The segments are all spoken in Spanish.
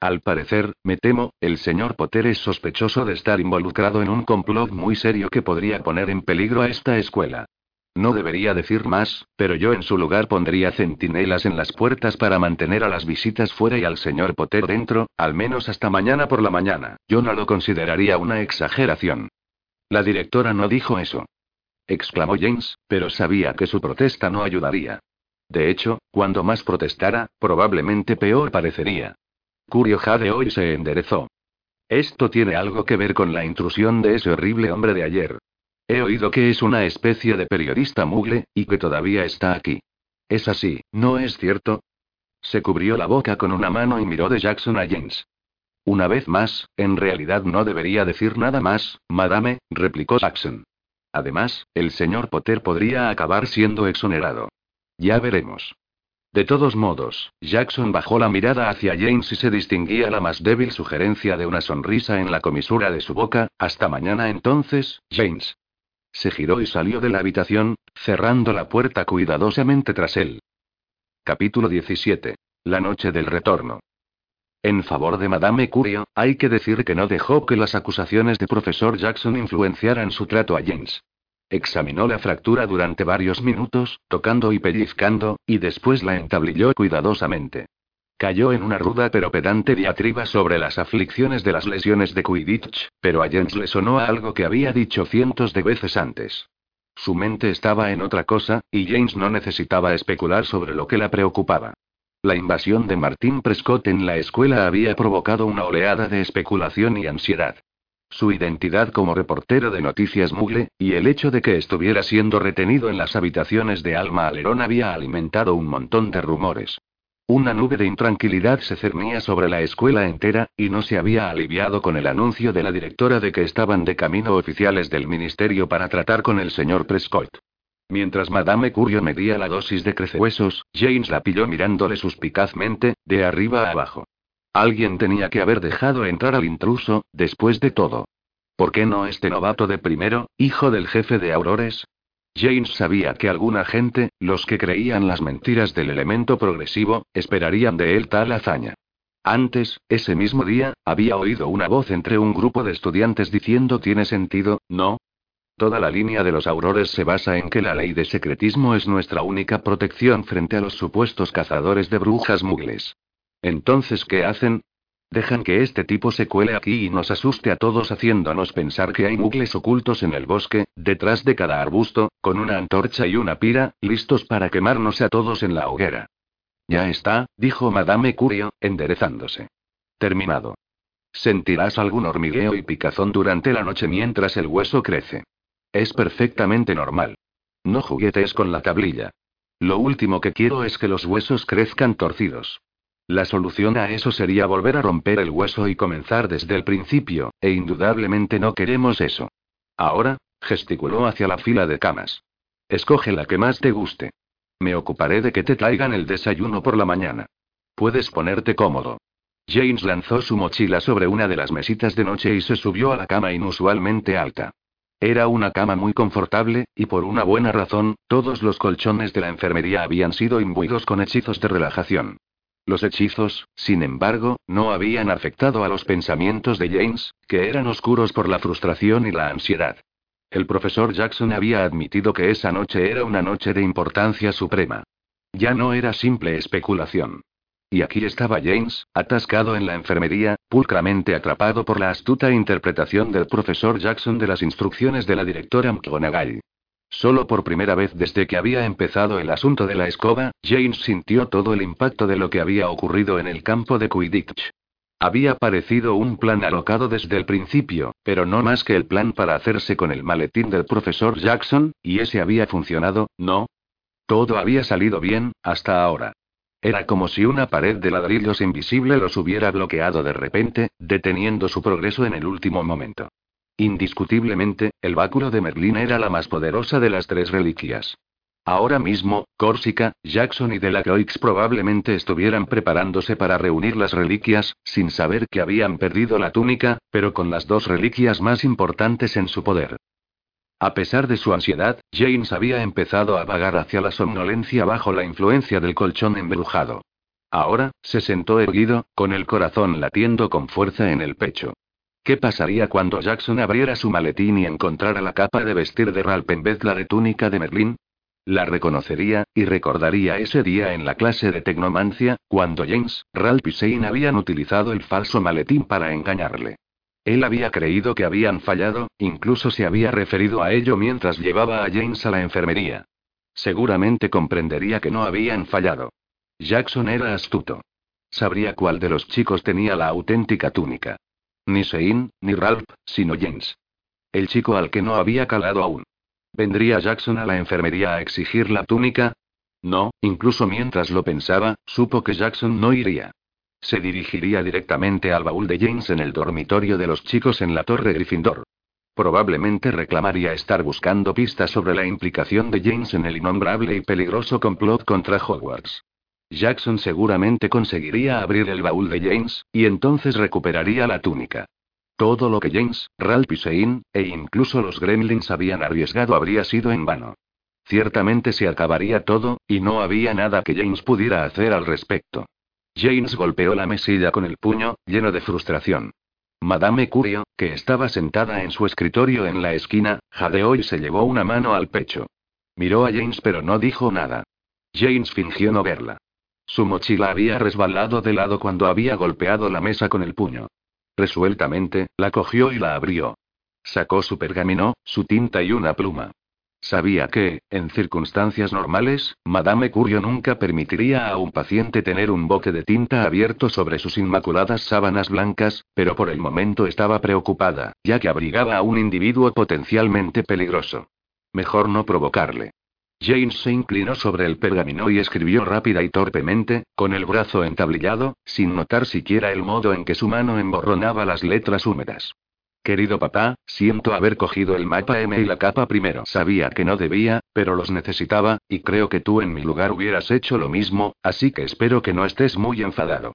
Al parecer, me temo, el señor Potter es sospechoso de estar involucrado en un complot muy serio que podría poner en peligro a esta escuela. No debería decir más, pero yo en su lugar pondría centinelas en las puertas para mantener a las visitas fuera y al señor Potter dentro, al menos hasta mañana por la mañana. Yo no lo consideraría una exageración. La directora no dijo eso. Exclamó James, pero sabía que su protesta no ayudaría. De hecho, cuando más protestara, probablemente peor parecería. Curio Jade hoy se enderezó. Esto tiene algo que ver con la intrusión de ese horrible hombre de ayer. He oído que es una especie de periodista mugle, y que todavía está aquí. Es así, ¿no es cierto? Se cubrió la boca con una mano y miró de Jackson a James. Una vez más, en realidad no debería decir nada más, madame, replicó Jackson. Además, el señor Potter podría acabar siendo exonerado. Ya veremos. De todos modos, Jackson bajó la mirada hacia James y se distinguía la más débil sugerencia de una sonrisa en la comisura de su boca. Hasta mañana entonces, James. Se giró y salió de la habitación, cerrando la puerta cuidadosamente tras él. Capítulo 17. La noche del retorno. En favor de Madame Curio, hay que decir que no dejó que las acusaciones de profesor Jackson influenciaran su trato a James. Examinó la fractura durante varios minutos, tocando y pellizcando, y después la entablilló cuidadosamente. Cayó en una ruda pero pedante diatriba sobre las aflicciones de las lesiones de Quidditch, pero a James le sonó algo que había dicho cientos de veces antes. Su mente estaba en otra cosa, y James no necesitaba especular sobre lo que la preocupaba. La invasión de Martín Prescott en la escuela había provocado una oleada de especulación y ansiedad. Su identidad como reportero de noticias Mugle, y el hecho de que estuviera siendo retenido en las habitaciones de Alma Alerón había alimentado un montón de rumores. Una nube de intranquilidad se cernía sobre la escuela entera, y no se había aliviado con el anuncio de la directora de que estaban de camino oficiales del ministerio para tratar con el señor Prescott. Mientras Madame Curio medía la dosis de crecehuesos, James la pilló mirándole suspicazmente, de arriba a abajo. Alguien tenía que haber dejado entrar al intruso, después de todo. ¿Por qué no este novato de primero, hijo del jefe de Aurores? James sabía que alguna gente, los que creían las mentiras del elemento progresivo, esperarían de él tal hazaña. Antes, ese mismo día, había oído una voz entre un grupo de estudiantes diciendo tiene sentido, ¿no? Toda la línea de los aurores se basa en que la ley de secretismo es nuestra única protección frente a los supuestos cazadores de brujas mugles. Entonces, ¿qué hacen? Dejan que este tipo se cuele aquí y nos asuste a todos haciéndonos pensar que hay mugles ocultos en el bosque, detrás de cada arbusto, con una antorcha y una pira, listos para quemarnos a todos en la hoguera. Ya está, dijo Madame Curio, enderezándose. Terminado. Sentirás algún hormigueo y picazón durante la noche mientras el hueso crece. Es perfectamente normal. No juguetes con la tablilla. Lo último que quiero es que los huesos crezcan torcidos. La solución a eso sería volver a romper el hueso y comenzar desde el principio, e indudablemente no queremos eso. Ahora, gesticuló hacia la fila de camas. Escoge la que más te guste. Me ocuparé de que te traigan el desayuno por la mañana. Puedes ponerte cómodo. James lanzó su mochila sobre una de las mesitas de noche y se subió a la cama inusualmente alta. Era una cama muy confortable, y por una buena razón, todos los colchones de la enfermería habían sido imbuidos con hechizos de relajación. Los hechizos, sin embargo, no habían afectado a los pensamientos de James, que eran oscuros por la frustración y la ansiedad. El profesor Jackson había admitido que esa noche era una noche de importancia suprema. Ya no era simple especulación. Y aquí estaba James, atascado en la enfermería, pulcramente atrapado por la astuta interpretación del profesor Jackson de las instrucciones de la directora McGonagall. Solo por primera vez desde que había empezado el asunto de la escoba, James sintió todo el impacto de lo que había ocurrido en el campo de Quidditch. Había parecido un plan alocado desde el principio, pero no más que el plan para hacerse con el maletín del profesor Jackson, y ese había funcionado, ¿no? Todo había salido bien, hasta ahora. Era como si una pared de ladrillos invisible los hubiera bloqueado de repente, deteniendo su progreso en el último momento. Indiscutiblemente, el báculo de Merlín era la más poderosa de las tres reliquias. Ahora mismo, Corsica, Jackson y Delacroix probablemente estuvieran preparándose para reunir las reliquias, sin saber que habían perdido la túnica, pero con las dos reliquias más importantes en su poder. A pesar de su ansiedad, James había empezado a vagar hacia la somnolencia bajo la influencia del colchón embrujado. Ahora, se sentó erguido, con el corazón latiendo con fuerza en el pecho. ¿Qué pasaría cuando Jackson abriera su maletín y encontrara la capa de vestir de Ralph en vez la de túnica de Merlin? La reconocería, y recordaría ese día en la clase de tecnomancia, cuando James, Ralph y Shane habían utilizado el falso maletín para engañarle. Él había creído que habían fallado, incluso se había referido a ello mientras llevaba a James a la enfermería. Seguramente comprendería que no habían fallado. Jackson era astuto. Sabría cuál de los chicos tenía la auténtica túnica. Ni Sein, ni Ralph, sino James. El chico al que no había calado aún. ¿Vendría Jackson a la enfermería a exigir la túnica? No, incluso mientras lo pensaba, supo que Jackson no iría. Se dirigiría directamente al baúl de James en el dormitorio de los chicos en la Torre Gryffindor. Probablemente reclamaría estar buscando pistas sobre la implicación de James en el innombrable y peligroso complot contra Hogwarts. Jackson seguramente conseguiría abrir el baúl de James, y entonces recuperaría la túnica. Todo lo que James, Ralph y Shane, e incluso los gremlins habían arriesgado habría sido en vano. Ciertamente se acabaría todo, y no había nada que James pudiera hacer al respecto. James golpeó la mesilla con el puño, lleno de frustración. Madame Curio, que estaba sentada en su escritorio en la esquina, jadeó y se llevó una mano al pecho. Miró a James pero no dijo nada. James fingió no verla. Su mochila había resbalado de lado cuando había golpeado la mesa con el puño. Resueltamente, la cogió y la abrió. Sacó su pergamino, su tinta y una pluma. Sabía que, en circunstancias normales, Madame Curio nunca permitiría a un paciente tener un boque de tinta abierto sobre sus inmaculadas sábanas blancas, pero por el momento estaba preocupada, ya que abrigaba a un individuo potencialmente peligroso. Mejor no provocarle. James se inclinó sobre el pergamino y escribió rápida y torpemente, con el brazo entablillado, sin notar siquiera el modo en que su mano emborronaba las letras húmedas. Querido papá, siento haber cogido el mapa M y la capa primero. Sabía que no debía, pero los necesitaba, y creo que tú en mi lugar hubieras hecho lo mismo, así que espero que no estés muy enfadado.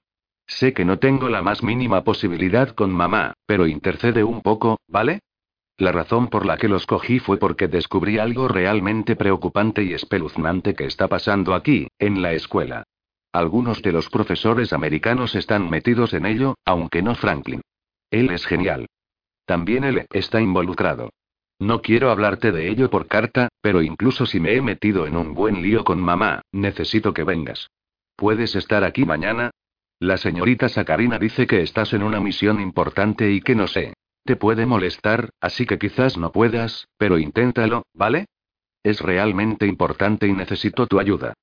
Sé que no tengo la más mínima posibilidad con mamá, pero intercede un poco, ¿vale? La razón por la que los cogí fue porque descubrí algo realmente preocupante y espeluznante que está pasando aquí, en la escuela. Algunos de los profesores americanos están metidos en ello, aunque no Franklin. Él es genial. También él está involucrado. No quiero hablarte de ello por carta, pero incluso si me he metido en un buen lío con mamá, necesito que vengas. ¿Puedes estar aquí mañana? La señorita Sacarina dice que estás en una misión importante y que no sé. Te puede molestar, así que quizás no puedas, pero inténtalo, ¿vale? Es realmente importante y necesito tu ayuda.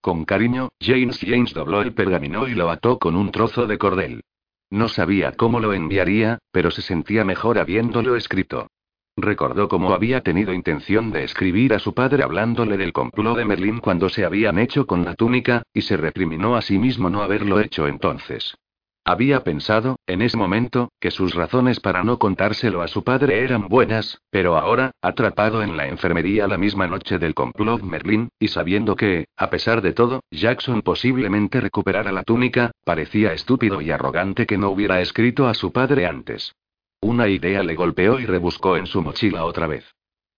Con cariño, James James dobló el pergamino y lo ató con un trozo de cordel. No sabía cómo lo enviaría, pero se sentía mejor habiéndolo escrito. Recordó cómo había tenido intención de escribir a su padre hablándole del complot de Merlín cuando se habían hecho con la túnica, y se recriminó a sí mismo no haberlo hecho entonces. Había pensado, en ese momento, que sus razones para no contárselo a su padre eran buenas, pero ahora, atrapado en la enfermería la misma noche del complot Merlin, y sabiendo que, a pesar de todo, Jackson posiblemente recuperara la túnica, parecía estúpido y arrogante que no hubiera escrito a su padre antes. Una idea le golpeó y rebuscó en su mochila otra vez.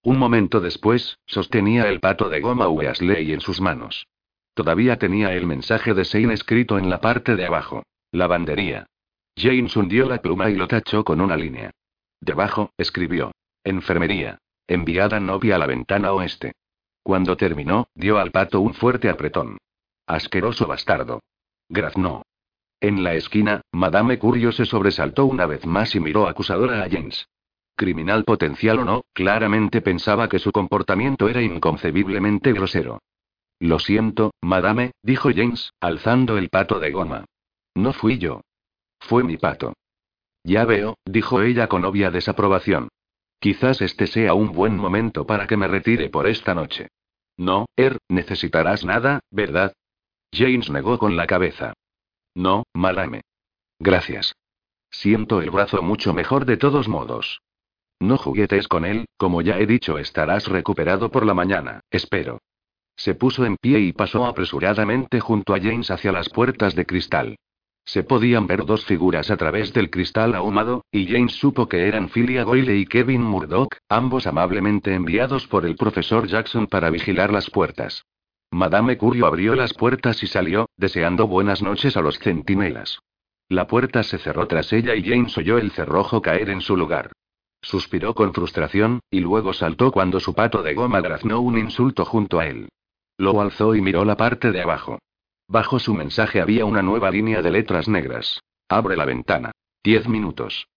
Un momento después, sostenía el pato de goma Weasley en sus manos. Todavía tenía el mensaje de Shane escrito en la parte de abajo. Lavandería. James hundió la pluma y lo tachó con una línea. Debajo, escribió. Enfermería. Enviada novia a la ventana oeste. Cuando terminó, dio al pato un fuerte apretón. Asqueroso bastardo. Graznó. En la esquina, Madame Curio se sobresaltó una vez más y miró acusadora a James. Criminal potencial o no, claramente pensaba que su comportamiento era inconcebiblemente grosero. Lo siento, madame, dijo James, alzando el pato de goma. No fui yo. Fue mi pato. Ya veo, dijo ella con obvia desaprobación. Quizás este sea un buen momento para que me retire por esta noche. No, Er, necesitarás nada, ¿verdad? James negó con la cabeza. No, malame. Gracias. Siento el brazo mucho mejor de todos modos. No juguetes con él, como ya he dicho, estarás recuperado por la mañana, espero. Se puso en pie y pasó apresuradamente junto a James hacia las puertas de cristal. Se podían ver dos figuras a través del cristal ahumado, y James supo que eran Philia Goyle y Kevin Murdoch, ambos amablemente enviados por el profesor Jackson para vigilar las puertas. Madame Curio abrió las puertas y salió, deseando buenas noches a los centinelas. La puerta se cerró tras ella y James oyó el cerrojo caer en su lugar. Suspiró con frustración, y luego saltó cuando su pato de goma graznó un insulto junto a él. Lo alzó y miró la parte de abajo. Bajo su mensaje había una nueva línea de letras negras. Abre la ventana. Diez minutos.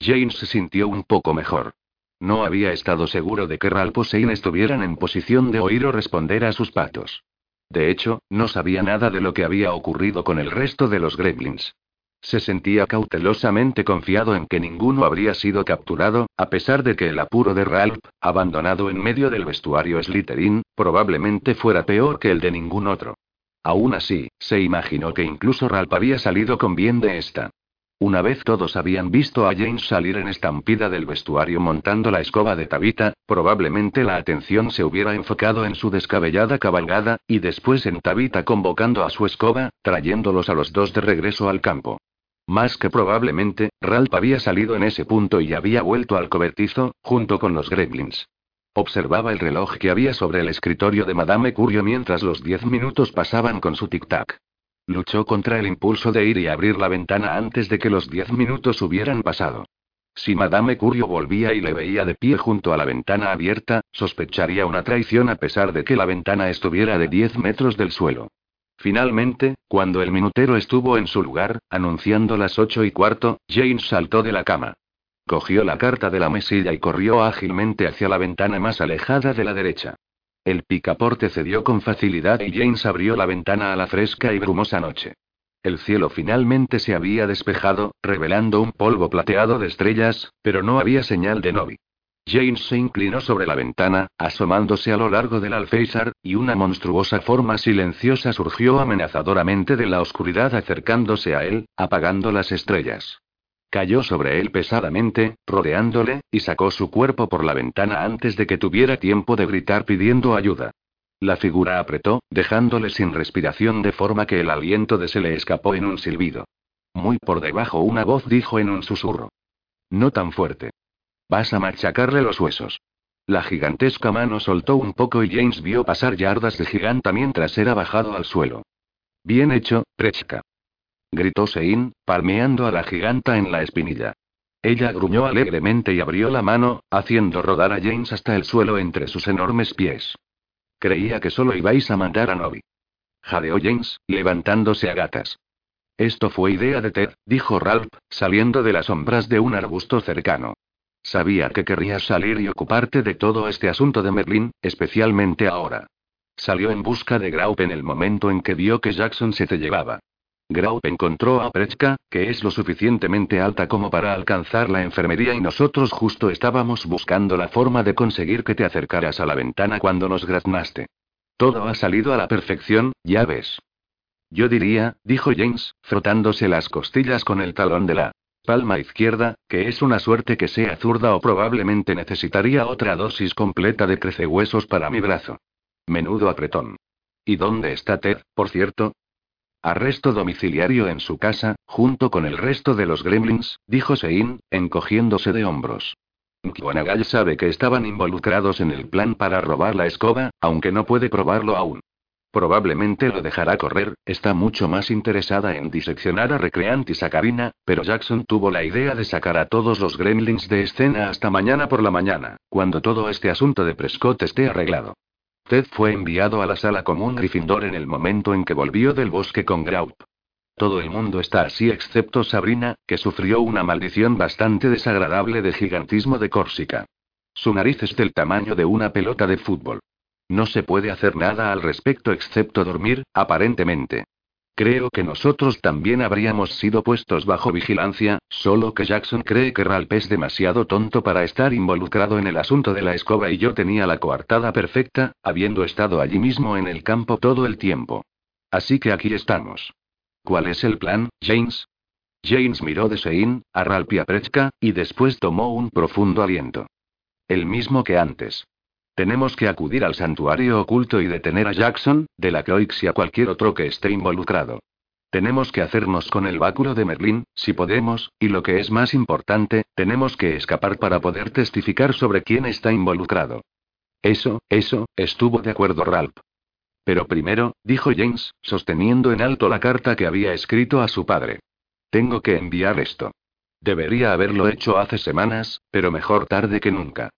James se sintió un poco mejor. No había estado seguro de que Shane estuvieran en posición de oír o responder a sus patos. De hecho, no sabía nada de lo que había ocurrido con el resto de los gremlins. Se sentía cautelosamente confiado en que ninguno habría sido capturado, a pesar de que el apuro de Ralph, abandonado en medio del vestuario Slytherin, probablemente fuera peor que el de ningún otro. Aún así, se imaginó que incluso Ralph había salido con bien de esta. Una vez todos habían visto a James salir en estampida del vestuario montando la escoba de Tabita, probablemente la atención se hubiera enfocado en su descabellada cabalgada, y después en Tabita convocando a su escoba, trayéndolos a los dos de regreso al campo. Más que probablemente, Ralph había salido en ese punto y había vuelto al cobertizo, junto con los gremlins. Observaba el reloj que había sobre el escritorio de Madame Curio mientras los diez minutos pasaban con su tic-tac. Luchó contra el impulso de ir y abrir la ventana antes de que los diez minutos hubieran pasado. Si Madame Curio volvía y le veía de pie junto a la ventana abierta, sospecharía una traición a pesar de que la ventana estuviera de diez metros del suelo. Finalmente, cuando el minutero estuvo en su lugar, anunciando las ocho y cuarto, James saltó de la cama. Cogió la carta de la mesilla y corrió ágilmente hacia la ventana más alejada de la derecha. El picaporte cedió con facilidad y James abrió la ventana a la fresca y brumosa noche. El cielo finalmente se había despejado, revelando un polvo plateado de estrellas, pero no había señal de Novi. James se inclinó sobre la ventana, asomándose a lo largo del alféizar, y una monstruosa forma silenciosa surgió amenazadoramente de la oscuridad acercándose a él, apagando las estrellas. Cayó sobre él pesadamente, rodeándole, y sacó su cuerpo por la ventana antes de que tuviera tiempo de gritar pidiendo ayuda. La figura apretó, dejándole sin respiración de forma que el aliento de se le escapó en un silbido. Muy por debajo una voz dijo en un susurro. No tan fuerte. Vas a machacarle los huesos. La gigantesca mano soltó un poco y James vio pasar yardas de giganta mientras era bajado al suelo. Bien hecho, Prechka gritó Sein, palmeando a la giganta en la espinilla. Ella gruñó alegremente y abrió la mano, haciendo rodar a James hasta el suelo entre sus enormes pies. Creía que solo ibais a mandar a Novi. Jadeó James, levantándose a gatas. Esto fue idea de Ted, dijo Ralph, saliendo de las sombras de un arbusto cercano. Sabía que querrías salir y ocuparte de todo este asunto de Merlin, especialmente ahora. Salió en busca de Graup en el momento en que vio que Jackson se te llevaba. Graup encontró a Prechka, que es lo suficientemente alta como para alcanzar la enfermería y nosotros justo estábamos buscando la forma de conseguir que te acercaras a la ventana cuando nos graznaste. Todo ha salido a la perfección, ya ves. Yo diría, dijo James, frotándose las costillas con el talón de la palma izquierda, que es una suerte que sea zurda o probablemente necesitaría otra dosis completa de crecehuesos para mi brazo. Menudo apretón. ¿Y dónde está Ted, por cierto? Arresto domiciliario en su casa, junto con el resto de los gremlins, dijo Sein, encogiéndose de hombros. Kwanagal sabe que estaban involucrados en el plan para robar la escoba, aunque no puede probarlo aún. Probablemente lo dejará correr, está mucho más interesada en diseccionar a Recreant y Sacarina, pero Jackson tuvo la idea de sacar a todos los gremlins de escena hasta mañana por la mañana, cuando todo este asunto de Prescott esté arreglado. Ted fue enviado a la sala común Gryffindor en el momento en que volvió del bosque con Graup. Todo el mundo está así excepto Sabrina, que sufrió una maldición bastante desagradable de gigantismo de Córsica. Su nariz es del tamaño de una pelota de fútbol. No se puede hacer nada al respecto excepto dormir, aparentemente. Creo que nosotros también habríamos sido puestos bajo vigilancia, solo que Jackson cree que Ralph es demasiado tonto para estar involucrado en el asunto de la escoba y yo tenía la coartada perfecta, habiendo estado allí mismo en el campo todo el tiempo. Así que aquí estamos. ¿Cuál es el plan, James? James miró de Sein, a Ralph y a Prechka, y después tomó un profundo aliento. El mismo que antes. Tenemos que acudir al santuario oculto y detener a Jackson, de la Croix y a cualquier otro que esté involucrado. Tenemos que hacernos con el báculo de Merlín, si podemos, y lo que es más importante, tenemos que escapar para poder testificar sobre quién está involucrado. Eso, eso, estuvo de acuerdo Ralph. Pero primero, dijo James, sosteniendo en alto la carta que había escrito a su padre. Tengo que enviar esto. Debería haberlo hecho hace semanas, pero mejor tarde que nunca.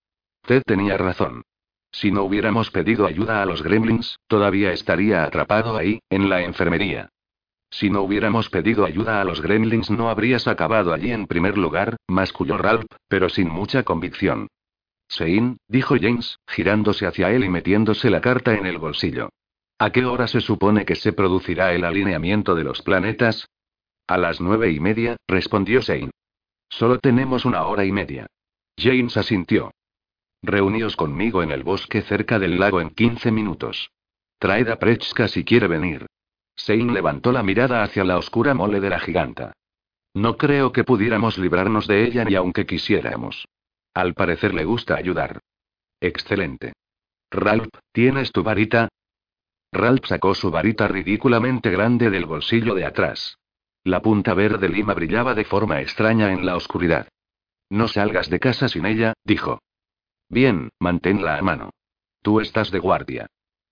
Ted tenía razón. Si no hubiéramos pedido ayuda a los gremlins, todavía estaría atrapado ahí, en la enfermería. Si no hubiéramos pedido ayuda a los gremlins no habrías acabado allí en primer lugar, masculló Ralph, pero sin mucha convicción. Sein, dijo James, girándose hacia él y metiéndose la carta en el bolsillo. ¿A qué hora se supone que se producirá el alineamiento de los planetas? A las nueve y media, respondió Sein. Solo tenemos una hora y media. James asintió. Reuníos conmigo en el bosque cerca del lago en 15 minutos. Traed a Prechka si quiere venir. Sein levantó la mirada hacia la oscura mole de la giganta. No creo que pudiéramos librarnos de ella ni aunque quisiéramos. Al parecer le gusta ayudar. Excelente. Ralph, ¿tienes tu varita? Ralph sacó su varita ridículamente grande del bolsillo de atrás. La punta verde lima brillaba de forma extraña en la oscuridad. No salgas de casa sin ella, dijo. Bien, manténla a mano. Tú estás de guardia.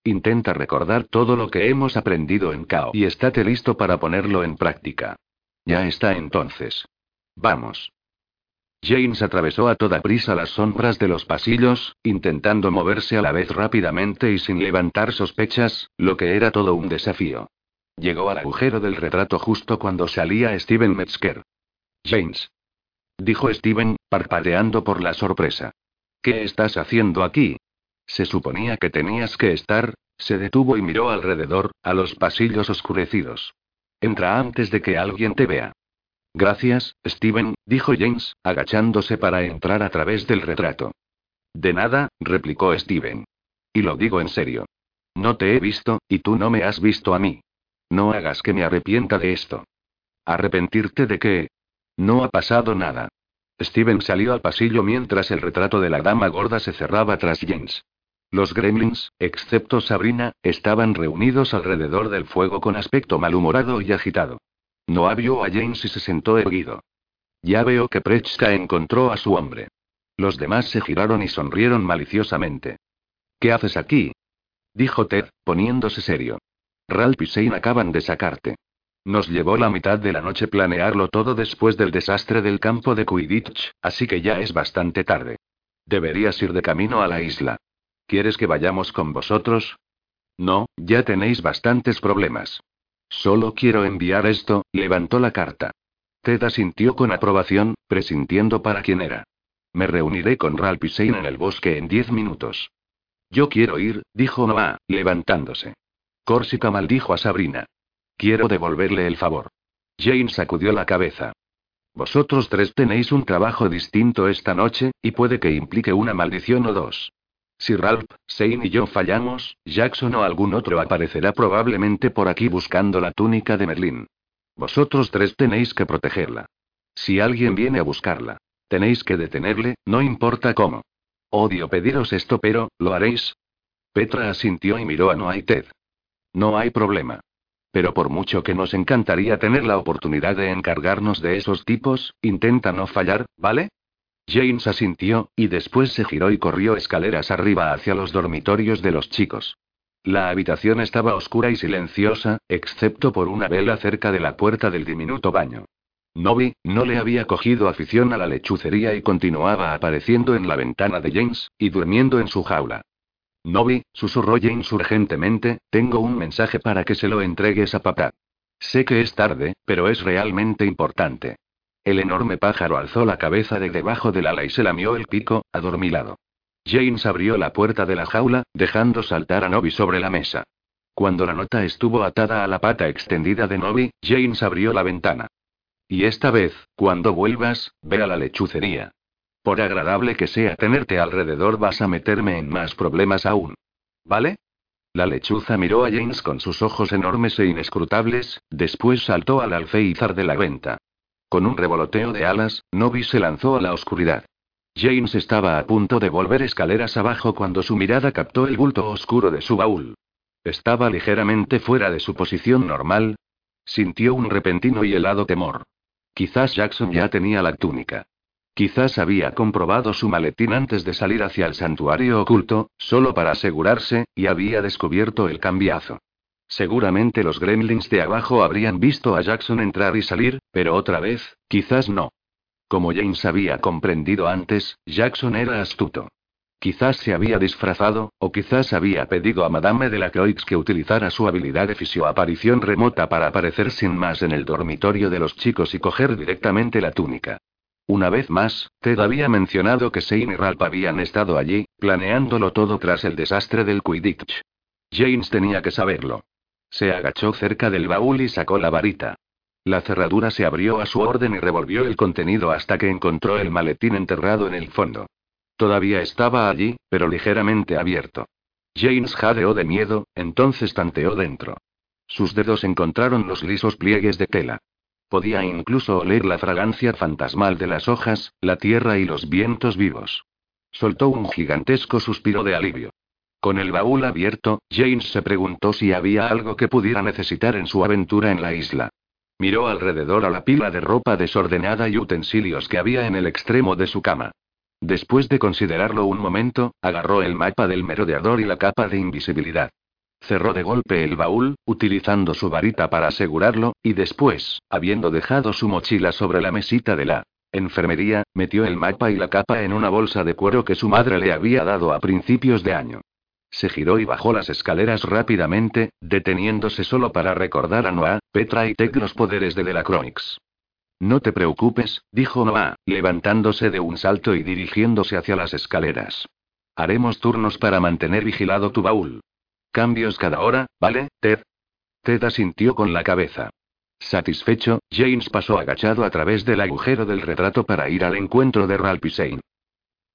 Intenta recordar todo lo que hemos aprendido en Cao y estate listo para ponerlo en práctica. Ya está entonces. Vamos. James atravesó a toda prisa las sombras de los pasillos, intentando moverse a la vez rápidamente y sin levantar sospechas, lo que era todo un desafío. Llegó al agujero del retrato justo cuando salía Steven Metzger. James. Dijo Steven, parpadeando por la sorpresa. ¿Qué estás haciendo aquí? Se suponía que tenías que estar. Se detuvo y miró alrededor, a los pasillos oscurecidos. Entra antes de que alguien te vea. Gracias, Steven, dijo James, agachándose para entrar a través del retrato. De nada, replicó Steven. Y lo digo en serio. No te he visto, y tú no me has visto a mí. No hagas que me arrepienta de esto. ¿Arrepentirte de qué? No ha pasado nada. Steven salió al pasillo mientras el retrato de la dama gorda se cerraba tras James. Los gremlins, excepto Sabrina, estaban reunidos alrededor del fuego con aspecto malhumorado y agitado. No vio a James y se sentó erguido. Ya veo que Prechka encontró a su hombre. Los demás se giraron y sonrieron maliciosamente. ¿Qué haces aquí? dijo Ted, poniéndose serio. Ralph y Shane acaban de sacarte. Nos llevó la mitad de la noche planearlo todo después del desastre del campo de Quidditch, así que ya es bastante tarde. Deberías ir de camino a la isla. ¿Quieres que vayamos con vosotros? No, ya tenéis bastantes problemas. Solo quiero enviar esto, levantó la carta. Ted asintió con aprobación, presintiendo para quién era. Me reuniré con Shane en el bosque en diez minutos. Yo quiero ir, dijo Noah, levantándose. Corsica maldijo a Sabrina. Quiero devolverle el favor. Jane sacudió la cabeza. Vosotros tres tenéis un trabajo distinto esta noche, y puede que implique una maldición o dos. Si Ralph, Shane y yo fallamos, Jackson o algún otro aparecerá probablemente por aquí buscando la túnica de Merlín. Vosotros tres tenéis que protegerla. Si alguien viene a buscarla, tenéis que detenerle, no importa cómo. Odio pediros esto, pero, ¿lo haréis? Petra asintió y miró a Noah y Ted. No hay problema. Pero por mucho que nos encantaría tener la oportunidad de encargarnos de esos tipos, intenta no fallar, ¿vale? James asintió, y después se giró y corrió escaleras arriba hacia los dormitorios de los chicos. La habitación estaba oscura y silenciosa, excepto por una vela cerca de la puerta del diminuto baño. Novi, no le había cogido afición a la lechucería y continuaba apareciendo en la ventana de James, y durmiendo en su jaula. Novi, susurró James urgentemente, tengo un mensaje para que se lo entregues a papá. Sé que es tarde, pero es realmente importante. El enorme pájaro alzó la cabeza de debajo del ala y se lamió el pico, adormilado. James abrió la puerta de la jaula, dejando saltar a Novi sobre la mesa. Cuando la nota estuvo atada a la pata extendida de Novi, James abrió la ventana. Y esta vez, cuando vuelvas, ve a la lechucería. Por agradable que sea tenerte alrededor vas a meterme en más problemas aún. ¿Vale? La lechuza miró a James con sus ojos enormes e inescrutables, después saltó al alféizar de la venta. Con un revoloteo de alas, Novi se lanzó a la oscuridad. James estaba a punto de volver escaleras abajo cuando su mirada captó el bulto oscuro de su baúl. Estaba ligeramente fuera de su posición normal. Sintió un repentino y helado temor. Quizás Jackson ya tenía la túnica. Quizás había comprobado su maletín antes de salir hacia el santuario oculto, solo para asegurarse, y había descubierto el cambiazo. Seguramente los gremlins de abajo habrían visto a Jackson entrar y salir, pero otra vez, quizás no. Como James había comprendido antes, Jackson era astuto. Quizás se había disfrazado, o quizás había pedido a Madame de la Croix que utilizara su habilidad de fisioaparición remota para aparecer sin más en el dormitorio de los chicos y coger directamente la túnica. Una vez más, Ted había mencionado que Shane y Ralph habían estado allí, planeándolo todo tras el desastre del Quidditch. James tenía que saberlo. Se agachó cerca del baúl y sacó la varita. La cerradura se abrió a su orden y revolvió el contenido hasta que encontró el maletín enterrado en el fondo. Todavía estaba allí, pero ligeramente abierto. James jadeó de miedo, entonces tanteó dentro. Sus dedos encontraron los lisos pliegues de tela. Podía incluso oler la fragancia fantasmal de las hojas, la tierra y los vientos vivos. Soltó un gigantesco suspiro de alivio. Con el baúl abierto, James se preguntó si había algo que pudiera necesitar en su aventura en la isla. Miró alrededor a la pila de ropa desordenada y utensilios que había en el extremo de su cama. Después de considerarlo un momento, agarró el mapa del merodeador y la capa de invisibilidad. Cerró de golpe el baúl, utilizando su varita para asegurarlo, y después, habiendo dejado su mochila sobre la mesita de la enfermería, metió el mapa y la capa en una bolsa de cuero que su madre le había dado a principios de año. Se giró y bajó las escaleras rápidamente, deteniéndose solo para recordar a Noah, Petra y Tech los poderes de Delacroix. No te preocupes, dijo Noah, levantándose de un salto y dirigiéndose hacia las escaleras. Haremos turnos para mantener vigilado tu baúl. Cambios cada hora, ¿vale, Ted? Ted asintió con la cabeza. Satisfecho, James pasó agachado a través del agujero del retrato para ir al encuentro de Shane.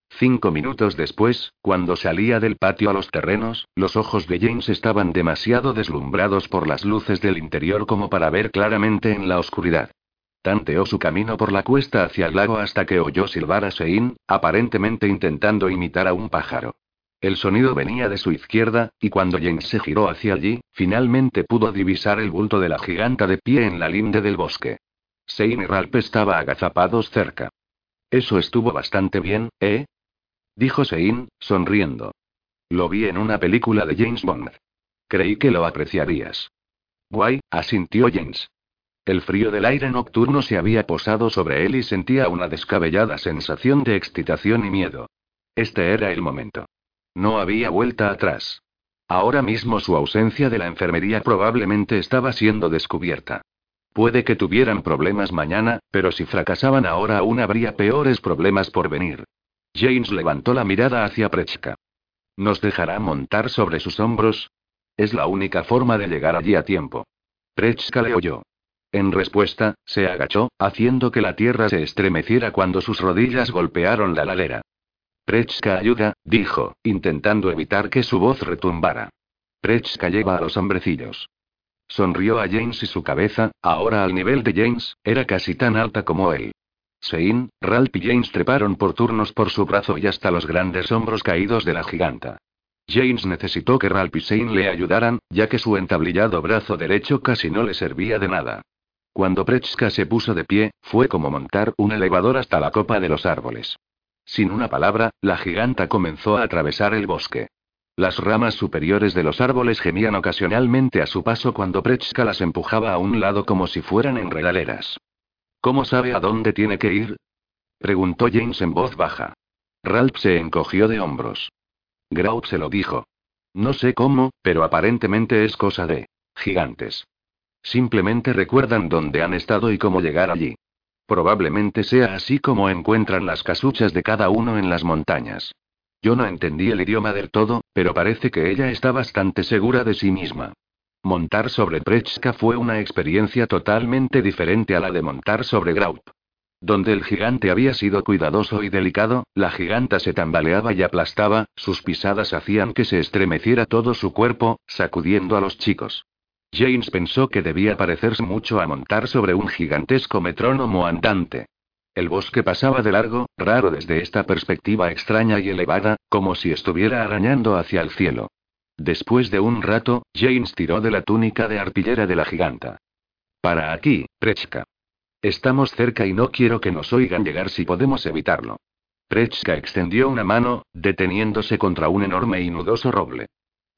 Cinco minutos después, cuando salía del patio a los terrenos, los ojos de James estaban demasiado deslumbrados por las luces del interior como para ver claramente en la oscuridad. Tanteó su camino por la cuesta hacia el lago hasta que oyó silbar a Sein, aparentemente intentando imitar a un pájaro. El sonido venía de su izquierda, y cuando James se giró hacia allí, finalmente pudo divisar el bulto de la giganta de pie en la linde del bosque. Sein y Ralph estaban agazapados cerca. Eso estuvo bastante bien, ¿eh? Dijo Sein, sonriendo. Lo vi en una película de James Bond. Creí que lo apreciarías. Guay, asintió James. El frío del aire nocturno se había posado sobre él y sentía una descabellada sensación de excitación y miedo. Este era el momento. No había vuelta atrás. Ahora mismo su ausencia de la enfermería probablemente estaba siendo descubierta. Puede que tuvieran problemas mañana, pero si fracasaban ahora aún habría peores problemas por venir. James levantó la mirada hacia Prechka. ¿Nos dejará montar sobre sus hombros? Es la única forma de llegar allí a tiempo. Prechka le oyó. En respuesta, se agachó, haciendo que la tierra se estremeciera cuando sus rodillas golpearon la ladera. Prechka ayuda, dijo, intentando evitar que su voz retumbara. Prechka lleva a los hombrecillos. Sonrió a James y su cabeza, ahora al nivel de James, era casi tan alta como él. Sein, Ralph y James treparon por turnos por su brazo y hasta los grandes hombros caídos de la giganta. James necesitó que Ralph y Sein le ayudaran, ya que su entablillado brazo derecho casi no le servía de nada. Cuando Prechka se puso de pie, fue como montar un elevador hasta la copa de los árboles. Sin una palabra, la giganta comenzó a atravesar el bosque. Las ramas superiores de los árboles gemían ocasionalmente a su paso cuando Prechka las empujaba a un lado como si fueran enredaleras. ¿Cómo sabe a dónde tiene que ir? preguntó James en voz baja. Ralph se encogió de hombros. Grout se lo dijo. No sé cómo, pero aparentemente es cosa de gigantes. Simplemente recuerdan dónde han estado y cómo llegar allí. Probablemente sea así como encuentran las casuchas de cada uno en las montañas. Yo no entendí el idioma del todo, pero parece que ella está bastante segura de sí misma. Montar sobre Prechka fue una experiencia totalmente diferente a la de montar sobre Graup. Donde el gigante había sido cuidadoso y delicado, la giganta se tambaleaba y aplastaba, sus pisadas hacían que se estremeciera todo su cuerpo, sacudiendo a los chicos. James pensó que debía parecerse mucho a montar sobre un gigantesco metrónomo andante. El bosque pasaba de largo, raro desde esta perspectiva extraña y elevada, como si estuviera arañando hacia el cielo. Después de un rato, James tiró de la túnica de arpillera de la giganta. Para aquí, Prechka. Estamos cerca y no quiero que nos oigan llegar si podemos evitarlo. Prechka extendió una mano, deteniéndose contra un enorme y nudoso roble.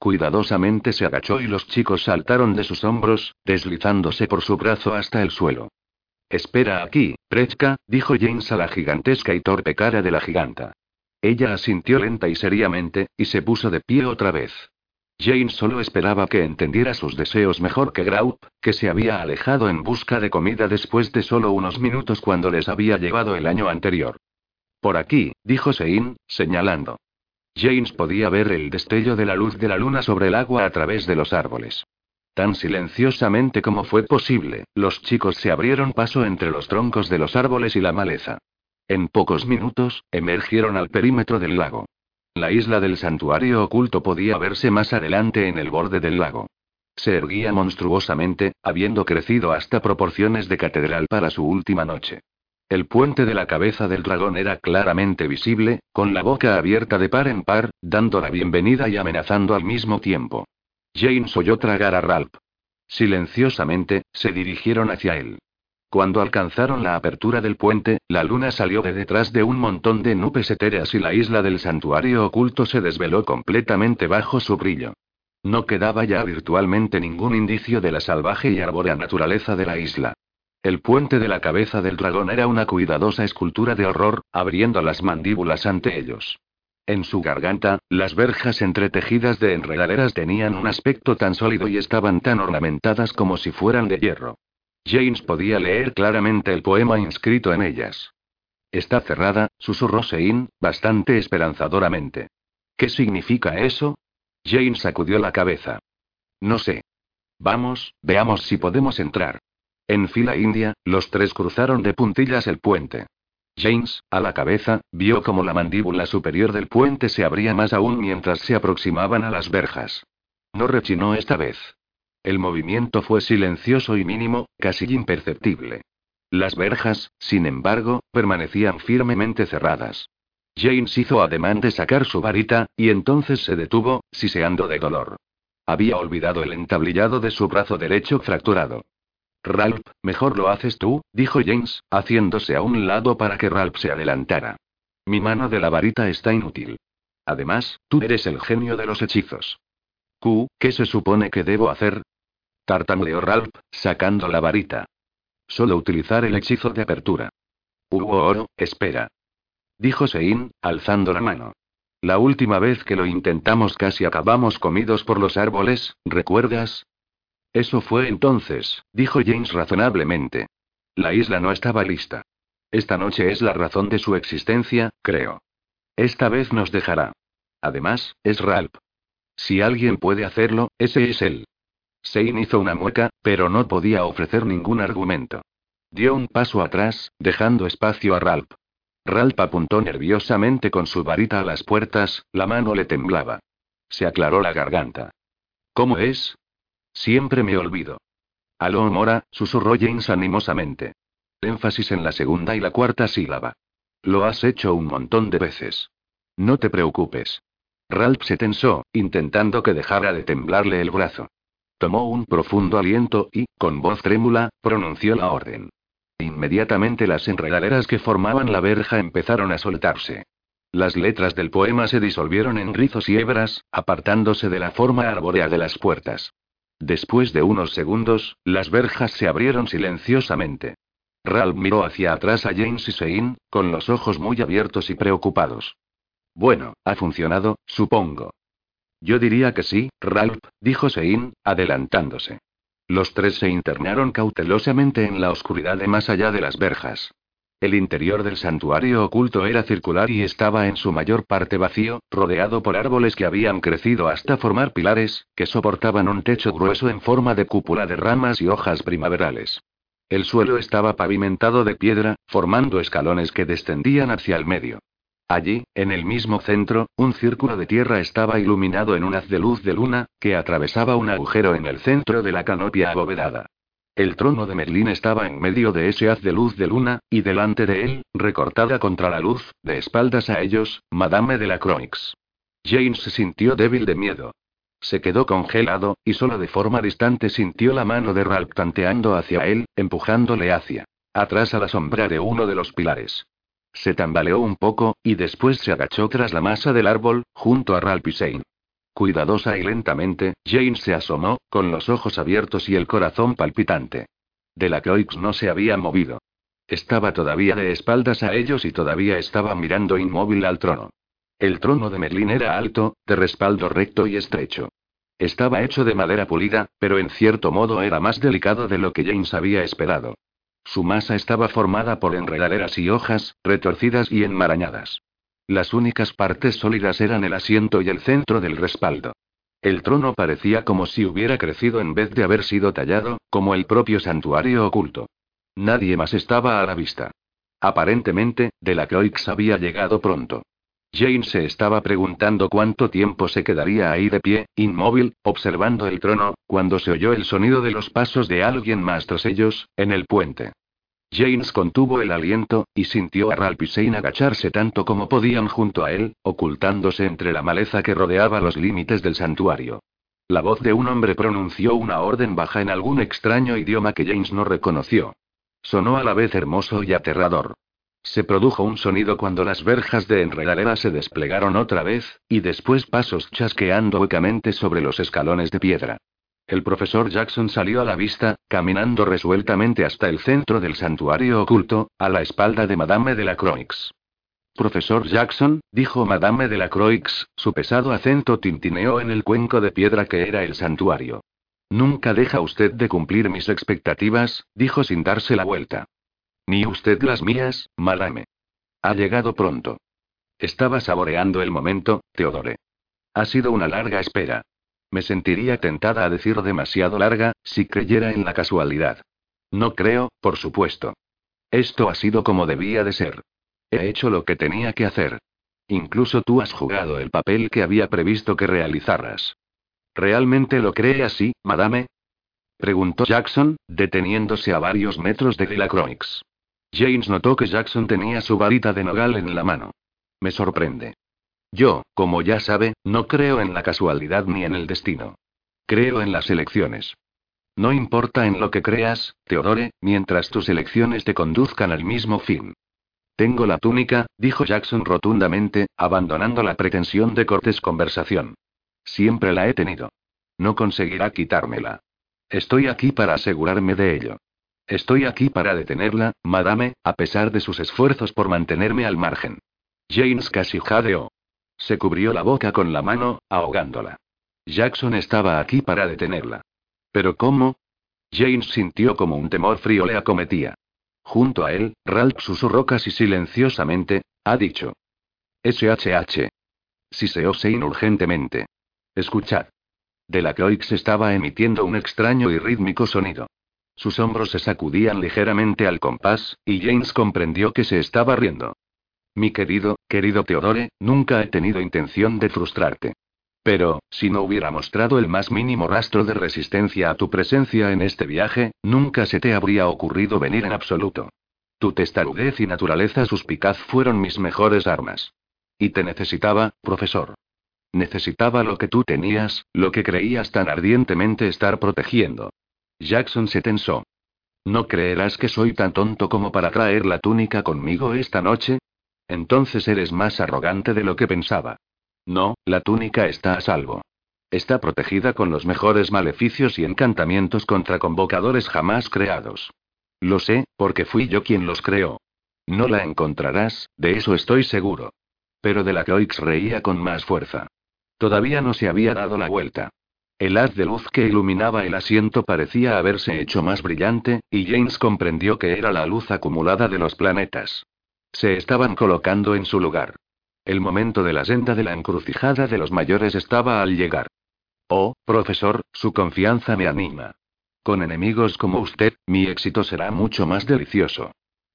Cuidadosamente se agachó y los chicos saltaron de sus hombros, deslizándose por su brazo hasta el suelo. Espera aquí, Prechka, dijo James a la gigantesca y torpe cara de la giganta. Ella asintió lenta y seriamente, y se puso de pie otra vez. Jane solo esperaba que entendiera sus deseos mejor que Graup, que se había alejado en busca de comida después de solo unos minutos cuando les había llevado el año anterior. Por aquí, dijo Sein, señalando. James podía ver el destello de la luz de la luna sobre el agua a través de los árboles. Tan silenciosamente como fue posible, los chicos se abrieron paso entre los troncos de los árboles y la maleza. En pocos minutos, emergieron al perímetro del lago. La isla del santuario oculto podía verse más adelante en el borde del lago. Se erguía monstruosamente, habiendo crecido hasta proporciones de catedral para su última noche. El puente de la cabeza del dragón era claramente visible, con la boca abierta de par en par, dando la bienvenida y amenazando al mismo tiempo. James oyó tragar a Ralph. Silenciosamente, se dirigieron hacia él. Cuando alcanzaron la apertura del puente, la luna salió de detrás de un montón de nubes etéreas y la isla del santuario oculto se desveló completamente bajo su brillo. No quedaba ya virtualmente ningún indicio de la salvaje y arbórea naturaleza de la isla. El puente de la cabeza del dragón era una cuidadosa escultura de horror, abriendo las mandíbulas ante ellos. En su garganta, las verjas entretejidas de enredaderas tenían un aspecto tan sólido y estaban tan ornamentadas como si fueran de hierro. James podía leer claramente el poema inscrito en ellas. Está cerrada, susurró Sein, bastante esperanzadoramente. ¿Qué significa eso? James sacudió la cabeza. No sé. Vamos, veamos si podemos entrar. En fila india, los tres cruzaron de puntillas el puente. James, a la cabeza, vio como la mandíbula superior del puente se abría más aún mientras se aproximaban a las verjas. No rechinó esta vez. El movimiento fue silencioso y mínimo, casi imperceptible. Las verjas, sin embargo, permanecían firmemente cerradas. James hizo ademán de sacar su varita, y entonces se detuvo, siseando de dolor. Había olvidado el entablillado de su brazo derecho fracturado. Ralph, mejor lo haces tú, dijo James, haciéndose a un lado para que Ralph se adelantara. Mi mano de la varita está inútil. Además, tú eres el genio de los hechizos. Q, ¿qué se supone que debo hacer? Tartamudeó Ralph, sacando la varita. Solo utilizar el hechizo de apertura. Hugo oro, espera. Dijo Sein, alzando la mano. La última vez que lo intentamos casi acabamos comidos por los árboles, ¿recuerdas? Eso fue entonces, dijo James razonablemente. La isla no estaba lista. Esta noche es la razón de su existencia, creo. Esta vez nos dejará. Además, es Ralph. Si alguien puede hacerlo, ese es él. Sein hizo una mueca, pero no podía ofrecer ningún argumento. Dio un paso atrás, dejando espacio a Ralph. Ralph apuntó nerviosamente con su varita a las puertas, la mano le temblaba. Se aclaró la garganta. ¿Cómo es? Siempre me olvido. Aló Mora, susurró James animosamente. Énfasis en la segunda y la cuarta sílaba. Lo has hecho un montón de veces. No te preocupes. Ralph se tensó, intentando que dejara de temblarle el brazo. Tomó un profundo aliento y, con voz trémula, pronunció la orden. Inmediatamente las enredaderas que formaban la verja empezaron a soltarse. Las letras del poema se disolvieron en rizos y hebras, apartándose de la forma arbórea de las puertas. Después de unos segundos, las verjas se abrieron silenciosamente. Ralph miró hacia atrás a James y Sein, con los ojos muy abiertos y preocupados. Bueno, ha funcionado, supongo. Yo diría que sí, Ralph, dijo Sein, adelantándose. Los tres se internaron cautelosamente en la oscuridad de más allá de las verjas. El interior del santuario oculto era circular y estaba en su mayor parte vacío, rodeado por árboles que habían crecido hasta formar pilares, que soportaban un techo grueso en forma de cúpula de ramas y hojas primaverales. El suelo estaba pavimentado de piedra, formando escalones que descendían hacia el medio. Allí, en el mismo centro, un círculo de tierra estaba iluminado en un haz de luz de luna, que atravesaba un agujero en el centro de la canopia abovedada. El trono de Merlín estaba en medio de ese haz de luz de luna, y delante de él, recortada contra la luz, de espaldas a ellos, Madame de la Croix. James se sintió débil de miedo. Se quedó congelado, y solo de forma distante sintió la mano de Ralph tanteando hacia él, empujándole hacia atrás a la sombra de uno de los pilares. Se tambaleó un poco, y después se agachó tras la masa del árbol, junto a Ralph y Cuidadosa y lentamente, Jane se asomó, con los ojos abiertos y el corazón palpitante. De la Croix no se había movido. Estaba todavía de espaldas a ellos y todavía estaba mirando inmóvil al trono. El trono de Merlín era alto, de respaldo recto y estrecho. Estaba hecho de madera pulida, pero en cierto modo era más delicado de lo que James había esperado. Su masa estaba formada por enredaderas y hojas, retorcidas y enmarañadas. Las únicas partes sólidas eran el asiento y el centro del respaldo. El trono parecía como si hubiera crecido en vez de haber sido tallado, como el propio santuario oculto. Nadie más estaba a la vista. Aparentemente, Delacroix había llegado pronto. Jane se estaba preguntando cuánto tiempo se quedaría ahí de pie, inmóvil, observando el trono, cuando se oyó el sonido de los pasos de alguien más tras ellos, en el puente. James contuvo el aliento, y sintió a Ralph agacharse tanto como podían junto a él, ocultándose entre la maleza que rodeaba los límites del santuario. La voz de un hombre pronunció una orden baja en algún extraño idioma que James no reconoció. Sonó a la vez hermoso y aterrador. Se produjo un sonido cuando las verjas de enredadera se desplegaron otra vez, y después pasos chasqueando huecamente sobre los escalones de piedra. El profesor Jackson salió a la vista, caminando resueltamente hasta el centro del santuario oculto, a la espalda de Madame de la Croix. Profesor Jackson, dijo Madame de la Croix, su pesado acento tintineó en el cuenco de piedra que era el santuario. Nunca deja usted de cumplir mis expectativas, dijo sin darse la vuelta. Ni usted las mías, madame. Ha llegado pronto. Estaba saboreando el momento, Teodore. Ha sido una larga espera. Me sentiría tentada a decir demasiado larga, si creyera en la casualidad. No creo, por supuesto. Esto ha sido como debía de ser. He hecho lo que tenía que hacer. Incluso tú has jugado el papel que había previsto que realizaras. ¿Realmente lo cree así, madame? Preguntó Jackson, deteniéndose a varios metros de Delacroix. James notó que Jackson tenía su varita de nogal en la mano. Me sorprende. Yo, como ya sabe, no creo en la casualidad ni en el destino. Creo en las elecciones. No importa en lo que creas, Teodore, mientras tus elecciones te conduzcan al mismo fin. Tengo la túnica, dijo Jackson rotundamente, abandonando la pretensión de cortes conversación. Siempre la he tenido. No conseguirá quitármela. Estoy aquí para asegurarme de ello. Estoy aquí para detenerla, madame, a pesar de sus esfuerzos por mantenerme al margen. James casi jadeó. Se cubrió la boca con la mano, ahogándola. Jackson estaba aquí para detenerla. ¿Pero cómo? James sintió como un temor frío le acometía. Junto a él, Ralph susurró casi silenciosamente, ha dicho. SHH. Siseó Sein urgentemente. Escuchad. De la Croix estaba emitiendo un extraño y rítmico sonido. Sus hombros se sacudían ligeramente al compás, y James comprendió que se estaba riendo. Mi querido, querido Teodore, nunca he tenido intención de frustrarte. Pero, si no hubiera mostrado el más mínimo rastro de resistencia a tu presencia en este viaje, nunca se te habría ocurrido venir en absoluto. Tu testarudez y naturaleza suspicaz fueron mis mejores armas. Y te necesitaba, profesor. Necesitaba lo que tú tenías, lo que creías tan ardientemente estar protegiendo. Jackson se tensó. ¿No creerás que soy tan tonto como para traer la túnica conmigo esta noche? Entonces eres más arrogante de lo que pensaba. No, la túnica está a salvo. Está protegida con los mejores maleficios y encantamientos contra convocadores jamás creados. Lo sé, porque fui yo quien los creó. No la encontrarás, de eso estoy seguro. Pero de la Croix reía con más fuerza. Todavía no se había dado la vuelta. El haz de luz que iluminaba el asiento parecía haberse hecho más brillante, y James comprendió que era la luz acumulada de los planetas. Se estaban colocando en su lugar. El momento de la senda de la encrucijada de los mayores estaba al llegar. Oh, profesor, su confianza me anima. Con enemigos como usted, mi éxito será mucho más delicioso.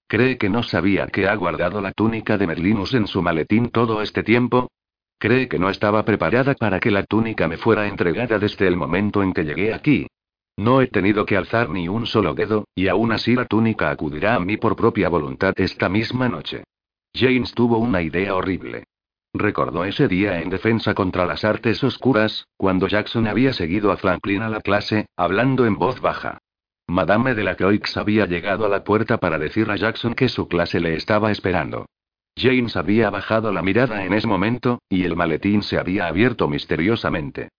¿Cree que no sabía que ha guardado la túnica de Merlinus en su maletín todo este tiempo? ¿Cree que no estaba preparada para que la túnica me fuera entregada desde el momento en que llegué aquí? No he tenido que alzar ni un solo dedo, y aún así la túnica acudirá a mí por propia voluntad esta misma noche. James tuvo una idea horrible. Recordó ese día en defensa contra las artes oscuras, cuando Jackson había seguido a Franklin a la clase, hablando en voz baja. Madame de la Croix había llegado a la puerta para decir a Jackson que su clase le estaba esperando. James había bajado la mirada en ese momento, y el maletín se había abierto misteriosamente.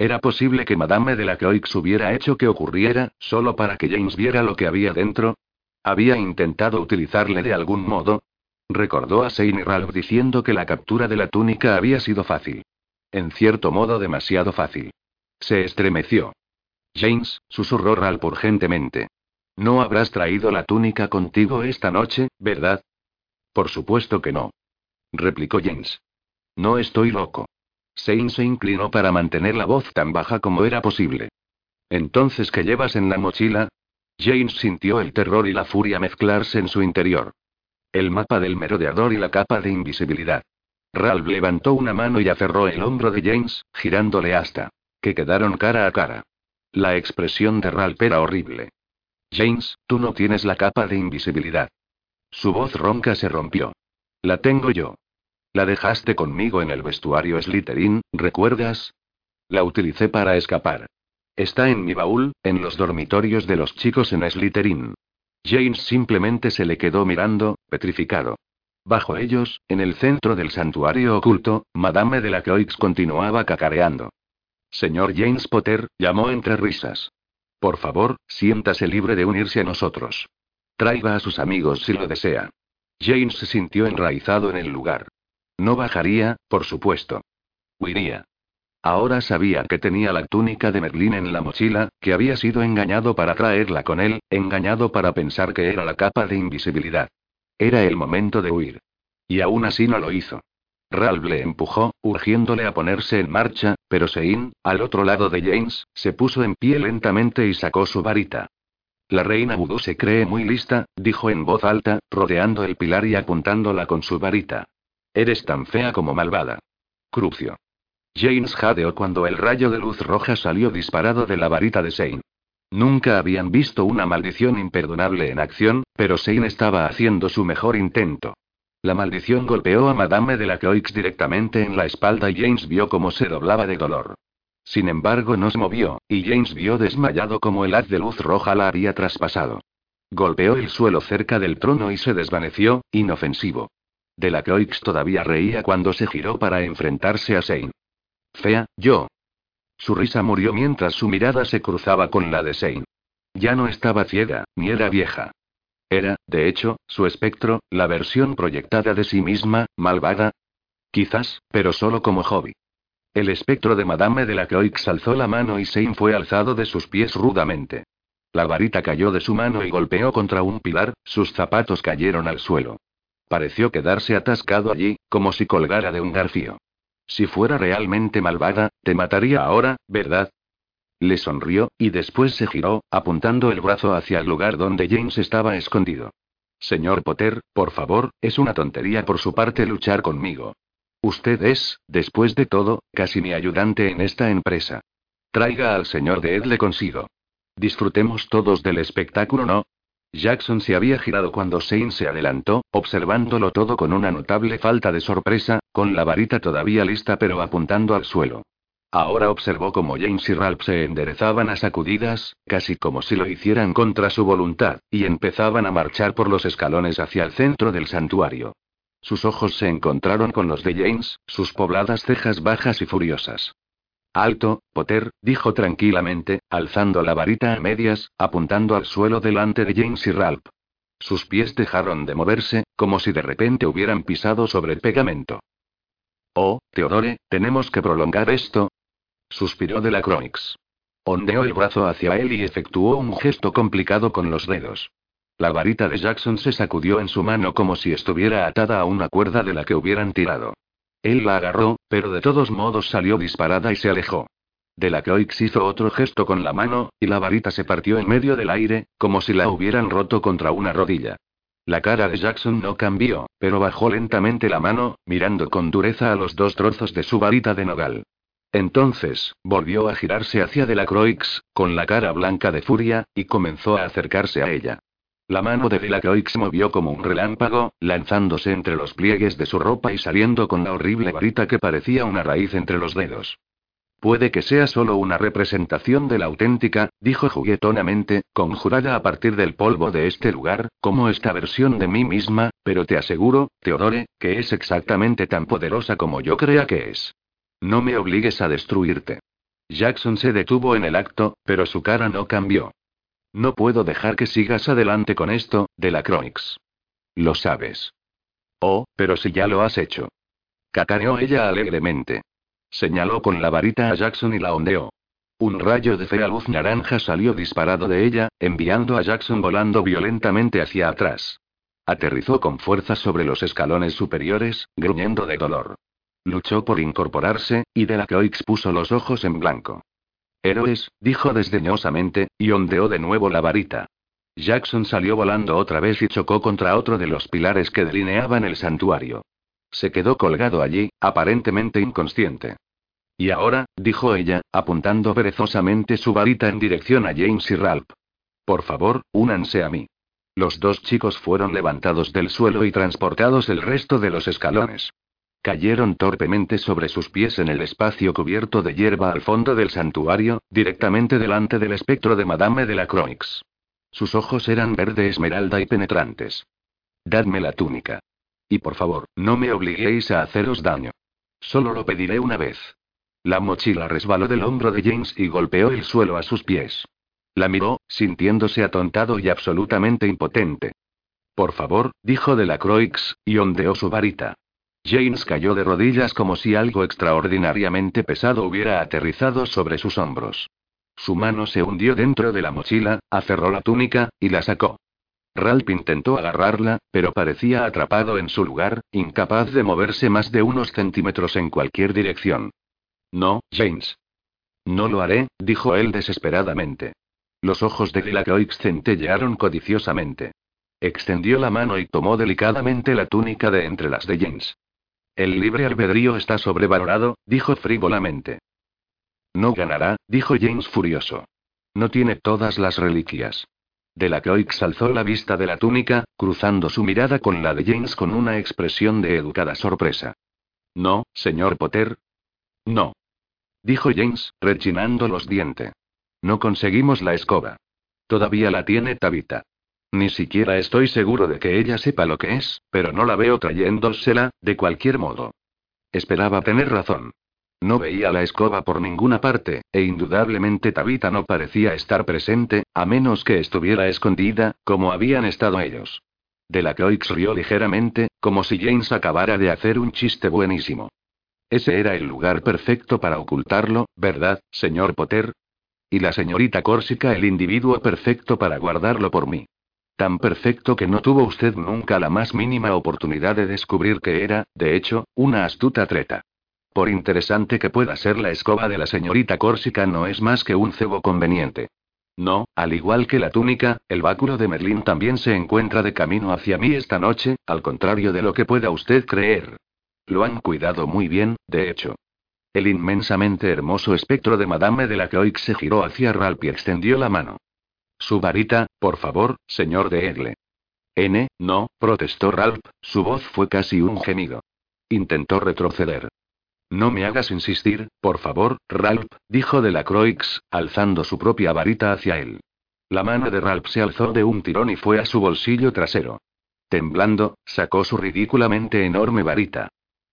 Era posible que Madame de la Croix hubiera hecho que ocurriera, solo para que James viera lo que había dentro. Había intentado utilizarle de algún modo. Recordó a y Ralph diciendo que la captura de la túnica había sido fácil. En cierto modo demasiado fácil. Se estremeció. James, susurró Ralph urgentemente. No habrás traído la túnica contigo esta noche, ¿verdad? Por supuesto que no. Replicó James. No estoy loco. Shane se inclinó para mantener la voz tan baja como era posible. Entonces, ¿qué llevas en la mochila? James sintió el terror y la furia mezclarse en su interior. El mapa del merodeador y la capa de invisibilidad. Ralph levantó una mano y aferró el hombro de James, girándole hasta que quedaron cara a cara. La expresión de Ralph era horrible. James, tú no tienes la capa de invisibilidad. Su voz ronca se rompió. La tengo yo. La dejaste conmigo en el vestuario Slytherin, ¿recuerdas? La utilicé para escapar. Está en mi baúl, en los dormitorios de los chicos en Slytherin. James simplemente se le quedó mirando, petrificado. Bajo ellos, en el centro del santuario oculto, Madame de la Croix continuaba cacareando. Señor James Potter, llamó entre risas. Por favor, siéntase libre de unirse a nosotros. Traiga a sus amigos si lo desea. James se sintió enraizado en el lugar. No bajaría, por supuesto. Huiría. Ahora sabía que tenía la túnica de Merlín en la mochila, que había sido engañado para traerla con él, engañado para pensar que era la capa de invisibilidad. Era el momento de huir. Y aún así no lo hizo. Ralph le empujó, urgiéndole a ponerse en marcha, pero Sein, al otro lado de James, se puso en pie lentamente y sacó su varita. La reina Voodoo se cree muy lista, dijo en voz alta, rodeando el pilar y apuntándola con su varita. Eres tan fea como malvada. Crucio. James jadeó cuando el rayo de luz roja salió disparado de la varita de Sein. Nunca habían visto una maldición imperdonable en acción, pero Sein estaba haciendo su mejor intento. La maldición golpeó a Madame de la Croix directamente en la espalda y James vio cómo se doblaba de dolor. Sin embargo, no se movió, y James vio desmayado como el haz de luz roja la había traspasado. Golpeó el suelo cerca del trono y se desvaneció, inofensivo. De la Croix todavía reía cuando se giró para enfrentarse a Shane. Fea, yo. Su risa murió mientras su mirada se cruzaba con la de Shane. Ya no estaba ciega, ni era vieja. Era, de hecho, su espectro, la versión proyectada de sí misma, malvada. Quizás, pero solo como hobby. El espectro de Madame de la Croix alzó la mano y Sein fue alzado de sus pies rudamente. La varita cayó de su mano y golpeó contra un pilar, sus zapatos cayeron al suelo. Pareció quedarse atascado allí, como si colgara de un garfio. Si fuera realmente malvada, te mataría ahora, ¿verdad? Le sonrió, y después se giró, apuntando el brazo hacia el lugar donde James estaba escondido. Señor Potter, por favor, es una tontería por su parte luchar conmigo. Usted es, después de todo, casi mi ayudante en esta empresa. Traiga al señor de Edle consigo. Disfrutemos todos del espectáculo, ¿no? Jackson se había girado cuando Shane se adelantó, observándolo todo con una notable falta de sorpresa, con la varita todavía lista pero apuntando al suelo. Ahora observó cómo James y Ralph se enderezaban a sacudidas, casi como si lo hicieran contra su voluntad, y empezaban a marchar por los escalones hacia el centro del santuario. Sus ojos se encontraron con los de James, sus pobladas cejas bajas y furiosas. Alto, Potter, dijo tranquilamente, alzando la varita a medias, apuntando al suelo delante de James y Ralph. Sus pies dejaron de moverse, como si de repente hubieran pisado sobre el pegamento. Oh, Teodore, tenemos que prolongar esto, Suspiró de la Cronix. Ondeó el brazo hacia él y efectuó un gesto complicado con los dedos. La varita de Jackson se sacudió en su mano como si estuviera atada a una cuerda de la que hubieran tirado. Él la agarró, pero de todos modos salió disparada y se alejó. De la Croix hizo otro gesto con la mano, y la varita se partió en medio del aire, como si la hubieran roto contra una rodilla. La cara de Jackson no cambió, pero bajó lentamente la mano, mirando con dureza a los dos trozos de su varita de nogal. Entonces, volvió a girarse hacia Delacroix, con la cara blanca de furia, y comenzó a acercarse a ella. La mano de Delacroix se movió como un relámpago, lanzándose entre los pliegues de su ropa y saliendo con la horrible varita que parecía una raíz entre los dedos. Puede que sea solo una representación de la auténtica, dijo juguetonamente, conjurada a partir del polvo de este lugar, como esta versión de mí misma, pero te aseguro, Teodore, que es exactamente tan poderosa como yo crea que es. No me obligues a destruirte. Jackson se detuvo en el acto, pero su cara no cambió. No puedo dejar que sigas adelante con esto, de la Croix. Lo sabes. Oh, pero si ya lo has hecho. Cacareó ella alegremente. Señaló con la varita a Jackson y la ondeó. Un rayo de fea luz naranja salió disparado de ella, enviando a Jackson volando violentamente hacia atrás. Aterrizó con fuerza sobre los escalones superiores, gruñendo de dolor. Luchó por incorporarse, y Delacroix puso los ojos en blanco. Héroes, dijo desdeñosamente, y ondeó de nuevo la varita. Jackson salió volando otra vez y chocó contra otro de los pilares que delineaban el santuario. Se quedó colgado allí, aparentemente inconsciente. Y ahora, dijo ella, apuntando perezosamente su varita en dirección a James y Ralph. Por favor, únanse a mí. Los dos chicos fueron levantados del suelo y transportados el resto de los escalones. Cayeron torpemente sobre sus pies en el espacio cubierto de hierba al fondo del santuario, directamente delante del espectro de Madame de la Croix. Sus ojos eran verde esmeralda y penetrantes. Dadme la túnica. Y por favor, no me obliguéis a haceros daño. Solo lo pediré una vez. La mochila resbaló del hombro de James y golpeó el suelo a sus pies. La miró, sintiéndose atontado y absolutamente impotente. Por favor, dijo de la Croix, y ondeó su varita. James cayó de rodillas como si algo extraordinariamente pesado hubiera aterrizado sobre sus hombros. Su mano se hundió dentro de la mochila, aferró la túnica, y la sacó. Ralph intentó agarrarla, pero parecía atrapado en su lugar, incapaz de moverse más de unos centímetros en cualquier dirección. No, James. No lo haré, dijo él desesperadamente. Los ojos de Delacroix centellearon codiciosamente. Extendió la mano y tomó delicadamente la túnica de entre las de James. El libre albedrío está sobrevalorado, dijo frívolamente. No ganará, dijo James furioso. No tiene todas las reliquias. Delacroix alzó la vista de la túnica, cruzando su mirada con la de James con una expresión de educada sorpresa. No, señor Potter. No. Dijo James, rechinando los dientes. No conseguimos la escoba. Todavía la tiene Tabita. Ni siquiera estoy seguro de que ella sepa lo que es, pero no la veo trayéndosela, de cualquier modo. Esperaba tener razón. No veía la escoba por ninguna parte, e indudablemente Tabita no parecía estar presente, a menos que estuviera escondida, como habían estado ellos. Delacroix rió ligeramente, como si James acabara de hacer un chiste buenísimo. Ese era el lugar perfecto para ocultarlo, ¿verdad, señor Potter? Y la señorita Córsica el individuo perfecto para guardarlo por mí. Tan perfecto que no tuvo usted nunca la más mínima oportunidad de descubrir que era, de hecho, una astuta treta. Por interesante que pueda ser la escoba de la señorita Córsica, no es más que un cebo conveniente. No, al igual que la túnica, el báculo de Merlín también se encuentra de camino hacia mí esta noche, al contrario de lo que pueda usted creer. Lo han cuidado muy bien, de hecho. El inmensamente hermoso espectro de Madame de la Croix se giró hacia Ralph y extendió la mano. Su varita, por favor, señor de Egle. N, no, protestó Ralph, su voz fue casi un gemido. Intentó retroceder. No me hagas insistir, por favor, Ralph, dijo de la Croix, alzando su propia varita hacia él. La mano de Ralph se alzó de un tirón y fue a su bolsillo trasero. Temblando, sacó su ridículamente enorme varita.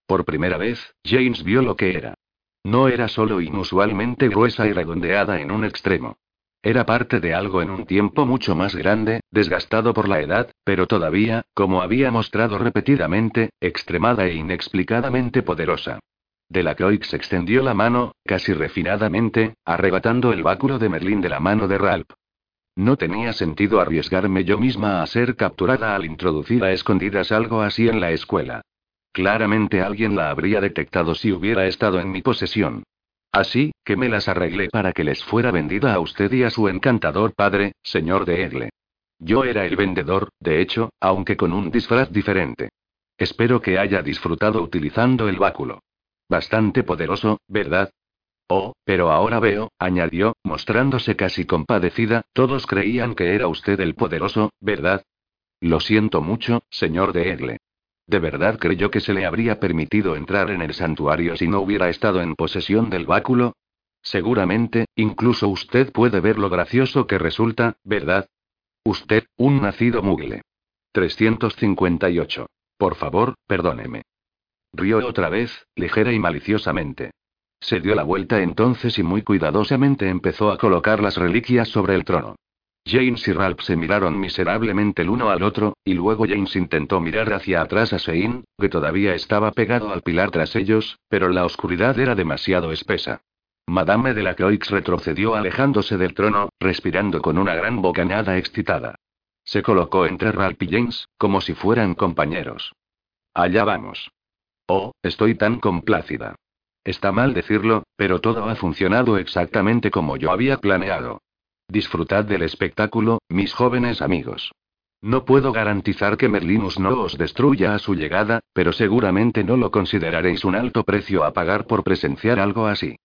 Por primera vez, James vio lo que era. No era solo inusualmente gruesa y redondeada en un extremo. Era parte de algo en un tiempo mucho más grande, desgastado por la edad, pero todavía, como había mostrado repetidamente, extremada e inexplicadamente poderosa. Delacroix extendió la mano, casi refinadamente, arrebatando el báculo de Merlín de la mano de Ralph. No tenía sentido arriesgarme yo misma a ser capturada al introducir a escondidas algo así en la escuela. Claramente alguien la habría detectado si hubiera estado en mi posesión. Así, que me las arreglé para que les fuera vendida a usted y a su encantador padre, señor de Egle. Yo era el vendedor, de hecho, aunque con un disfraz diferente. Espero que haya disfrutado utilizando el báculo. Bastante poderoso, ¿verdad? Oh, pero ahora veo, añadió, mostrándose casi compadecida, todos creían que era usted el poderoso, ¿verdad? Lo siento mucho, señor de Egle. ¿De verdad creyó que se le habría permitido entrar en el santuario si no hubiera estado en posesión del báculo? Seguramente, incluso usted puede ver lo gracioso que resulta, ¿verdad? Usted, un nacido mugle. 358. Por favor, perdóneme. Rió otra vez, ligera y maliciosamente. Se dio la vuelta entonces y muy cuidadosamente empezó a colocar las reliquias sobre el trono. James y Ralph se miraron miserablemente el uno al otro, y luego James intentó mirar hacia atrás a Sein, que todavía estaba pegado al pilar tras ellos, pero la oscuridad era demasiado espesa. Madame de la Croix retrocedió alejándose del trono, respirando con una gran bocanada excitada. Se colocó entre Ralph y James, como si fueran compañeros. Allá vamos. Oh, estoy tan complácida. Está mal decirlo, pero todo ha funcionado exactamente como yo había planeado. Disfrutad del espectáculo, mis jóvenes amigos. No puedo garantizar que Merlinus no os destruya a su llegada, pero seguramente no lo consideraréis un alto precio a pagar por presenciar algo así.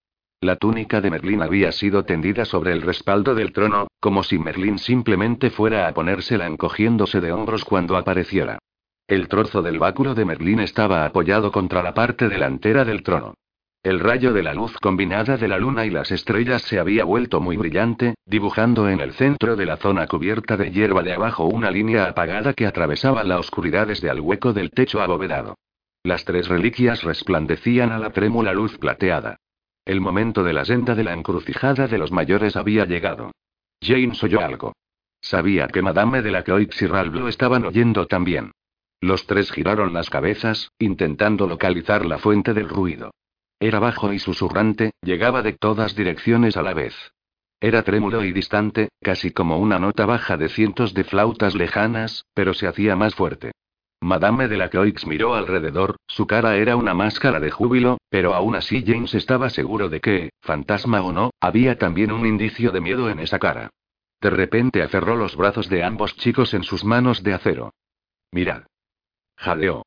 La túnica de Merlín había sido tendida sobre el respaldo del trono, como si Merlín simplemente fuera a ponérsela encogiéndose de hombros cuando apareciera. El trozo del báculo de Merlín estaba apoyado contra la parte delantera del trono. El rayo de la luz combinada de la luna y las estrellas se había vuelto muy brillante, dibujando en el centro de la zona cubierta de hierba de abajo una línea apagada que atravesaba la oscuridad desde el hueco del techo abovedado. Las tres reliquias resplandecían a la trémula luz plateada. El momento de la senda de la encrucijada de los mayores había llegado. James oyó algo. Sabía que Madame de la Croix y Ralph lo estaban oyendo también. Los tres giraron las cabezas, intentando localizar la fuente del ruido. Era bajo y susurrante, llegaba de todas direcciones a la vez. Era trémulo y distante, casi como una nota baja de cientos de flautas lejanas, pero se hacía más fuerte. Madame de la Croix miró alrededor, su cara era una máscara de júbilo, pero aún así James estaba seguro de que, fantasma o no, había también un indicio de miedo en esa cara. De repente aferró los brazos de ambos chicos en sus manos de acero. Mirad. Jadeó.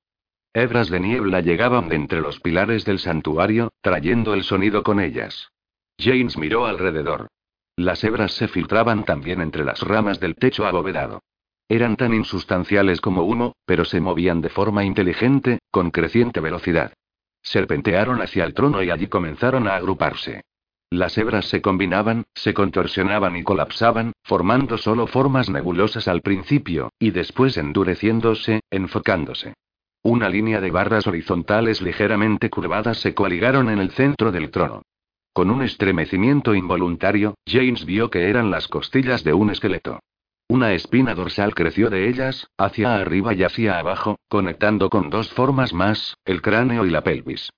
Hebras de niebla llegaban de entre los pilares del santuario, trayendo el sonido con ellas. James miró alrededor. Las hebras se filtraban también entre las ramas del techo abovedado. Eran tan insustanciales como humo, pero se movían de forma inteligente, con creciente velocidad. Serpentearon hacia el trono y allí comenzaron a agruparse. Las hebras se combinaban, se contorsionaban y colapsaban, formando solo formas nebulosas al principio, y después endureciéndose, enfocándose. Una línea de barras horizontales ligeramente curvadas se coaligaron en el centro del trono. Con un estremecimiento involuntario, James vio que eran las costillas de un esqueleto. Una espina dorsal creció de ellas, hacia arriba y hacia abajo, conectando con dos formas más, el cráneo y la pelvis.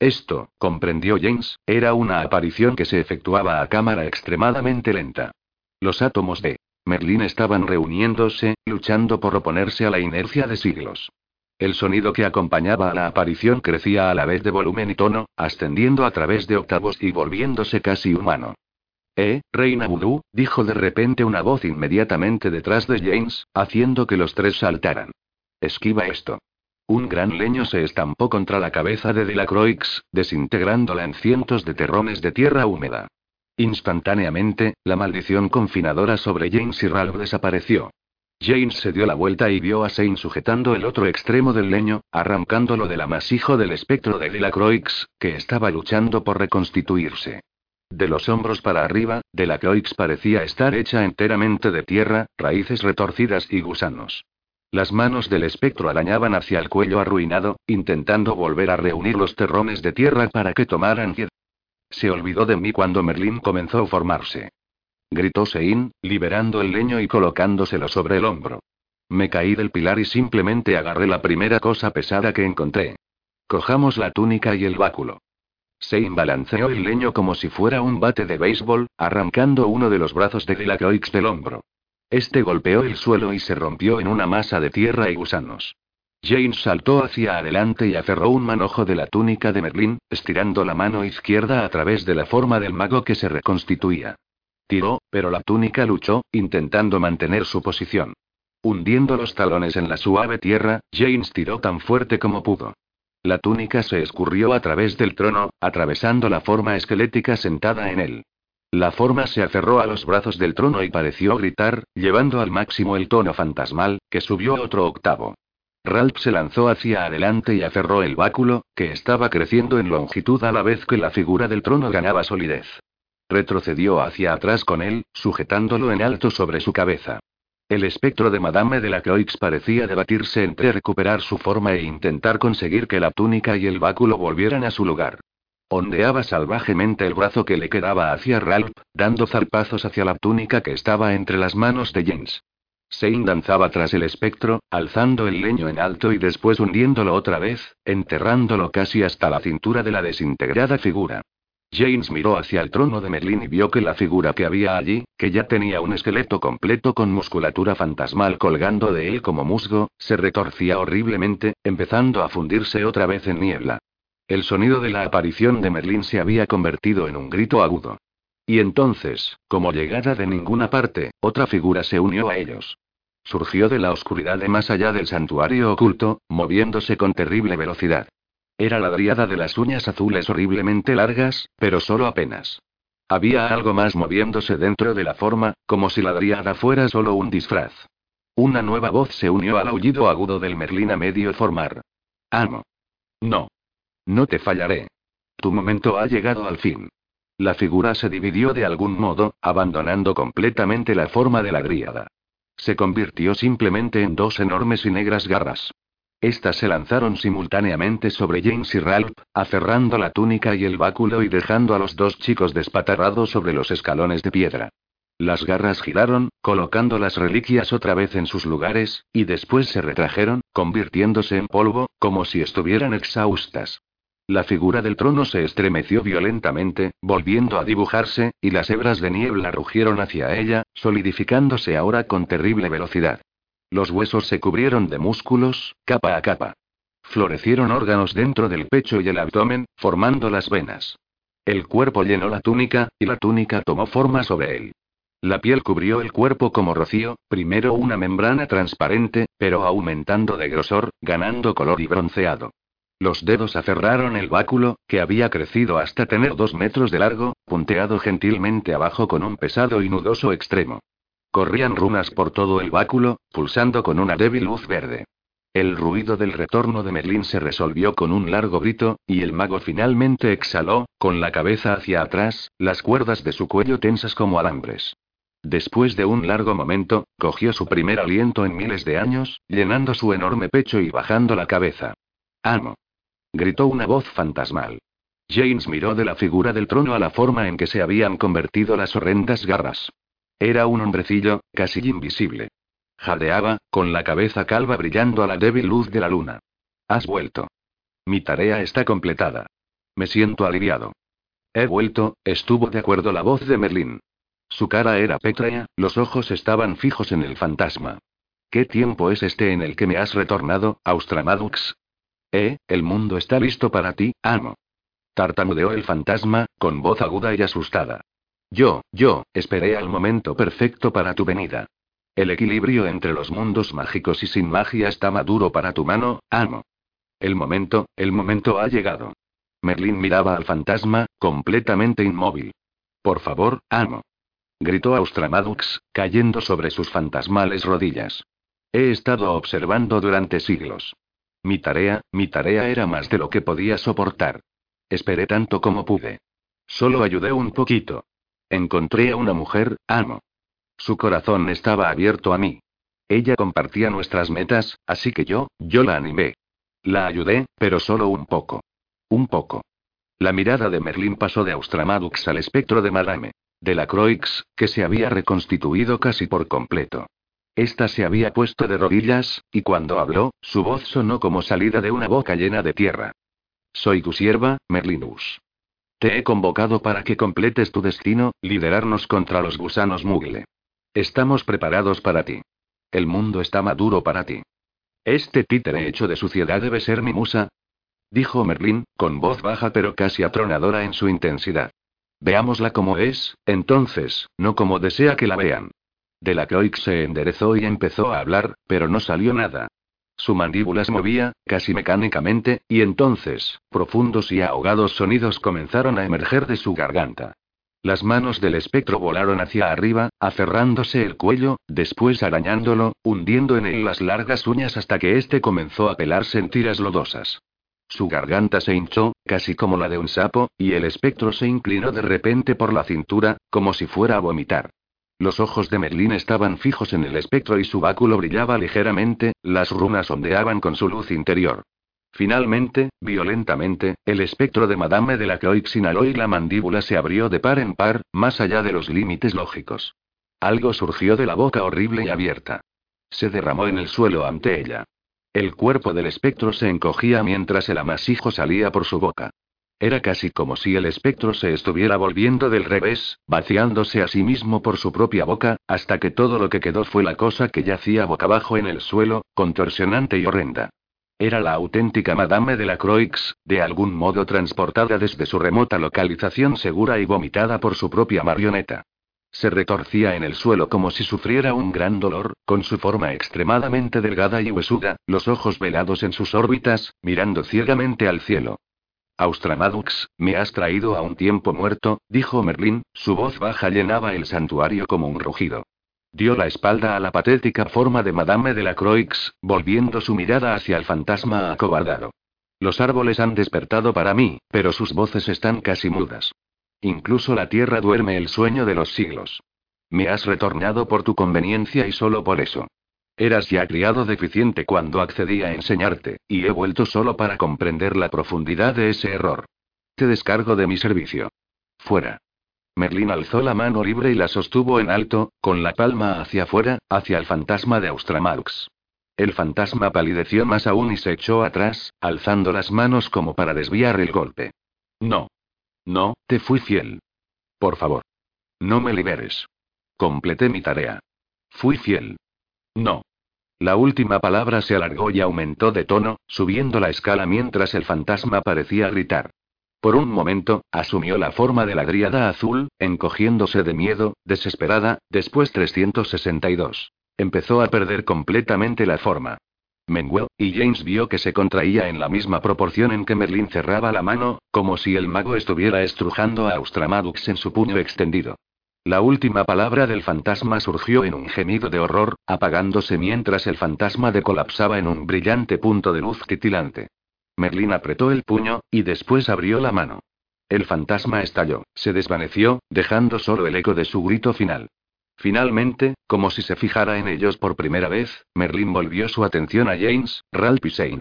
Esto, comprendió James, era una aparición que se efectuaba a cámara extremadamente lenta. Los átomos de Merlín estaban reuniéndose, luchando por oponerse a la inercia de siglos. El sonido que acompañaba a la aparición crecía a la vez de volumen y tono, ascendiendo a través de octavos y volviéndose casi humano. Eh, Reina Voodoo, dijo de repente una voz inmediatamente detrás de James, haciendo que los tres saltaran. Esquiva esto. Un gran leño se estampó contra la cabeza de Delacroix, desintegrándola en cientos de terrones de tierra húmeda. Instantáneamente, la maldición confinadora sobre James y Ralph desapareció. James se dio la vuelta y vio a Shane sujetando el otro extremo del leño, arrancándolo del amasijo del espectro de Delacroix, que estaba luchando por reconstituirse. De los hombros para arriba, Delacroix parecía estar hecha enteramente de tierra, raíces retorcidas y gusanos. Las manos del espectro arañaban hacia el cuello arruinado, intentando volver a reunir los terrones de tierra para que tomaran pie. Se olvidó de mí cuando Merlín comenzó a formarse gritó Sein, liberando el leño y colocándoselo sobre el hombro. Me caí del pilar y simplemente agarré la primera cosa pesada que encontré. Cojamos la túnica y el báculo. Sein balanceó el leño como si fuera un bate de béisbol, arrancando uno de los brazos de Dilacroix del hombro. Este golpeó el suelo y se rompió en una masa de tierra y gusanos. James saltó hacia adelante y aferró un manojo de la túnica de Merlín, estirando la mano izquierda a través de la forma del mago que se reconstituía. Tiró, pero la túnica luchó, intentando mantener su posición. Hundiendo los talones en la suave tierra, James tiró tan fuerte como pudo. La túnica se escurrió a través del trono, atravesando la forma esquelética sentada en él. La forma se aferró a los brazos del trono y pareció gritar, llevando al máximo el tono fantasmal, que subió otro octavo. Ralph se lanzó hacia adelante y aferró el báculo, que estaba creciendo en longitud a la vez que la figura del trono ganaba solidez. Retrocedió hacia atrás con él, sujetándolo en alto sobre su cabeza. El espectro de Madame de la Croix parecía debatirse entre recuperar su forma e intentar conseguir que la túnica y el báculo volvieran a su lugar. Ondeaba salvajemente el brazo que le quedaba hacia Ralph, dando zarpazos hacia la túnica que estaba entre las manos de James. Sein danzaba tras el espectro, alzando el leño en alto y después hundiéndolo otra vez, enterrándolo casi hasta la cintura de la desintegrada figura. James miró hacia el trono de Merlin y vio que la figura que había allí, que ya tenía un esqueleto completo con musculatura fantasmal colgando de él como musgo, se retorcía horriblemente, empezando a fundirse otra vez en niebla. El sonido de la aparición de Merlin se había convertido en un grito agudo. Y entonces, como llegada de ninguna parte, otra figura se unió a ellos. Surgió de la oscuridad de más allá del santuario oculto, moviéndose con terrible velocidad. Era la driada de las uñas azules horriblemente largas, pero solo apenas. Había algo más moviéndose dentro de la forma, como si la driada fuera solo un disfraz. Una nueva voz se unió al aullido agudo del Merlín a medio formar. Amo. No. No te fallaré. Tu momento ha llegado al fin. La figura se dividió de algún modo, abandonando completamente la forma de la dríada. Se convirtió simplemente en dos enormes y negras garras. Estas se lanzaron simultáneamente sobre James y Ralph, aferrando la túnica y el báculo y dejando a los dos chicos despatarrados sobre los escalones de piedra. Las garras giraron, colocando las reliquias otra vez en sus lugares, y después se retrajeron, convirtiéndose en polvo, como si estuvieran exhaustas. La figura del trono se estremeció violentamente, volviendo a dibujarse, y las hebras de niebla rugieron hacia ella, solidificándose ahora con terrible velocidad. Los huesos se cubrieron de músculos, capa a capa. Florecieron órganos dentro del pecho y el abdomen, formando las venas. El cuerpo llenó la túnica, y la túnica tomó forma sobre él. La piel cubrió el cuerpo como rocío, primero una membrana transparente, pero aumentando de grosor, ganando color y bronceado. Los dedos aferraron el báculo, que había crecido hasta tener dos metros de largo, punteado gentilmente abajo con un pesado y nudoso extremo. Corrían runas por todo el báculo, pulsando con una débil luz verde. El ruido del retorno de Merlín se resolvió con un largo grito, y el mago finalmente exhaló, con la cabeza hacia atrás, las cuerdas de su cuello tensas como alambres. Después de un largo momento, cogió su primer aliento en miles de años, llenando su enorme pecho y bajando la cabeza. Amo. Gritó una voz fantasmal. James miró de la figura del trono a la forma en que se habían convertido las horrendas garras. Era un hombrecillo, casi invisible. Jadeaba, con la cabeza calva brillando a la débil luz de la luna. Has vuelto. Mi tarea está completada. Me siento aliviado. He vuelto, estuvo de acuerdo la voz de Merlín. Su cara era pétrea, los ojos estaban fijos en el fantasma. ¿Qué tiempo es este en el que me has retornado, Austramadux? Eh, el mundo está listo para ti, amo. Tartamudeó el fantasma, con voz aguda y asustada. Yo, yo, esperé al momento perfecto para tu venida. El equilibrio entre los mundos mágicos y sin magia está maduro para tu mano, amo. El momento, el momento ha llegado. Merlín miraba al fantasma, completamente inmóvil. Por favor, amo. Gritó Austramadux, cayendo sobre sus fantasmales rodillas. He estado observando durante siglos. Mi tarea, mi tarea era más de lo que podía soportar. Esperé tanto como pude. Solo ayudé un poquito. Encontré a una mujer, amo. Su corazón estaba abierto a mí. Ella compartía nuestras metas, así que yo, yo la animé. La ayudé, pero solo un poco. Un poco. La mirada de Merlín pasó de Austramadux al espectro de Madame. De la Croix, que se había reconstituido casi por completo. Esta se había puesto de rodillas, y cuando habló, su voz sonó como salida de una boca llena de tierra. Soy tu sierva, Merlinus. Te he convocado para que completes tu destino, liderarnos contra los gusanos mugle. Estamos preparados para ti. El mundo está maduro para ti. ¿Este títere hecho de suciedad debe ser mi musa? Dijo Merlín, con voz baja pero casi atronadora en su intensidad. Veámosla como es, entonces, no como desea que la vean. De la Croix se enderezó y empezó a hablar, pero no salió nada. Su mandíbula se movía, casi mecánicamente, y entonces, profundos y ahogados sonidos comenzaron a emerger de su garganta. Las manos del espectro volaron hacia arriba, aferrándose el cuello, después arañándolo, hundiendo en él las largas uñas hasta que éste comenzó a pelarse en tiras lodosas. Su garganta se hinchó, casi como la de un sapo, y el espectro se inclinó de repente por la cintura, como si fuera a vomitar. Los ojos de Merlín estaban fijos en el espectro y su báculo brillaba ligeramente, las runas ondeaban con su luz interior. Finalmente, violentamente, el espectro de Madame de la Croix y la mandíbula se abrió de par en par, más allá de los límites lógicos. Algo surgió de la boca horrible y abierta. Se derramó en el suelo ante ella. El cuerpo del espectro se encogía mientras el amasijo salía por su boca. Era casi como si el espectro se estuviera volviendo del revés, vaciándose a sí mismo por su propia boca, hasta que todo lo que quedó fue la cosa que yacía boca abajo en el suelo, contorsionante y horrenda. Era la auténtica Madame de la Croix, de algún modo transportada desde su remota localización segura y vomitada por su propia marioneta. Se retorcía en el suelo como si sufriera un gran dolor, con su forma extremadamente delgada y huesuda, los ojos velados en sus órbitas, mirando ciegamente al cielo. Austramadux, me has traído a un tiempo muerto, dijo Merlín, su voz baja llenaba el santuario como un rugido. Dio la espalda a la patética forma de Madame de la Croix, volviendo su mirada hacia el fantasma acobardado. Los árboles han despertado para mí, pero sus voces están casi mudas. Incluso la tierra duerme el sueño de los siglos. Me has retornado por tu conveniencia y solo por eso. Eras ya criado deficiente cuando accedí a enseñarte, y he vuelto solo para comprender la profundidad de ese error. Te descargo de mi servicio. Fuera. Merlín alzó la mano libre y la sostuvo en alto, con la palma hacia afuera, hacia el fantasma de Austramalx. El fantasma palideció más aún y se echó atrás, alzando las manos como para desviar el golpe. No. No, te fui fiel. Por favor. No me liberes. Completé mi tarea. Fui fiel. No. La última palabra se alargó y aumentó de tono, subiendo la escala mientras el fantasma parecía gritar. Por un momento, asumió la forma de la dríada azul, encogiéndose de miedo, desesperada, después 362. Empezó a perder completamente la forma. Menguel, y James vio que se contraía en la misma proporción en que Merlin cerraba la mano, como si el mago estuviera estrujando a Austramadux en su puño extendido. La última palabra del fantasma surgió en un gemido de horror, apagándose mientras el fantasma decolapsaba en un brillante punto de luz titilante. Merlín apretó el puño, y después abrió la mano. El fantasma estalló, se desvaneció, dejando solo el eco de su grito final. Finalmente, como si se fijara en ellos por primera vez, Merlín volvió su atención a James, Ralph y Shane.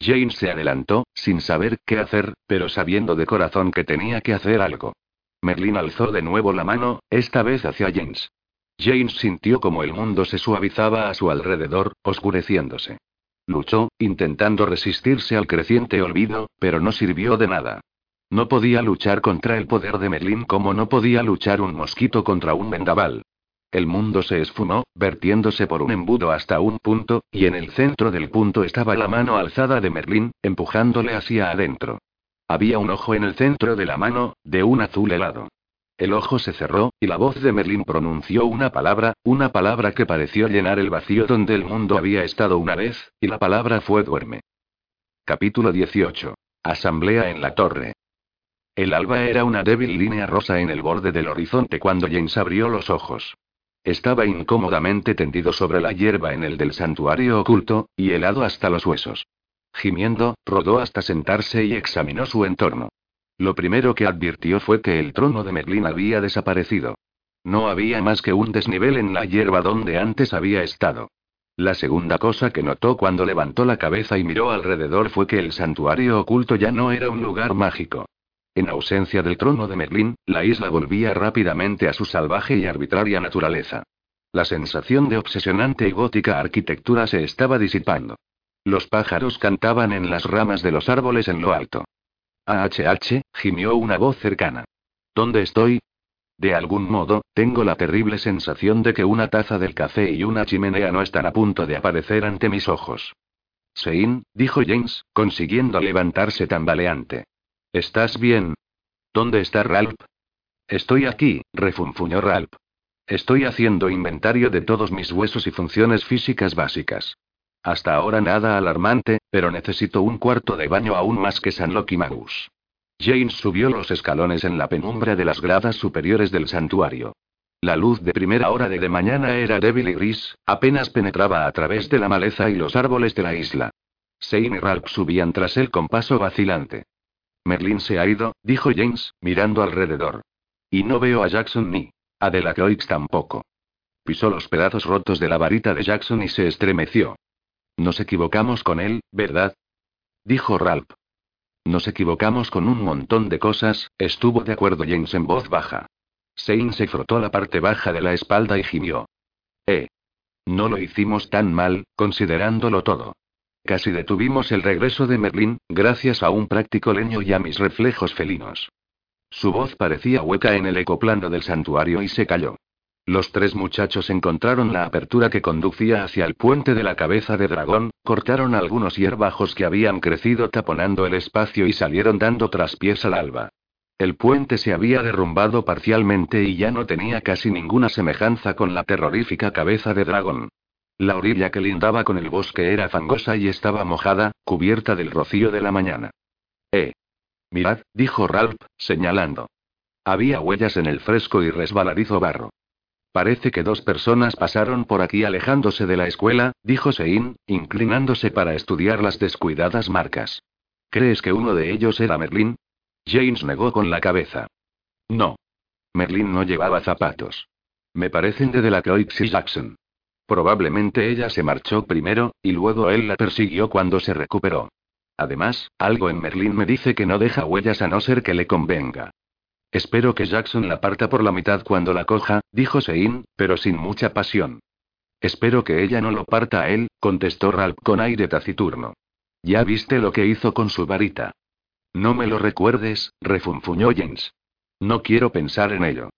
James se adelantó, sin saber qué hacer, pero sabiendo de corazón que tenía que hacer algo. Merlín alzó de nuevo la mano, esta vez hacia James. James sintió como el mundo se suavizaba a su alrededor, oscureciéndose. Luchó, intentando resistirse al creciente olvido, pero no sirvió de nada. No podía luchar contra el poder de Merlín como no podía luchar un mosquito contra un vendaval. El mundo se esfumó, vertiéndose por un embudo hasta un punto, y en el centro del punto estaba la mano alzada de Merlín, empujándole hacia adentro. Había un ojo en el centro de la mano, de un azul helado. El ojo se cerró, y la voz de Merlín pronunció una palabra, una palabra que pareció llenar el vacío donde el mundo había estado una vez, y la palabra fue duerme. Capítulo 18. Asamblea en la torre. El alba era una débil línea rosa en el borde del horizonte cuando James abrió los ojos. Estaba incómodamente tendido sobre la hierba en el del santuario oculto, y helado hasta los huesos. Gimiendo, rodó hasta sentarse y examinó su entorno. Lo primero que advirtió fue que el trono de Merlín había desaparecido. No había más que un desnivel en la hierba donde antes había estado. La segunda cosa que notó cuando levantó la cabeza y miró alrededor fue que el santuario oculto ya no era un lugar mágico. En ausencia del trono de Merlín, la isla volvía rápidamente a su salvaje y arbitraria naturaleza. La sensación de obsesionante y gótica arquitectura se estaba disipando. Los pájaros cantaban en las ramas de los árboles en lo alto. AHH, gimió una voz cercana. ¿Dónde estoy? De algún modo, tengo la terrible sensación de que una taza del café y una chimenea no están a punto de aparecer ante mis ojos. Sein, dijo James, consiguiendo levantarse tambaleante. ¿Estás bien? ¿Dónde está Ralph? Estoy aquí, refunfuñó Ralph. Estoy haciendo inventario de todos mis huesos y funciones físicas básicas. Hasta ahora nada alarmante, pero necesito un cuarto de baño aún más que San Magus. James subió los escalones en la penumbra de las gradas superiores del santuario. La luz de primera hora de, mañana era débil y gris, apenas penetraba a través de la maleza y los árboles de la isla. Shane y Ralph subían tras él con paso vacilante. Merlin se ha ido, dijo James, mirando alrededor. Y no veo a Jackson ni a Delacroix tampoco. Pisó los pedazos rotos de la varita de Jackson y se estremeció. Nos equivocamos con él, ¿verdad? Dijo Ralph. Nos equivocamos con un montón de cosas, estuvo de acuerdo James en voz baja. Shane se frotó la parte baja de la espalda y gimió. Eh. No lo hicimos tan mal, considerándolo todo. Casi detuvimos el regreso de Merlín, gracias a un práctico leño y a mis reflejos felinos. Su voz parecía hueca en el ecoplano del santuario y se calló. Los tres muchachos encontraron la apertura que conducía hacia el puente de la cabeza de dragón, cortaron algunos hierbajos que habían crecido taponando el espacio y salieron dando traspiés al alba. El puente se había derrumbado parcialmente y ya no tenía casi ninguna semejanza con la terrorífica cabeza de dragón. La orilla que lindaba con el bosque era fangosa y estaba mojada, cubierta del rocío de la mañana. Eh. Mirad, dijo Ralph, señalando. Había huellas en el fresco y resbaladizo barro. Parece que dos personas pasaron por aquí alejándose de la escuela, dijo Sein, inclinándose para estudiar las descuidadas marcas. ¿Crees que uno de ellos era Merlin? James negó con la cabeza. No. Merlin no llevaba zapatos. Me parecen de Delacroix y Jackson. Probablemente ella se marchó primero, y luego él la persiguió cuando se recuperó. Además, algo en Merlin me dice que no deja huellas a no ser que le convenga. Espero que Jackson la parta por la mitad cuando la coja, dijo Sein, pero sin mucha pasión. Espero que ella no lo parta a él, contestó Ralph con aire taciturno. Ya viste lo que hizo con su varita. No me lo recuerdes, refunfuñó James. No quiero pensar en ello.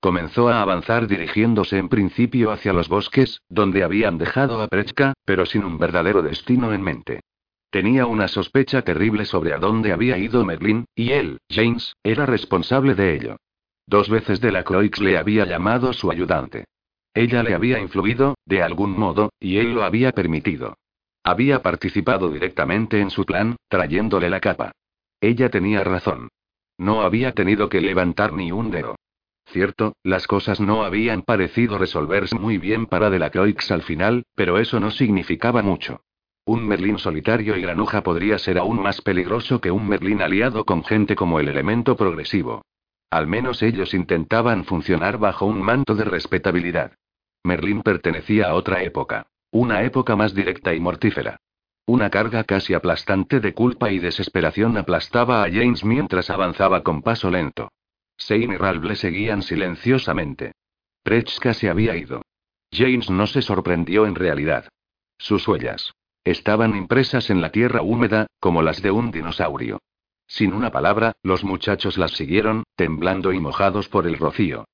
Comenzó a avanzar dirigiéndose en principio hacia los bosques, donde habían dejado a Prechka, pero sin un verdadero destino en mente. Tenía una sospecha terrible sobre a dónde había ido Merlin, y él, James, era responsable de ello. Dos veces de la Croix le había llamado su ayudante. Ella le había influido, de algún modo, y él lo había permitido. Había participado directamente en su plan, trayéndole la capa. Ella tenía razón. No había tenido que levantar ni un dedo. Cierto, las cosas no habían parecido resolverse muy bien para Delacroix al final, pero eso no significaba mucho. Un Merlín solitario y granuja podría ser aún más peligroso que un Merlín aliado con gente como el elemento progresivo. Al menos ellos intentaban funcionar bajo un manto de respetabilidad. Merlín pertenecía a otra época. Una época más directa y mortífera. Una carga casi aplastante de culpa y desesperación aplastaba a James mientras avanzaba con paso lento. Shane y Ralph le seguían silenciosamente. Prechka se había ido. James no se sorprendió en realidad. Sus huellas. Estaban impresas en la tierra húmeda, como las de un dinosaurio. Sin una palabra, los muchachos las siguieron, temblando y mojados por el rocío.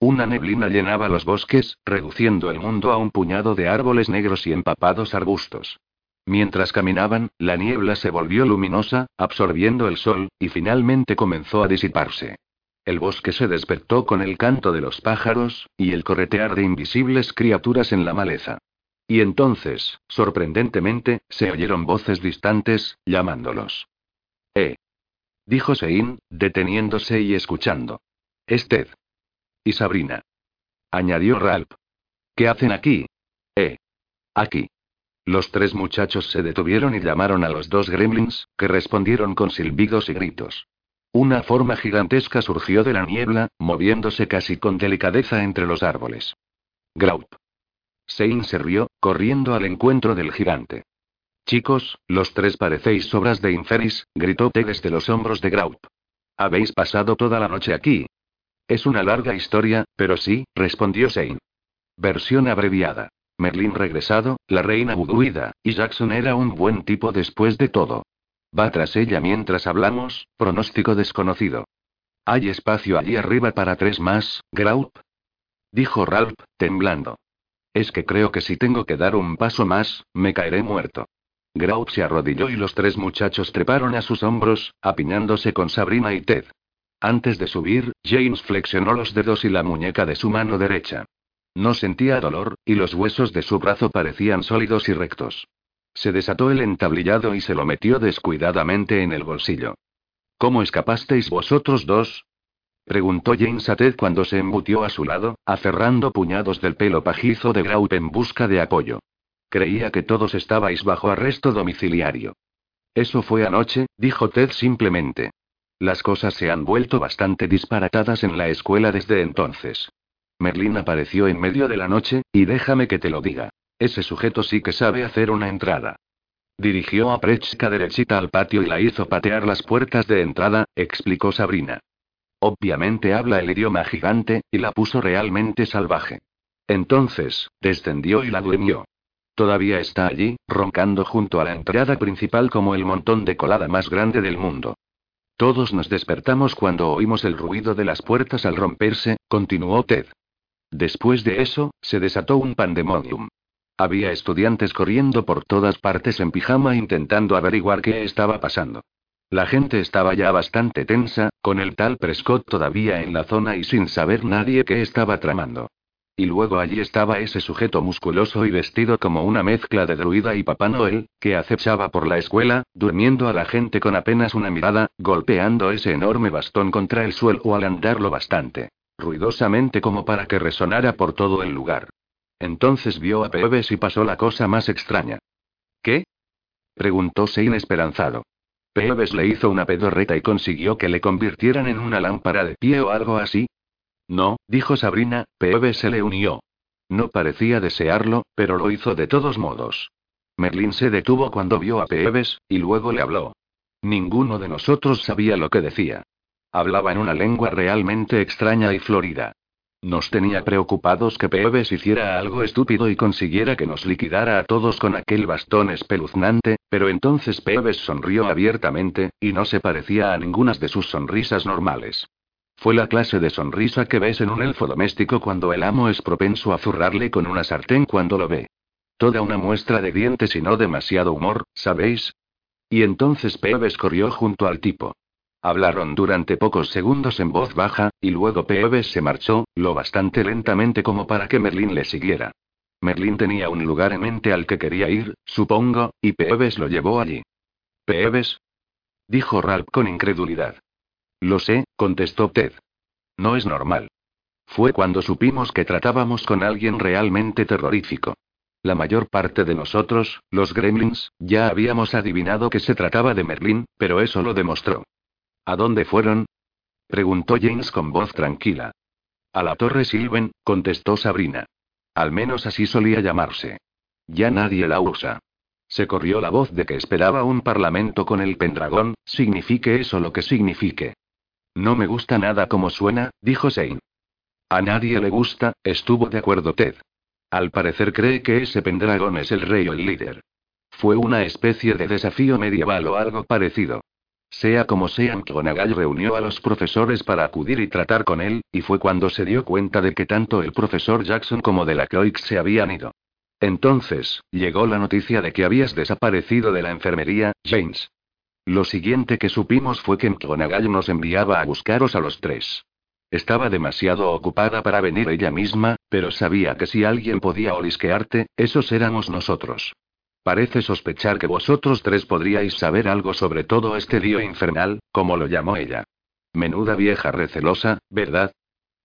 Una neblina llenaba los bosques, reduciendo el mundo a un puñado de árboles negros y empapados arbustos. Mientras caminaban, la niebla se volvió luminosa, absorbiendo el sol, y finalmente comenzó a disiparse. El bosque se despertó con el canto de los pájaros, y el corretear de invisibles criaturas en la maleza. Y entonces, sorprendentemente, se oyeron voces distantes, llamándolos. Eh. Dijo Sein, deteniéndose y escuchando. Es Ted. Y Sabrina. Añadió Ralph. ¿Qué hacen aquí? Eh. Aquí. Los tres muchachos se detuvieron y llamaron a los dos gremlins, que respondieron con silbidos y gritos. Una forma gigantesca surgió de la niebla, moviéndose casi con delicadeza entre los árboles. Graup. Sein se rió, corriendo al encuentro del gigante. Chicos, los tres parecéis sobras de Inferis, gritó T desde los hombros de Graup. Habéis pasado toda la noche aquí. Es una larga historia, pero sí, respondió Sein. Versión abreviada. Merlin regresado, la reina buduida, y Jackson era un buen tipo después de todo. Va tras ella mientras hablamos, pronóstico desconocido. ¿Hay espacio allí arriba para tres más, Graup? Dijo Ralph, temblando. Es que creo que si tengo que dar un paso más, me caeré muerto. Graup se arrodilló y los tres muchachos treparon a sus hombros, apiñándose con Sabrina y Ted. Antes de subir, James flexionó los dedos y la muñeca de su mano derecha. No sentía dolor, y los huesos de su brazo parecían sólidos y rectos. Se desató el entablillado y se lo metió descuidadamente en el bolsillo. ¿Cómo escapasteis vosotros dos? Preguntó James a Ted cuando se embutió a su lado, aferrando puñados del pelo pajizo de Graup en busca de apoyo. Creía que todos estabais bajo arresto domiciliario. Eso fue anoche, dijo Ted simplemente. Las cosas se han vuelto bastante disparatadas en la escuela desde entonces. Merlin apareció en medio de la noche, y déjame que te lo diga. Ese sujeto sí que sabe hacer una entrada. Dirigió a Prechka derechita al patio y la hizo patear las puertas de entrada, explicó Sabrina. Obviamente habla el idioma gigante, y la puso realmente salvaje. Entonces, descendió y la durmió. Todavía está allí, roncando junto a la entrada principal como el montón de colada más grande del mundo. Todos nos despertamos cuando oímos el ruido de las puertas al romperse, continuó Ted. Después de eso, se desató un pandemonium. Había estudiantes corriendo por todas partes en pijama intentando averiguar qué estaba pasando. La gente estaba ya bastante tensa, con el tal Prescott todavía en la zona y sin saber nadie qué estaba tramando. Y luego allí estaba ese sujeto musculoso y vestido como una mezcla de druida y Papá Noel, que acechaba por la escuela, durmiendo a la gente con apenas una mirada, golpeando ese enorme bastón contra el suelo al andarlo bastante. Ruidosamente como para que resonara por todo el lugar. Entonces vio a Peeves y pasó la cosa más extraña. ¿Qué? preguntóse inesperanzado. Peeves le hizo una pedorreta y consiguió que le convirtieran en una lámpara de pie o algo así, no, dijo Sabrina, Peebe se le unió. No parecía desearlo, pero lo hizo de todos modos. Merlin se detuvo cuando vio a Peebes, y luego le habló. Ninguno de nosotros sabía lo que decía. Hablaba en una lengua realmente extraña y florida. Nos tenía preocupados que Peebes hiciera algo estúpido y consiguiera que nos liquidara a todos con aquel bastón espeluznante, pero entonces Peebes sonrió abiertamente, y no se parecía a ninguna de sus sonrisas normales. Fue la clase de sonrisa que ves en un elfo doméstico cuando el amo es propenso a zurrarle con una sartén cuando lo ve. Toda una muestra de dientes y no demasiado humor, ¿sabéis? Y entonces Peeves corrió junto al tipo. Hablaron durante pocos segundos en voz baja, y luego Peeves se marchó, lo bastante lentamente como para que Merlín le siguiera. Merlín tenía un lugar en mente al que quería ir, supongo, y Peeves lo llevó allí. ¿Peeves? dijo Ralph con incredulidad. Lo sé, contestó Ted. No es normal. Fue cuando supimos que tratábamos con alguien realmente terrorífico. La mayor parte de nosotros, los gremlins, ya habíamos adivinado que se trataba de Merlín, pero eso lo demostró. ¿A dónde fueron? preguntó James con voz tranquila. A la Torre Silven, contestó Sabrina. Al menos así solía llamarse. Ya nadie la usa. Se corrió la voz de que esperaba un parlamento con el Pendragón, signifique eso lo que signifique. No me gusta nada como suena, dijo Shane. A nadie le gusta, estuvo de acuerdo Ted. Al parecer cree que ese Pendragon es el rey o el líder. Fue una especie de desafío medieval o algo parecido. Sea como sea, McGonagall reunió a los profesores para acudir y tratar con él, y fue cuando se dio cuenta de que tanto el profesor Jackson como de la Croix se habían ido. Entonces, llegó la noticia de que habías desaparecido de la enfermería, James. Lo siguiente que supimos fue que McGonagall nos enviaba a buscaros a los tres. Estaba demasiado ocupada para venir ella misma, pero sabía que si alguien podía olisquearte, esos éramos nosotros. Parece sospechar que vosotros tres podríais saber algo sobre todo este lío infernal, como lo llamó ella. Menuda vieja recelosa, ¿verdad?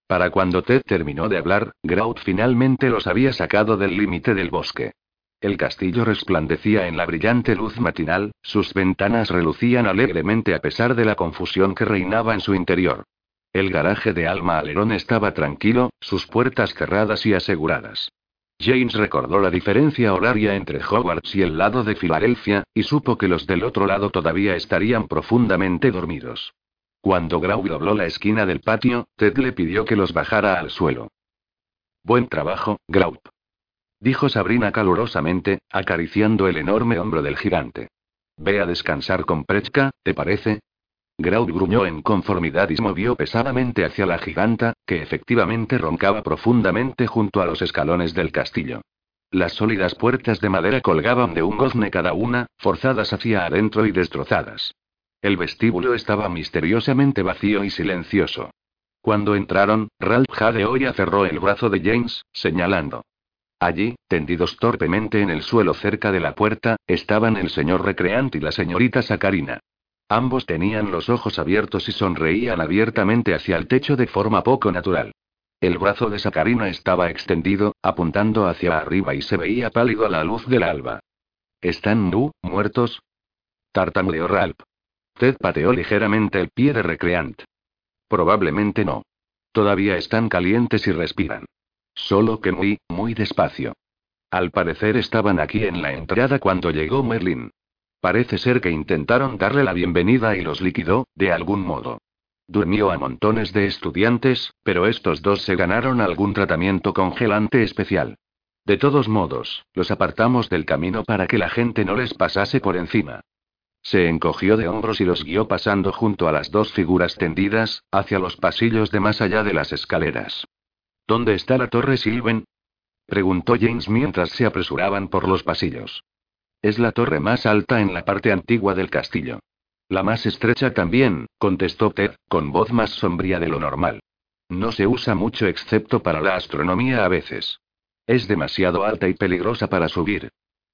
Para cuando Ted terminó de hablar, Grout finalmente los había sacado del límite del bosque. El castillo resplandecía en la brillante luz matinal, sus ventanas relucían alegremente a pesar de la confusión que reinaba en su interior. El garaje de Alma Alerón estaba tranquilo, sus puertas cerradas y aseguradas. James recordó la diferencia horaria entre Hogwarts y el lado de Filadelfia, y supo que los del otro lado todavía estarían profundamente dormidos. Cuando Grau dobló la esquina del patio, Ted le pidió que los bajara al suelo. Buen trabajo, Graup dijo Sabrina calurosamente, acariciando el enorme hombro del gigante. Ve a descansar con Prechka, ¿te parece? Graud gruñó en conformidad y se movió pesadamente hacia la giganta, que efectivamente roncaba profundamente junto a los escalones del castillo. Las sólidas puertas de madera colgaban de un gozne cada una, forzadas hacia adentro y destrozadas. El vestíbulo estaba misteriosamente vacío y silencioso. Cuando entraron, Ralph Jadeoya cerró el brazo de James, señalando. Allí, tendidos torpemente en el suelo cerca de la puerta, estaban el señor recreante y la señorita Sacarina. Ambos tenían los ojos abiertos y sonreían abiertamente hacia el techo de forma poco natural. El brazo de Sacarina estaba extendido, apuntando hacia arriba y se veía pálido a la luz del alba. ¿Están nu, muertos? Tartamudeó Ralph. Ted pateó ligeramente el pie de Recreant. Probablemente no. Todavía están calientes y respiran. Solo que muy, muy despacio. Al parecer estaban aquí en la entrada cuando llegó Merlin. Parece ser que intentaron darle la bienvenida y los liquidó, de algún modo. Durmió a montones de estudiantes, pero estos dos se ganaron algún tratamiento congelante especial. De todos modos, los apartamos del camino para que la gente no les pasase por encima. Se encogió de hombros y los guió pasando junto a las dos figuras tendidas, hacia los pasillos de más allá de las escaleras. ¿Dónde está la torre Silven? preguntó James mientras se apresuraban por los pasillos. Es la torre más alta en la parte antigua del castillo. La más estrecha también, contestó Ted, con voz más sombría de lo normal. No se usa mucho excepto para la astronomía a veces. Es demasiado alta y peligrosa para subir.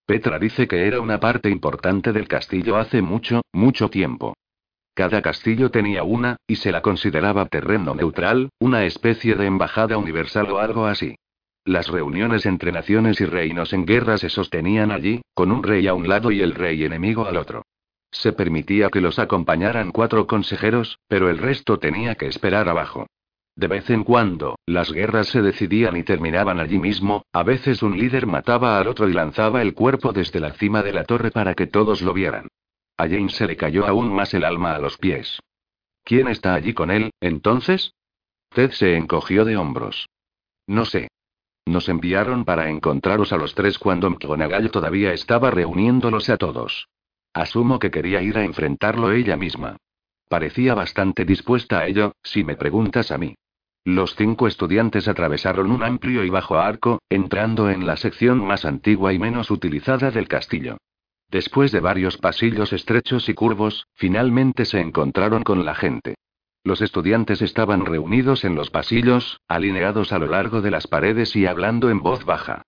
Petra dice que era una parte importante del castillo hace mucho, mucho tiempo. Cada castillo tenía una, y se la consideraba terreno neutral, una especie de embajada universal o algo así. Las reuniones entre naciones y reinos en guerra se sostenían allí, con un rey a un lado y el rey enemigo al otro. Se permitía que los acompañaran cuatro consejeros, pero el resto tenía que esperar abajo. De vez en cuando, las guerras se decidían y terminaban allí mismo, a veces un líder mataba al otro y lanzaba el cuerpo desde la cima de la torre para que todos lo vieran. A James se le cayó aún más el alma a los pies. ¿Quién está allí con él, entonces? Ted se encogió de hombros. No sé. Nos enviaron para encontraros a los tres cuando McGonagall todavía estaba reuniéndolos a todos. Asumo que quería ir a enfrentarlo ella misma. Parecía bastante dispuesta a ello, si me preguntas a mí. Los cinco estudiantes atravesaron un amplio y bajo arco, entrando en la sección más antigua y menos utilizada del castillo. Después de varios pasillos estrechos y curvos, finalmente se encontraron con la gente. Los estudiantes estaban reunidos en los pasillos, alineados a lo largo de las paredes y hablando en voz baja.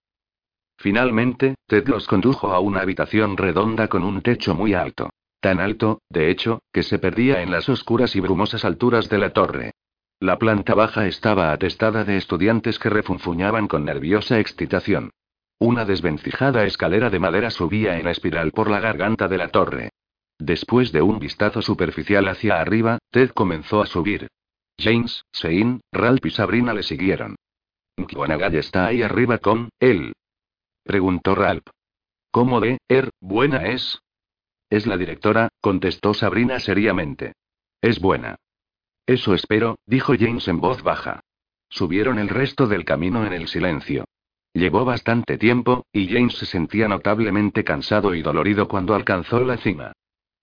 Finalmente, Ted los condujo a una habitación redonda con un techo muy alto. Tan alto, de hecho, que se perdía en las oscuras y brumosas alturas de la torre. La planta baja estaba atestada de estudiantes que refunfuñaban con nerviosa excitación. Una desvencijada escalera de madera subía en espiral por la garganta de la torre. Después de un vistazo superficial hacia arriba, Ted comenzó a subir. James, Sein, Ralph y Sabrina le siguieron. ¿Kiwanagay está ahí arriba con él? preguntó Ralph. ¿Cómo de, er, buena es? Es la directora, contestó Sabrina seriamente. Es buena. Eso espero, dijo James en voz baja. Subieron el resto del camino en el silencio. Llevó bastante tiempo, y James se sentía notablemente cansado y dolorido cuando alcanzó la cima.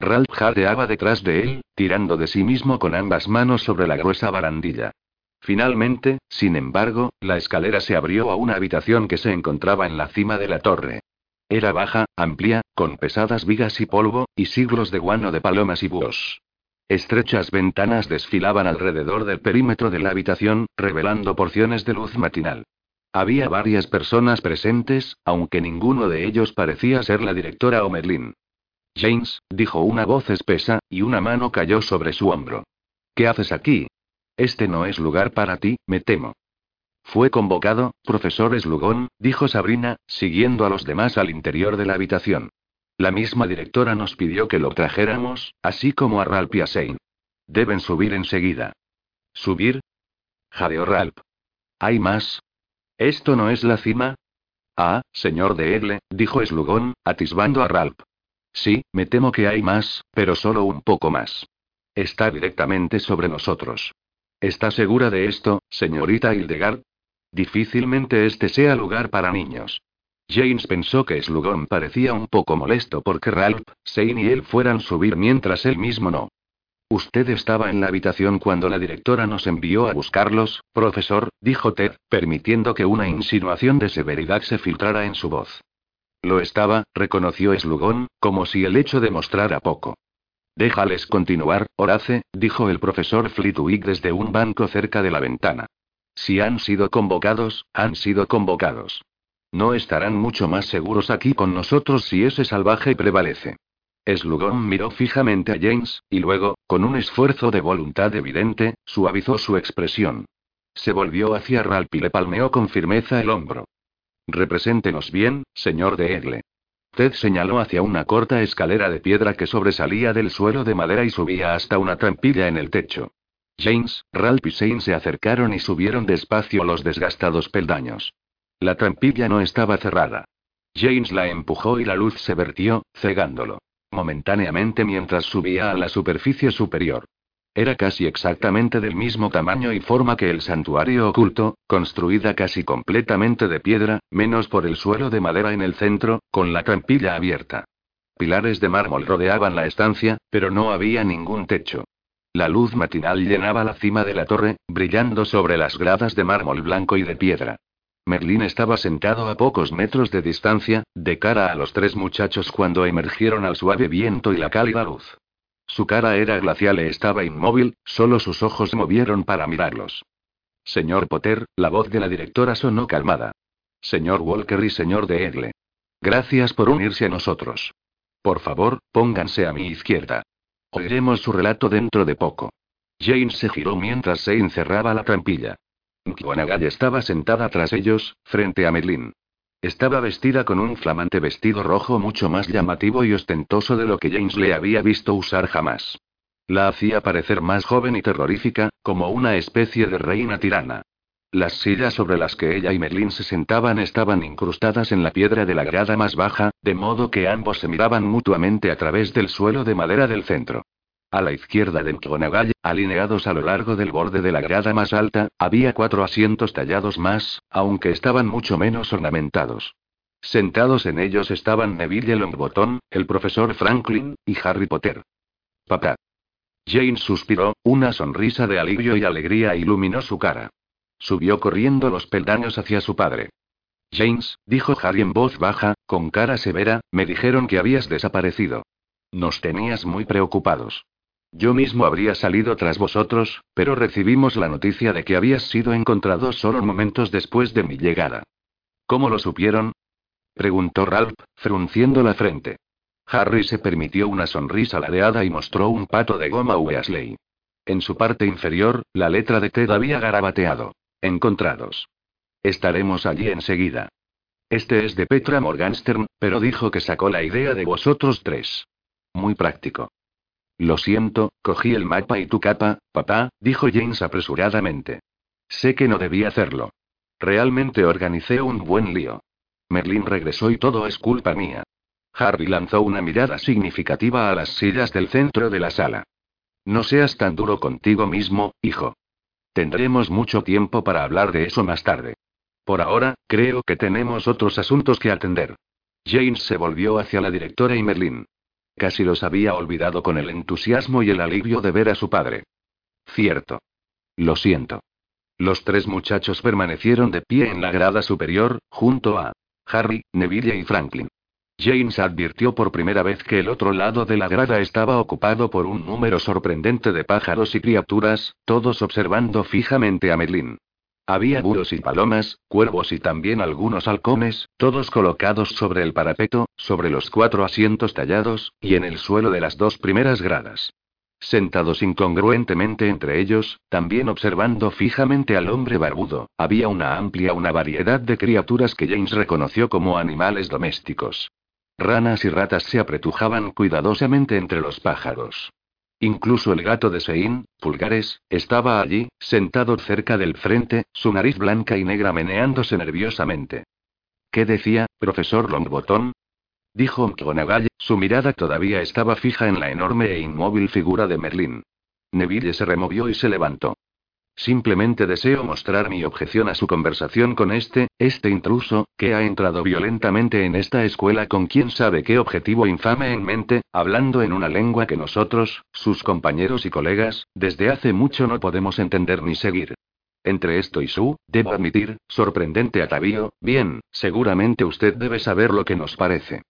Ralph jadeaba detrás de él, tirando de sí mismo con ambas manos sobre la gruesa barandilla. Finalmente, sin embargo, la escalera se abrió a una habitación que se encontraba en la cima de la torre. Era baja, amplia, con pesadas vigas y polvo, y siglos de guano de palomas y búhos. Estrechas ventanas desfilaban alrededor del perímetro de la habitación, revelando porciones de luz matinal. Había varias personas presentes, aunque ninguno de ellos parecía ser la directora o Merlin. James, dijo una voz espesa, y una mano cayó sobre su hombro. ¿Qué haces aquí? Este no es lugar para ti, me temo. Fue convocado, profesor Slugón, dijo Sabrina, siguiendo a los demás al interior de la habitación. La misma directora nos pidió que lo trajéramos, así como a Ralph y a Shane. Deben subir enseguida. ¿Subir? Jadeó Ralph. ¿Hay más? ¿Esto no es la cima? Ah, señor de Egle, dijo Slugón, atisbando a Ralph. Sí, me temo que hay más, pero solo un poco más. Está directamente sobre nosotros. ¿Está segura de esto, señorita Hildegard? Difícilmente este sea lugar para niños. James pensó que Slugon parecía un poco molesto porque Ralph, Shane y él fueran subir mientras él mismo no. Usted estaba en la habitación cuando la directora nos envió a buscarlos, profesor, dijo Ted, permitiendo que una insinuación de severidad se filtrara en su voz. Lo estaba, reconoció Slugon, como si el hecho demostrara poco. Déjales continuar, Horace, dijo el profesor Flitwick desde un banco cerca de la ventana. Si han sido convocados, han sido convocados. No estarán mucho más seguros aquí con nosotros si ese salvaje prevalece. Slugón miró fijamente a James, y luego, con un esfuerzo de voluntad evidente, suavizó su expresión. Se volvió hacia Ralph y le palmeó con firmeza el hombro. Represéntenos bien, señor de Egle. Ted señaló hacia una corta escalera de piedra que sobresalía del suelo de madera y subía hasta una trampilla en el techo. James, Ralph y Shane se acercaron y subieron despacio los desgastados peldaños. La trampilla no estaba cerrada. James la empujó y la luz se vertió, cegándolo. Momentáneamente mientras subía a la superficie superior. Era casi exactamente del mismo tamaño y forma que el santuario oculto, construida casi completamente de piedra, menos por el suelo de madera en el centro, con la trampilla abierta. Pilares de mármol rodeaban la estancia, pero no había ningún techo. La luz matinal llenaba la cima de la torre, brillando sobre las gradas de mármol blanco y de piedra. Merlín estaba sentado a pocos metros de distancia, de cara a los tres muchachos cuando emergieron al suave viento y la cálida luz. Su cara era glacial e estaba inmóvil, solo sus ojos movieron para mirarlos. Señor Potter, la voz de la directora sonó calmada. Señor Walker y señor de Egle. Gracias por unirse a nosotros. Por favor, pónganse a mi izquierda. Oiremos su relato dentro de poco. Jane se giró mientras se encerraba la trampilla. Kiwanagaya estaba sentada tras ellos, frente a Merlin. Estaba vestida con un flamante vestido rojo mucho más llamativo y ostentoso de lo que James le había visto usar jamás. La hacía parecer más joven y terrorífica, como una especie de reina tirana. Las sillas sobre las que ella y Merlin se sentaban estaban incrustadas en la piedra de la grada más baja, de modo que ambos se miraban mutuamente a través del suelo de madera del centro. A la izquierda de Mkgonagall, alineados a lo largo del borde de la grada más alta, había cuatro asientos tallados más, aunque estaban mucho menos ornamentados. Sentados en ellos estaban Neville Longbottom, el profesor Franklin, y Harry Potter. Papá. Jane suspiró, una sonrisa de alivio y alegría iluminó su cara. Subió corriendo los peldaños hacia su padre. James, dijo Harry en voz baja, con cara severa, me dijeron que habías desaparecido. Nos tenías muy preocupados. Yo mismo habría salido tras vosotros, pero recibimos la noticia de que habías sido encontrado solo momentos después de mi llegada. ¿Cómo lo supieron? preguntó Ralph, frunciendo la frente. Harry se permitió una sonrisa ladeada y mostró un pato de goma Weasley. En su parte inferior, la letra de Ted había garabateado. Encontrados. Estaremos allí enseguida. Este es de Petra Morganstern, pero dijo que sacó la idea de vosotros tres. Muy práctico. Lo siento, cogí el mapa y tu capa, papá, dijo James apresuradamente. Sé que no debía hacerlo. Realmente organicé un buen lío. Merlin regresó y todo es culpa mía. Harry lanzó una mirada significativa a las sillas del centro de la sala. No seas tan duro contigo mismo, hijo. Tendremos mucho tiempo para hablar de eso más tarde. Por ahora, creo que tenemos otros asuntos que atender. James se volvió hacia la directora y Merlin. Casi los había olvidado con el entusiasmo y el alivio de ver a su padre. Cierto. Lo siento. Los tres muchachos permanecieron de pie en la grada superior, junto a Harry, Neville y Franklin. James advirtió por primera vez que el otro lado de la grada estaba ocupado por un número sorprendente de pájaros y criaturas, todos observando fijamente a Merlin. Había búhos y palomas, cuervos y también algunos halcones, todos colocados sobre el parapeto, sobre los cuatro asientos tallados, y en el suelo de las dos primeras gradas. Sentados incongruentemente entre ellos, también observando fijamente al hombre barbudo, había una amplia una variedad de criaturas que James reconoció como animales domésticos. Ranas y ratas se apretujaban cuidadosamente entre los pájaros. Incluso el gato de Sein, Pulgares, estaba allí, sentado cerca del frente, su nariz blanca y negra meneándose nerviosamente. ¿Qué decía, profesor Longbottom? Dijo McGonagall, su mirada todavía estaba fija en la enorme e inmóvil figura de Merlín. Neville se removió y se levantó. Simplemente deseo mostrar mi objeción a su conversación con este, este intruso, que ha entrado violentamente en esta escuela con quién sabe qué objetivo infame en mente, hablando en una lengua que nosotros, sus compañeros y colegas, desde hace mucho no podemos entender ni seguir. Entre esto y su, debo admitir, sorprendente atavío, bien, seguramente usted debe saber lo que nos parece.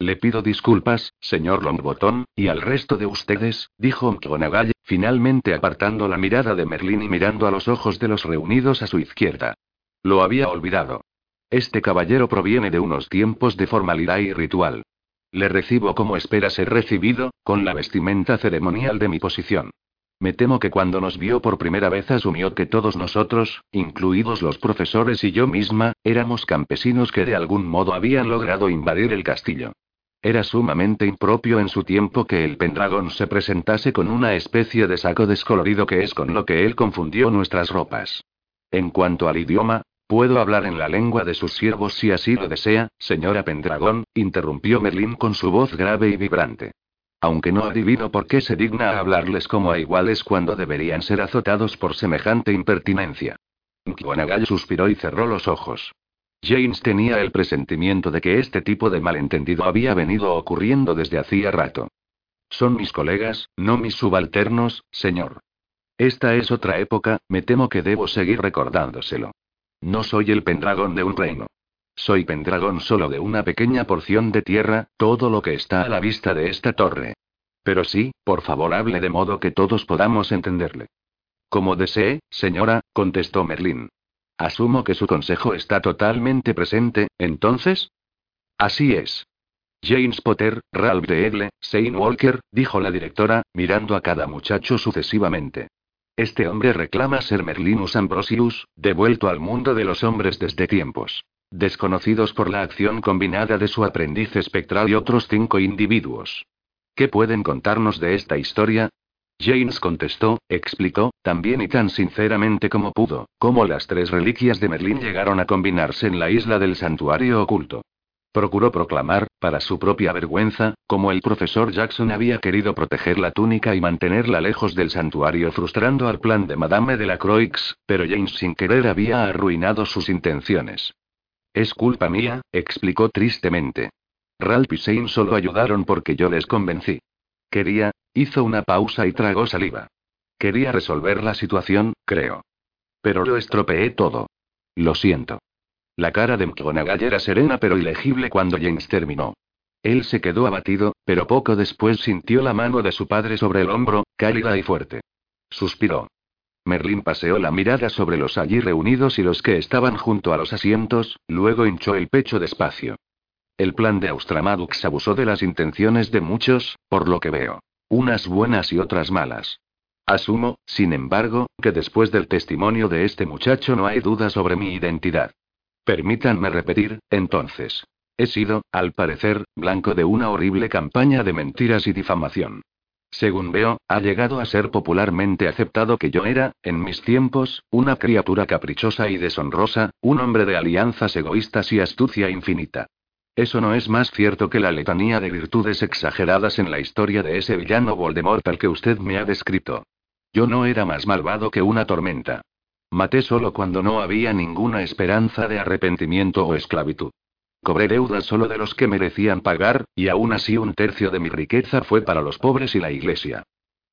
Le pido disculpas, señor Longbottom, y al resto de ustedes, dijo McGonagall, finalmente apartando la mirada de Merlín y mirando a los ojos de los reunidos a su izquierda. Lo había olvidado. Este caballero proviene de unos tiempos de formalidad y ritual. Le recibo como espera ser recibido, con la vestimenta ceremonial de mi posición. Me temo que cuando nos vio por primera vez asumió que todos nosotros, incluidos los profesores y yo misma, éramos campesinos que de algún modo habían logrado invadir el castillo. Era sumamente impropio en su tiempo que el Pendragón se presentase con una especie de saco descolorido que es con lo que él confundió nuestras ropas. En cuanto al idioma, puedo hablar en la lengua de sus siervos si así lo desea, señora Pendragón, interrumpió Merlín con su voz grave y vibrante. Aunque no adivino por qué se digna hablarles como a iguales cuando deberían ser azotados por semejante impertinencia. Mkwanagay suspiró y cerró los ojos. James tenía el presentimiento de que este tipo de malentendido había venido ocurriendo desde hacía rato. Son mis colegas, no mis subalternos, señor. Esta es otra época, me temo que debo seguir recordándoselo. No soy el pendragón de un reino. Soy pendragón solo de una pequeña porción de tierra, todo lo que está a la vista de esta torre. Pero sí, por favor hable de modo que todos podamos entenderle. Como desee, señora, contestó Merlín. Asumo que su consejo está totalmente presente, entonces. Así es. James Potter, Ralph de Edle, Shane Walker, dijo la directora, mirando a cada muchacho sucesivamente. Este hombre reclama ser Merlinus Ambrosius, devuelto al mundo de los hombres desde tiempos desconocidos por la acción combinada de su aprendiz espectral y otros cinco individuos. ¿Qué pueden contarnos de esta historia? James contestó, explicó, también y tan sinceramente como pudo, cómo las tres reliquias de Merlín llegaron a combinarse en la isla del santuario oculto. Procuró proclamar, para su propia vergüenza, cómo el profesor Jackson había querido proteger la túnica y mantenerla lejos del santuario frustrando al plan de Madame de la Croix, pero James sin querer había arruinado sus intenciones. Es culpa mía, explicó tristemente. Ralph y Shane solo ayudaron porque yo les convencí. Quería, hizo una pausa y tragó saliva. Quería resolver la situación, creo. Pero lo estropeé todo. Lo siento. La cara de McGonagall era serena pero ilegible cuando James terminó. Él se quedó abatido, pero poco después sintió la mano de su padre sobre el hombro, cálida y fuerte. Suspiró. Merlín paseó la mirada sobre los allí reunidos y los que estaban junto a los asientos, luego hinchó el pecho despacio. El plan de Austramadux abusó de las intenciones de muchos, por lo que veo. Unas buenas y otras malas. Asumo, sin embargo, que después del testimonio de este muchacho no hay duda sobre mi identidad. Permítanme repetir, entonces. He sido, al parecer, blanco de una horrible campaña de mentiras y difamación. Según veo, ha llegado a ser popularmente aceptado que yo era, en mis tiempos, una criatura caprichosa y deshonrosa, un hombre de alianzas egoístas y astucia infinita. Eso no es más cierto que la letanía de virtudes exageradas en la historia de ese villano Voldemort al que usted me ha descrito. Yo no era más malvado que una tormenta. Maté solo cuando no había ninguna esperanza de arrepentimiento o esclavitud. Cobré deudas solo de los que merecían pagar, y aún así un tercio de mi riqueza fue para los pobres y la iglesia.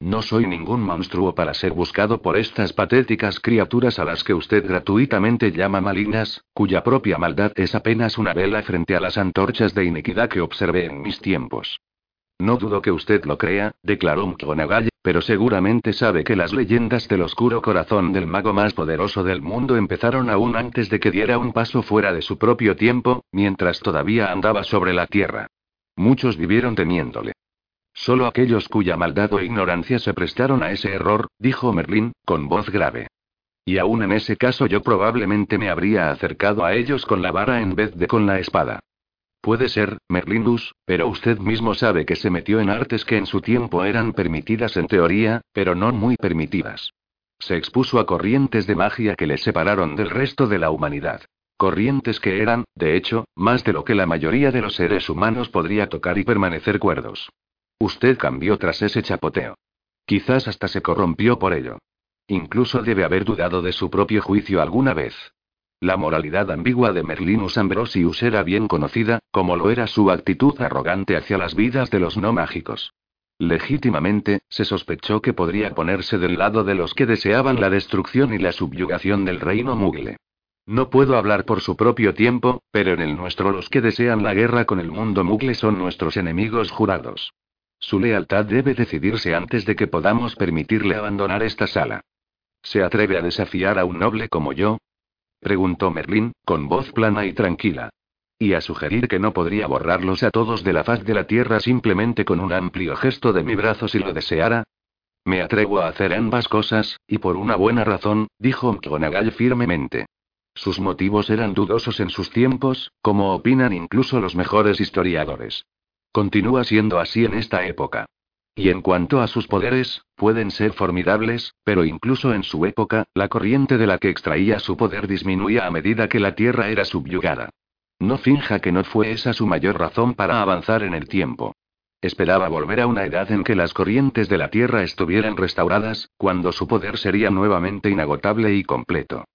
No soy ningún monstruo para ser buscado por estas patéticas criaturas a las que usted gratuitamente llama malignas, cuya propia maldad es apenas una vela frente a las antorchas de iniquidad que observé en mis tiempos. No dudo que usted lo crea, declaró McGonagall, pero seguramente sabe que las leyendas del oscuro corazón del mago más poderoso del mundo empezaron aún antes de que diera un paso fuera de su propio tiempo, mientras todavía andaba sobre la tierra. Muchos vivieron temiéndole. Solo aquellos cuya maldad o ignorancia se prestaron a ese error, dijo Merlín, con voz grave. Y aún en ese caso yo probablemente me habría acercado a ellos con la vara en vez de con la espada. Puede ser, Merlindus, pero usted mismo sabe que se metió en artes que en su tiempo eran permitidas en teoría, pero no muy permitidas. Se expuso a corrientes de magia que le separaron del resto de la humanidad. Corrientes que eran, de hecho, más de lo que la mayoría de los seres humanos podría tocar y permanecer cuerdos. Usted cambió tras ese chapoteo. Quizás hasta se corrompió por ello. Incluso debe haber dudado de su propio juicio alguna vez. La moralidad ambigua de Merlinus Ambrosius era bien conocida, como lo era su actitud arrogante hacia las vidas de los no mágicos. Legítimamente, se sospechó que podría ponerse del lado de los que deseaban la destrucción y la subyugación del reino mugle. No puedo hablar por su propio tiempo, pero en el nuestro los que desean la guerra con el mundo mugle son nuestros enemigos jurados. Su lealtad debe decidirse antes de que podamos permitirle abandonar esta sala. ¿Se atreve a desafiar a un noble como yo? preguntó Merlín, con voz plana y tranquila. Y a sugerir que no podría borrarlos a todos de la faz de la tierra simplemente con un amplio gesto de mi brazo si lo deseara. Me atrevo a hacer ambas cosas, y por una buena razón, dijo McGonagall firmemente. Sus motivos eran dudosos en sus tiempos, como opinan incluso los mejores historiadores. Continúa siendo así en esta época. Y en cuanto a sus poderes, pueden ser formidables, pero incluso en su época, la corriente de la que extraía su poder disminuía a medida que la Tierra era subyugada. No finja que no fue esa su mayor razón para avanzar en el tiempo. Esperaba volver a una edad en que las corrientes de la Tierra estuvieran restauradas, cuando su poder sería nuevamente inagotable y completo.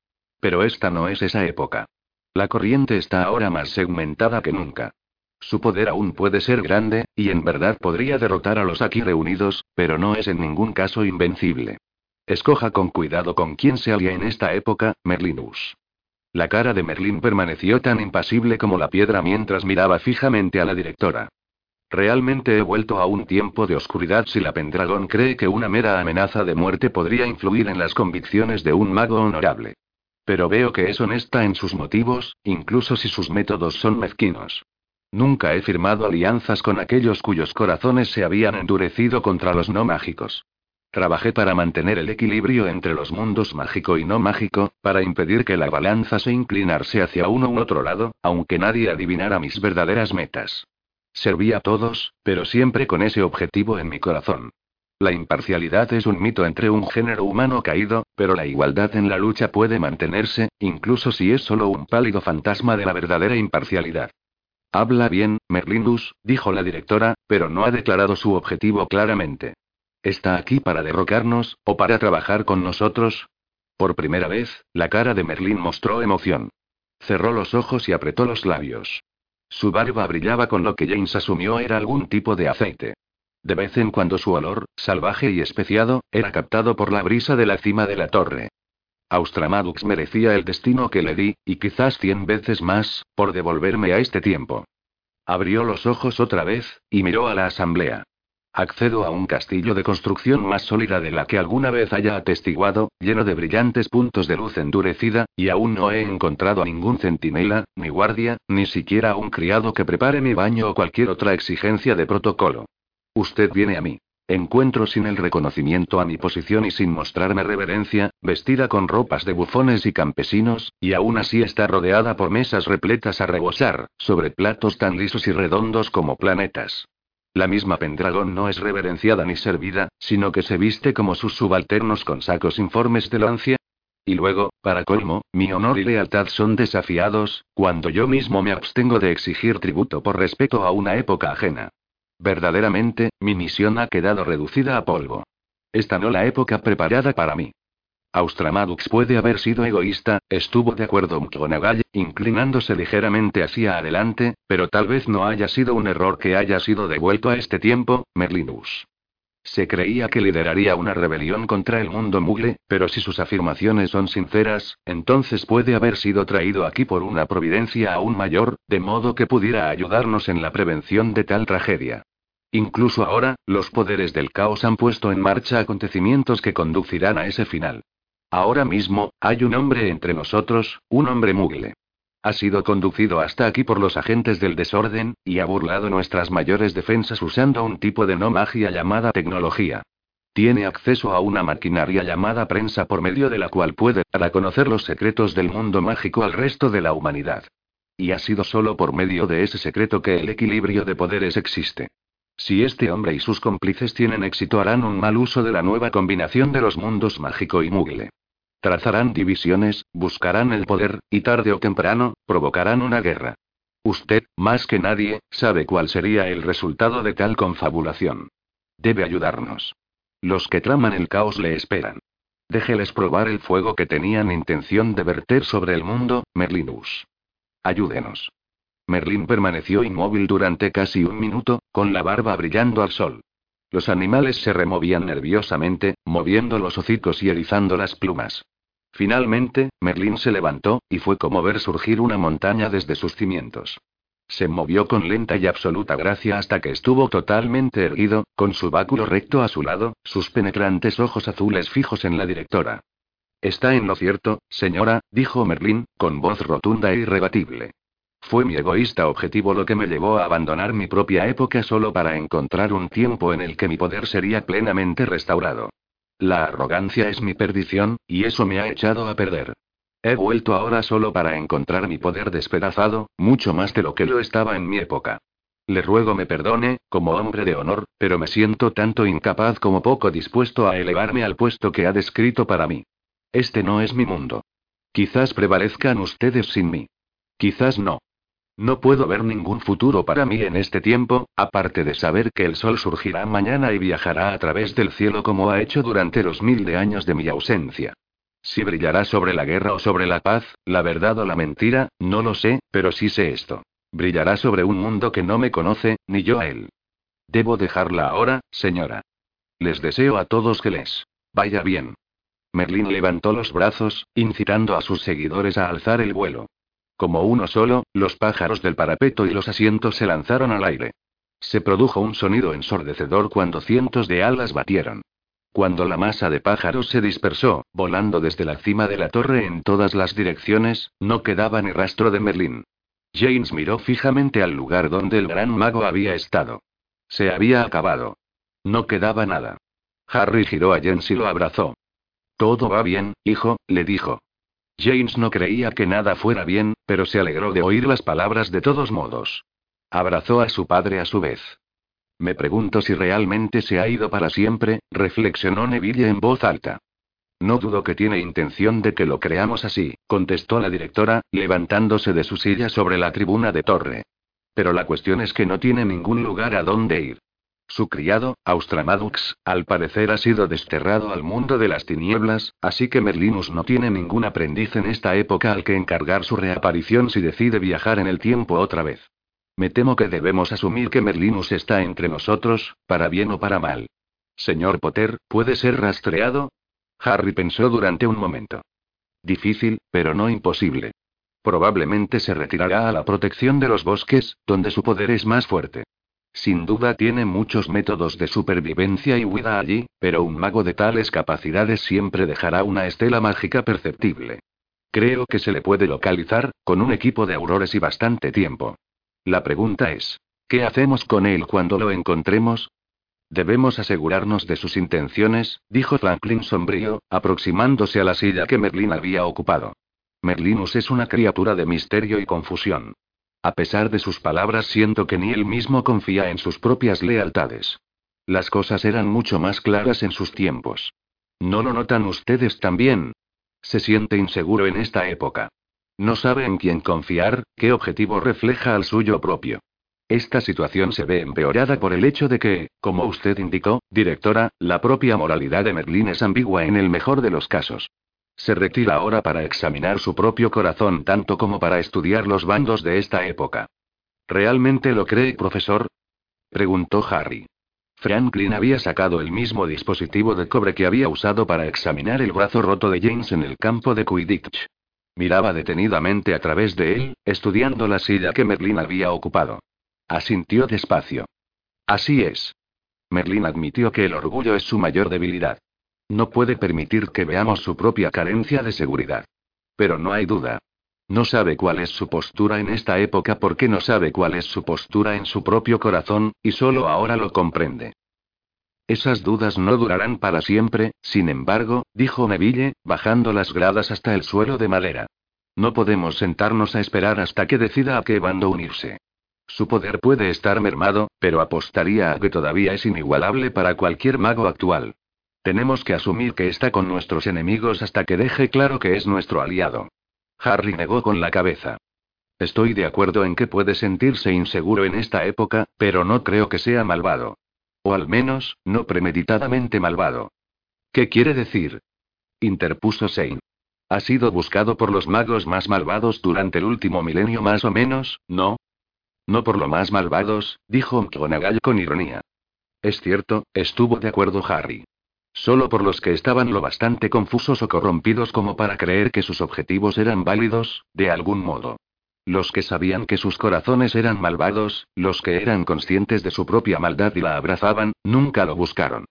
Pero esta no es esa época. La corriente está ahora más segmentada que nunca. Su poder aún puede ser grande, y en verdad podría derrotar a los aquí reunidos, pero no es en ningún caso invencible. Escoja con cuidado con quién se alía en esta época, Merlinus. La cara de Merlin permaneció tan impasible como la piedra mientras miraba fijamente a la directora. Realmente he vuelto a un tiempo de oscuridad si la Pendragón cree que una mera amenaza de muerte podría influir en las convicciones de un mago honorable. Pero veo que es honesta en sus motivos, incluso si sus métodos son mezquinos. Nunca he firmado alianzas con aquellos cuyos corazones se habían endurecido contra los no mágicos. Trabajé para mantener el equilibrio entre los mundos mágico y no mágico, para impedir que la balanza se inclinase hacia uno u otro lado, aunque nadie adivinara mis verdaderas metas. Serví a todos, pero siempre con ese objetivo en mi corazón. La imparcialidad es un mito entre un género humano caído, pero la igualdad en la lucha puede mantenerse, incluso si es solo un pálido fantasma de la verdadera imparcialidad. Habla bien, Merlindus, dijo la directora, pero no ha declarado su objetivo claramente. ¿Está aquí para derrocarnos, o para trabajar con nosotros? Por primera vez, la cara de Merlín mostró emoción. Cerró los ojos y apretó los labios. Su barba brillaba con lo que James asumió era algún tipo de aceite. De vez en cuando su olor, salvaje y especiado, era captado por la brisa de la cima de la torre. Austramadux merecía el destino que le di, y quizás cien veces más, por devolverme a este tiempo. Abrió los ojos otra vez, y miró a la asamblea. Accedo a un castillo de construcción más sólida de la que alguna vez haya atestiguado, lleno de brillantes puntos de luz endurecida, y aún no he encontrado a ningún centinela, ni guardia, ni siquiera a un criado que prepare mi baño o cualquier otra exigencia de protocolo. Usted viene a mí. Encuentro sin el reconocimiento a mi posición y sin mostrarme reverencia, vestida con ropas de bufones y campesinos, y aún así está rodeada por mesas repletas a rebosar, sobre platos tan lisos y redondos como planetas. La misma Pendragón no es reverenciada ni servida, sino que se viste como sus subalternos con sacos informes de lancia. Y luego, para colmo, mi honor y lealtad son desafiados, cuando yo mismo me abstengo de exigir tributo por respeto a una época ajena. Verdaderamente, mi misión ha quedado reducida a polvo. Esta no la época preparada para mí. Austramadux puede haber sido egoísta, estuvo de acuerdo McGonagall, inclinándose ligeramente hacia adelante, pero tal vez no haya sido un error que haya sido devuelto a este tiempo, Merlinus. Se creía que lideraría una rebelión contra el mundo mugle, pero si sus afirmaciones son sinceras, entonces puede haber sido traído aquí por una providencia aún mayor, de modo que pudiera ayudarnos en la prevención de tal tragedia. Incluso ahora, los poderes del caos han puesto en marcha acontecimientos que conducirán a ese final. Ahora mismo, hay un hombre entre nosotros, un hombre mugle. Ha sido conducido hasta aquí por los agentes del desorden, y ha burlado nuestras mayores defensas usando un tipo de no magia llamada tecnología. Tiene acceso a una maquinaria llamada prensa por medio de la cual puede dar a conocer los secretos del mundo mágico al resto de la humanidad. Y ha sido solo por medio de ese secreto que el equilibrio de poderes existe. Si este hombre y sus cómplices tienen éxito harán un mal uso de la nueva combinación de los mundos mágico y mugle. Trazarán divisiones, buscarán el poder, y tarde o temprano, provocarán una guerra. Usted, más que nadie, sabe cuál sería el resultado de tal confabulación. Debe ayudarnos. Los que traman el caos le esperan. Déjeles probar el fuego que tenían intención de verter sobre el mundo, Merlinus. Ayúdenos. Merlín permaneció inmóvil durante casi un minuto, con la barba brillando al sol. Los animales se removían nerviosamente, moviendo los hocicos y erizando las plumas. Finalmente, Merlín se levantó, y fue como ver surgir una montaña desde sus cimientos. Se movió con lenta y absoluta gracia hasta que estuvo totalmente erguido, con su báculo recto a su lado, sus penetrantes ojos azules fijos en la directora. Está en lo cierto, señora, dijo Merlín, con voz rotunda e irrebatible. Fue mi egoísta objetivo lo que me llevó a abandonar mi propia época solo para encontrar un tiempo en el que mi poder sería plenamente restaurado. La arrogancia es mi perdición, y eso me ha echado a perder. He vuelto ahora solo para encontrar mi poder despedazado, mucho más de lo que lo estaba en mi época. Le ruego me perdone, como hombre de honor, pero me siento tanto incapaz como poco dispuesto a elevarme al puesto que ha descrito para mí. Este no es mi mundo. Quizás prevalezcan ustedes sin mí. Quizás no. No puedo ver ningún futuro para mí en este tiempo, aparte de saber que el sol surgirá mañana y viajará a través del cielo como ha hecho durante los mil de años de mi ausencia. Si brillará sobre la guerra o sobre la paz, la verdad o la mentira, no lo sé, pero sí sé esto. Brillará sobre un mundo que no me conoce, ni yo a él. Debo dejarla ahora, señora. Les deseo a todos que les vaya bien. Merlín levantó los brazos, incitando a sus seguidores a alzar el vuelo. Como uno solo, los pájaros del parapeto y los asientos se lanzaron al aire. Se produjo un sonido ensordecedor cuando cientos de alas batieron. Cuando la masa de pájaros se dispersó, volando desde la cima de la torre en todas las direcciones, no quedaba ni rastro de Merlín. James miró fijamente al lugar donde el gran mago había estado. Se había acabado. No quedaba nada. Harry giró a James y lo abrazó. Todo va bien, hijo, le dijo. James no creía que nada fuera bien, pero se alegró de oír las palabras de todos modos. Abrazó a su padre a su vez. Me pregunto si realmente se ha ido para siempre, reflexionó Neville en voz alta. No dudo que tiene intención de que lo creamos así, contestó la directora, levantándose de su silla sobre la tribuna de torre. Pero la cuestión es que no tiene ningún lugar a dónde ir. Su criado, Austramadux, al parecer ha sido desterrado al mundo de las tinieblas, así que Merlinus no tiene ningún aprendiz en esta época al que encargar su reaparición si decide viajar en el tiempo otra vez. Me temo que debemos asumir que Merlinus está entre nosotros, para bien o para mal. Señor Potter, ¿puede ser rastreado? Harry pensó durante un momento. Difícil, pero no imposible. Probablemente se retirará a la protección de los bosques, donde su poder es más fuerte. Sin duda tiene muchos métodos de supervivencia y huida allí, pero un mago de tales capacidades siempre dejará una estela mágica perceptible. Creo que se le puede localizar, con un equipo de aurores y bastante tiempo. La pregunta es, ¿qué hacemos con él cuando lo encontremos? Debemos asegurarnos de sus intenciones, dijo Franklin sombrío, aproximándose a la silla que Merlin había ocupado. Merlinus es una criatura de misterio y confusión. A pesar de sus palabras siento que ni él mismo confía en sus propias lealtades. Las cosas eran mucho más claras en sus tiempos. ¿No lo notan ustedes también? Se siente inseguro en esta época. No sabe en quién confiar, qué objetivo refleja al suyo propio. Esta situación se ve empeorada por el hecho de que, como usted indicó, directora, la propia moralidad de Merlín es ambigua en el mejor de los casos. Se retira ahora para examinar su propio corazón tanto como para estudiar los bandos de esta época. ¿Realmente lo cree, profesor? preguntó Harry. Franklin había sacado el mismo dispositivo de cobre que había usado para examinar el brazo roto de James en el campo de Quidditch. Miraba detenidamente a través de él, estudiando la silla que Merlin había ocupado. Asintió despacio. Así es. Merlin admitió que el orgullo es su mayor debilidad. No puede permitir que veamos su propia carencia de seguridad. Pero no hay duda. No sabe cuál es su postura en esta época porque no sabe cuál es su postura en su propio corazón, y solo ahora lo comprende. Esas dudas no durarán para siempre, sin embargo, dijo Neville, bajando las gradas hasta el suelo de madera. No podemos sentarnos a esperar hasta que decida a qué bando unirse. Su poder puede estar mermado, pero apostaría a que todavía es inigualable para cualquier mago actual. Tenemos que asumir que está con nuestros enemigos hasta que deje claro que es nuestro aliado. Harry negó con la cabeza. Estoy de acuerdo en que puede sentirse inseguro en esta época, pero no creo que sea malvado. O al menos, no premeditadamente malvado. ¿Qué quiere decir? interpuso Shane. Ha sido buscado por los magos más malvados durante el último milenio más o menos, ¿no? No por lo más malvados, dijo McGonagall con ironía. Es cierto, estuvo de acuerdo Harry. Solo por los que estaban lo bastante confusos o corrompidos como para creer que sus objetivos eran válidos, de algún modo. Los que sabían que sus corazones eran malvados, los que eran conscientes de su propia maldad y la abrazaban, nunca lo buscaron.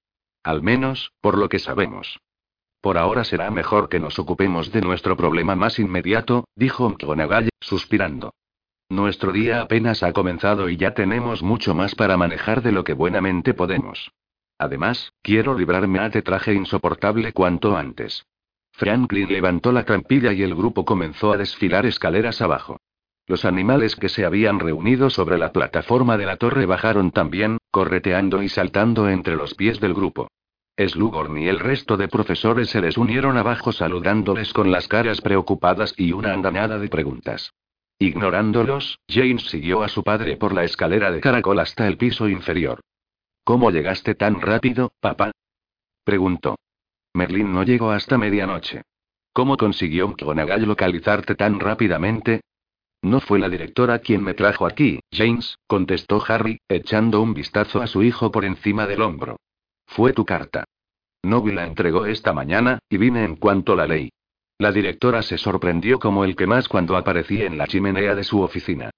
Al menos, por lo que sabemos. Por ahora será mejor que nos ocupemos de nuestro problema más inmediato, dijo McGonagall, suspirando. Nuestro día apenas ha comenzado y ya tenemos mucho más para manejar de lo que buenamente podemos. Además, quiero librarme a este traje insoportable cuanto antes. Franklin levantó la trampilla y el grupo comenzó a desfilar escaleras abajo. Los animales que se habían reunido sobre la plataforma de la torre bajaron también, correteando y saltando entre los pies del grupo. Slughorn y el resto de profesores se les unieron abajo saludándoles con las caras preocupadas y una andanada de preguntas. Ignorándolos, James siguió a su padre por la escalera de caracol hasta el piso inferior. ¿Cómo llegaste tan rápido, papá? preguntó. Merlin no llegó hasta medianoche. ¿Cómo consiguió McGonagall localizarte tan rápidamente? No fue la directora quien me trajo aquí, James, contestó Harry, echando un vistazo a su hijo por encima del hombro. Fue tu carta. Novi la entregó esta mañana, y vine en cuanto la leí. La directora se sorprendió como el que más cuando aparecí en la chimenea de su oficina.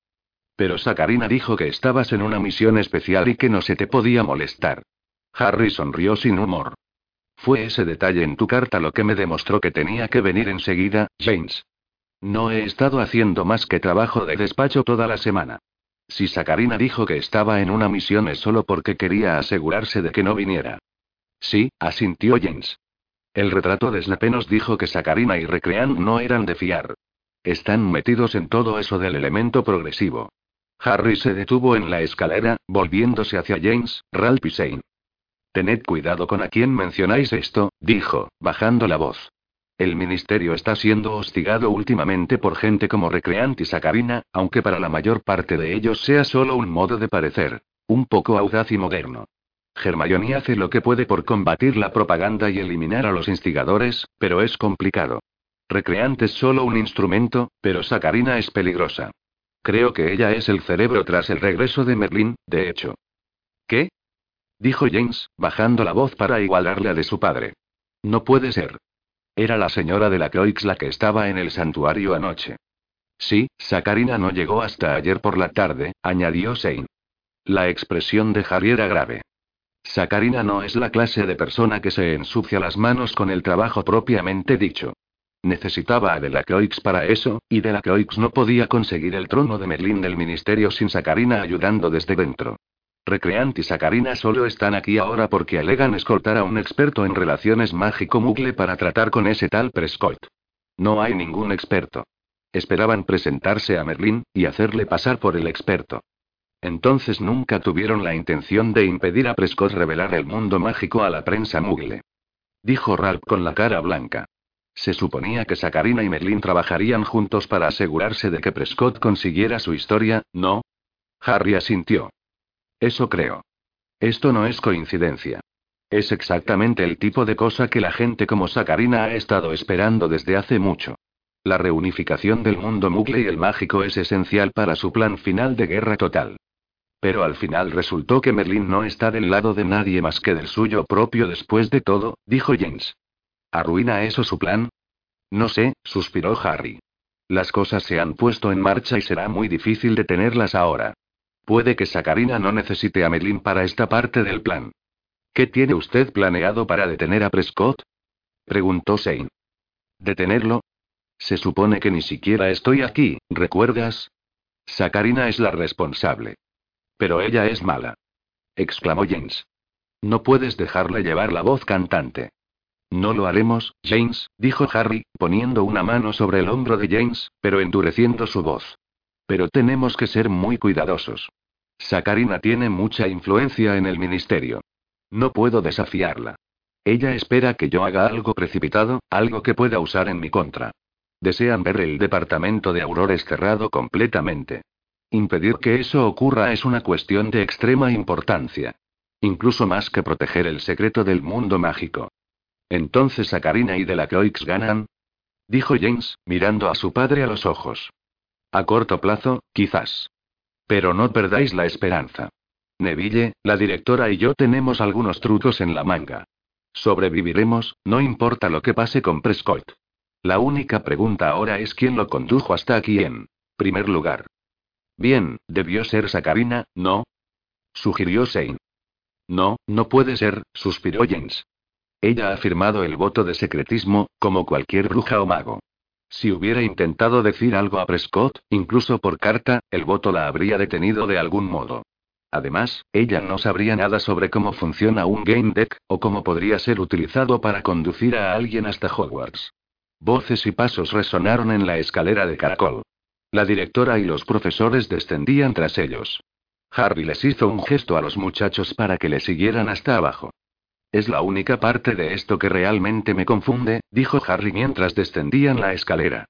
Pero Sakarina dijo que estabas en una misión especial y que no se te podía molestar. Harry sonrió sin humor. Fue ese detalle en tu carta lo que me demostró que tenía que venir enseguida, James. No he estado haciendo más que trabajo de despacho toda la semana. Si Sakarina dijo que estaba en una misión es solo porque quería asegurarse de que no viniera. Sí, asintió James. El retrato de Snape nos dijo que Sakarina y Recrean no eran de fiar. Están metidos en todo eso del elemento progresivo. Harry se detuvo en la escalera, volviéndose hacia James, Ralph y Shane. Tened cuidado con a quién mencionáis esto, dijo, bajando la voz. El ministerio está siendo hostigado últimamente por gente como Recreant y Sacarina, aunque para la mayor parte de ellos sea solo un modo de parecer. Un poco audaz y moderno. Hermione hace lo que puede por combatir la propaganda y eliminar a los instigadores, pero es complicado. Recreant es solo un instrumento, pero Sacarina es peligrosa. Creo que ella es el cerebro tras el regreso de Merlín, de hecho. ¿Qué? dijo James, bajando la voz para igualarle a de su padre. No puede ser. Era la señora de la Croix la que estaba en el santuario anoche. Sí, Sakarina no llegó hasta ayer por la tarde, añadió Shane. La expresión de Harry era grave. Sakarina no es la clase de persona que se ensucia las manos con el trabajo propiamente dicho. Necesitaba a Delacroix para eso, y Delacroix no podía conseguir el trono de Merlín del ministerio sin Sakarina ayudando desde dentro. Recreant y Sakarina solo están aquí ahora porque alegan escoltar a un experto en relaciones mágico-mugle para tratar con ese tal Prescott. No hay ningún experto. Esperaban presentarse a Merlín, y hacerle pasar por el experto. Entonces nunca tuvieron la intención de impedir a Prescott revelar el mundo mágico a la prensa mugle. Dijo Ralph con la cara blanca. Se suponía que Sakarina y Merlín trabajarían juntos para asegurarse de que Prescott consiguiera su historia, ¿no? Harry asintió. Eso creo. Esto no es coincidencia. Es exactamente el tipo de cosa que la gente como Sakarina ha estado esperando desde hace mucho. La reunificación del mundo mugle y el mágico es esencial para su plan final de guerra total. Pero al final resultó que Merlin no está del lado de nadie más que del suyo propio después de todo, dijo James. ¿Arruina eso su plan? No sé, suspiró Harry. Las cosas se han puesto en marcha y será muy difícil detenerlas ahora. Puede que Sakarina no necesite a Merlin para esta parte del plan. ¿Qué tiene usted planeado para detener a Prescott? preguntó Shane. ¿Detenerlo? Se supone que ni siquiera estoy aquí, ¿recuerdas? Sakarina es la responsable. Pero ella es mala. exclamó James. No puedes dejarle llevar la voz cantante. No lo haremos, James, dijo Harry, poniendo una mano sobre el hombro de James, pero endureciendo su voz. Pero tenemos que ser muy cuidadosos. Sakarina tiene mucha influencia en el ministerio. No puedo desafiarla. Ella espera que yo haga algo precipitado, algo que pueda usar en mi contra. Desean ver el departamento de Aurores cerrado completamente. Impedir que eso ocurra es una cuestión de extrema importancia. Incluso más que proteger el secreto del mundo mágico. Entonces Sakarina y Delacroix ganan. Dijo James, mirando a su padre a los ojos. A corto plazo, quizás. Pero no perdáis la esperanza. Neville, la directora y yo tenemos algunos trucos en la manga. Sobreviviremos, no importa lo que pase con Prescott. La única pregunta ahora es quién lo condujo hasta aquí en primer lugar. Bien, debió ser Sakarina, ¿no? Sugirió Shane. No, no puede ser, suspiró James. Ella ha firmado el voto de secretismo, como cualquier bruja o mago. Si hubiera intentado decir algo a Prescott, incluso por carta, el voto la habría detenido de algún modo. Además, ella no sabría nada sobre cómo funciona un game deck, o cómo podría ser utilizado para conducir a alguien hasta Hogwarts. Voces y pasos resonaron en la escalera de caracol. La directora y los profesores descendían tras ellos. Harry les hizo un gesto a los muchachos para que le siguieran hasta abajo. Es la única parte de esto que realmente me confunde, dijo Harry mientras descendían la escalera.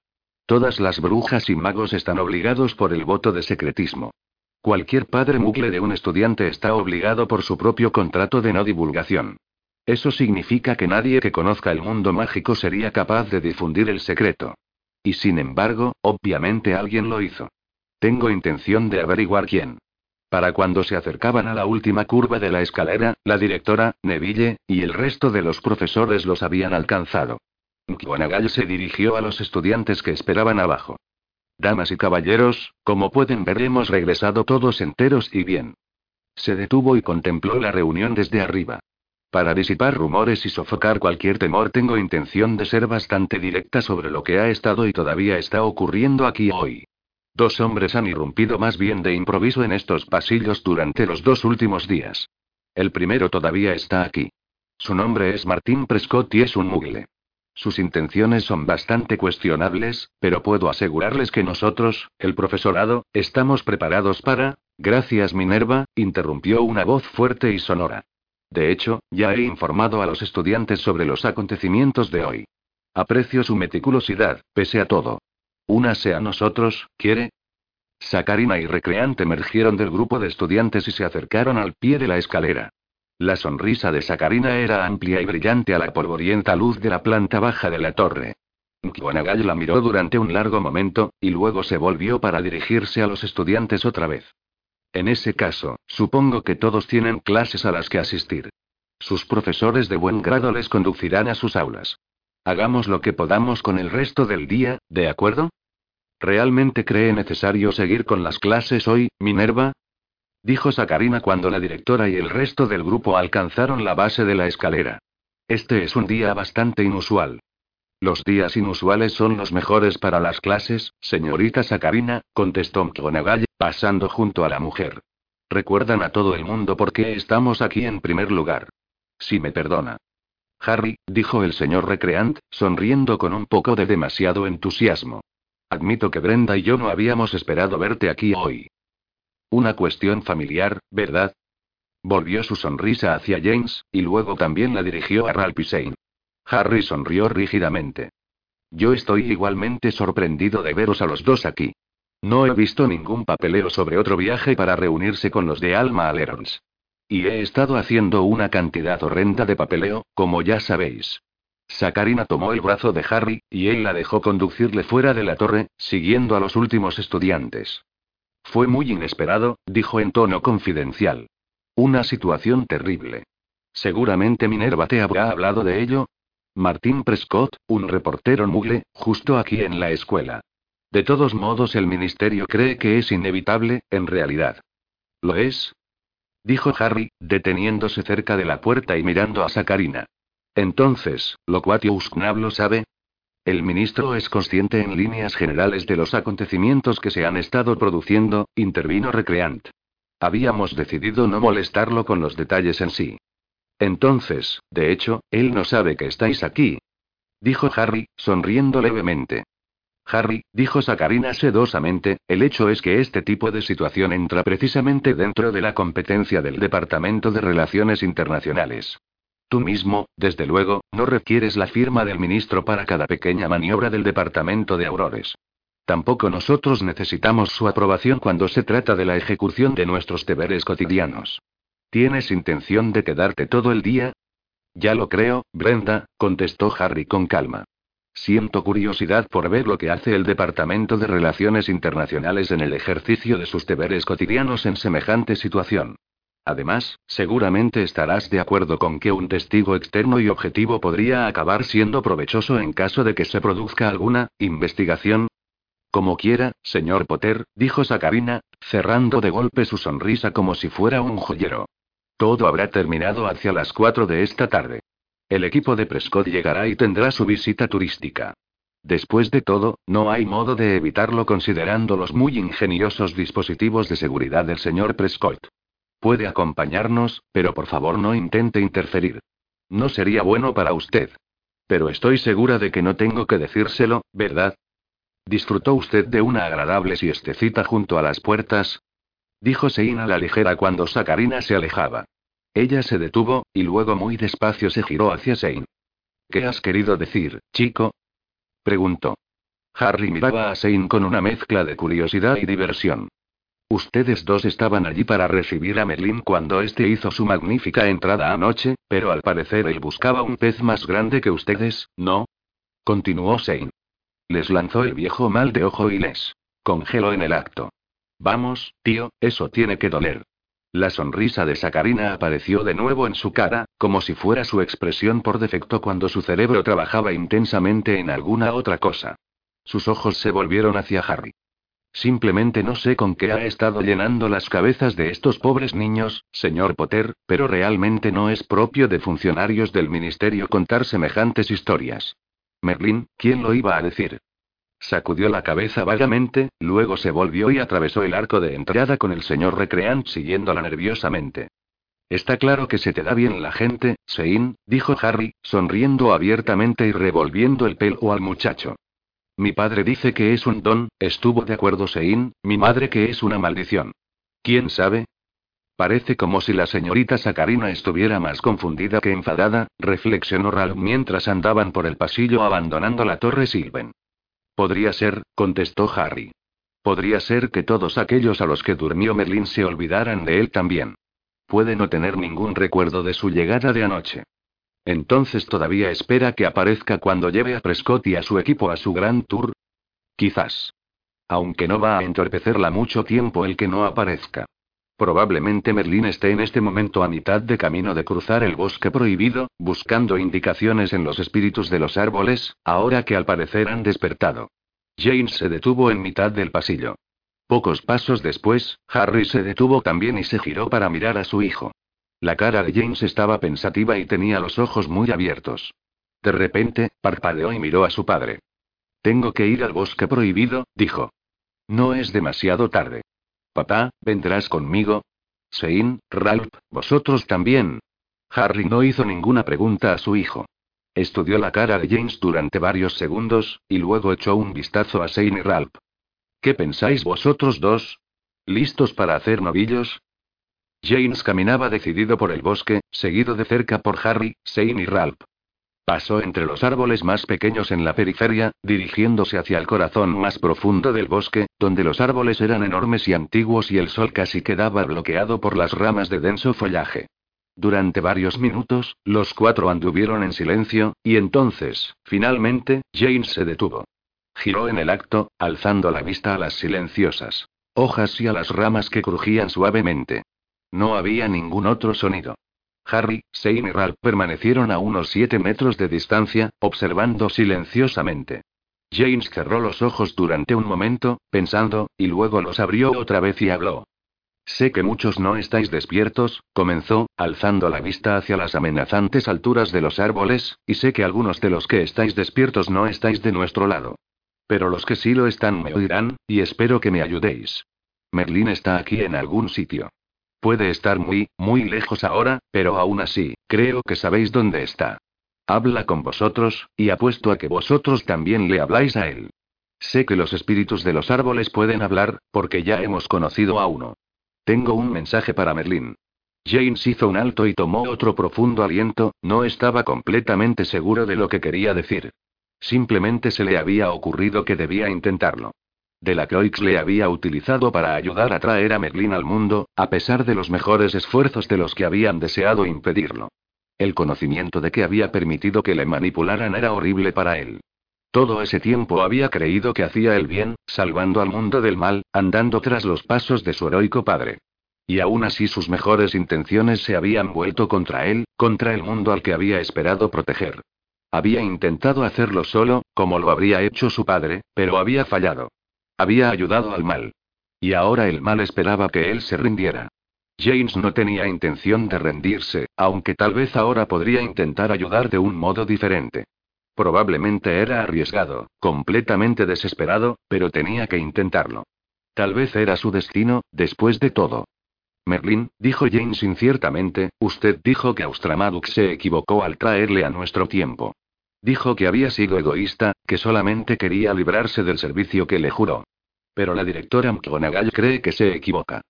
Todas las brujas y magos están obligados por el voto de secretismo. Cualquier padre mugle de un estudiante está obligado por su propio contrato de no divulgación. Eso significa que nadie que conozca el mundo mágico sería capaz de difundir el secreto. Y sin embargo, obviamente alguien lo hizo. Tengo intención de averiguar quién. Para cuando se acercaban a la última curva de la escalera, la directora, Neville, y el resto de los profesores los habían alcanzado. McGonagall se dirigió a los estudiantes que esperaban abajo. Damas y caballeros, como pueden ver hemos regresado todos enteros y bien. Se detuvo y contempló la reunión desde arriba. Para disipar rumores y sofocar cualquier temor tengo intención de ser bastante directa sobre lo que ha estado y todavía está ocurriendo aquí hoy. Dos hombres han irrumpido más bien de improviso en estos pasillos durante los dos últimos días. El primero todavía está aquí. Su nombre es Martín Prescott y es un mugle. Sus intenciones son bastante cuestionables, pero puedo asegurarles que nosotros, el profesorado, estamos preparados para... Gracias Minerva, interrumpió una voz fuerte y sonora. De hecho, ya he informado a los estudiantes sobre los acontecimientos de hoy. Aprecio su meticulosidad, pese a todo. Únase a nosotros, ¿quiere? Sacarina y Recreante emergieron del grupo de estudiantes y se acercaron al pie de la escalera. La sonrisa de Sacarina era amplia y brillante a la polvorienta luz de la planta baja de la torre. McGonagall la miró durante un largo momento, y luego se volvió para dirigirse a los estudiantes otra vez. En ese caso, supongo que todos tienen clases a las que asistir. Sus profesores de buen grado les conducirán a sus aulas. Hagamos lo que podamos con el resto del día, ¿de acuerdo? ¿Realmente cree necesario seguir con las clases hoy, Minerva? Dijo Sacarina cuando la directora y el resto del grupo alcanzaron la base de la escalera. Este es un día bastante inusual. Los días inusuales son los mejores para las clases, señorita Sacarina, contestó McGonagall, pasando junto a la mujer. Recuerdan a todo el mundo por qué estamos aquí en primer lugar. Si me perdona. Harry, dijo el señor Recreant, sonriendo con un poco de demasiado entusiasmo. Admito que Brenda y yo no habíamos esperado verte aquí hoy. Una cuestión familiar, ¿verdad? Volvió su sonrisa hacia James, y luego también la dirigió a Ralph Harry sonrió rígidamente. Yo estoy igualmente sorprendido de veros a los dos aquí. No he visto ningún papeleo sobre otro viaje para reunirse con los de Alma Alerons. Y he estado haciendo una cantidad horrenda de papeleo, como ya sabéis. Sacarina tomó el brazo de Harry, y él la dejó conducirle fuera de la torre, siguiendo a los últimos estudiantes. Fue muy inesperado, dijo en tono confidencial. Una situación terrible. Seguramente Minerva te habrá hablado de ello. Martín Prescott, un reportero mugle, justo aquí en la escuela. De todos modos, el ministerio cree que es inevitable, en realidad. ¿Lo es? dijo Harry, deteniéndose cerca de la puerta y mirando a Sacarina. Entonces, ¿Loquatius Knab lo sabe? El ministro es consciente en líneas generales de los acontecimientos que se han estado produciendo, intervino Recreant. Habíamos decidido no molestarlo con los detalles en sí. Entonces, de hecho, él no sabe que estáis aquí. Dijo Harry, sonriendo levemente. Harry, dijo Sacarina sedosamente, el hecho es que este tipo de situación entra precisamente dentro de la competencia del Departamento de Relaciones Internacionales. Tú mismo, desde luego, no requieres la firma del ministro para cada pequeña maniobra del Departamento de Aurores. Tampoco nosotros necesitamos su aprobación cuando se trata de la ejecución de nuestros deberes cotidianos. ¿Tienes intención de quedarte todo el día? Ya lo creo, Brenda, contestó Harry con calma. Siento curiosidad por ver lo que hace el Departamento de Relaciones Internacionales en el ejercicio de sus deberes cotidianos en semejante situación. Además, seguramente estarás de acuerdo con que un testigo externo y objetivo podría acabar siendo provechoso en caso de que se produzca alguna investigación. Como quiera, señor Potter, dijo Sacarina, cerrando de golpe su sonrisa como si fuera un joyero. Todo habrá terminado hacia las cuatro de esta tarde. El equipo de Prescott llegará y tendrá su visita turística. Después de todo, no hay modo de evitarlo considerando los muy ingeniosos dispositivos de seguridad del señor Prescott. Puede acompañarnos, pero por favor no intente interferir. No sería bueno para usted. Pero estoy segura de que no tengo que decírselo, ¿verdad? ¿Disfrutó usted de una agradable siestecita junto a las puertas? Dijo Sein a la ligera cuando Sakarina se alejaba. Ella se detuvo, y luego muy despacio se giró hacia Sein. ¿Qué has querido decir, chico? preguntó. Harry miraba a Sein con una mezcla de curiosidad y diversión. Ustedes dos estaban allí para recibir a Merlin cuando este hizo su magnífica entrada anoche, pero al parecer él buscaba un pez más grande que ustedes, ¿no? Continuó Sein. Les lanzó el viejo mal de ojo y les congeló en el acto. Vamos, tío, eso tiene que doler. La sonrisa de Sacarina apareció de nuevo en su cara, como si fuera su expresión por defecto cuando su cerebro trabajaba intensamente en alguna otra cosa. Sus ojos se volvieron hacia Harry. Simplemente no sé con qué ha estado llenando las cabezas de estos pobres niños, señor Potter, pero realmente no es propio de funcionarios del ministerio contar semejantes historias. Merlín, ¿quién lo iba a decir? Sacudió la cabeza vagamente, luego se volvió y atravesó el arco de entrada con el señor Recreant siguiéndola nerviosamente. Está claro que se te da bien la gente, Sein, dijo Harry, sonriendo abiertamente y revolviendo el pelo al muchacho. Mi padre dice que es un don, estuvo de acuerdo Sein, mi madre que es una maldición. ¿Quién sabe? Parece como si la señorita Sacarina estuviera más confundida que enfadada, reflexionó Ralph mientras andaban por el pasillo abandonando la torre Silven. Podría ser, contestó Harry. Podría ser que todos aquellos a los que durmió Merlin se olvidaran de él también. Puede no tener ningún recuerdo de su llegada de anoche. Entonces todavía espera que aparezca cuando lleve a Prescott y a su equipo a su gran tour. Quizás. Aunque no va a entorpecerla mucho tiempo el que no aparezca. Probablemente Merlín esté en este momento a mitad de camino de cruzar el bosque prohibido, buscando indicaciones en los espíritus de los árboles, ahora que al parecer han despertado. James se detuvo en mitad del pasillo. Pocos pasos después, Harry se detuvo también y se giró para mirar a su hijo. La cara de James estaba pensativa y tenía los ojos muy abiertos. De repente, parpadeó y miró a su padre. Tengo que ir al bosque prohibido, dijo. No es demasiado tarde. Papá, ¿vendrás conmigo? Sein, Ralph, vosotros también. Harry no hizo ninguna pregunta a su hijo. Estudió la cara de James durante varios segundos, y luego echó un vistazo a Sein y Ralph. ¿Qué pensáis vosotros dos? ¿Listos para hacer novillos? James caminaba decidido por el bosque, seguido de cerca por Harry, Sein y Ralph. Pasó entre los árboles más pequeños en la periferia, dirigiéndose hacia el corazón más profundo del bosque, donde los árboles eran enormes y antiguos y el sol casi quedaba bloqueado por las ramas de denso follaje. Durante varios minutos, los cuatro anduvieron en silencio, y entonces, finalmente, James se detuvo. Giró en el acto, alzando la vista a las silenciosas hojas y a las ramas que crujían suavemente. No había ningún otro sonido. Harry, Shane y Ralph permanecieron a unos siete metros de distancia, observando silenciosamente. James cerró los ojos durante un momento, pensando, y luego los abrió otra vez y habló. Sé que muchos no estáis despiertos, comenzó, alzando la vista hacia las amenazantes alturas de los árboles, y sé que algunos de los que estáis despiertos no estáis de nuestro lado. Pero los que sí lo están me oirán, y espero que me ayudéis. Merlín está aquí en algún sitio. Puede estar muy, muy lejos ahora, pero aún así, creo que sabéis dónde está. Habla con vosotros, y apuesto a que vosotros también le habláis a él. Sé que los espíritus de los árboles pueden hablar, porque ya hemos conocido a uno. Tengo un mensaje para Merlín. James hizo un alto y tomó otro profundo aliento, no estaba completamente seguro de lo que quería decir. Simplemente se le había ocurrido que debía intentarlo. De la Croix le había utilizado para ayudar a traer a Merlin al mundo, a pesar de los mejores esfuerzos de los que habían deseado impedirlo. El conocimiento de que había permitido que le manipularan era horrible para él. Todo ese tiempo había creído que hacía el bien, salvando al mundo del mal, andando tras los pasos de su heroico padre. Y aún así sus mejores intenciones se habían vuelto contra él, contra el mundo al que había esperado proteger. Había intentado hacerlo solo, como lo habría hecho su padre, pero había fallado. Había ayudado al mal. Y ahora el mal esperaba que él se rindiera. James no tenía intención de rendirse, aunque tal vez ahora podría intentar ayudar de un modo diferente. Probablemente era arriesgado, completamente desesperado, pero tenía que intentarlo. Tal vez era su destino, después de todo. Merlin, dijo James inciertamente, usted dijo que Austramadux se equivocó al traerle a nuestro tiempo. Dijo que había sido egoísta, que solamente quería librarse del servicio que le juró. Pero la directora McGonagall cree que se equivoca.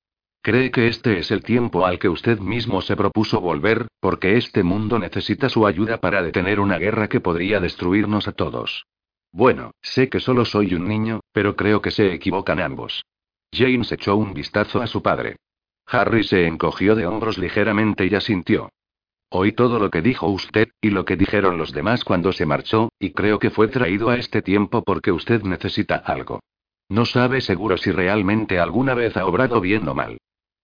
Cree que este es el tiempo al que usted mismo se propuso volver, porque este mundo necesita su ayuda para detener una guerra que podría destruirnos a todos. Bueno, sé que solo soy un niño, pero creo que se equivocan ambos. James echó un vistazo a su padre. Harry se encogió de hombros ligeramente y asintió. Oí todo lo que dijo usted, y lo que dijeron los demás cuando se marchó, y creo que fue traído a este tiempo porque usted necesita algo. No sabe seguro si realmente alguna vez ha obrado bien o mal.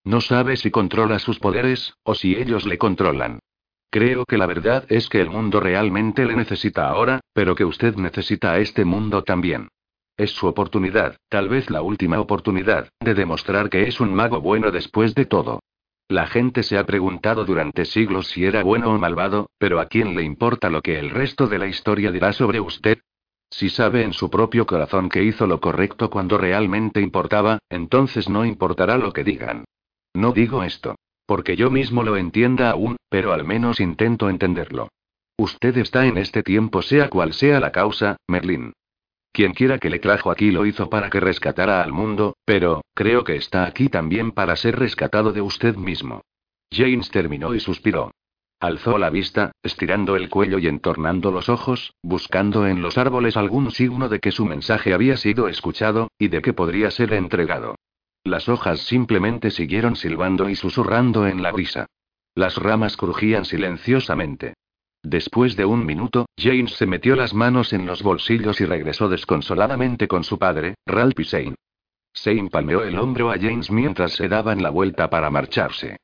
No sabe si controla sus poderes, o si ellos le controlan. Creo que la verdad es que el mundo realmente le necesita ahora, pero que usted necesita a este mundo también. Es su oportunidad, tal vez la última oportunidad, de demostrar que es un mago bueno después de todo. La gente se ha preguntado durante siglos si era bueno o malvado, pero ¿a quién le importa lo que el resto de la historia dirá sobre usted? Si sabe en su propio corazón que hizo lo correcto cuando realmente importaba, entonces no importará lo que digan. No digo esto. Porque yo mismo lo entienda aún, pero al menos intento entenderlo. Usted está en este tiempo sea cual sea la causa, Merlín. Quien quiera que le trajo aquí lo hizo para que rescatara al mundo, pero, creo que está aquí también para ser rescatado de usted mismo. James terminó y suspiró. Alzó la vista, estirando el cuello y entornando los ojos, buscando en los árboles algún signo de que su mensaje había sido escuchado, y de que podría ser entregado. Las hojas simplemente siguieron silbando y susurrando en la brisa. Las ramas crujían silenciosamente. Después de un minuto, James se metió las manos en los bolsillos y regresó desconsoladamente con su padre, Ralph y Shane. Shane palmeó el hombro a James mientras se daban la vuelta para marcharse.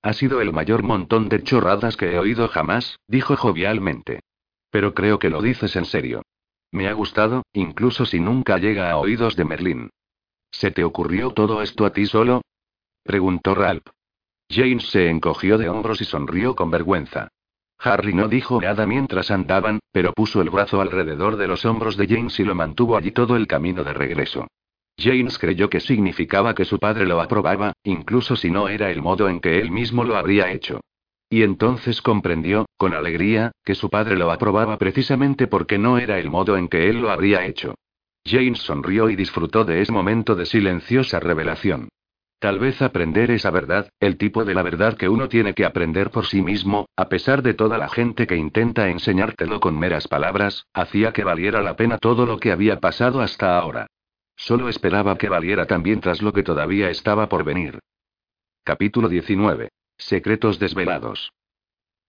Ha sido el mayor montón de chorradas que he oído jamás, dijo jovialmente. Pero creo que lo dices en serio. Me ha gustado, incluso si nunca llega a oídos de Merlín. ¿Se te ocurrió todo esto a ti solo? preguntó Ralph. James se encogió de hombros y sonrió con vergüenza. Harry no dijo nada mientras andaban, pero puso el brazo alrededor de los hombros de James y lo mantuvo allí todo el camino de regreso. James creyó que significaba que su padre lo aprobaba, incluso si no era el modo en que él mismo lo habría hecho. Y entonces comprendió, con alegría, que su padre lo aprobaba precisamente porque no era el modo en que él lo habría hecho. James sonrió y disfrutó de ese momento de silenciosa revelación. Tal vez aprender esa verdad, el tipo de la verdad que uno tiene que aprender por sí mismo, a pesar de toda la gente que intenta enseñártelo con meras palabras, hacía que valiera la pena todo lo que había pasado hasta ahora. Solo esperaba que valiera también tras lo que todavía estaba por venir. Capítulo 19. Secretos desvelados.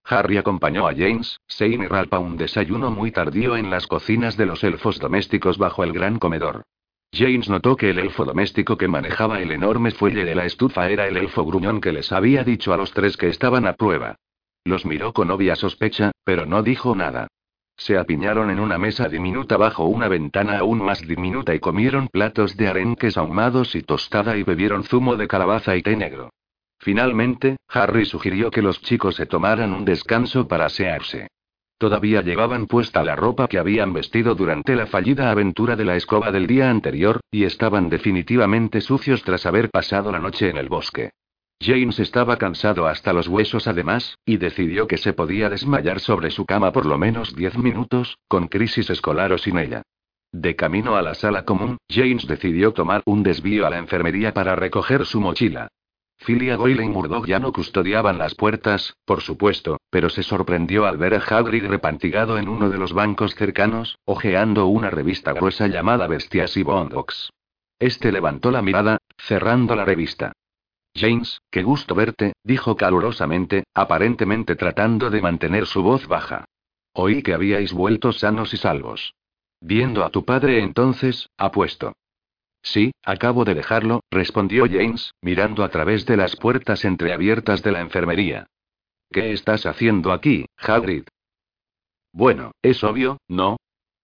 Harry acompañó a James, Shane y Ralph a un desayuno muy tardío en las cocinas de los elfos domésticos bajo el gran comedor. James notó que el elfo doméstico que manejaba el enorme fuelle de la estufa era el elfo gruñón que les había dicho a los tres que estaban a prueba. Los miró con obvia sospecha, pero no dijo nada. Se apiñaron en una mesa diminuta bajo una ventana aún más diminuta y comieron platos de arenques ahumados y tostada y bebieron zumo de calabaza y té negro. Finalmente, Harry sugirió que los chicos se tomaran un descanso para asearse. Todavía llevaban puesta la ropa que habían vestido durante la fallida aventura de la escoba del día anterior, y estaban definitivamente sucios tras haber pasado la noche en el bosque. James estaba cansado hasta los huesos además, y decidió que se podía desmayar sobre su cama por lo menos diez minutos, con crisis escolar o sin ella. De camino a la sala común, James decidió tomar un desvío a la enfermería para recoger su mochila. Filia Goyle y Murdoch ya no custodiaban las puertas, por supuesto, pero se sorprendió al ver a Hagrid repantigado en uno de los bancos cercanos, hojeando una revista gruesa llamada Bestias y Bondox. Este levantó la mirada, cerrando la revista. James, qué gusto verte, dijo calurosamente, aparentemente tratando de mantener su voz baja. Oí que habíais vuelto sanos y salvos. Viendo a tu padre entonces, apuesto. Sí, acabo de dejarlo, respondió James, mirando a través de las puertas entreabiertas de la enfermería. ¿Qué estás haciendo aquí, Hagrid? Bueno, es obvio, ¿no?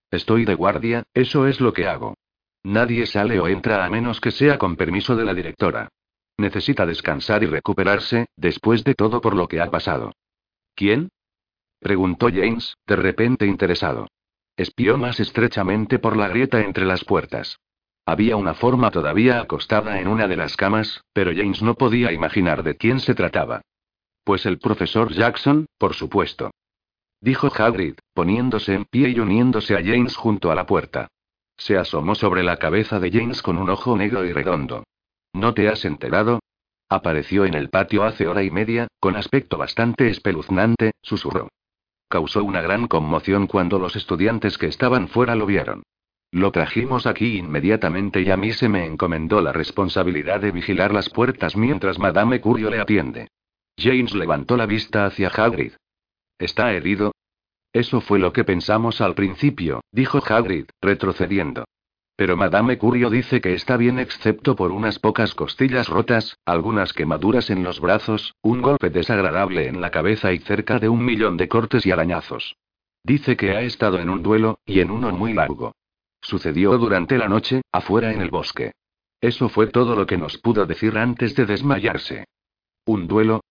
Estoy de guardia, eso es lo que hago. Nadie sale o entra a menos que sea con permiso de la directora. Necesita descansar y recuperarse, después de todo por lo que ha pasado. ¿Quién? preguntó James, de repente interesado. Espió más estrechamente por la grieta entre las puertas. Había una forma todavía acostada en una de las camas, pero James no podía imaginar de quién se trataba. Pues el profesor Jackson, por supuesto. Dijo Hagrid, poniéndose en pie y uniéndose a James junto a la puerta. Se asomó sobre la cabeza de James con un ojo negro y redondo. ¿No te has enterado? Apareció en el patio hace hora y media, con aspecto bastante espeluznante, susurró. Causó una gran conmoción cuando los estudiantes que estaban fuera lo vieron. Lo trajimos aquí inmediatamente y a mí se me encomendó la responsabilidad de vigilar las puertas mientras Madame Curio le atiende. James levantó la vista hacia Hagrid. ¿Está herido? Eso fue lo que pensamos al principio, dijo Hagrid, retrocediendo. Pero Madame Curio dice que está bien excepto por unas pocas costillas rotas, algunas quemaduras en los brazos, un golpe desagradable en la cabeza y cerca de un millón de cortes y arañazos. Dice que ha estado en un duelo, y en uno muy largo. Sucedió durante la noche, afuera en el bosque. Eso fue todo lo que nos pudo decir antes de desmayarse. ¿Un duelo?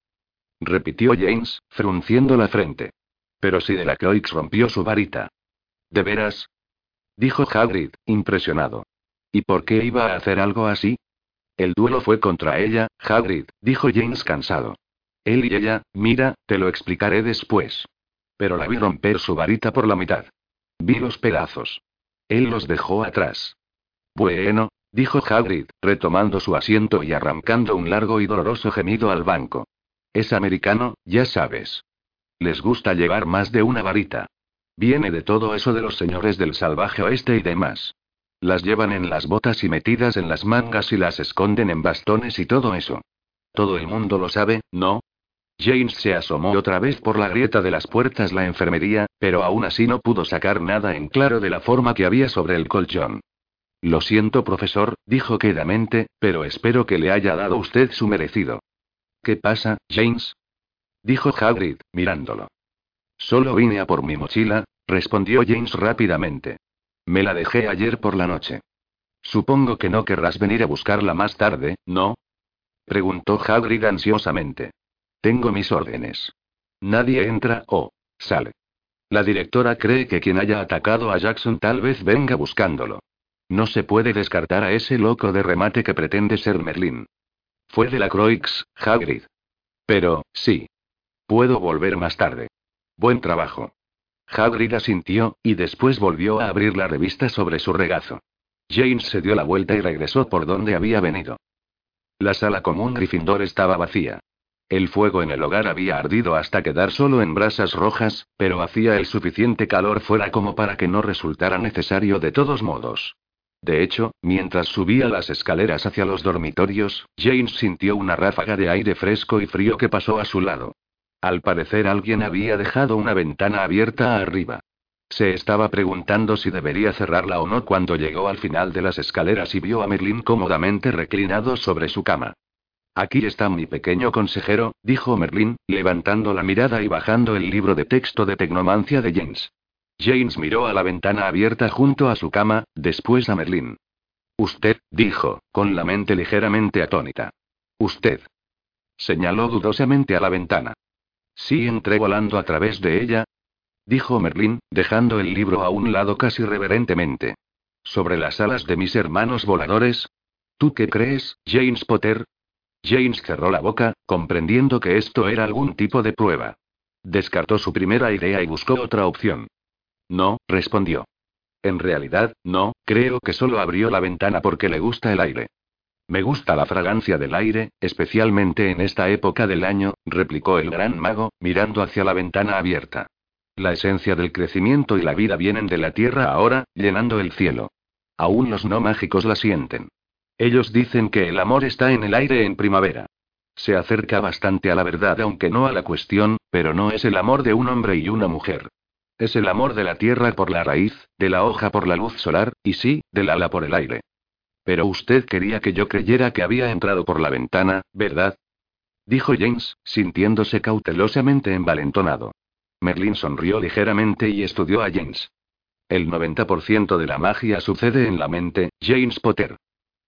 repitió James, frunciendo la frente. Pero si de la Croix rompió su varita. ¿De veras? Dijo Hagrid, impresionado. ¿Y por qué iba a hacer algo así? El duelo fue contra ella, Hagrid, dijo James cansado. Él y ella, mira, te lo explicaré después. Pero la vi romper su varita por la mitad. Vi los pedazos. Él los dejó atrás. Bueno, dijo Hagrid, retomando su asiento y arrancando un largo y doloroso gemido al banco. Es americano, ya sabes. Les gusta llevar más de una varita. Viene de todo eso de los señores del salvaje oeste y demás. Las llevan en las botas y metidas en las mangas y las esconden en bastones y todo eso. Todo el mundo lo sabe, ¿no? James se asomó otra vez por la grieta de las puertas la enfermería, pero aún así no pudo sacar nada en claro de la forma que había sobre el colchón. Lo siento, profesor, dijo quedamente, pero espero que le haya dado usted su merecido. ¿Qué pasa, James? Dijo Hagrid, mirándolo. Solo vine a por mi mochila, respondió James rápidamente. Me la dejé ayer por la noche. Supongo que no querrás venir a buscarla más tarde, ¿no? Preguntó Hagrid ansiosamente. Tengo mis órdenes. Nadie entra o sale. La directora cree que quien haya atacado a Jackson tal vez venga buscándolo. No se puede descartar a ese loco de remate que pretende ser Merlín. Fue de la Croix, Hagrid. Pero, sí. Puedo volver más tarde. Buen trabajo. Hagrid asintió, y después volvió a abrir la revista sobre su regazo. James se dio la vuelta y regresó por donde había venido. La sala común Gryffindor estaba vacía. El fuego en el hogar había ardido hasta quedar solo en brasas rojas, pero hacía el suficiente calor fuera como para que no resultara necesario de todos modos. De hecho, mientras subía las escaleras hacia los dormitorios, James sintió una ráfaga de aire fresco y frío que pasó a su lado. Al parecer alguien había dejado una ventana abierta arriba. Se estaba preguntando si debería cerrarla o no cuando llegó al final de las escaleras y vio a Merlin cómodamente reclinado sobre su cama. Aquí está mi pequeño consejero, dijo Merlin, levantando la mirada y bajando el libro de texto de tecnomancia de James. James miró a la ventana abierta junto a su cama, después a Merlín. Usted, dijo, con la mente ligeramente atónita. Usted. Señaló dudosamente a la ventana. Sí entré volando a través de ella. Dijo Merlín, dejando el libro a un lado casi reverentemente. Sobre las alas de mis hermanos voladores. ¿Tú qué crees, James Potter? James cerró la boca, comprendiendo que esto era algún tipo de prueba. Descartó su primera idea y buscó otra opción. No, respondió. En realidad, no, creo que solo abrió la ventana porque le gusta el aire. Me gusta la fragancia del aire, especialmente en esta época del año, replicó el gran mago, mirando hacia la ventana abierta. La esencia del crecimiento y la vida vienen de la tierra ahora, llenando el cielo. Aún los no mágicos la sienten. Ellos dicen que el amor está en el aire en primavera. Se acerca bastante a la verdad aunque no a la cuestión, pero no es el amor de un hombre y una mujer. Es el amor de la tierra por la raíz, de la hoja por la luz solar, y sí, del ala por el aire. Pero usted quería que yo creyera que había entrado por la ventana, ¿verdad? Dijo James, sintiéndose cautelosamente envalentonado. Merlin sonrió ligeramente y estudió a James. El 90% de la magia sucede en la mente, James Potter.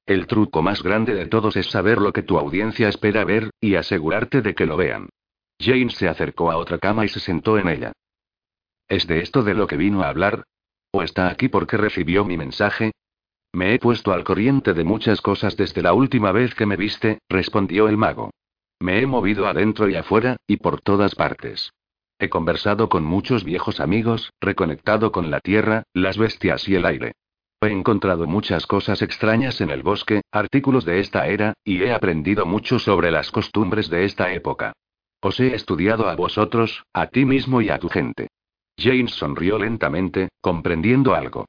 El truco más grande de todos es saber lo que tu audiencia espera ver, y asegurarte de que lo vean. James se acercó a otra cama y se sentó en ella. ¿Es de esto de lo que vino a hablar? ¿O está aquí porque recibió mi mensaje? Me he puesto al corriente de muchas cosas desde la última vez que me viste, respondió el mago. Me he movido adentro y afuera, y por todas partes. He conversado con muchos viejos amigos, reconectado con la tierra, las bestias y el aire. He encontrado muchas cosas extrañas en el bosque, artículos de esta era, y he aprendido mucho sobre las costumbres de esta época. Os he estudiado a vosotros, a ti mismo y a tu gente. James sonrió lentamente, comprendiendo algo.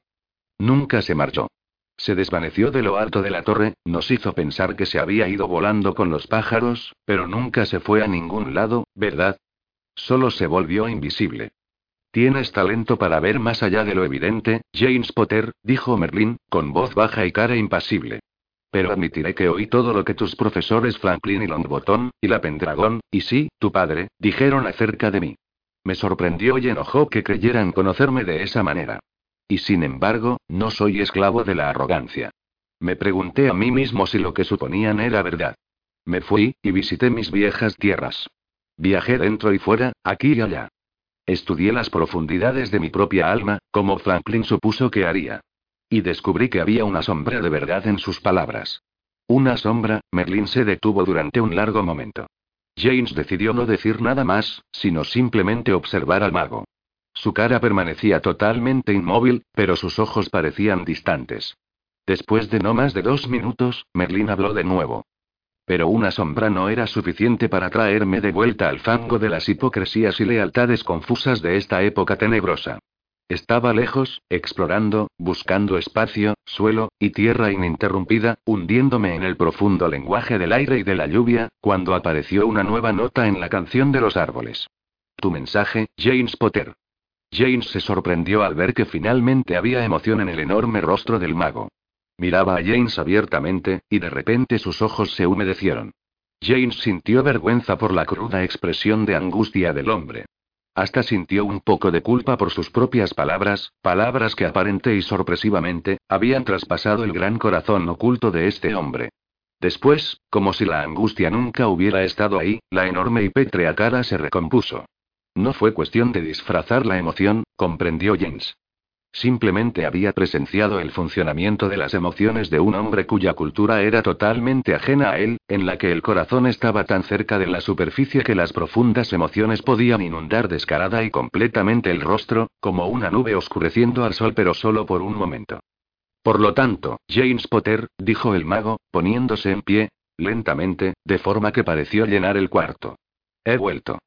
Nunca se marchó. Se desvaneció de lo alto de la torre, nos hizo pensar que se había ido volando con los pájaros, pero nunca se fue a ningún lado, ¿verdad? Solo se volvió invisible. Tienes talento para ver más allá de lo evidente, James Potter, dijo Merlin, con voz baja y cara impasible. Pero admitiré que oí todo lo que tus profesores Franklin y Longbottom, y la Pendragon, y sí, tu padre, dijeron acerca de mí. Me sorprendió y enojó que creyeran conocerme de esa manera. Y sin embargo, no soy esclavo de la arrogancia. Me pregunté a mí mismo si lo que suponían era verdad. Me fui, y visité mis viejas tierras. Viajé dentro y fuera, aquí y allá. Estudié las profundidades de mi propia alma, como Franklin supuso que haría. Y descubrí que había una sombra de verdad en sus palabras. Una sombra, Merlin se detuvo durante un largo momento. James decidió no decir nada más, sino simplemente observar al mago. Su cara permanecía totalmente inmóvil, pero sus ojos parecían distantes. Después de no más de dos minutos, Merlin habló de nuevo. Pero una sombra no era suficiente para traerme de vuelta al fango de las hipocresías y lealtades confusas de esta época tenebrosa. Estaba lejos, explorando, buscando espacio, suelo, y tierra ininterrumpida, hundiéndome en el profundo lenguaje del aire y de la lluvia, cuando apareció una nueva nota en la canción de los árboles. Tu mensaje, James Potter. James se sorprendió al ver que finalmente había emoción en el enorme rostro del mago. Miraba a James abiertamente, y de repente sus ojos se humedecieron. James sintió vergüenza por la cruda expresión de angustia del hombre. Hasta sintió un poco de culpa por sus propias palabras, palabras que aparente y sorpresivamente, habían traspasado el gran corazón oculto de este hombre. Después, como si la angustia nunca hubiera estado ahí, la enorme y pétrea cara se recompuso. No fue cuestión de disfrazar la emoción, comprendió James. Simplemente había presenciado el funcionamiento de las emociones de un hombre cuya cultura era totalmente ajena a él, en la que el corazón estaba tan cerca de la superficie que las profundas emociones podían inundar descarada y completamente el rostro, como una nube oscureciendo al sol pero solo por un momento. Por lo tanto, James Potter, dijo el mago, poniéndose en pie, lentamente, de forma que pareció llenar el cuarto. He vuelto.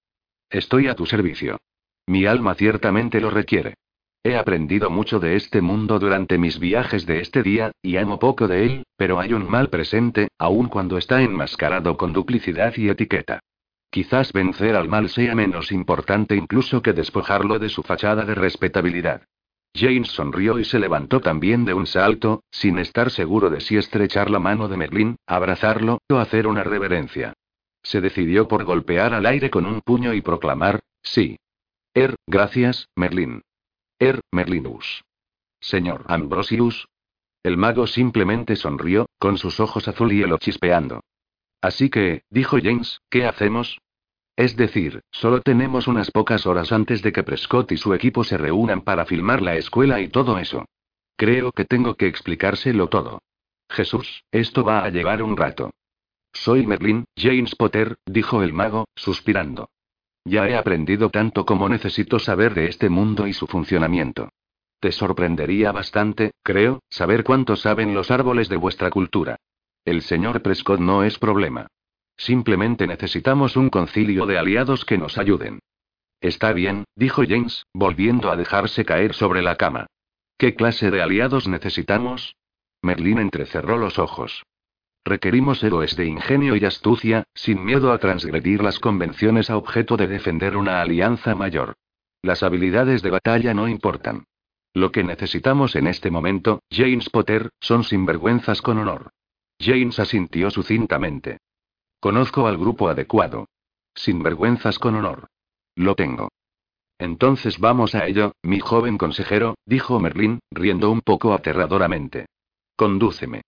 Estoy a tu servicio. Mi alma ciertamente lo requiere. He aprendido mucho de este mundo durante mis viajes de este día, y amo poco de él, pero hay un mal presente, aun cuando está enmascarado con duplicidad y etiqueta. Quizás vencer al mal sea menos importante incluso que despojarlo de su fachada de respetabilidad. James sonrió y se levantó también de un salto, sin estar seguro de si estrechar la mano de Merlín, abrazarlo, o hacer una reverencia. Se decidió por golpear al aire con un puño y proclamar, sí. Er, gracias, Merlín. Er, Merlinus. Señor Ambrosius. El mago simplemente sonrió, con sus ojos azul hielo chispeando. Así que, dijo James, ¿qué hacemos? Es decir, solo tenemos unas pocas horas antes de que Prescott y su equipo se reúnan para filmar la escuela y todo eso. Creo que tengo que explicárselo todo. Jesús, esto va a llevar un rato. Soy Merlin, James Potter, dijo el mago, suspirando. Ya he aprendido tanto como necesito saber de este mundo y su funcionamiento. Te sorprendería bastante, creo, saber cuánto saben los árboles de vuestra cultura. El señor Prescott no es problema. Simplemente necesitamos un concilio de aliados que nos ayuden. Está bien, dijo James, volviendo a dejarse caer sobre la cama. ¿Qué clase de aliados necesitamos? Merlín entrecerró los ojos. Requerimos héroes de ingenio y astucia, sin miedo a transgredir las convenciones a objeto de defender una alianza mayor. Las habilidades de batalla no importan. Lo que necesitamos en este momento, James Potter, son sinvergüenzas con honor. James asintió sucintamente. Conozco al grupo adecuado. Sinvergüenzas con honor. Lo tengo. Entonces vamos a ello, mi joven consejero, dijo Merlín, riendo un poco aterradoramente. Condúceme.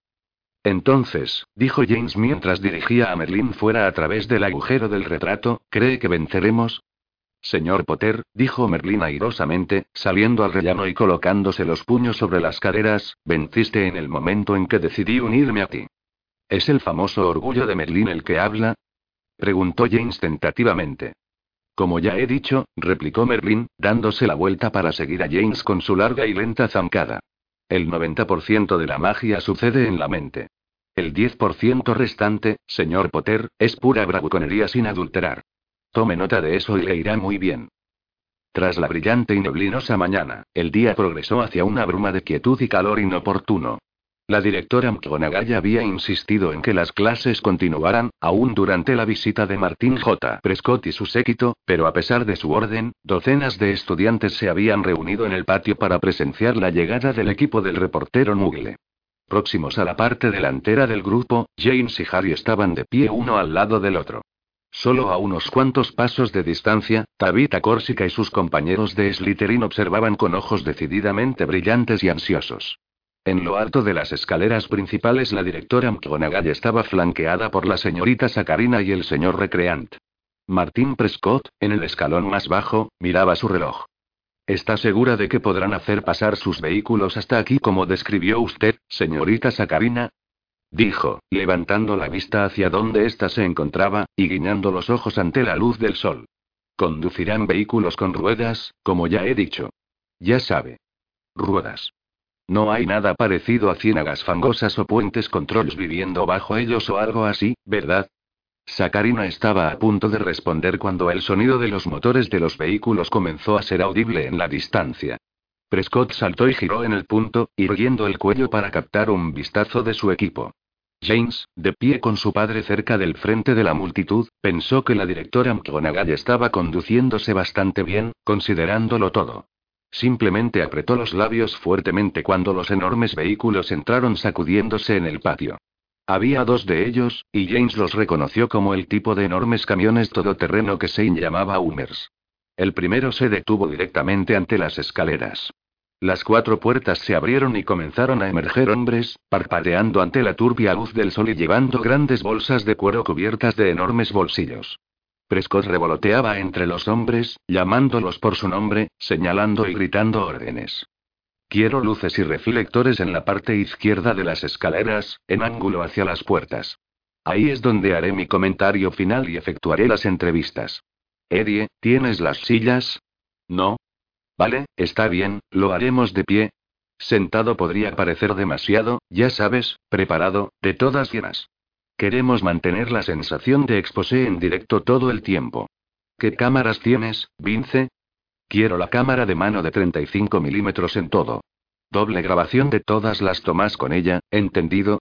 Entonces, dijo James mientras dirigía a Merlin fuera a través del agujero del retrato, ¿cree que venceremos? señor Potter, dijo Merlin airosamente, saliendo al rellano y colocándose los puños sobre las caderas, venciste en el momento en que decidí unirme a ti. ¿Es el famoso orgullo de Merlin el que habla? preguntó James tentativamente. Como ya he dicho, replicó Merlin, dándose la vuelta para seguir a James con su larga y lenta zancada. El 90% de la magia sucede en la mente. El 10% restante, señor Potter, es pura bravuconería sin adulterar. Tome nota de eso y le irá muy bien. Tras la brillante y neblinosa mañana, el día progresó hacia una bruma de quietud y calor inoportuno. La directora McGonagall había insistido en que las clases continuaran, aún durante la visita de Martin J. Prescott y su séquito, pero a pesar de su orden, docenas de estudiantes se habían reunido en el patio para presenciar la llegada del equipo del reportero Mugle. Próximos a la parte delantera del grupo, James y Harry estaban de pie uno al lado del otro. Solo a unos cuantos pasos de distancia, Tabitha Corsica y sus compañeros de Slytherin observaban con ojos decididamente brillantes y ansiosos. En lo alto de las escaleras principales la directora McGonagall estaba flanqueada por la señorita Sacarina y el señor Recreant. Martín Prescott, en el escalón más bajo, miraba su reloj. ¿Está segura de que podrán hacer pasar sus vehículos hasta aquí como describió usted, señorita Sacarina? Dijo, levantando la vista hacia donde ésta se encontraba, y guiñando los ojos ante la luz del sol. Conducirán vehículos con ruedas, como ya he dicho. Ya sabe. Ruedas. No hay nada parecido a ciénagas fangosas o puentes con trolls viviendo bajo ellos o algo así, ¿verdad? Sacarina estaba a punto de responder cuando el sonido de los motores de los vehículos comenzó a ser audible en la distancia. Prescott saltó y giró en el punto, irguiendo el cuello para captar un vistazo de su equipo. James, de pie con su padre cerca del frente de la multitud, pensó que la directora McGonagall estaba conduciéndose bastante bien, considerándolo todo. Simplemente apretó los labios fuertemente cuando los enormes vehículos entraron sacudiéndose en el patio. Había dos de ellos, y James los reconoció como el tipo de enormes camiones todoterreno que Shane llamaba Hummers. El primero se detuvo directamente ante las escaleras. Las cuatro puertas se abrieron y comenzaron a emerger hombres, parpadeando ante la turbia luz del sol y llevando grandes bolsas de cuero cubiertas de enormes bolsillos. Prescott revoloteaba entre los hombres, llamándolos por su nombre, señalando y gritando órdenes. Quiero luces y reflectores en la parte izquierda de las escaleras, en ángulo hacia las puertas. Ahí es donde haré mi comentario final y efectuaré las entrevistas. Eddie, ¿tienes las sillas? No. Vale, está bien, lo haremos de pie. Sentado podría parecer demasiado, ya sabes, preparado, de todas llenas. Queremos mantener la sensación de exposé en directo todo el tiempo. ¿Qué cámaras tienes, Vince? Quiero la cámara de mano de 35 milímetros en todo. Doble grabación de todas las tomas con ella, ¿entendido?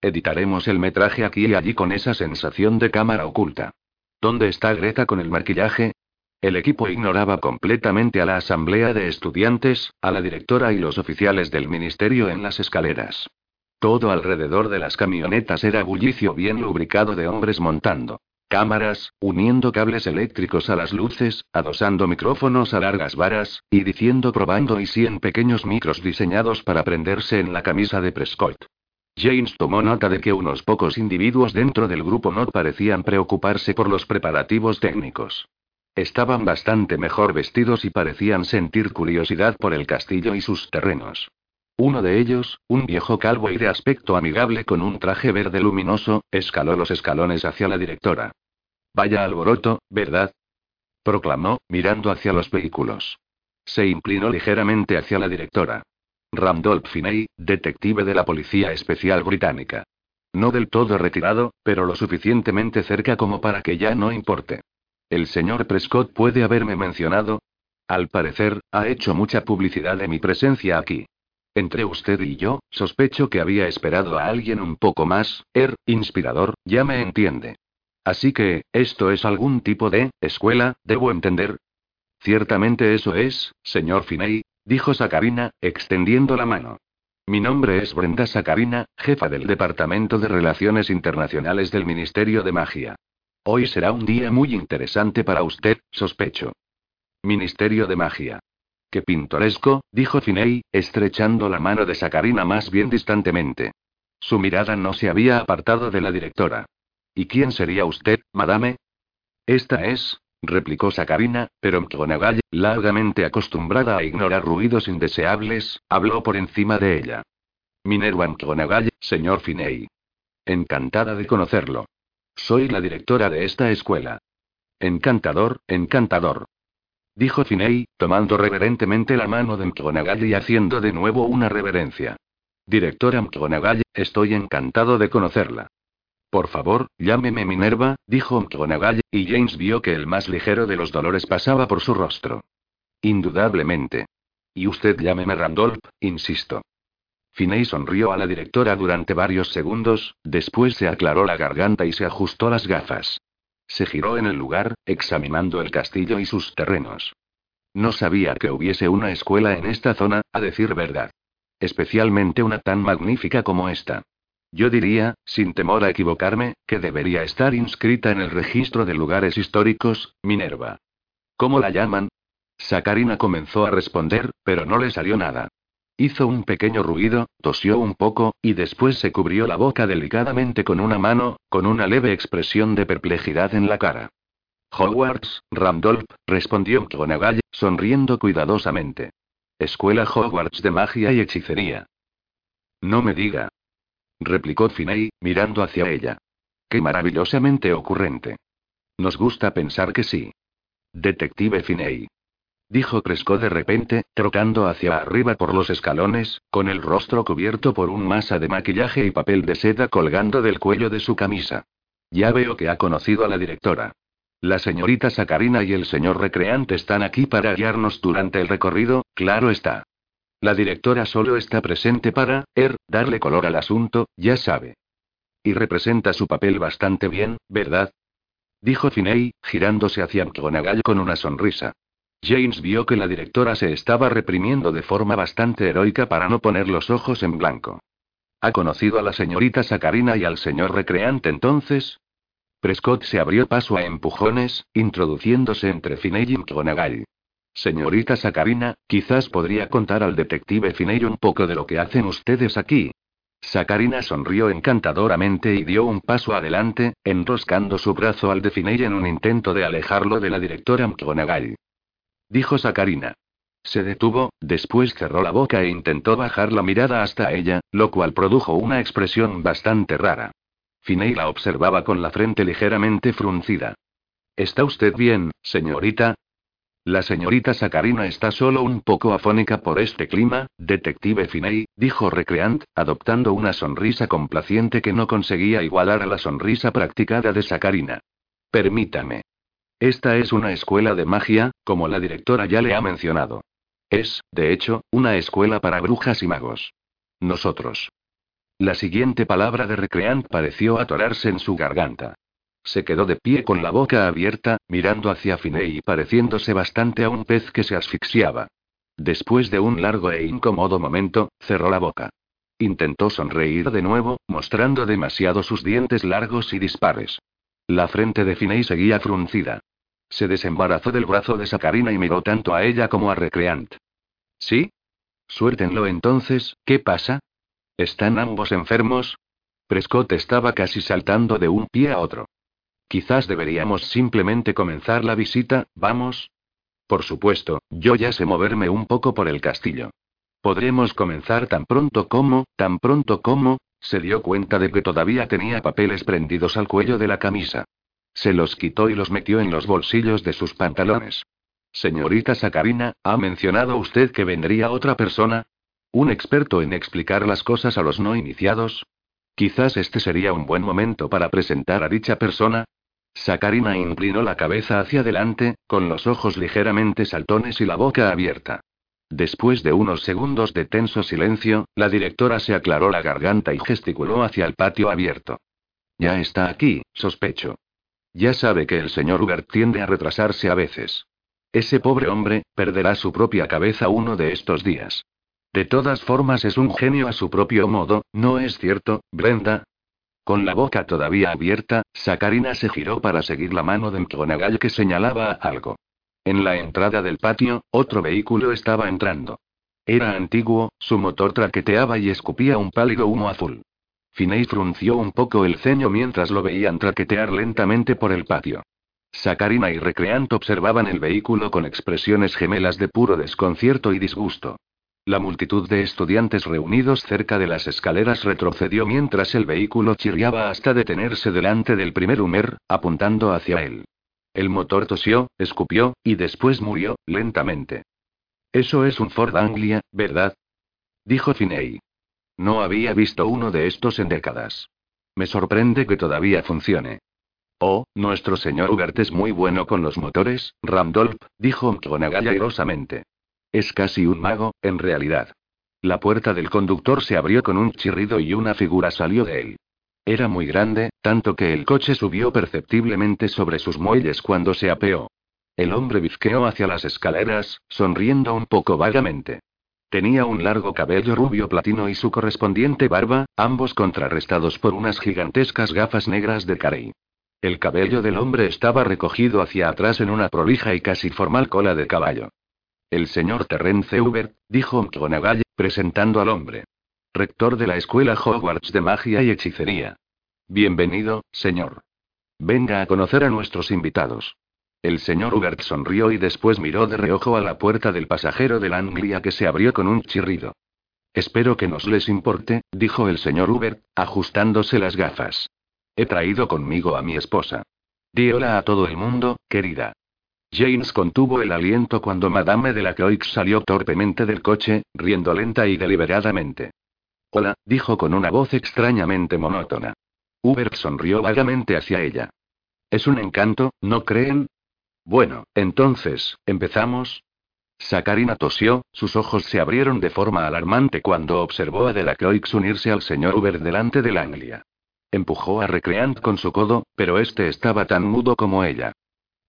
Editaremos el metraje aquí y allí con esa sensación de cámara oculta. ¿Dónde está Greta con el maquillaje? El equipo ignoraba completamente a la asamblea de estudiantes, a la directora y los oficiales del ministerio en las escaleras. Todo alrededor de las camionetas era bullicio bien lubricado de hombres montando cámaras, uniendo cables eléctricos a las luces, adosando micrófonos a largas varas, y diciendo probando y sí en pequeños micros diseñados para prenderse en la camisa de Prescott. James tomó nota de que unos pocos individuos dentro del grupo no parecían preocuparse por los preparativos técnicos. Estaban bastante mejor vestidos y parecían sentir curiosidad por el castillo y sus terrenos. Uno de ellos, un viejo calvo y de aspecto amigable con un traje verde luminoso, escaló los escalones hacia la directora. Vaya alboroto, ¿verdad? proclamó, mirando hacia los vehículos. Se inclinó ligeramente hacia la directora. Randolph Finney, detective de la Policía Especial Británica. No del todo retirado, pero lo suficientemente cerca como para que ya no importe. El señor Prescott puede haberme mencionado. Al parecer, ha hecho mucha publicidad de mi presencia aquí. Entre usted y yo, sospecho que había esperado a alguien un poco más, er, inspirador, ya me entiende. Así que, ¿esto es algún tipo de escuela, debo entender? Ciertamente eso es, señor Finney, dijo Sacarina, extendiendo la mano. Mi nombre es Brenda Sacarina, jefa del Departamento de Relaciones Internacionales del Ministerio de Magia. Hoy será un día muy interesante para usted, sospecho. Ministerio de Magia. Qué pintoresco, dijo Finney, estrechando la mano de Sacarina más bien distantemente. Su mirada no se había apartado de la directora. ¿Y quién sería usted, madame? Esta es, replicó Sakarina, pero McGonagall, largamente acostumbrada a ignorar ruidos indeseables, habló por encima de ella. Minerva McGonagall, señor Finney. Encantada de conocerlo. Soy la directora de esta escuela. Encantador, encantador. Dijo Finney, tomando reverentemente la mano de McGonagall y haciendo de nuevo una reverencia. Directora McGonagall, estoy encantado de conocerla. Por favor, llámeme Minerva, dijo McGonagall, y James vio que el más ligero de los dolores pasaba por su rostro. Indudablemente. Y usted llámeme Randolph, insisto. Finney sonrió a la directora durante varios segundos, después se aclaró la garganta y se ajustó las gafas. Se giró en el lugar, examinando el castillo y sus terrenos. No sabía que hubiese una escuela en esta zona, a decir verdad. Especialmente una tan magnífica como esta. Yo diría, sin temor a equivocarme, que debería estar inscrita en el registro de lugares históricos, Minerva. ¿Cómo la llaman? Sakarina comenzó a responder, pero no le salió nada. Hizo un pequeño ruido, tosió un poco, y después se cubrió la boca delicadamente con una mano, con una leve expresión de perplejidad en la cara. Hogwarts, Randolph, respondió McGonagall, sonriendo cuidadosamente. Escuela Hogwarts de magia y hechicería. No me diga replicó Finney, mirando hacia ella. Qué maravillosamente ocurrente. Nos gusta pensar que sí. Detective Finney. Dijo Cresco de repente, trocando hacia arriba por los escalones, con el rostro cubierto por un masa de maquillaje y papel de seda colgando del cuello de su camisa. Ya veo que ha conocido a la directora. La señorita Sacarina y el señor recreante están aquí para guiarnos durante el recorrido, claro está. La directora solo está presente para, er, darle color al asunto, ya sabe. Y representa su papel bastante bien, ¿verdad? Dijo Finney, girándose hacia McGonagall con una sonrisa. James vio que la directora se estaba reprimiendo de forma bastante heroica para no poner los ojos en blanco. ¿Ha conocido a la señorita Sacarina y al señor recreante entonces? Prescott se abrió paso a empujones, introduciéndose entre Finney y McGonagall. Señorita Sacarina, quizás podría contar al detective Finney un poco de lo que hacen ustedes aquí. Sacarina sonrió encantadoramente y dio un paso adelante, enroscando su brazo al de Finney en un intento de alejarlo de la directora McGonagall. Dijo Sacarina. Se detuvo, después cerró la boca e intentó bajar la mirada hasta ella, lo cual produjo una expresión bastante rara. Finney la observaba con la frente ligeramente fruncida. ¿Está usted bien, señorita? La señorita Sacarina está solo un poco afónica por este clima, detective Finney, dijo Recreant, adoptando una sonrisa complaciente que no conseguía igualar a la sonrisa practicada de Sacarina. Permítame. Esta es una escuela de magia, como la directora ya le ha mencionado. Es, de hecho, una escuela para brujas y magos. Nosotros. La siguiente palabra de Recreant pareció atorarse en su garganta. Se quedó de pie con la boca abierta, mirando hacia Finney y pareciéndose bastante a un pez que se asfixiaba. Después de un largo e incómodo momento, cerró la boca. Intentó sonreír de nuevo, mostrando demasiado sus dientes largos y dispares. La frente de Finney seguía fruncida. Se desembarazó del brazo de Sacarina y miró tanto a ella como a Recreant. ¿Sí? Suéltenlo entonces, ¿qué pasa? ¿Están ambos enfermos? Prescott estaba casi saltando de un pie a otro. Quizás deberíamos simplemente comenzar la visita, ¿vamos? Por supuesto, yo ya sé moverme un poco por el castillo. Podremos comenzar tan pronto como, tan pronto como, se dio cuenta de que todavía tenía papeles prendidos al cuello de la camisa. Se los quitó y los metió en los bolsillos de sus pantalones. Señorita Sacarina, ¿ha mencionado usted que vendría otra persona? ¿Un experto en explicar las cosas a los no iniciados? Quizás este sería un buen momento para presentar a dicha persona, Sacarina inclinó la cabeza hacia adelante, con los ojos ligeramente saltones y la boca abierta. Después de unos segundos de tenso silencio, la directora se aclaró la garganta y gesticuló hacia el patio abierto. Ya está aquí, sospecho. Ya sabe que el señor Hubert tiende a retrasarse a veces. Ese pobre hombre, perderá su propia cabeza uno de estos días. De todas formas es un genio a su propio modo, ¿no es cierto, Brenda? Con la boca todavía abierta, Sacarina se giró para seguir la mano de McGonagall que señalaba algo. En la entrada del patio, otro vehículo estaba entrando. Era antiguo, su motor traqueteaba y escupía un pálido humo azul. Finney frunció un poco el ceño mientras lo veían traquetear lentamente por el patio. Sakarina y Recreant observaban el vehículo con expresiones gemelas de puro desconcierto y disgusto. La multitud de estudiantes reunidos cerca de las escaleras retrocedió mientras el vehículo chirriaba hasta detenerse delante del primer Humer, apuntando hacia él. El motor tosió, escupió, y después murió, lentamente. Eso es un Ford Anglia, ¿verdad? Dijo Finney. No había visto uno de estos en décadas. Me sorprende que todavía funcione. Oh, nuestro señor Hubert es muy bueno con los motores, Randolph, dijo McGonagall airosamente. Es casi un mago, en realidad. La puerta del conductor se abrió con un chirrido y una figura salió de él. Era muy grande, tanto que el coche subió perceptiblemente sobre sus muelles cuando se apeó. El hombre bizqueó hacia las escaleras, sonriendo un poco vagamente. Tenía un largo cabello rubio platino y su correspondiente barba, ambos contrarrestados por unas gigantescas gafas negras de carey. El cabello del hombre estaba recogido hacia atrás en una prolija y casi formal cola de caballo. El señor Terrence Hubert, dijo McGonagall, presentando al hombre. Rector de la escuela Hogwarts de magia y hechicería. Bienvenido, señor. Venga a conocer a nuestros invitados. El señor Hubert sonrió y después miró de reojo a la puerta del pasajero de la Anglia que se abrió con un chirrido. Espero que nos les importe, dijo el señor Hubert, ajustándose las gafas. He traído conmigo a mi esposa. Di hola a todo el mundo, querida. James contuvo el aliento cuando Madame de la Croix salió torpemente del coche, riendo lenta y deliberadamente. Hola, dijo con una voz extrañamente monótona. Hubert sonrió vagamente hacia ella. Es un encanto, ¿no creen? Bueno, entonces, ¿empezamos? Sakarina tosió, sus ojos se abrieron de forma alarmante cuando observó a Delacroix unirse al señor Hubert delante del Anglia. Empujó a Recreant con su codo, pero este estaba tan mudo como ella.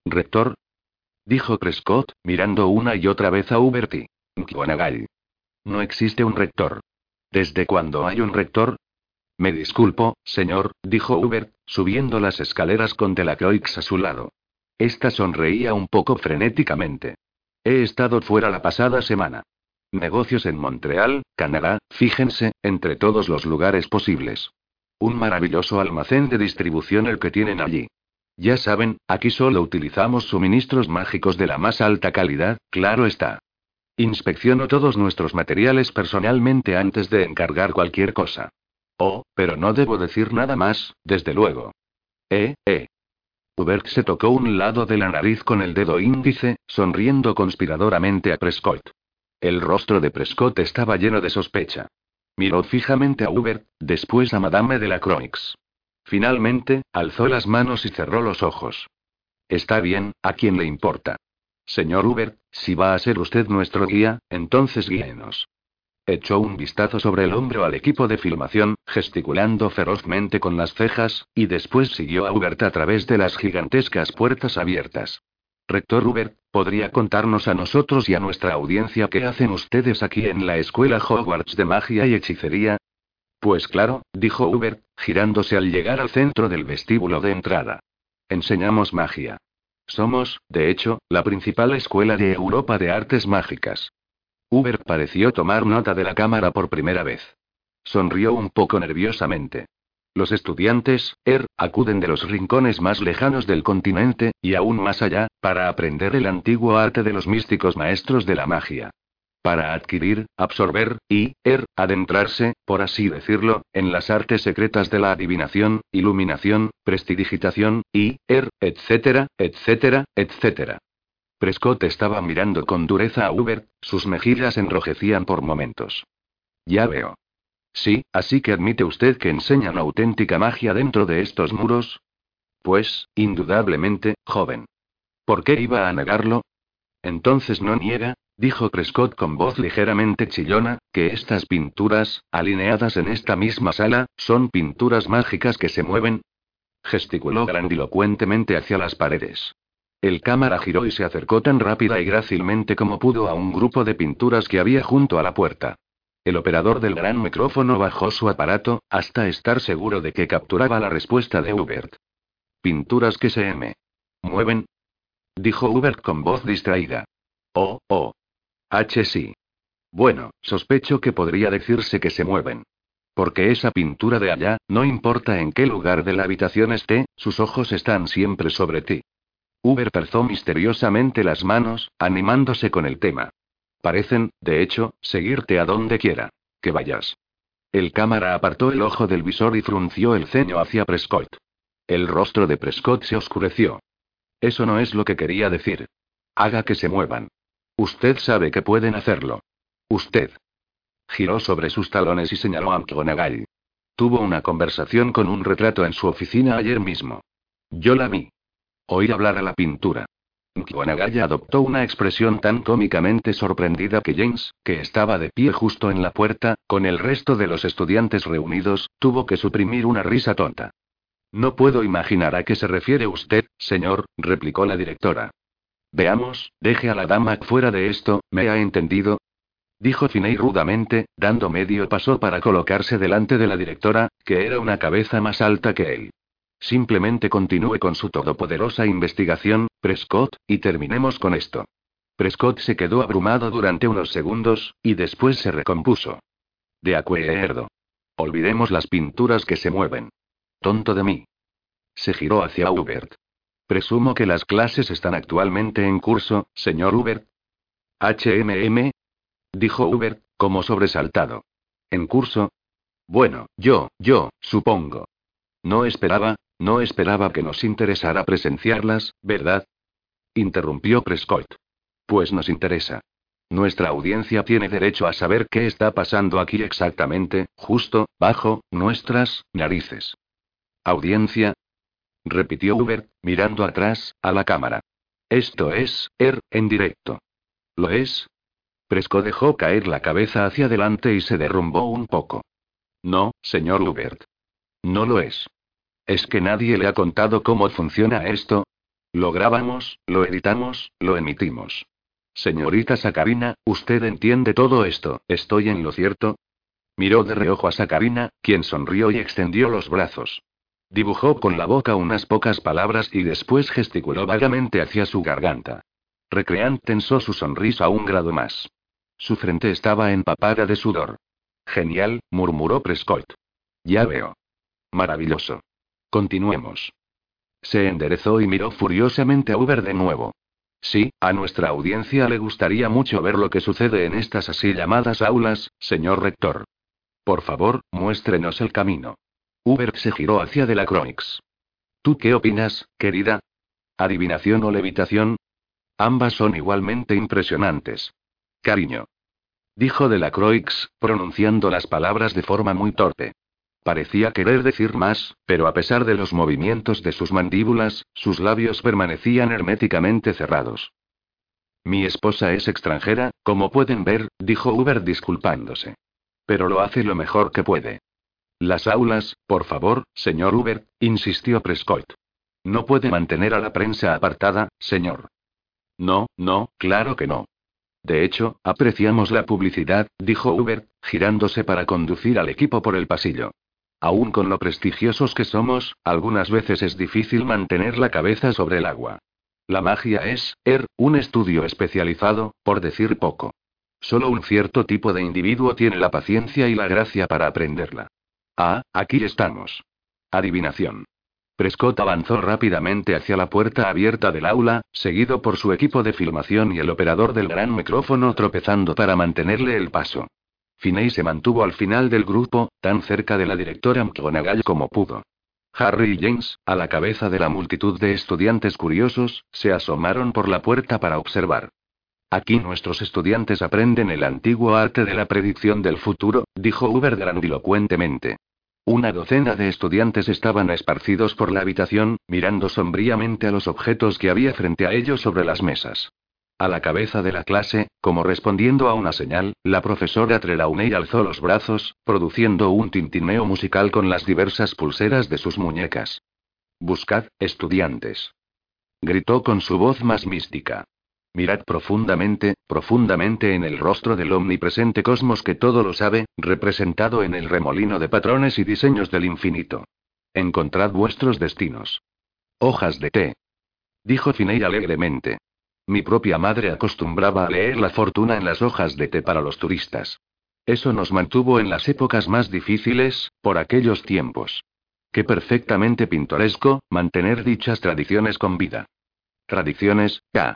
Rector, dijo Prescott, mirando una y otra vez a Uberti. McGonagall. No existe un rector. ¿Desde cuándo hay un rector? Me disculpo, señor, dijo Hubert, subiendo las escaleras con Delacroix a su lado. Esta sonreía un poco frenéticamente. He estado fuera la pasada semana. Negocios en Montreal, Canadá, fíjense, entre todos los lugares posibles. Un maravilloso almacén de distribución el que tienen allí. Ya saben, aquí solo utilizamos suministros mágicos de la más alta calidad, claro está. Inspecciono todos nuestros materiales personalmente antes de encargar cualquier cosa. Oh, pero no debo decir nada más, desde luego. Eh, eh. Hubert se tocó un lado de la nariz con el dedo índice, sonriendo conspiradoramente a Prescott. El rostro de Prescott estaba lleno de sospecha. Miró fijamente a Hubert, después a Madame de la Croix. Finalmente, alzó las manos y cerró los ojos. Está bien, ¿a quién le importa? Señor Hubert, si va a ser usted nuestro guía, entonces guíenos. Echó un vistazo sobre el hombro al equipo de filmación, gesticulando ferozmente con las cejas, y después siguió a Hubert a través de las gigantescas puertas abiertas. Rector Hubert, ¿podría contarnos a nosotros y a nuestra audiencia qué hacen ustedes aquí en la escuela Hogwarts de magia y hechicería? Pues claro, dijo Hubert, girándose al llegar al centro del vestíbulo de entrada. Enseñamos magia. Somos, de hecho, la principal escuela de Europa de artes mágicas. Hubert pareció tomar nota de la cámara por primera vez. Sonrió un poco nerviosamente. Los estudiantes, ER, acuden de los rincones más lejanos del continente, y aún más allá, para aprender el antiguo arte de los místicos maestros de la magia para adquirir, absorber, y, er, adentrarse, por así decirlo, en las artes secretas de la adivinación, iluminación, prestidigitación, y, er, etcétera, etcétera, etcétera. Prescott estaba mirando con dureza a Hubert, sus mejillas enrojecían por momentos. Ya veo. Sí, así que admite usted que enseñan auténtica magia dentro de estos muros. Pues, indudablemente, joven. ¿Por qué iba a negarlo? Entonces no niega, dijo Prescott con voz ligeramente chillona, que estas pinturas, alineadas en esta misma sala, son pinturas mágicas que se mueven. Gesticuló grandilocuentemente hacia las paredes. El cámara giró y se acercó tan rápida y grácilmente como pudo a un grupo de pinturas que había junto a la puerta. El operador del gran micrófono bajó su aparato, hasta estar seguro de que capturaba la respuesta de Hubert. Pinturas que se me mueven. Dijo Hubert con voz distraída. Oh, oh. H sí. Bueno, sospecho que podría decirse que se mueven. Porque esa pintura de allá, no importa en qué lugar de la habitación esté, sus ojos están siempre sobre ti. Uber alzó misteriosamente las manos, animándose con el tema. Parecen, de hecho, seguirte a donde quiera. Que vayas. El cámara apartó el ojo del visor y frunció el ceño hacia Prescott. El rostro de Prescott se oscureció. Eso no es lo que quería decir. Haga que se muevan. Usted sabe que pueden hacerlo. Usted. Giró sobre sus talones y señaló a McGonagall. Tuvo una conversación con un retrato en su oficina ayer mismo. Yo la vi. Oí hablar a la pintura. McGonagall adoptó una expresión tan cómicamente sorprendida que James, que estaba de pie justo en la puerta, con el resto de los estudiantes reunidos, tuvo que suprimir una risa tonta. No puedo imaginar a qué se refiere usted, señor, replicó la directora. Veamos, deje a la dama fuera de esto, ¿me ha entendido? Dijo Finney rudamente, dando medio paso para colocarse delante de la directora, que era una cabeza más alta que él. Simplemente continúe con su todopoderosa investigación, Prescott, y terminemos con esto. Prescott se quedó abrumado durante unos segundos, y después se recompuso. De acuerdo. Olvidemos las pinturas que se mueven. Tonto de mí. Se giró hacia Hubert. Presumo que las clases están actualmente en curso, señor Hubert. HMM. Dijo Hubert, como sobresaltado. ¿En curso? Bueno, yo, yo, supongo. No esperaba, no esperaba que nos interesara presenciarlas, ¿verdad? Interrumpió Prescott. Pues nos interesa. Nuestra audiencia tiene derecho a saber qué está pasando aquí exactamente, justo, bajo, nuestras narices. ¿Audiencia? repitió Hubert, mirando atrás, a la cámara. Esto es, er, en directo. ¿Lo es? Prescott dejó caer la cabeza hacia adelante y se derrumbó un poco. No, señor Hubert. No lo es. ¿Es que nadie le ha contado cómo funciona esto? Lo grabamos, lo editamos, lo emitimos. Señorita Sacarina, usted entiende todo esto, ¿estoy en lo cierto? Miró de reojo a Sacarina, quien sonrió y extendió los brazos. Dibujó con la boca unas pocas palabras y después gesticuló vagamente hacia su garganta. Recreant tensó su sonrisa un grado más. Su frente estaba empapada de sudor. Genial, murmuró Prescott. Ya veo. Maravilloso. Continuemos. Se enderezó y miró furiosamente a Uber de nuevo. Sí, a nuestra audiencia le gustaría mucho ver lo que sucede en estas así llamadas aulas, señor rector. Por favor, muéstrenos el camino. Uber se giró hacia Delacroix. ¿Tú qué opinas, querida? ¿Adivinación o levitación? Ambas son igualmente impresionantes. Cariño. Dijo Delacroix, pronunciando las palabras de forma muy torpe. Parecía querer decir más, pero a pesar de los movimientos de sus mandíbulas, sus labios permanecían herméticamente cerrados. Mi esposa es extranjera, como pueden ver, dijo Uber disculpándose. Pero lo hace lo mejor que puede. Las aulas, por favor, señor Uber, insistió Prescott. No puede mantener a la prensa apartada, señor. No, no, claro que no. De hecho, apreciamos la publicidad, dijo Uber, girándose para conducir al equipo por el pasillo. Aún con lo prestigiosos que somos, algunas veces es difícil mantener la cabeza sobre el agua. La magia es, er, un estudio especializado, por decir poco. Solo un cierto tipo de individuo tiene la paciencia y la gracia para aprenderla. Ah, aquí estamos. Adivinación. Prescott avanzó rápidamente hacia la puerta abierta del aula, seguido por su equipo de filmación y el operador del gran micrófono tropezando para mantenerle el paso. Finney se mantuvo al final del grupo, tan cerca de la directora McGonagall como pudo. Harry y James, a la cabeza de la multitud de estudiantes curiosos, se asomaron por la puerta para observar. Aquí nuestros estudiantes aprenden el antiguo arte de la predicción del futuro, dijo Uber grandilocuentemente. Una docena de estudiantes estaban esparcidos por la habitación, mirando sombríamente a los objetos que había frente a ellos sobre las mesas. A la cabeza de la clase, como respondiendo a una señal, la profesora Trelawney alzó los brazos, produciendo un tintineo musical con las diversas pulseras de sus muñecas. Buscad, estudiantes. Gritó con su voz más mística. Mirad profundamente, profundamente en el rostro del omnipresente cosmos que todo lo sabe, representado en el remolino de patrones y diseños del infinito. Encontrad vuestros destinos. Hojas de té. Dijo Finney alegremente. Mi propia madre acostumbraba a leer la fortuna en las hojas de té para los turistas. Eso nos mantuvo en las épocas más difíciles, por aquellos tiempos. Qué perfectamente pintoresco, mantener dichas tradiciones con vida. Tradiciones, K.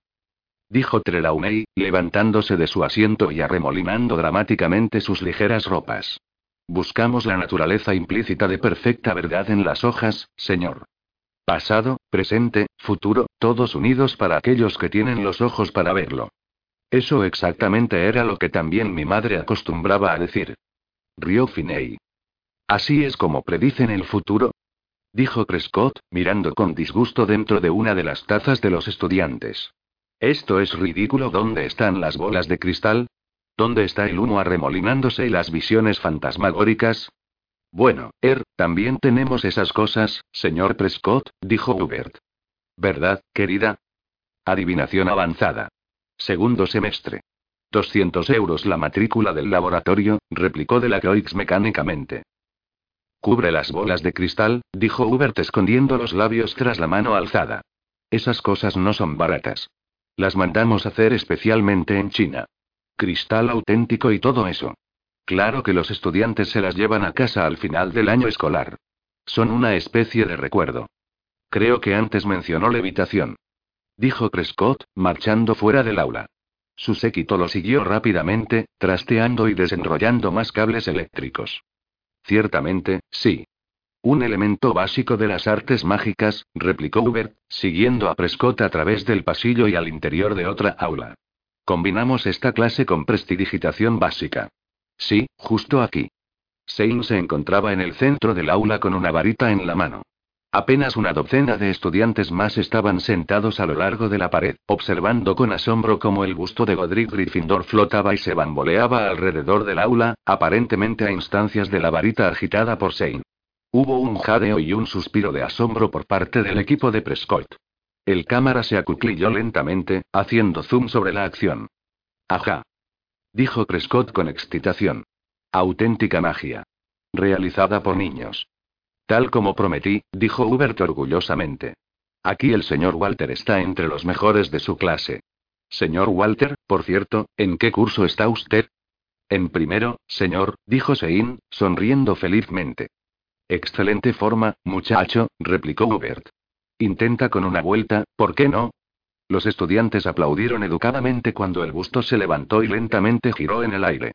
Dijo Trelawney, levantándose de su asiento y arremolinando dramáticamente sus ligeras ropas. Buscamos la naturaleza implícita de perfecta verdad en las hojas, señor. Pasado, presente, futuro, todos unidos para aquellos que tienen los ojos para verlo. Eso exactamente era lo que también mi madre acostumbraba a decir. Rió Finney. Así es como predicen el futuro. Dijo Prescott, mirando con disgusto dentro de una de las tazas de los estudiantes. Esto es ridículo. ¿Dónde están las bolas de cristal? ¿Dónde está el humo arremolinándose y las visiones fantasmagóricas? Bueno, Er, también tenemos esas cosas, señor Prescott, dijo Hubert. ¿Verdad, querida? Adivinación avanzada. Segundo semestre. 200 euros la matrícula del laboratorio, replicó de la Croix mecánicamente. Cubre las bolas de cristal, dijo Hubert escondiendo los labios tras la mano alzada. Esas cosas no son baratas. Las mandamos hacer especialmente en China. Cristal auténtico y todo eso. Claro que los estudiantes se las llevan a casa al final del año escolar. Son una especie de recuerdo. Creo que antes mencionó levitación. Dijo Prescott, marchando fuera del aula. Su séquito lo siguió rápidamente, trasteando y desenrollando más cables eléctricos. Ciertamente, sí. Un elemento básico de las artes mágicas, replicó Hubert, siguiendo a Prescott a través del pasillo y al interior de otra aula. Combinamos esta clase con prestidigitación básica. Sí, justo aquí. Sein se encontraba en el centro del aula con una varita en la mano. Apenas una docena de estudiantes más estaban sentados a lo largo de la pared, observando con asombro cómo el busto de Godric Gryffindor flotaba y se bamboleaba alrededor del aula, aparentemente a instancias de la varita agitada por Sein. Hubo un jadeo y un suspiro de asombro por parte del equipo de Prescott. El cámara se acuclilló lentamente, haciendo zoom sobre la acción. Ajá dijo Prescott con excitación. Auténtica magia. Realizada por niños. Tal como prometí, dijo Hubert orgullosamente. Aquí el señor Walter está entre los mejores de su clase. Señor Walter, por cierto, ¿en qué curso está usted? En primero, señor, dijo Sein, sonriendo felizmente. Excelente forma, muchacho, replicó Hubert. Intenta con una vuelta, ¿por qué no? Los estudiantes aplaudieron educadamente cuando el busto se levantó y lentamente giró en el aire.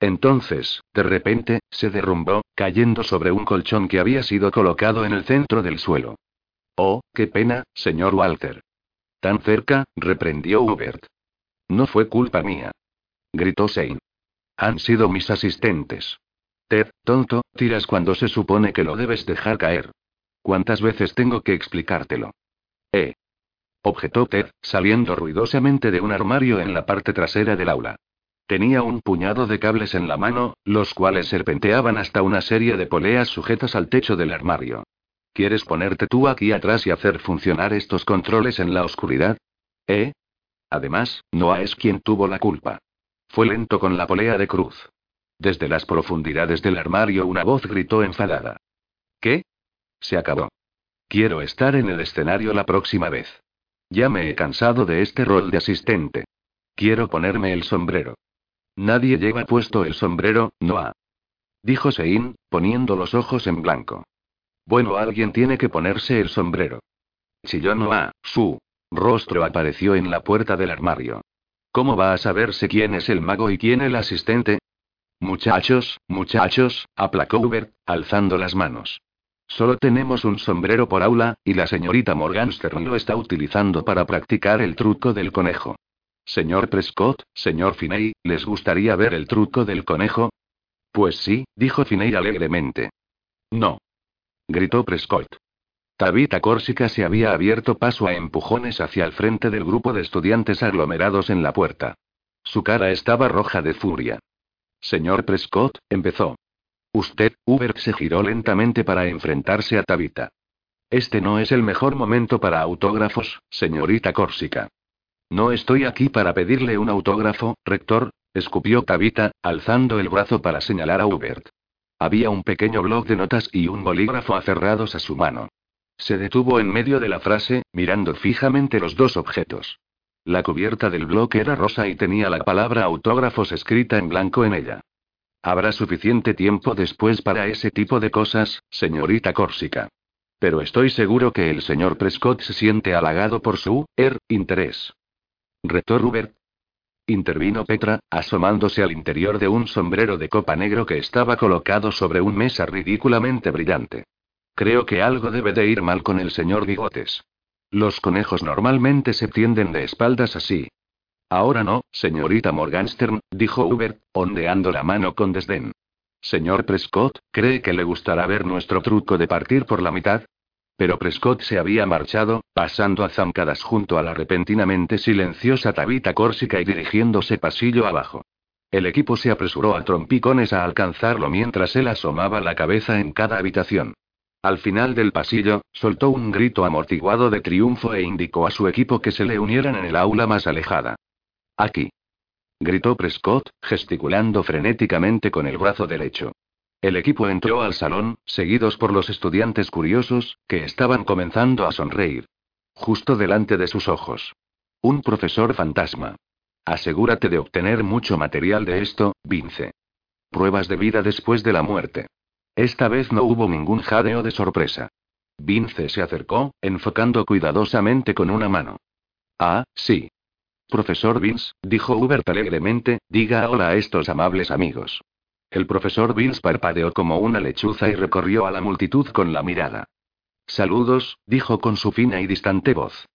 Entonces, de repente, se derrumbó, cayendo sobre un colchón que había sido colocado en el centro del suelo. Oh, qué pena, señor Walter. Tan cerca, reprendió Hubert. No fue culpa mía. Gritó Shane. Han sido mis asistentes. Ted, tonto, tiras cuando se supone que lo debes dejar caer. ¿Cuántas veces tengo que explicártelo? Eh, objetó Ted, saliendo ruidosamente de un armario en la parte trasera del aula. Tenía un puñado de cables en la mano, los cuales serpenteaban hasta una serie de poleas sujetas al techo del armario. ¿Quieres ponerte tú aquí atrás y hacer funcionar estos controles en la oscuridad? ¿Eh? Además, Noah es quien tuvo la culpa. Fue lento con la polea de cruz. Desde las profundidades del armario una voz gritó enfadada. ¿Qué? Se acabó. Quiero estar en el escenario la próxima vez. Ya me he cansado de este rol de asistente. Quiero ponerme el sombrero. Nadie lleva puesto el sombrero, Noah. Dijo Sein, poniendo los ojos en blanco. Bueno, alguien tiene que ponerse el sombrero. Chilló Noah, su rostro apareció en la puerta del armario. ¿Cómo va a saberse quién es el mago y quién el asistente? Muchachos, muchachos, aplacó Hubert, alzando las manos. Solo tenemos un sombrero por aula, y la señorita Morganstern lo está utilizando para practicar el truco del conejo. Señor Prescott, señor Finney, ¿les gustaría ver el truco del conejo? Pues sí, dijo Finney alegremente. No. Gritó Prescott. Tabitha Córsica se había abierto paso a empujones hacia el frente del grupo de estudiantes aglomerados en la puerta. Su cara estaba roja de furia. Señor Prescott, empezó. Usted, Hubert se giró lentamente para enfrentarse a Tabitha. Este no es el mejor momento para autógrafos, señorita Córsica. No estoy aquí para pedirle un autógrafo, rector, escupió Tabitha, alzando el brazo para señalar a Hubert. Había un pequeño bloc de notas y un bolígrafo aferrados a su mano. Se detuvo en medio de la frase, mirando fijamente los dos objetos. La cubierta del bloque era rosa y tenía la palabra autógrafos escrita en blanco en ella. Habrá suficiente tiempo después para ese tipo de cosas, señorita Córsica. Pero estoy seguro que el señor Prescott se siente halagado por su, er, interés. Retó Hubert. Intervino Petra, asomándose al interior de un sombrero de copa negro que estaba colocado sobre un mesa ridículamente brillante. Creo que algo debe de ir mal con el señor Bigotes. Los conejos normalmente se tienden de espaldas así. Ahora no, señorita Morganstern, dijo Hubert, ondeando la mano con desdén. Señor Prescott, ¿cree que le gustará ver nuestro truco de partir por la mitad? Pero Prescott se había marchado, pasando a zancadas junto a la repentinamente silenciosa Tabita Córsica y dirigiéndose pasillo abajo. El equipo se apresuró a trompicones a alcanzarlo mientras él asomaba la cabeza en cada habitación. Al final del pasillo, soltó un grito amortiguado de triunfo e indicó a su equipo que se le unieran en el aula más alejada. Aquí. Gritó Prescott, gesticulando frenéticamente con el brazo derecho. El equipo entró al salón, seguidos por los estudiantes curiosos, que estaban comenzando a sonreír. Justo delante de sus ojos. Un profesor fantasma. Asegúrate de obtener mucho material de esto, Vince. Pruebas de vida después de la muerte. Esta vez no hubo ningún jadeo de sorpresa. Vince se acercó, enfocando cuidadosamente con una mano. Ah, sí. Profesor Vince, dijo Hubert alegremente, diga hola a estos amables amigos. El profesor Vince parpadeó como una lechuza y recorrió a la multitud con la mirada. Saludos, dijo con su fina y distante voz.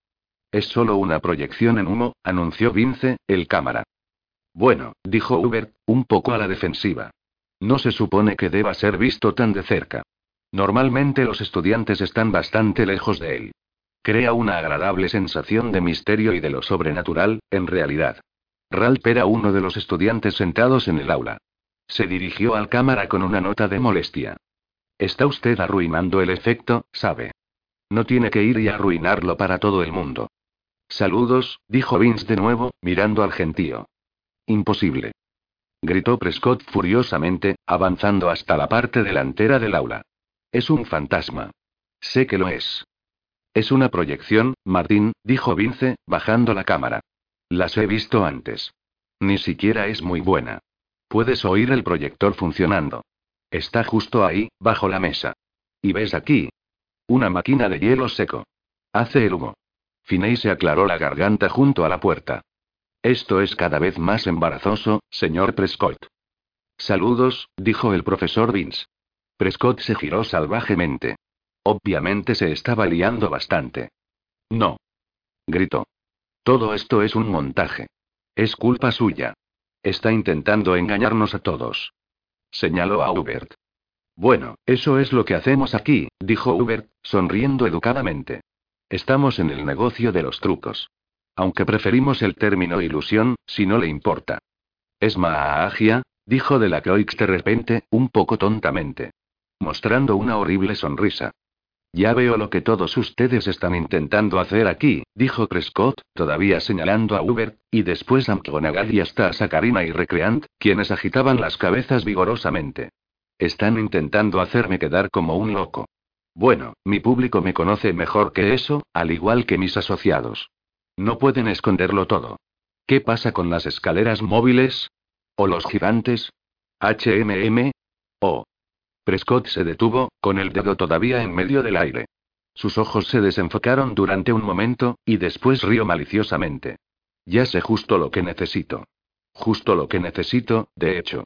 Es solo una proyección en humo, anunció Vince, el cámara. Bueno, dijo Hubert, un poco a la defensiva. No se supone que deba ser visto tan de cerca. Normalmente los estudiantes están bastante lejos de él. Crea una agradable sensación de misterio y de lo sobrenatural, en realidad. Ralph era uno de los estudiantes sentados en el aula. Se dirigió al cámara con una nota de molestia. Está usted arruinando el efecto, sabe. No tiene que ir y arruinarlo para todo el mundo. Saludos, dijo Vince de nuevo, mirando al gentío. Imposible. Gritó Prescott furiosamente, avanzando hasta la parte delantera del aula. Es un fantasma. Sé que lo es. Es una proyección, Martín, dijo Vince, bajando la cámara. Las he visto antes. Ni siquiera es muy buena. Puedes oír el proyector funcionando. Está justo ahí, bajo la mesa. ¿Y ves aquí? Una máquina de hielo seco. Hace el humo. Finney se aclaró la garganta junto a la puerta. Esto es cada vez más embarazoso, señor Prescott. Saludos, dijo el profesor Vince. Prescott se giró salvajemente. Obviamente se estaba liando bastante. No. Gritó. Todo esto es un montaje. Es culpa suya. Está intentando engañarnos a todos. Señaló a Hubert. Bueno, eso es lo que hacemos aquí, dijo Hubert, sonriendo educadamente. Estamos en el negocio de los trucos. Aunque preferimos el término ilusión, si no le importa. Es magia, dijo Delacroix de repente, un poco tontamente. Mostrando una horrible sonrisa. Ya veo lo que todos ustedes están intentando hacer aquí, dijo Prescott, todavía señalando a Hubert, y después a McGonagall y hasta a Sacarina y Recreant, quienes agitaban las cabezas vigorosamente. Están intentando hacerme quedar como un loco. Bueno, mi público me conoce mejor que eso, al igual que mis asociados. No pueden esconderlo todo. ¿Qué pasa con las escaleras móviles? ¿O los gigantes? HMM? ¿O Prescott se detuvo, con el dedo todavía en medio del aire. Sus ojos se desenfocaron durante un momento, y después rió maliciosamente. Ya sé justo lo que necesito. Justo lo que necesito, de hecho.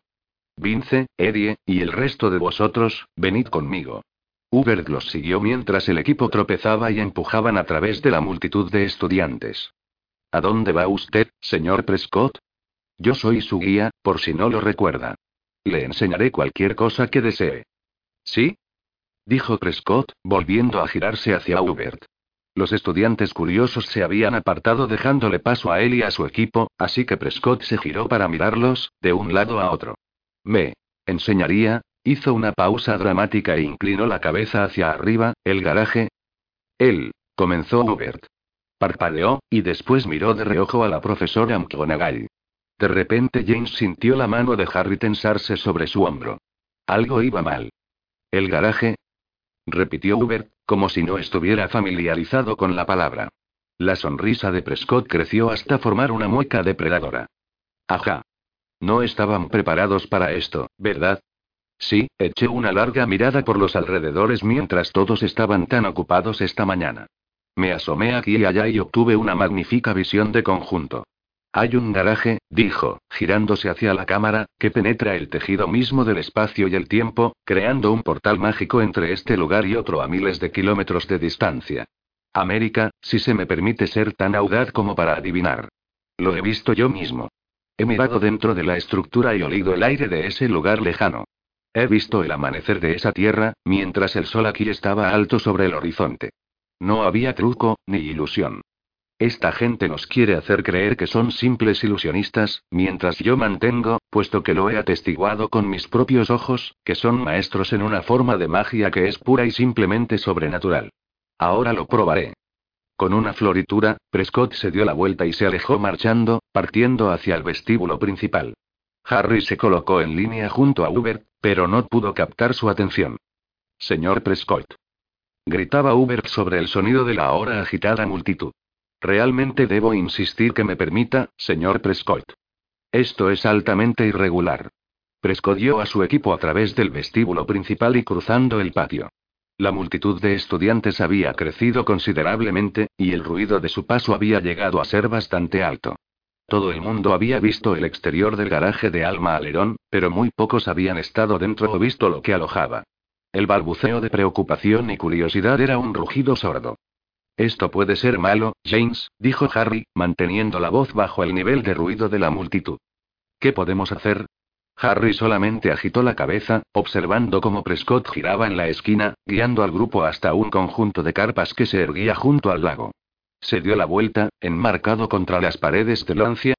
Vince, Eddie, y el resto de vosotros, venid conmigo. Hubert los siguió mientras el equipo tropezaba y empujaban a través de la multitud de estudiantes. ¿A dónde va usted, señor Prescott? Yo soy su guía, por si no lo recuerda. Le enseñaré cualquier cosa que desee. ¿Sí? Dijo Prescott, volviendo a girarse hacia Hubert. Los estudiantes curiosos se habían apartado dejándole paso a él y a su equipo, así que Prescott se giró para mirarlos, de un lado a otro. Me enseñaría, hizo una pausa dramática e inclinó la cabeza hacia arriba, el garaje. Él, comenzó Hubert. Parpadeó, y después miró de reojo a la profesora McGonagall. De repente James sintió la mano de Harry tensarse sobre su hombro. Algo iba mal. ¿El garaje? repitió Hubert, como si no estuviera familiarizado con la palabra. La sonrisa de Prescott creció hasta formar una mueca depredadora. Ajá. No estaban preparados para esto, ¿verdad? Sí, eché una larga mirada por los alrededores mientras todos estaban tan ocupados esta mañana. Me asomé aquí y allá y obtuve una magnífica visión de conjunto. Hay un garaje, dijo, girándose hacia la cámara, que penetra el tejido mismo del espacio y el tiempo, creando un portal mágico entre este lugar y otro a miles de kilómetros de distancia. América, si se me permite ser tan audaz como para adivinar. Lo he visto yo mismo. He mirado dentro de la estructura y olido el aire de ese lugar lejano. He visto el amanecer de esa tierra, mientras el sol aquí estaba alto sobre el horizonte. No había truco, ni ilusión. Esta gente nos quiere hacer creer que son simples ilusionistas, mientras yo mantengo, puesto que lo he atestiguado con mis propios ojos, que son maestros en una forma de magia que es pura y simplemente sobrenatural. Ahora lo probaré. Con una floritura, Prescott se dio la vuelta y se alejó marchando, partiendo hacia el vestíbulo principal. Harry se colocó en línea junto a Hubert, pero no pudo captar su atención. Señor Prescott. Gritaba Hubert sobre el sonido de la ahora agitada multitud. Realmente debo insistir que me permita, señor Prescott. Esto es altamente irregular. Prescott dio a su equipo a través del vestíbulo principal y cruzando el patio. La multitud de estudiantes había crecido considerablemente, y el ruido de su paso había llegado a ser bastante alto. Todo el mundo había visto el exterior del garaje de Alma Alerón, pero muy pocos habían estado dentro o visto lo que alojaba. El balbuceo de preocupación y curiosidad era un rugido sordo. Esto puede ser malo, James, dijo Harry, manteniendo la voz bajo el nivel de ruido de la multitud. ¿Qué podemos hacer? Harry solamente agitó la cabeza, observando cómo Prescott giraba en la esquina, guiando al grupo hasta un conjunto de carpas que se erguía junto al lago. Se dio la vuelta, enmarcado contra las paredes de Lancia.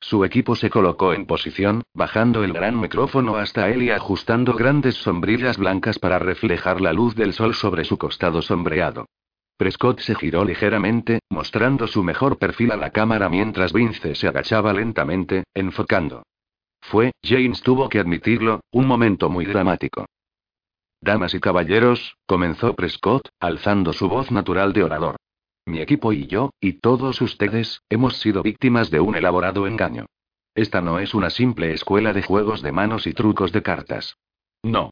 Su equipo se colocó en posición, bajando el gran micrófono hasta él y ajustando grandes sombrillas blancas para reflejar la luz del sol sobre su costado sombreado. Prescott se giró ligeramente, mostrando su mejor perfil a la cámara mientras Vince se agachaba lentamente, enfocando. Fue, James tuvo que admitirlo, un momento muy dramático. Damas y caballeros, comenzó Prescott, alzando su voz natural de orador. Mi equipo y yo, y todos ustedes, hemos sido víctimas de un elaborado engaño. Esta no es una simple escuela de juegos de manos y trucos de cartas. No.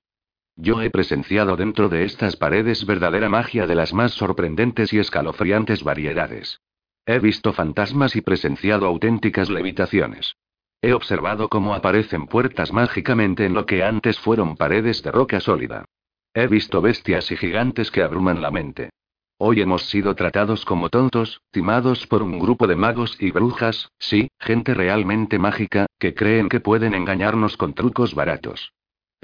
Yo he presenciado dentro de estas paredes verdadera magia de las más sorprendentes y escalofriantes variedades. He visto fantasmas y presenciado auténticas levitaciones. He observado cómo aparecen puertas mágicamente en lo que antes fueron paredes de roca sólida. He visto bestias y gigantes que abruman la mente. Hoy hemos sido tratados como tontos, timados por un grupo de magos y brujas, sí, gente realmente mágica, que creen que pueden engañarnos con trucos baratos.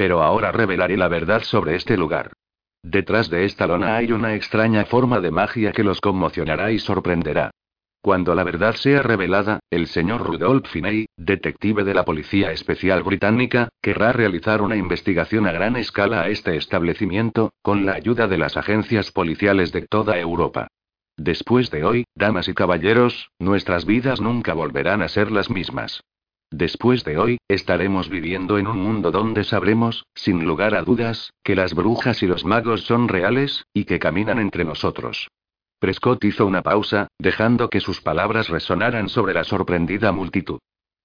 Pero ahora revelaré la verdad sobre este lugar. Detrás de esta lona hay una extraña forma de magia que los conmocionará y sorprenderá. Cuando la verdad sea revelada, el señor Rudolph Finney, detective de la Policía Especial Británica, querrá realizar una investigación a gran escala a este establecimiento, con la ayuda de las agencias policiales de toda Europa. Después de hoy, damas y caballeros, nuestras vidas nunca volverán a ser las mismas. Después de hoy, estaremos viviendo en un mundo donde sabremos, sin lugar a dudas, que las brujas y los magos son reales, y que caminan entre nosotros. Prescott hizo una pausa, dejando que sus palabras resonaran sobre la sorprendida multitud.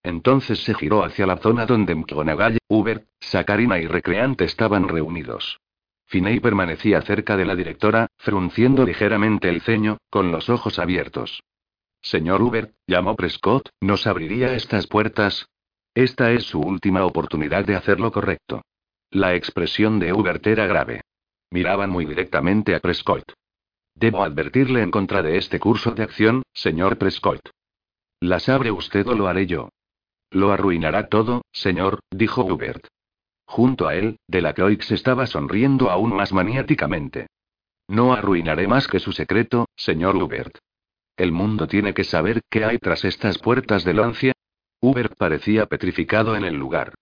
Entonces se giró hacia la zona donde McGonagall, Hubert, Sacarina y Recreante estaban reunidos. Finney permanecía cerca de la directora, frunciendo ligeramente el ceño, con los ojos abiertos. Señor Hubert, llamó Prescott, ¿nos abriría estas puertas? Esta es su última oportunidad de hacer lo correcto. La expresión de Hubert era grave. Miraban muy directamente a Prescott. Debo advertirle en contra de este curso de acción, señor Prescott. ¿Las abre usted o lo haré yo? Lo arruinará todo, señor, dijo Hubert. Junto a él, Delacroix estaba sonriendo aún más maniáticamente. No arruinaré más que su secreto, señor Hubert. El mundo tiene que saber qué hay tras estas puertas de lancia. Hubert parecía petrificado en el lugar.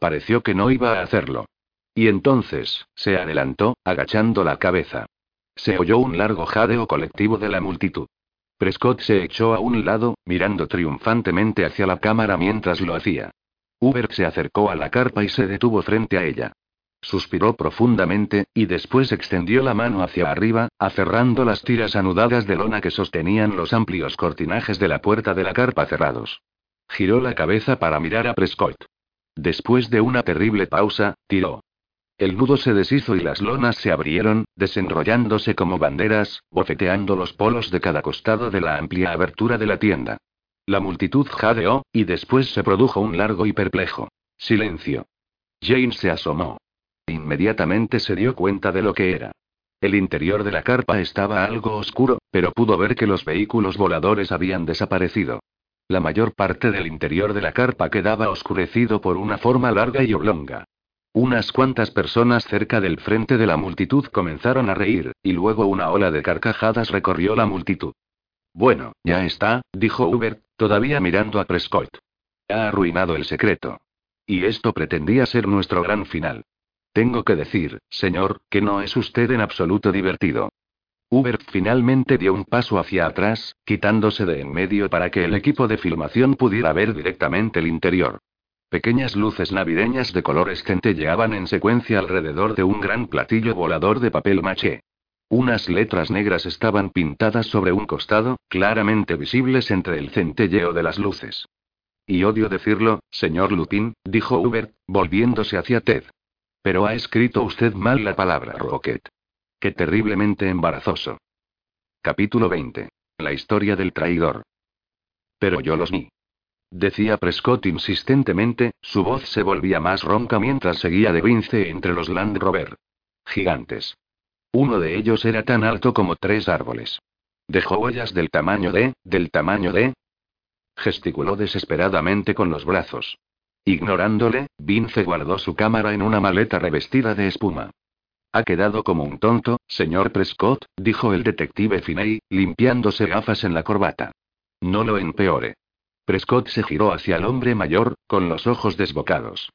Pareció que no iba a hacerlo. Y entonces, se adelantó, agachando la cabeza. Se oyó un largo jadeo colectivo de la multitud. Prescott se echó a un lado, mirando triunfantemente hacia la cámara mientras lo hacía. Hubert se acercó a la carpa y se detuvo frente a ella. Suspiró profundamente, y después extendió la mano hacia arriba, aferrando las tiras anudadas de lona que sostenían los amplios cortinajes de la puerta de la carpa cerrados. Giró la cabeza para mirar a Prescott. Después de una terrible pausa, tiró. El nudo se deshizo y las lonas se abrieron, desenrollándose como banderas, bofeteando los polos de cada costado de la amplia abertura de la tienda. La multitud jadeó, y después se produjo un largo y perplejo silencio. Jane se asomó. Inmediatamente se dio cuenta de lo que era. El interior de la carpa estaba algo oscuro, pero pudo ver que los vehículos voladores habían desaparecido. La mayor parte del interior de la carpa quedaba oscurecido por una forma larga y oblonga. Unas cuantas personas cerca del frente de la multitud comenzaron a reír, y luego una ola de carcajadas recorrió la multitud. Bueno, ya está, dijo Hubert, todavía mirando a Prescott. Ha arruinado el secreto. Y esto pretendía ser nuestro gran final. Tengo que decir, señor, que no es usted en absoluto divertido. Hubert finalmente dio un paso hacia atrás, quitándose de en medio para que el equipo de filmación pudiera ver directamente el interior. Pequeñas luces navideñas de colores centelleaban en secuencia alrededor de un gran platillo volador de papel maché. Unas letras negras estaban pintadas sobre un costado, claramente visibles entre el centelleo de las luces. Y odio decirlo, señor Lupin, dijo Hubert, volviéndose hacia Ted. Pero ha escrito usted mal la palabra Rocket. Qué terriblemente embarazoso. Capítulo 20. La historia del traidor. Pero yo los vi. Decía Prescott insistentemente, su voz se volvía más ronca mientras seguía de Vince entre los Land Rover. Gigantes. Uno de ellos era tan alto como tres árboles. Dejó huellas del tamaño de, del tamaño de. Gesticuló desesperadamente con los brazos. Ignorándole, Vince guardó su cámara en una maleta revestida de espuma. Ha quedado como un tonto, señor Prescott, dijo el detective Finney, limpiándose gafas en la corbata. No lo empeore. Prescott se giró hacia el hombre mayor, con los ojos desbocados.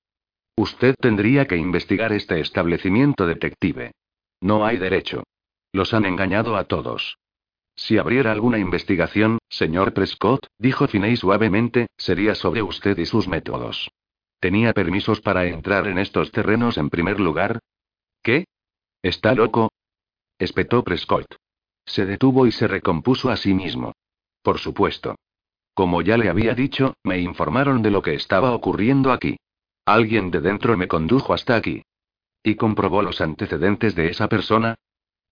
Usted tendría que investigar este establecimiento detective. No hay derecho. Los han engañado a todos. Si abriera alguna investigación, señor Prescott, dijo Finney suavemente, sería sobre usted y sus métodos. ¿Tenía permisos para entrar en estos terrenos en primer lugar? ¿Qué? ¿Está loco? espetó Prescott. Se detuvo y se recompuso a sí mismo. Por supuesto. Como ya le había dicho, me informaron de lo que estaba ocurriendo aquí. Alguien de dentro me condujo hasta aquí. ¿Y comprobó los antecedentes de esa persona?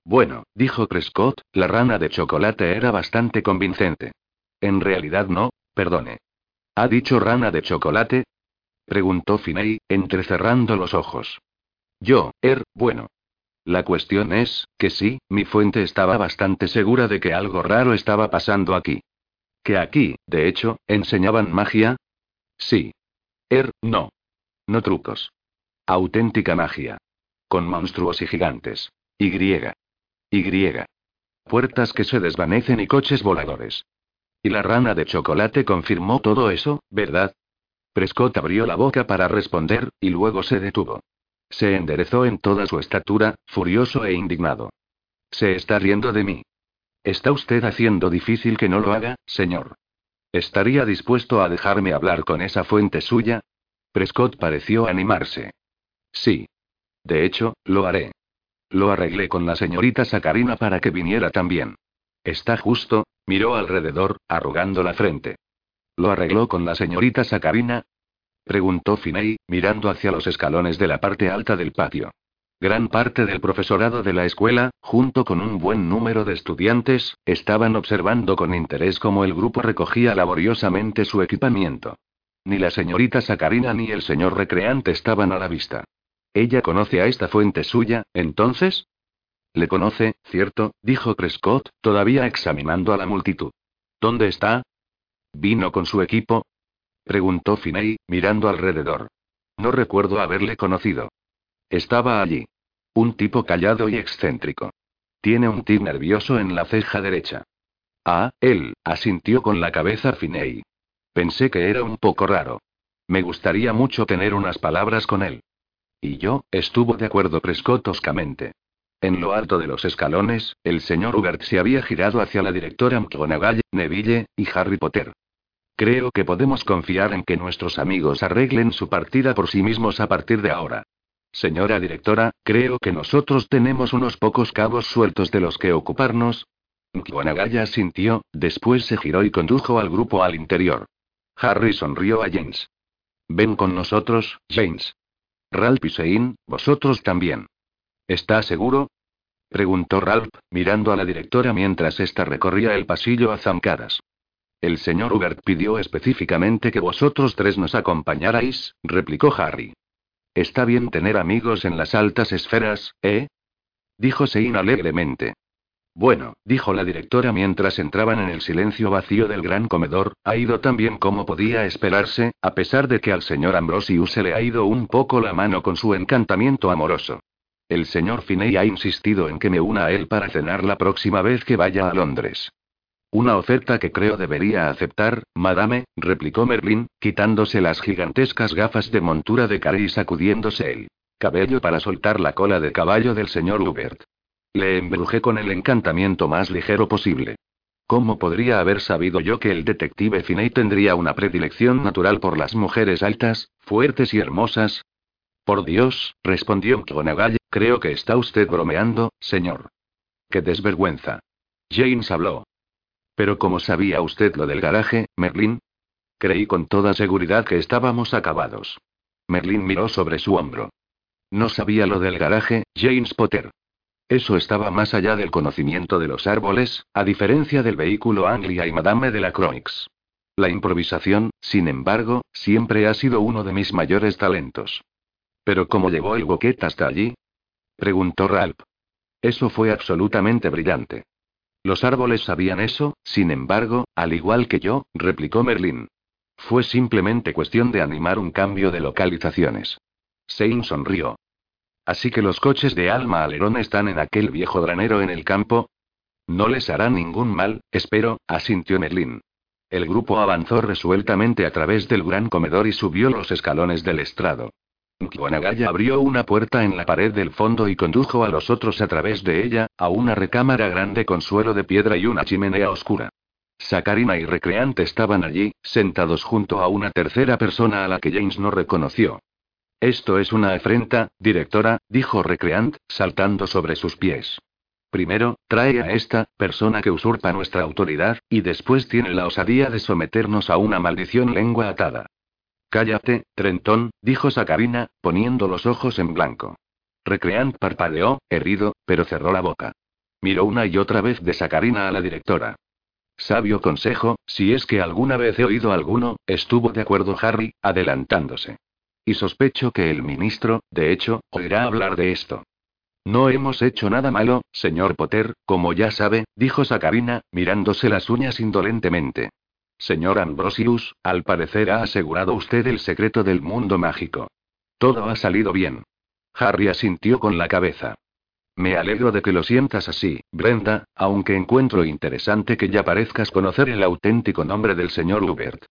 Bueno, dijo Prescott, la rana de chocolate era bastante convincente. En realidad no, perdone. ¿Ha dicho rana de chocolate? Preguntó Finney, entrecerrando los ojos. Yo, er, bueno. La cuestión es, que sí, mi fuente estaba bastante segura de que algo raro estaba pasando aquí. Que aquí, de hecho, enseñaban magia. Sí. Er, no. No trucos. Auténtica magia. Con monstruos y gigantes. Y. Y. Puertas que se desvanecen y coches voladores. Y la rana de chocolate confirmó todo eso, ¿verdad? Prescott abrió la boca para responder, y luego se detuvo. Se enderezó en toda su estatura, furioso e indignado. Se está riendo de mí. ¿Está usted haciendo difícil que no lo haga, señor? ¿Estaría dispuesto a dejarme hablar con esa fuente suya? Prescott pareció animarse. Sí. De hecho, lo haré. Lo arreglé con la señorita Sacarina para que viniera también. Está justo, miró alrededor, arrugando la frente. ¿Lo arregló con la señorita Sacarina? Preguntó Finney, mirando hacia los escalones de la parte alta del patio. Gran parte del profesorado de la escuela, junto con un buen número de estudiantes, estaban observando con interés cómo el grupo recogía laboriosamente su equipamiento. Ni la señorita Sacarina ni el señor recreante estaban a la vista. ¿Ella conoce a esta fuente suya, entonces? Le conoce, cierto, dijo Prescott, todavía examinando a la multitud. ¿Dónde está? ¿Vino con su equipo? preguntó Finney, mirando alrededor. No recuerdo haberle conocido. Estaba allí. Un tipo callado y excéntrico. Tiene un tic nervioso en la ceja derecha. Ah, él, asintió con la cabeza Finney. Pensé que era un poco raro. Me gustaría mucho tener unas palabras con él. Y yo, estuvo de acuerdo Prescott toscamente. En lo alto de los escalones, el señor Hubert se había girado hacia la directora McGonagall, Neville, y Harry Potter. Creo que podemos confiar en que nuestros amigos arreglen su partida por sí mismos a partir de ahora. Señora directora, creo que nosotros tenemos unos pocos cabos sueltos de los que ocuparnos. McGonagall sintió, después se giró y condujo al grupo al interior. Harry sonrió a James. Ven con nosotros, James. Ralph y Sein, vosotros también. ¿Está seguro? preguntó Ralph, mirando a la directora mientras ésta recorría el pasillo a zancadas. El señor Hubert pidió específicamente que vosotros tres nos acompañarais, replicó Harry. Está bien tener amigos en las altas esferas, ¿eh? Dijo Sein alegremente. Bueno, dijo la directora mientras entraban en el silencio vacío del gran comedor, ha ido tan bien como podía esperarse, a pesar de que al señor Ambrosius se le ha ido un poco la mano con su encantamiento amoroso. El señor Finney ha insistido en que me una a él para cenar la próxima vez que vaya a Londres. Una oferta que creo debería aceptar, madame, replicó Merlin, quitándose las gigantescas gafas de montura de cara y sacudiéndose el cabello para soltar la cola de caballo del señor Hubert. Le embrujé con el encantamiento más ligero posible. ¿Cómo podría haber sabido yo que el detective Finney tendría una predilección natural por las mujeres altas, fuertes y hermosas? Por Dios, respondió McGonagall, creo que está usted bromeando, señor. ¡Qué desvergüenza! James habló. Pero ¿cómo sabía usted lo del garaje, Merlin? Creí con toda seguridad que estábamos acabados. Merlin miró sobre su hombro. No sabía lo del garaje, James Potter. Eso estaba más allá del conocimiento de los árboles, a diferencia del vehículo Anglia y Madame de la Croix. La improvisación, sin embargo, siempre ha sido uno de mis mayores talentos. ¿Pero cómo llevó el boquete hasta allí? preguntó Ralph. Eso fue absolutamente brillante. Los árboles sabían eso, sin embargo, al igual que yo, replicó Merlin. Fue simplemente cuestión de animar un cambio de localizaciones. Sein sonrió. Así que los coches de Alma Alerón están en aquel viejo granero en el campo. No les hará ningún mal, espero, asintió Merlin. El grupo avanzó resueltamente a través del gran comedor y subió los escalones del estrado. Guanagaya abrió una puerta en la pared del fondo y condujo a los otros a través de ella, a una recámara grande con suelo de piedra y una chimenea oscura. Sacarina y Recreant estaban allí, sentados junto a una tercera persona a la que James no reconoció. Esto es una afrenta, directora, dijo Recreant, saltando sobre sus pies. Primero, trae a esta persona que usurpa nuestra autoridad, y después tiene la osadía de someternos a una maldición lengua atada. Cállate, Trentón, dijo Sacarina, poniendo los ojos en blanco. Recreant parpadeó, herido, pero cerró la boca. Miró una y otra vez de Sacarina a la directora. Sabio consejo, si es que alguna vez he oído alguno, estuvo de acuerdo Harry, adelantándose. Y sospecho que el ministro, de hecho, oirá hablar de esto. No hemos hecho nada malo, señor Potter, como ya sabe, dijo Sacarina, mirándose las uñas indolentemente. Señor Ambrosius, al parecer ha asegurado usted el secreto del mundo mágico. Todo ha salido bien. Harry asintió con la cabeza. Me alegro de que lo sientas así, Brenda, aunque encuentro interesante que ya parezcas conocer el auténtico nombre del señor Hubert.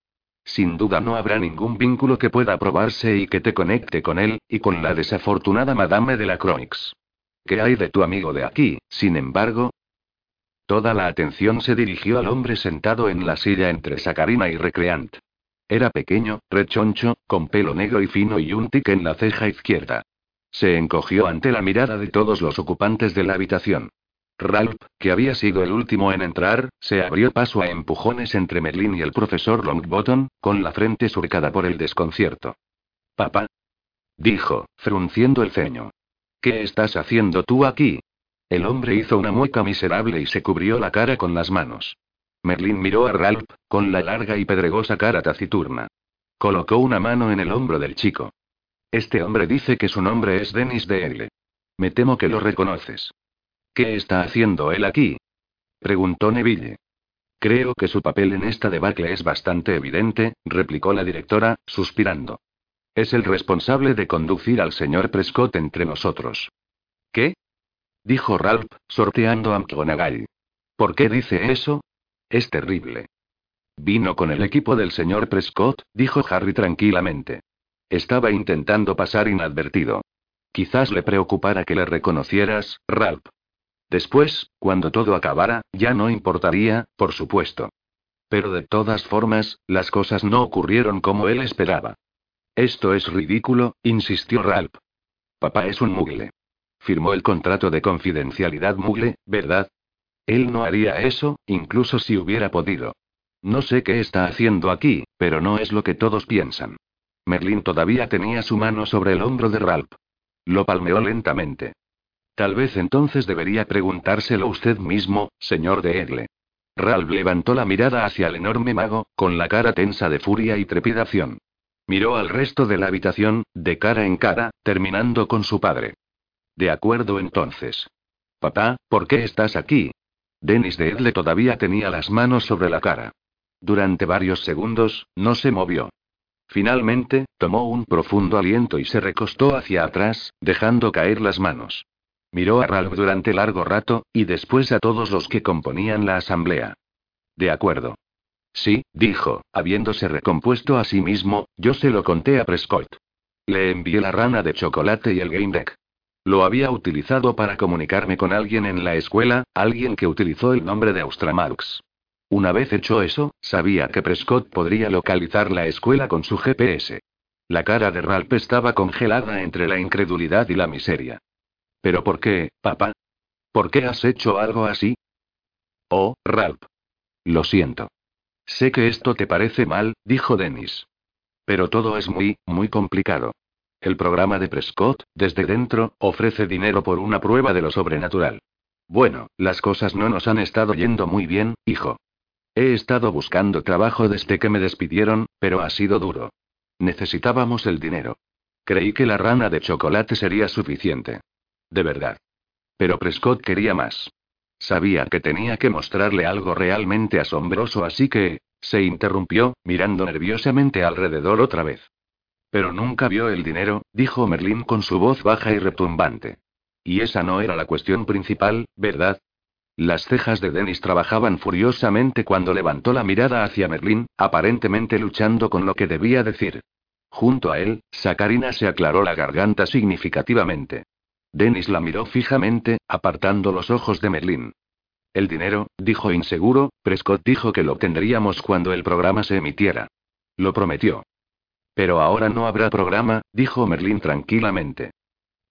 Sin duda no habrá ningún vínculo que pueda probarse y que te conecte con él, y con la desafortunada Madame de la Croix. ¿Qué hay de tu amigo de aquí, sin embargo? Toda la atención se dirigió al hombre sentado en la silla entre Sacarina y Recreant. Era pequeño, rechoncho, con pelo negro y fino y un tic en la ceja izquierda. Se encogió ante la mirada de todos los ocupantes de la habitación. Ralph, que había sido el último en entrar, se abrió paso a empujones entre Merlin y el profesor Longbottom, con la frente surcada por el desconcierto. Papá. Dijo, frunciendo el ceño. ¿Qué estás haciendo tú aquí? El hombre hizo una mueca miserable y se cubrió la cara con las manos. Merlin miró a Ralph, con la larga y pedregosa cara taciturna. Colocó una mano en el hombro del chico. Este hombre dice que su nombre es Dennis de. Me temo que lo reconoces. ¿Qué está haciendo él aquí? preguntó Neville. Creo que su papel en esta debacle es bastante evidente, replicó la directora, suspirando. Es el responsable de conducir al señor Prescott entre nosotros. ¿Qué? Dijo Ralph, sorteando a McGonagall. ¿Por qué dice eso? Es terrible. Vino con el equipo del señor Prescott, dijo Harry tranquilamente. Estaba intentando pasar inadvertido. Quizás le preocupara que le reconocieras, Ralph. Después, cuando todo acabara, ya no importaría, por supuesto. Pero de todas formas, las cosas no ocurrieron como él esperaba. Esto es ridículo, insistió Ralph. Papá es un mugle. Firmó el contrato de confidencialidad mugle, ¿verdad? Él no haría eso, incluso si hubiera podido. No sé qué está haciendo aquí, pero no es lo que todos piensan. Merlín todavía tenía su mano sobre el hombro de Ralph. Lo palmeó lentamente. Tal vez entonces debería preguntárselo usted mismo, señor de Egle. Ralph levantó la mirada hacia el enorme mago, con la cara tensa de furia y trepidación. Miró al resto de la habitación, de cara en cara, terminando con su padre. De acuerdo entonces. Papá, ¿por qué estás aquí? Dennis de Edle todavía tenía las manos sobre la cara. Durante varios segundos, no se movió. Finalmente, tomó un profundo aliento y se recostó hacia atrás, dejando caer las manos. Miró a Ralph durante largo rato, y después a todos los que componían la asamblea. De acuerdo. Sí, dijo, habiéndose recompuesto a sí mismo, yo se lo conté a Prescott. Le envié la rana de chocolate y el game deck. Lo había utilizado para comunicarme con alguien en la escuela, alguien que utilizó el nombre de Austramalx. Una vez hecho eso, sabía que Prescott podría localizar la escuela con su GPS. La cara de Ralph estaba congelada entre la incredulidad y la miseria. ¿Pero por qué, papá? ¿Por qué has hecho algo así? Oh, Ralph. Lo siento. Sé que esto te parece mal, dijo Dennis. Pero todo es muy, muy complicado. El programa de Prescott, desde dentro, ofrece dinero por una prueba de lo sobrenatural. Bueno, las cosas no nos han estado yendo muy bien, hijo. He estado buscando trabajo desde que me despidieron, pero ha sido duro. Necesitábamos el dinero. Creí que la rana de chocolate sería suficiente. De verdad. Pero Prescott quería más. Sabía que tenía que mostrarle algo realmente asombroso, así que, se interrumpió, mirando nerviosamente alrededor otra vez. Pero nunca vio el dinero, dijo Merlín con su voz baja y retumbante. Y esa no era la cuestión principal, ¿verdad? Las cejas de Dennis trabajaban furiosamente cuando levantó la mirada hacia Merlín, aparentemente luchando con lo que debía decir. Junto a él, Sacarina se aclaró la garganta significativamente. Dennis la miró fijamente, apartando los ojos de Merlín. El dinero, dijo inseguro, Prescott dijo que lo obtendríamos cuando el programa se emitiera. Lo prometió. Pero ahora no habrá programa, dijo Merlín tranquilamente.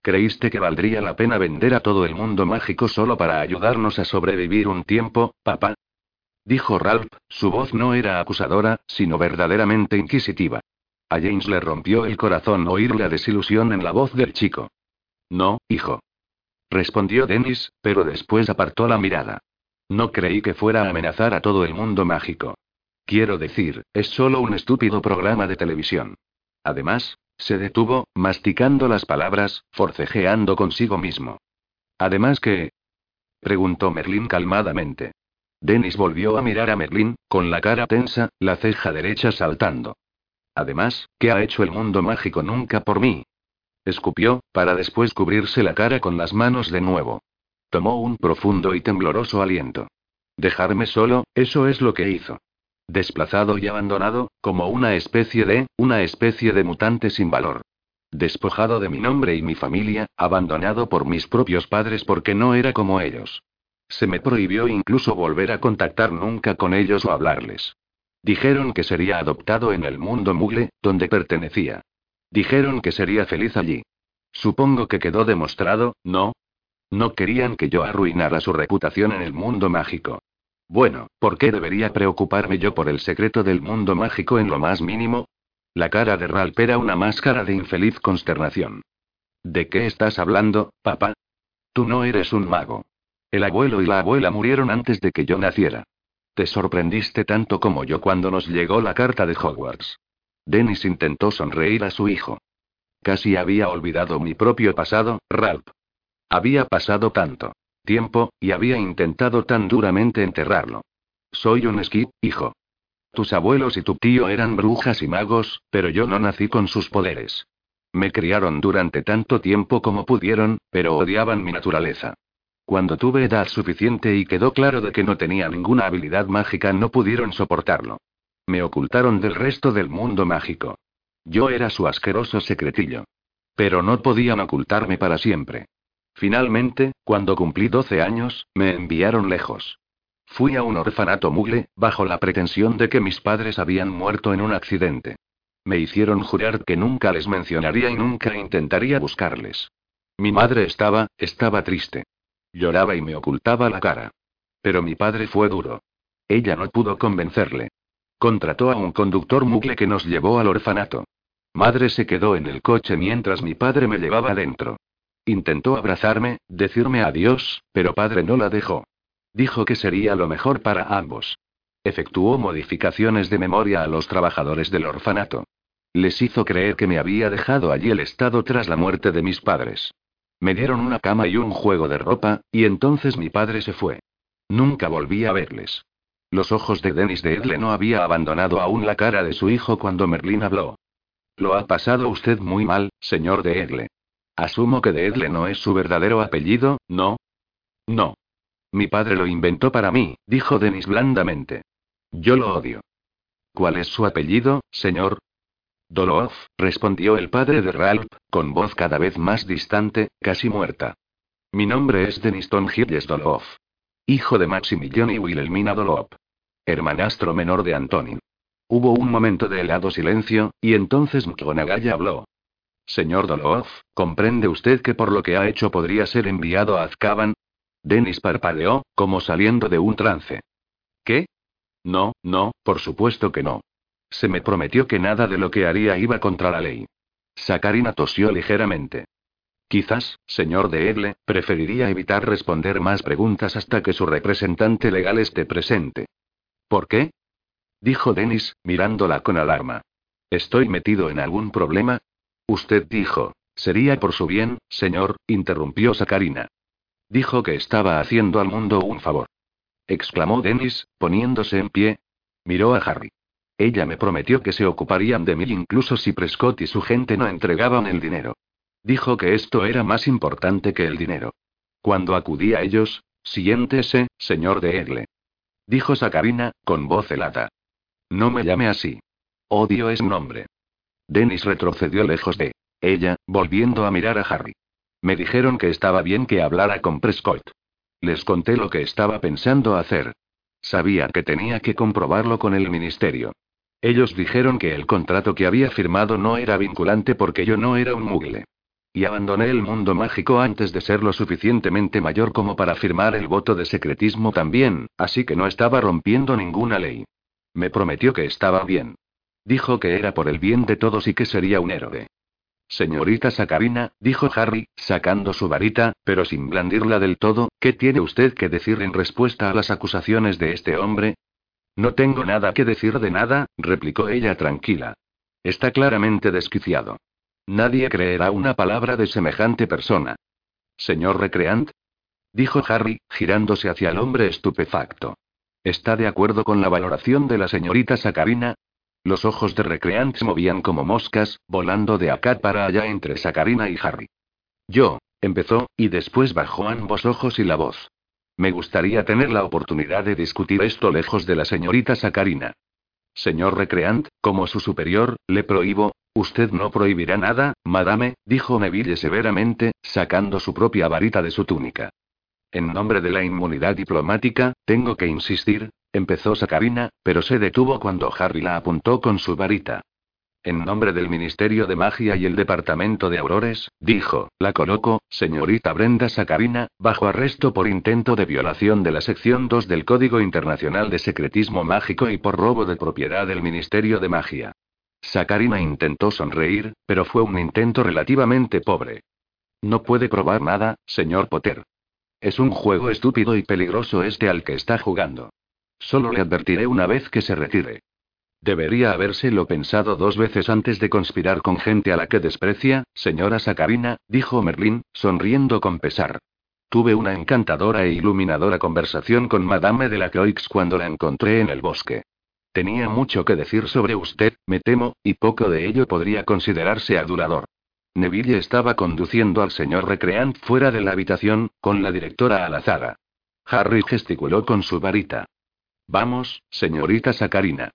¿Creíste que valdría la pena vender a todo el mundo mágico solo para ayudarnos a sobrevivir un tiempo, papá? Dijo Ralph, su voz no era acusadora, sino verdaderamente inquisitiva. A James le rompió el corazón oír la desilusión en la voz del chico. No, hijo. Respondió Dennis, pero después apartó la mirada. No creí que fuera a amenazar a todo el mundo mágico. Quiero decir, es solo un estúpido programa de televisión. Además, se detuvo, masticando las palabras, forcejeando consigo mismo. Además que... preguntó Merlín calmadamente. Dennis volvió a mirar a Merlín, con la cara tensa, la ceja derecha saltando. Además, ¿qué ha hecho el mundo mágico nunca por mí? Escupió, para después cubrirse la cara con las manos de nuevo. Tomó un profundo y tembloroso aliento. Dejarme solo, eso es lo que hizo desplazado y abandonado, como una especie de, una especie de mutante sin valor. Despojado de mi nombre y mi familia, abandonado por mis propios padres porque no era como ellos. Se me prohibió incluso volver a contactar nunca con ellos o hablarles. Dijeron que sería adoptado en el mundo mugle, donde pertenecía. Dijeron que sería feliz allí. Supongo que quedó demostrado, ¿no? No querían que yo arruinara su reputación en el mundo mágico. Bueno, ¿por qué debería preocuparme yo por el secreto del mundo mágico en lo más mínimo? La cara de Ralph era una máscara de infeliz consternación. ¿De qué estás hablando, papá? Tú no eres un mago. El abuelo y la abuela murieron antes de que yo naciera. Te sorprendiste tanto como yo cuando nos llegó la carta de Hogwarts. Dennis intentó sonreír a su hijo. Casi había olvidado mi propio pasado, Ralph. Había pasado tanto tiempo, y había intentado tan duramente enterrarlo. Soy un skip, hijo. Tus abuelos y tu tío eran brujas y magos, pero yo no nací con sus poderes. Me criaron durante tanto tiempo como pudieron, pero odiaban mi naturaleza. Cuando tuve edad suficiente y quedó claro de que no tenía ninguna habilidad mágica, no pudieron soportarlo. Me ocultaron del resto del mundo mágico. Yo era su asqueroso secretillo. Pero no podían ocultarme para siempre. Finalmente, cuando cumplí 12 años, me enviaron lejos. Fui a un orfanato mugle, bajo la pretensión de que mis padres habían muerto en un accidente. Me hicieron jurar que nunca les mencionaría y nunca intentaría buscarles. Mi madre estaba, estaba triste. Lloraba y me ocultaba la cara. Pero mi padre fue duro. Ella no pudo convencerle. Contrató a un conductor mugle que nos llevó al orfanato. Madre se quedó en el coche mientras mi padre me llevaba dentro. Intentó abrazarme, decirme adiós, pero padre no la dejó. Dijo que sería lo mejor para ambos. Efectuó modificaciones de memoria a los trabajadores del orfanato. Les hizo creer que me había dejado allí el estado tras la muerte de mis padres. Me dieron una cama y un juego de ropa, y entonces mi padre se fue. Nunca volví a verles. Los ojos de Dennis de Edle no había abandonado aún la cara de su hijo cuando Merlin habló. Lo ha pasado usted muy mal, señor de Edle. Asumo que de Edle no es su verdadero apellido, ¿no? No. Mi padre lo inventó para mí, dijo Dennis blandamente. Yo lo odio. ¿Cuál es su apellido, señor? Dolof, respondió el padre de Ralph, con voz cada vez más distante, casi muerta. Mi nombre es Deniston Hilles Dolof. Hijo de Maximilian y Wilhelmina Dolof. Hermanastro menor de Antonin. Hubo un momento de helado silencio, y entonces McGonagall habló. Señor Dolof, ¿comprende usted que por lo que ha hecho podría ser enviado a Azkaban? Denis parpadeó, como saliendo de un trance. ¿Qué? No, no, por supuesto que no. Se me prometió que nada de lo que haría iba contra la ley. Sacarina tosió ligeramente. Quizás, señor de Edle, preferiría evitar responder más preguntas hasta que su representante legal esté presente. ¿Por qué? Dijo Dennis, mirándola con alarma. ¿Estoy metido en algún problema? Usted dijo. Sería por su bien, señor, interrumpió Sacarina. Dijo que estaba haciendo al mundo un favor. Exclamó Dennis, poniéndose en pie. Miró a Harry. Ella me prometió que se ocuparían de mí incluso si Prescott y su gente no entregaban el dinero. Dijo que esto era más importante que el dinero. Cuando acudí a ellos, siéntese, señor de Egle. Dijo Sacarina, con voz helada. No me llame así. Odio es nombre. Dennis retrocedió lejos de ella, volviendo a mirar a Harry. Me dijeron que estaba bien que hablara con Prescott. Les conté lo que estaba pensando hacer. Sabía que tenía que comprobarlo con el ministerio. Ellos dijeron que el contrato que había firmado no era vinculante porque yo no era un mugle. Y abandoné el mundo mágico antes de ser lo suficientemente mayor como para firmar el voto de secretismo también, así que no estaba rompiendo ninguna ley. Me prometió que estaba bien. Dijo que era por el bien de todos y que sería un héroe. Señorita Sacarina, dijo Harry, sacando su varita, pero sin blandirla del todo, ¿qué tiene usted que decir en respuesta a las acusaciones de este hombre? No tengo nada que decir de nada, replicó ella tranquila. Está claramente desquiciado. Nadie creerá una palabra de semejante persona. Señor Recreant, dijo Harry, girándose hacia el hombre estupefacto. ¿Está de acuerdo con la valoración de la señorita Sacarina? Los ojos de Recreant se movían como moscas, volando de acá para allá entre Sacarina y Harry. Yo, empezó, y después bajó ambos ojos y la voz. Me gustaría tener la oportunidad de discutir esto lejos de la señorita Sacarina. Señor Recreant, como su superior, le prohíbo. Usted no prohibirá nada, madame, dijo Neville severamente, sacando su propia varita de su túnica. En nombre de la inmunidad diplomática, tengo que insistir, empezó Sacarina, pero se detuvo cuando Harry la apuntó con su varita. En nombre del Ministerio de Magia y el Departamento de Aurores, dijo, la coloco, señorita Brenda Sacarina, bajo arresto por intento de violación de la sección 2 del Código Internacional de Secretismo Mágico y por robo de propiedad del Ministerio de Magia. Sacarina intentó sonreír, pero fue un intento relativamente pobre. No puede probar nada, señor Potter. Es un juego estúpido y peligroso este al que está jugando. Solo le advertiré una vez que se retire. Debería habérselo pensado dos veces antes de conspirar con gente a la que desprecia, señora Sacarina, dijo Merlín, sonriendo con pesar. Tuve una encantadora e iluminadora conversación con Madame de la Croix cuando la encontré en el bosque. Tenía mucho que decir sobre usted, me temo, y poco de ello podría considerarse adulador. Neville estaba conduciendo al señor Recreant fuera de la habitación, con la directora a la zaga. Harry gesticuló con su varita. Vamos, señorita Sacarina.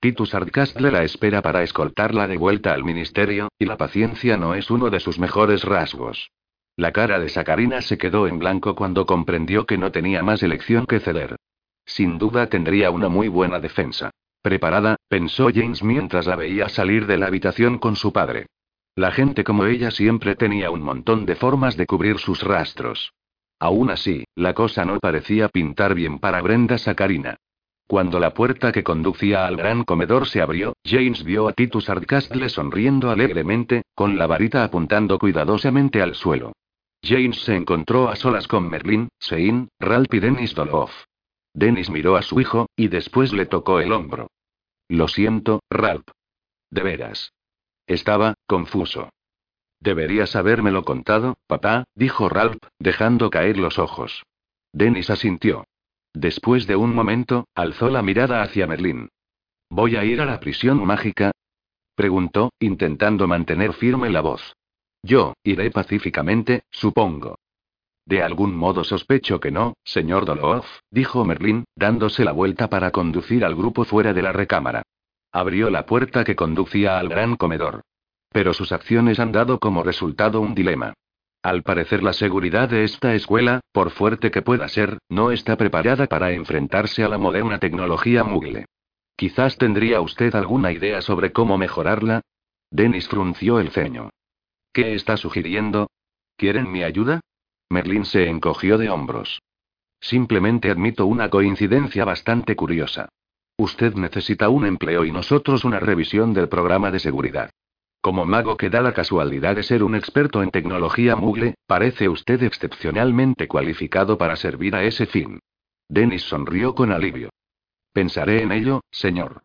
Titus Ardcastle la espera para escoltarla de vuelta al ministerio, y la paciencia no es uno de sus mejores rasgos. La cara de Sacarina se quedó en blanco cuando comprendió que no tenía más elección que ceder. Sin duda tendría una muy buena defensa. Preparada, pensó James mientras la veía salir de la habitación con su padre. La gente como ella siempre tenía un montón de formas de cubrir sus rastros. Aún así, la cosa no parecía pintar bien para Brenda Sacarina. Cuando la puerta que conducía al gran comedor se abrió, James vio a Titus Ardcastle sonriendo alegremente, con la varita apuntando cuidadosamente al suelo. James se encontró a solas con Merlin, Sein, Ralph y Dennis Doloff. Dennis miró a su hijo, y después le tocó el hombro. Lo siento, Ralph. De veras. Estaba, confuso. Deberías habérmelo contado, papá, dijo Ralph, dejando caer los ojos. Dennis asintió. Después de un momento, alzó la mirada hacia Merlín. ¿Voy a ir a la prisión mágica? preguntó, intentando mantener firme la voz. Yo, iré pacíficamente, supongo. De algún modo sospecho que no, señor Doloff, dijo Merlín, dándose la vuelta para conducir al grupo fuera de la recámara. Abrió la puerta que conducía al gran comedor. Pero sus acciones han dado como resultado un dilema. Al parecer la seguridad de esta escuela, por fuerte que pueda ser, no está preparada para enfrentarse a la moderna tecnología mugle. Quizás tendría usted alguna idea sobre cómo mejorarla. Dennis frunció el ceño. ¿Qué está sugiriendo? ¿Quieren mi ayuda? Merlin se encogió de hombros. Simplemente admito una coincidencia bastante curiosa. Usted necesita un empleo y nosotros una revisión del programa de seguridad. Como mago que da la casualidad de ser un experto en tecnología mugle, parece usted excepcionalmente cualificado para servir a ese fin. Dennis sonrió con alivio. Pensaré en ello, señor.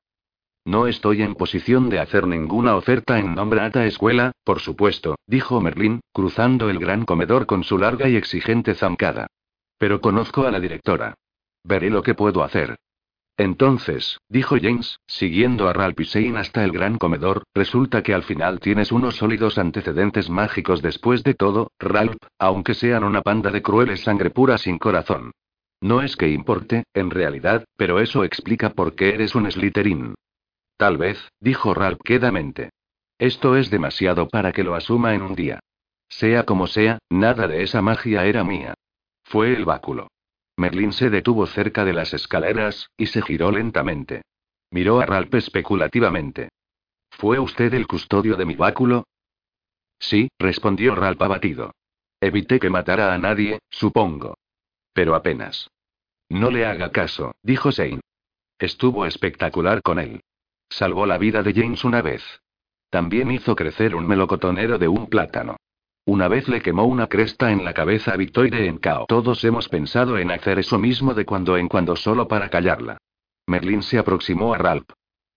No estoy en posición de hacer ninguna oferta en nombre de esta escuela, por supuesto, dijo Merlín, cruzando el gran comedor con su larga y exigente zancada. Pero conozco a la directora. Veré lo que puedo hacer. Entonces, dijo James, siguiendo a y hasta el gran comedor, resulta que al final tienes unos sólidos antecedentes mágicos después de todo, Ralph, aunque sean una panda de crueles sangre pura sin corazón. No es que importe, en realidad, pero eso explica por qué eres un Slytherin. Tal vez, dijo Ralph quedamente. Esto es demasiado para que lo asuma en un día. Sea como sea, nada de esa magia era mía. Fue el báculo. Merlín se detuvo cerca de las escaleras, y se giró lentamente. Miró a Ralph especulativamente. ¿Fue usted el custodio de mi báculo? Sí, respondió Ralph abatido. Evité que matara a nadie, supongo. Pero apenas. No le haga caso, dijo Shane. Estuvo espectacular con él. Salvó la vida de James una vez. También hizo crecer un melocotonero de un plátano. Una vez le quemó una cresta en la cabeza a Victoire en Cao. Todos hemos pensado en hacer eso mismo de cuando en cuando solo para callarla. Merlin se aproximó a Ralph.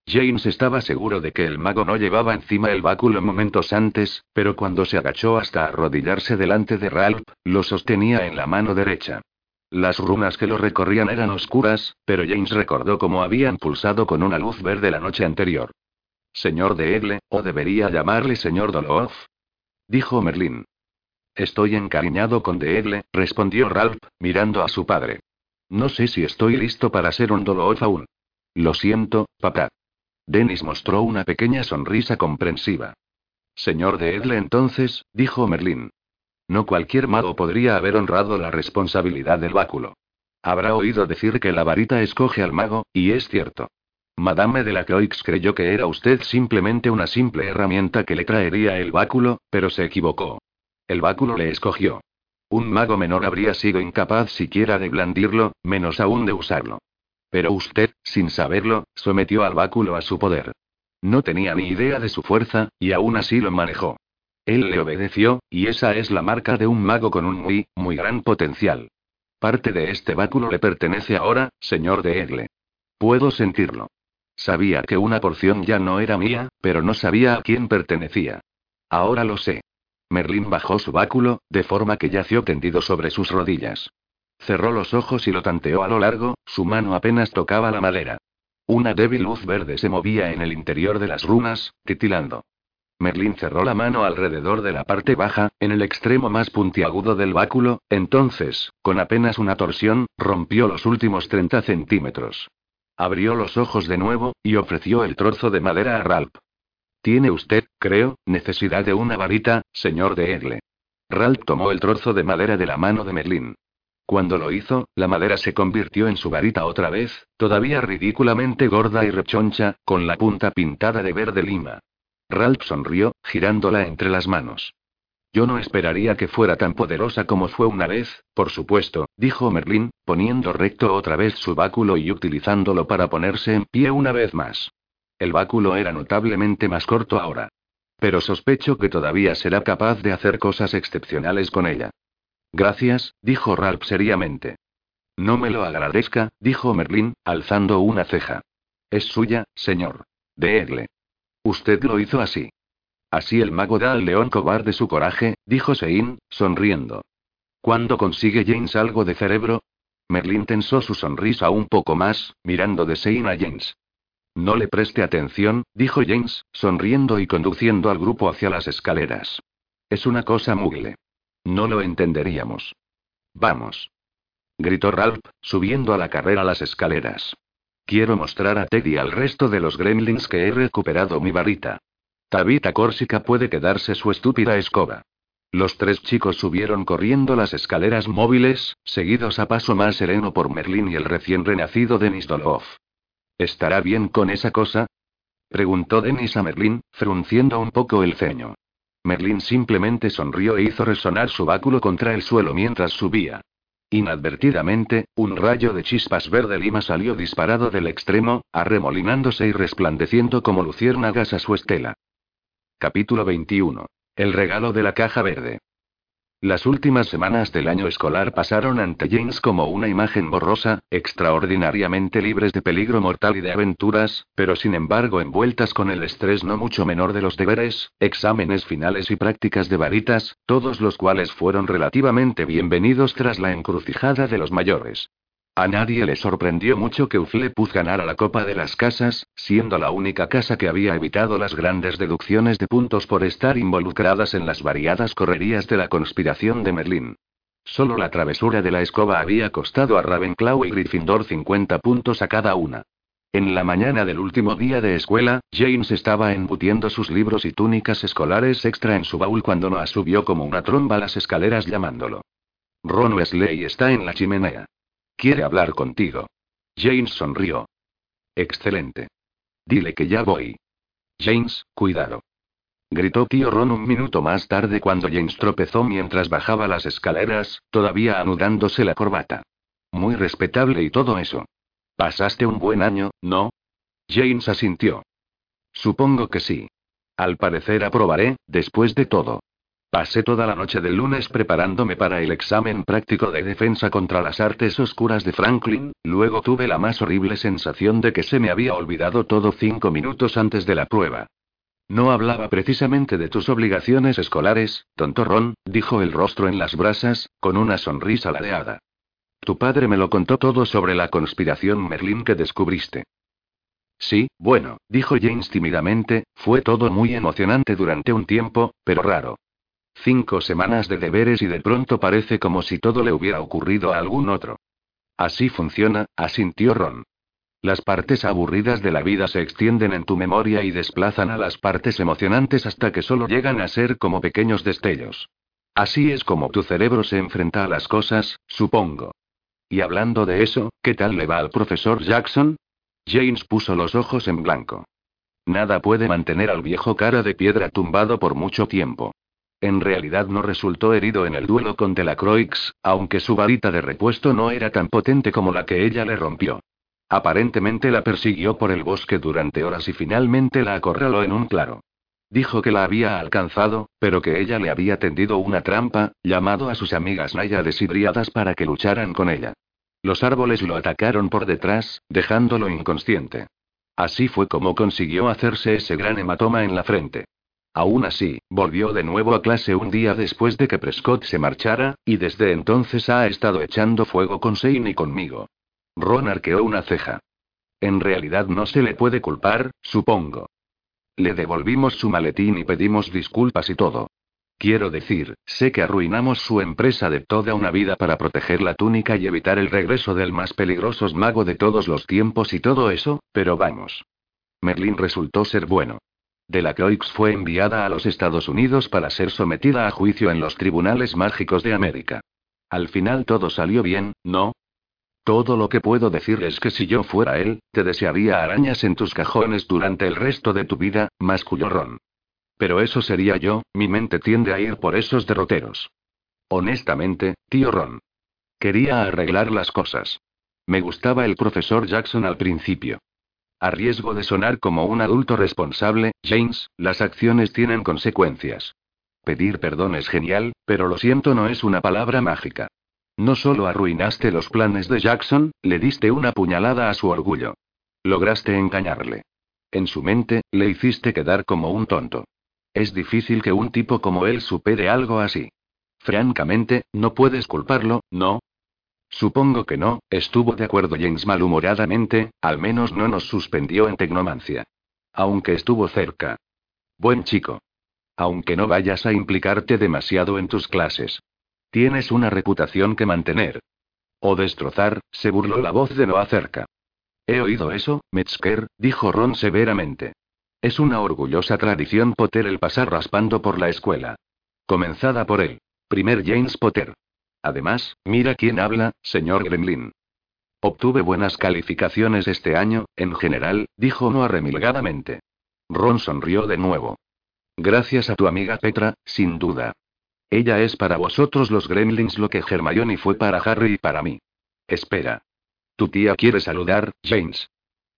James estaba seguro de que el mago no llevaba encima el báculo momentos antes, pero cuando se agachó hasta arrodillarse delante de Ralph, lo sostenía en la mano derecha. Las runas que lo recorrían eran oscuras, pero James recordó cómo habían pulsado con una luz verde la noche anterior. Señor de Egle, o debería llamarle señor Doloff, dijo Merlín. Estoy encariñado con Deegle, respondió Ralph, mirando a su padre. No sé si estoy listo para ser un Doloof aún. Lo siento, papá. Dennis mostró una pequeña sonrisa comprensiva. Señor Deedle entonces, dijo Merlín. No cualquier mago podría haber honrado la responsabilidad del báculo. Habrá oído decir que la varita escoge al mago, y es cierto. Madame de la Croix creyó que era usted simplemente una simple herramienta que le traería el báculo, pero se equivocó. El báculo le escogió. Un mago menor habría sido incapaz siquiera de blandirlo, menos aún de usarlo. Pero usted, sin saberlo, sometió al báculo a su poder. No tenía ni idea de su fuerza, y aún así lo manejó. Él le obedeció, y esa es la marca de un mago con un muy, muy gran potencial. Parte de este báculo le pertenece ahora, señor de Egle. Puedo sentirlo. Sabía que una porción ya no era mía, pero no sabía a quién pertenecía. Ahora lo sé. Merlín bajó su báculo, de forma que yació tendido sobre sus rodillas. Cerró los ojos y lo tanteó a lo largo, su mano apenas tocaba la madera. Una débil luz verde se movía en el interior de las runas, titilando. Merlín cerró la mano alrededor de la parte baja, en el extremo más puntiagudo del báculo, entonces, con apenas una torsión, rompió los últimos 30 centímetros. Abrió los ojos de nuevo, y ofreció el trozo de madera a Ralph. Tiene usted, creo, necesidad de una varita, señor de Egle. Ralph tomó el trozo de madera de la mano de Merlin. Cuando lo hizo, la madera se convirtió en su varita otra vez, todavía ridículamente gorda y rechoncha, con la punta pintada de verde lima. Ralph sonrió, girándola entre las manos. Yo no esperaría que fuera tan poderosa como fue una vez, por supuesto, dijo Merlín, poniendo recto otra vez su báculo y utilizándolo para ponerse en pie una vez más. El báculo era notablemente más corto ahora. Pero sospecho que todavía será capaz de hacer cosas excepcionales con ella. Gracias, dijo Ralph seriamente. No me lo agradezca, dijo Merlín, alzando una ceja. Es suya, señor. De Egle. Usted lo hizo así. Así el mago da al león cobarde su coraje, dijo Sein, sonriendo. ¿Cuándo consigue James algo de cerebro? Merlín tensó su sonrisa un poco más, mirando de Sein a James. No le preste atención, dijo James, sonriendo y conduciendo al grupo hacia las escaleras. Es una cosa mugle. No lo entenderíamos. Vamos. Gritó Ralph, subiendo a la carrera las escaleras. Quiero mostrar a Teddy y al resto de los gremlins que he recuperado mi varita. Tabita Córsica puede quedarse su estúpida escoba. Los tres chicos subieron corriendo las escaleras móviles, seguidos a paso más sereno por Merlín y el recién renacido Denis Dolov. ¿Estará bien con esa cosa? preguntó Denis a Merlín, frunciendo un poco el ceño. Merlín simplemente sonrió e hizo resonar su báculo contra el suelo mientras subía. Inadvertidamente, un rayo de chispas verde lima salió disparado del extremo, arremolinándose y resplandeciendo como luciérnagas a su estela. Capítulo 21. El regalo de la caja verde. Las últimas semanas del año escolar pasaron ante James como una imagen borrosa, extraordinariamente libres de peligro mortal y de aventuras, pero sin embargo envueltas con el estrés no mucho menor de los deberes, exámenes finales y prácticas de varitas, todos los cuales fueron relativamente bienvenidos tras la encrucijada de los mayores. A nadie le sorprendió mucho que Uflepuz ganara la Copa de las Casas, siendo la única casa que había evitado las grandes deducciones de puntos por estar involucradas en las variadas correrías de la conspiración de Merlín. Solo la travesura de la escoba había costado a Ravenclaw y Gryffindor 50 puntos a cada una. En la mañana del último día de escuela, James estaba embutiendo sus libros y túnicas escolares extra en su baúl cuando Noah subió como una tromba las escaleras llamándolo. Ron Wesley está en la chimenea. Quiere hablar contigo. James sonrió. Excelente. Dile que ya voy. James, cuidado. Gritó tío Ron un minuto más tarde cuando James tropezó mientras bajaba las escaleras, todavía anudándose la corbata. Muy respetable y todo eso. Pasaste un buen año, ¿no? James asintió. Supongo que sí. Al parecer aprobaré, después de todo. Pasé toda la noche del lunes preparándome para el examen práctico de defensa contra las artes oscuras de Franklin, luego tuve la más horrible sensación de que se me había olvidado todo cinco minutos antes de la prueba. No hablaba precisamente de tus obligaciones escolares, tonto Ron, dijo el rostro en las brasas, con una sonrisa ladeada. Tu padre me lo contó todo sobre la conspiración Merlin que descubriste. Sí, bueno, dijo James tímidamente, fue todo muy emocionante durante un tiempo, pero raro. Cinco semanas de deberes y de pronto parece como si todo le hubiera ocurrido a algún otro. Así funciona, asintió Ron. Las partes aburridas de la vida se extienden en tu memoria y desplazan a las partes emocionantes hasta que solo llegan a ser como pequeños destellos. Así es como tu cerebro se enfrenta a las cosas, supongo. Y hablando de eso, ¿qué tal le va al profesor Jackson? James puso los ojos en blanco. Nada puede mantener al viejo cara de piedra tumbado por mucho tiempo. En realidad no resultó herido en el duelo con Delacroix, aunque su varita de repuesto no era tan potente como la que ella le rompió. Aparentemente la persiguió por el bosque durante horas y finalmente la acorraló en un claro. Dijo que la había alcanzado, pero que ella le había tendido una trampa, llamado a sus amigas náyades y para que lucharan con ella. Los árboles lo atacaron por detrás, dejándolo inconsciente. Así fue como consiguió hacerse ese gran hematoma en la frente. Aún así, volvió de nuevo a clase un día después de que Prescott se marchara, y desde entonces ha estado echando fuego con Shane y conmigo. Ron arqueó una ceja. En realidad no se le puede culpar, supongo. Le devolvimos su maletín y pedimos disculpas y todo. Quiero decir, sé que arruinamos su empresa de toda una vida para proteger la túnica y evitar el regreso del más peligroso mago de todos los tiempos y todo eso, pero vamos. Merlin resultó ser bueno. Delacroix fue enviada a los Estados Unidos para ser sometida a juicio en los tribunales mágicos de América. Al final todo salió bien, ¿no? Todo lo que puedo decir es que si yo fuera él, te desearía arañas en tus cajones durante el resto de tu vida, masculló Ron. pero eso sería yo, mi mente tiende a ir por esos derroteros. Honestamente, tío Ron. Quería arreglar las cosas. Me gustaba el profesor Jackson al principio. A riesgo de sonar como un adulto responsable, James, las acciones tienen consecuencias. Pedir perdón es genial, pero lo siento no es una palabra mágica. No solo arruinaste los planes de Jackson, le diste una puñalada a su orgullo. Lograste engañarle. En su mente, le hiciste quedar como un tonto. Es difícil que un tipo como él supere algo así. Francamente, no puedes culparlo, ¿no? Supongo que no, estuvo de acuerdo James malhumoradamente, al menos no nos suspendió en tecnomancia. Aunque estuvo cerca. Buen chico. Aunque no vayas a implicarte demasiado en tus clases. Tienes una reputación que mantener. O destrozar, se burló la voz de Noah cerca. He oído eso, Metzger, dijo Ron severamente. Es una orgullosa tradición Potter el pasar raspando por la escuela. Comenzada por él. Primer James Potter. Además, mira quién habla, señor Gremlin. Obtuve buenas calificaciones este año, en general, dijo no arremilgadamente. Ron sonrió de nuevo. Gracias a tu amiga Petra, sin duda. Ella es para vosotros los gremlins lo que Hermione fue para Harry y para mí. Espera. Tu tía quiere saludar, James.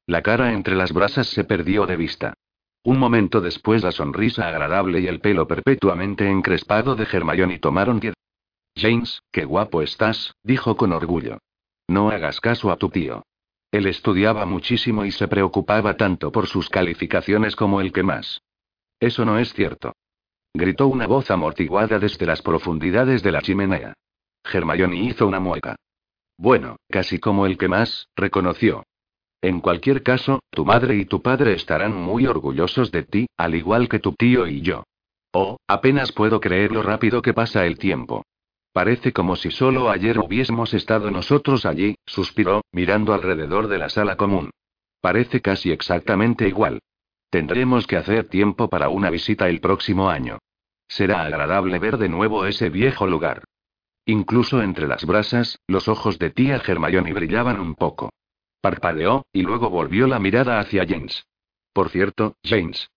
La cara entre las brasas se perdió de vista. Un momento después la sonrisa agradable y el pelo perpetuamente encrespado de Hermione tomaron. James, qué guapo estás, dijo con orgullo. No hagas caso a tu tío. Él estudiaba muchísimo y se preocupaba tanto por sus calificaciones como el que más. Eso no es cierto. Gritó una voz amortiguada desde las profundidades de la chimenea. Hermione hizo una mueca. Bueno, casi como el que más, reconoció. En cualquier caso, tu madre y tu padre estarán muy orgullosos de ti, al igual que tu tío y yo. Oh, apenas puedo creer lo rápido que pasa el tiempo. Parece como si solo ayer hubiésemos estado nosotros allí, suspiró, mirando alrededor de la sala común. Parece casi exactamente igual. Tendremos que hacer tiempo para una visita el próximo año. Será agradable ver de nuevo ese viejo lugar. Incluso entre las brasas, los ojos de tía Hermione brillaban un poco. Parpadeó, y luego volvió la mirada hacia James. Por cierto, James.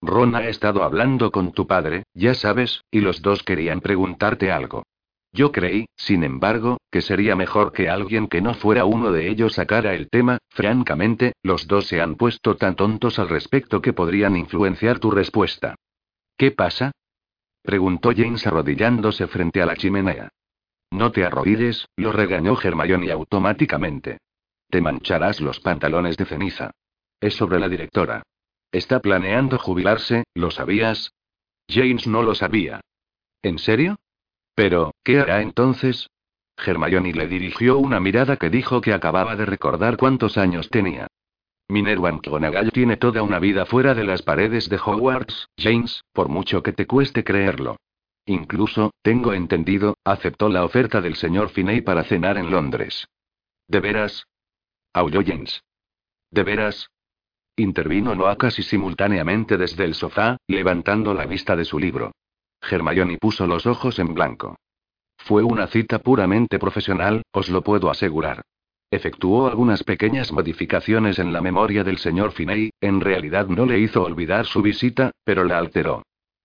Ron ha estado hablando con tu padre, ya sabes, y los dos querían preguntarte algo. Yo creí, sin embargo, que sería mejor que alguien que no fuera uno de ellos sacara el tema, francamente, los dos se han puesto tan tontos al respecto que podrían influenciar tu respuesta. ¿Qué pasa? preguntó James arrodillándose frente a la chimenea. No te arrodilles, lo regañó Hermione automáticamente. Te mancharás los pantalones de ceniza. Es sobre la directora. Está planeando jubilarse, ¿lo sabías? James no lo sabía. ¿En serio? Pero, ¿qué hará entonces? Hermione le dirigió una mirada que dijo que acababa de recordar cuántos años tenía. Minerva McGonagall tiene toda una vida fuera de las paredes de Hogwarts, James, por mucho que te cueste creerlo. Incluso, tengo entendido, aceptó la oferta del señor Finney para cenar en Londres. ¿De veras? aulló James. ¿De veras? Intervino Noah casi simultáneamente desde el sofá, levantando la vista de su libro. Hermione puso los ojos en blanco. Fue una cita puramente profesional, os lo puedo asegurar. Efectuó algunas pequeñas modificaciones en la memoria del señor Finney, en realidad no le hizo olvidar su visita, pero la alteró.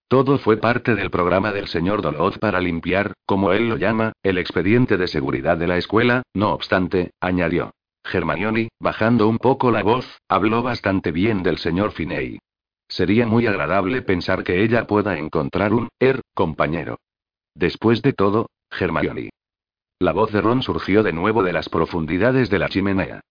Todo fue parte del programa del señor Doloz para limpiar, como él lo llama, el expediente de seguridad de la escuela, no obstante, añadió. Hermione, bajando un poco la voz, habló bastante bien del señor Finney. Sería muy agradable pensar que ella pueda encontrar un er compañero. Después de todo, Hermione. La voz de Ron surgió de nuevo de las profundidades de la chimenea.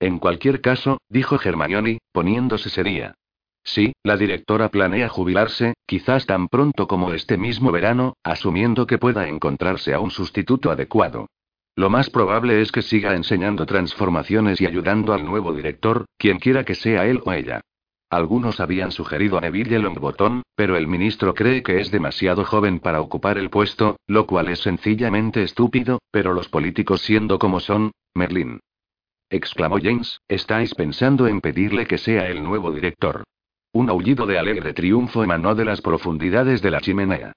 En cualquier caso, dijo Hermione, poniéndose seria. Sí, la directora planea jubilarse, quizás tan pronto como este mismo verano, asumiendo que pueda encontrarse a un sustituto adecuado. Lo más probable es que siga enseñando transformaciones y ayudando al nuevo director, quien quiera que sea él o ella. Algunos habían sugerido a Neville Longbottom, pero el ministro cree que es demasiado joven para ocupar el puesto, lo cual es sencillamente estúpido, pero los políticos siendo como son, Merlin. Exclamó James, ¿estáis pensando en pedirle que sea el nuevo director? Un aullido de alegre triunfo emanó de las profundidades de la chimenea.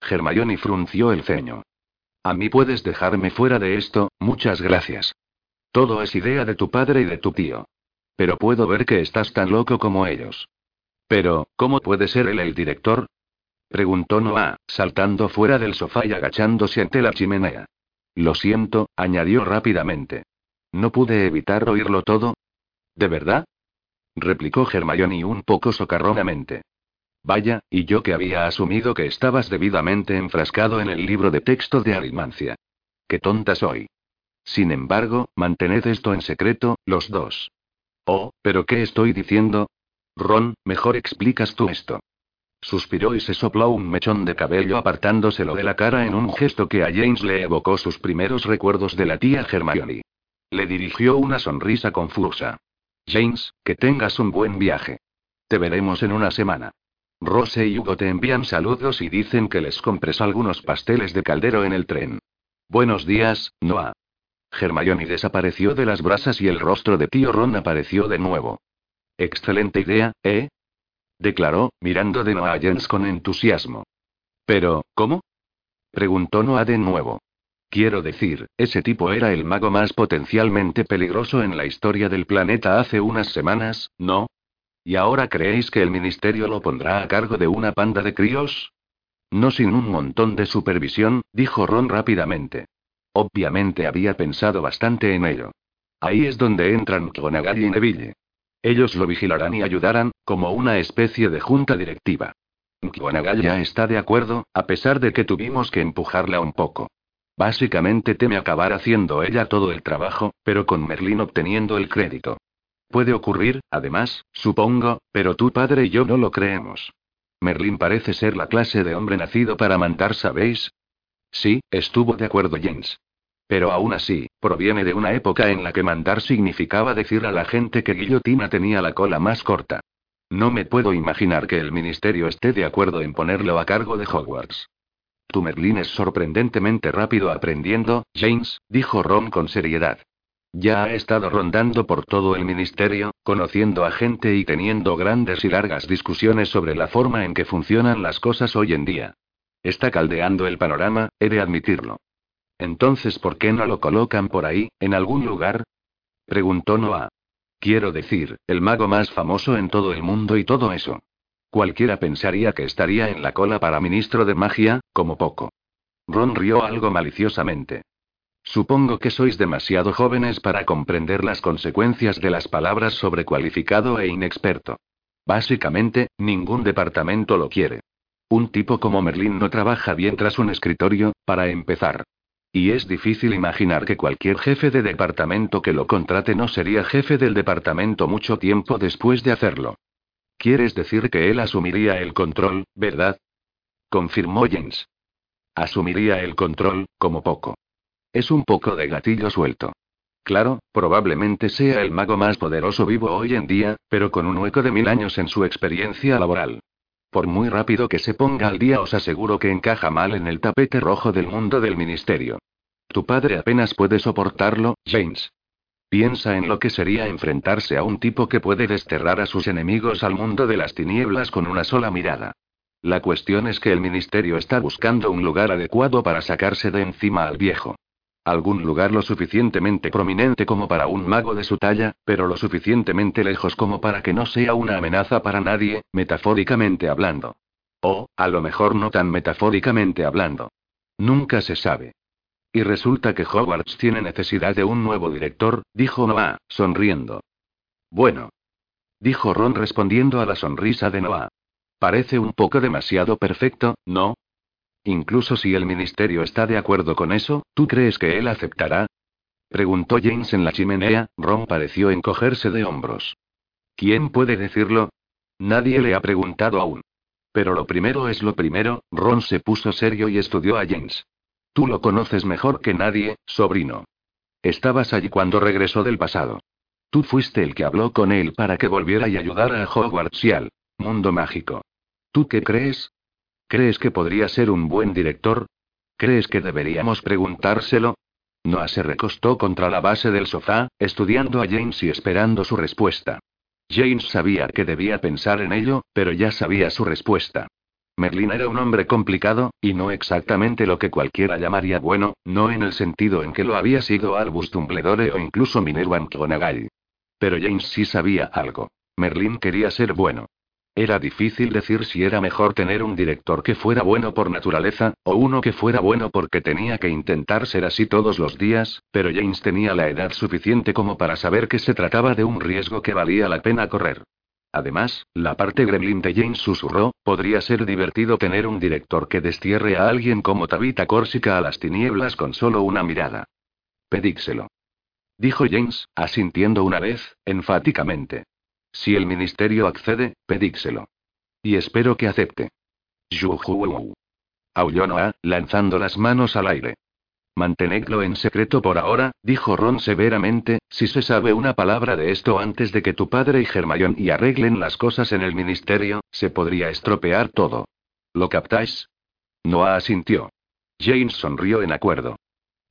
Hermione frunció el ceño. A mí puedes dejarme fuera de esto, muchas gracias. Todo es idea de tu padre y de tu tío. Pero puedo ver que estás tan loco como ellos. Pero, ¿cómo puede ser él el director? Preguntó Noah, saltando fuera del sofá y agachándose ante la chimenea. Lo siento, añadió rápidamente. No pude evitar oírlo todo. ¿De verdad? replicó Hermione un poco socarronamente. Vaya, y yo que había asumido que estabas debidamente enfrascado en el libro de texto de Arimancia. Qué tonta soy. Sin embargo, mantened esto en secreto, los dos. Oh, pero ¿qué estoy diciendo? Ron, mejor explicas tú esto. Suspiró y se sopló un mechón de cabello apartándoselo de la cara en un gesto que a James le evocó sus primeros recuerdos de la tía Hermione. Le dirigió una sonrisa confusa. James, que tengas un buen viaje. Te veremos en una semana. Rose y Hugo te envían saludos y dicen que les compres algunos pasteles de caldero en el tren. Buenos días, Noah. Hermione desapareció de las brasas y el rostro de tío Ron apareció de nuevo. Excelente idea, ¿eh? declaró, mirando de Noah a Jens con entusiasmo. Pero, ¿cómo? preguntó Noah de nuevo. Quiero decir, ese tipo era el mago más potencialmente peligroso en la historia del planeta hace unas semanas, ¿no? ¿Y ahora creéis que el ministerio lo pondrá a cargo de una panda de críos? No sin un montón de supervisión, dijo Ron rápidamente. Obviamente había pensado bastante en ello. Ahí es donde entran McGonagall y Neville. Ellos lo vigilarán y ayudarán, como una especie de junta directiva. McGonagall ya está de acuerdo, a pesar de que tuvimos que empujarla un poco. Básicamente teme acabar haciendo ella todo el trabajo, pero con Merlin obteniendo el crédito. Puede ocurrir, además, supongo, pero tu padre y yo no lo creemos. Merlin parece ser la clase de hombre nacido para mandar, ¿sabéis? Sí, estuvo de acuerdo James. Pero aún así, proviene de una época en la que mandar significaba decir a la gente que Guillotina tenía la cola más corta. No me puedo imaginar que el ministerio esté de acuerdo en ponerlo a cargo de Hogwarts. Tu Merlín es sorprendentemente rápido aprendiendo, James, dijo Ron con seriedad. Ya ha estado rondando por todo el ministerio, conociendo a gente y teniendo grandes y largas discusiones sobre la forma en que funcionan las cosas hoy en día. Está caldeando el panorama, he de admitirlo. Entonces, ¿por qué no lo colocan por ahí, en algún lugar? Preguntó Noah. Quiero decir, el mago más famoso en todo el mundo y todo eso. Cualquiera pensaría que estaría en la cola para ministro de magia, como poco. Ron rió algo maliciosamente. Supongo que sois demasiado jóvenes para comprender las consecuencias de las palabras sobre cualificado e inexperto. Básicamente, ningún departamento lo quiere. Un tipo como Merlín no trabaja bien tras un escritorio, para empezar. Y es difícil imaginar que cualquier jefe de departamento que lo contrate no sería jefe del departamento mucho tiempo después de hacerlo. ¿Quieres decir que él asumiría el control, verdad? Confirmó James. Asumiría el control, como poco. Es un poco de gatillo suelto. Claro, probablemente sea el mago más poderoso vivo hoy en día, pero con un hueco de mil años en su experiencia laboral. Por muy rápido que se ponga al día os aseguro que encaja mal en el tapete rojo del mundo del ministerio. Tu padre apenas puede soportarlo, James. Piensa en lo que sería enfrentarse a un tipo que puede desterrar a sus enemigos al mundo de las tinieblas con una sola mirada. La cuestión es que el ministerio está buscando un lugar adecuado para sacarse de encima al viejo. Algún lugar lo suficientemente prominente como para un mago de su talla, pero lo suficientemente lejos como para que no sea una amenaza para nadie, metafóricamente hablando. O, a lo mejor no tan metafóricamente hablando. Nunca se sabe. Y resulta que Hogwarts tiene necesidad de un nuevo director, dijo Noah, sonriendo. Bueno. Dijo Ron respondiendo a la sonrisa de Noah. Parece un poco demasiado perfecto, ¿no? Incluso si el ministerio está de acuerdo con eso, ¿tú crees que él aceptará? Preguntó James en la chimenea, Ron pareció encogerse de hombros. ¿Quién puede decirlo? Nadie le ha preguntado aún. Pero lo primero es lo primero, Ron se puso serio y estudió a James. Tú lo conoces mejor que nadie, sobrino. Estabas allí cuando regresó del pasado. Tú fuiste el que habló con él para que volviera y ayudara a Hogwarts y al mundo mágico. ¿Tú qué crees? ¿Crees que podría ser un buen director? ¿Crees que deberíamos preguntárselo? Noah se recostó contra la base del sofá, estudiando a James y esperando su respuesta. James sabía que debía pensar en ello, pero ya sabía su respuesta. Merlin era un hombre complicado, y no exactamente lo que cualquiera llamaría bueno, no en el sentido en que lo había sido Albus Dumbledore o incluso Minerva McGonagall. Pero James sí sabía algo. Merlin quería ser bueno. Era difícil decir si era mejor tener un director que fuera bueno por naturaleza, o uno que fuera bueno porque tenía que intentar ser así todos los días, pero James tenía la edad suficiente como para saber que se trataba de un riesgo que valía la pena correr. Además, la parte gremlin de James susurró, podría ser divertido tener un director que destierre a alguien como Tabitha Córsica a las tinieblas con solo una mirada. Pedíxelo. Dijo James, asintiendo una vez, enfáticamente. Si el ministerio accede, pedíxelo. Y espero que acepte. Yuhu. Aulló Noah, lanzando las manos al aire. Mantenedlo en secreto por ahora, dijo Ron severamente, si se sabe una palabra de esto antes de que tu padre y Germayón y arreglen las cosas en el ministerio, se podría estropear todo. ¿Lo captáis? Noah asintió. James sonrió en acuerdo.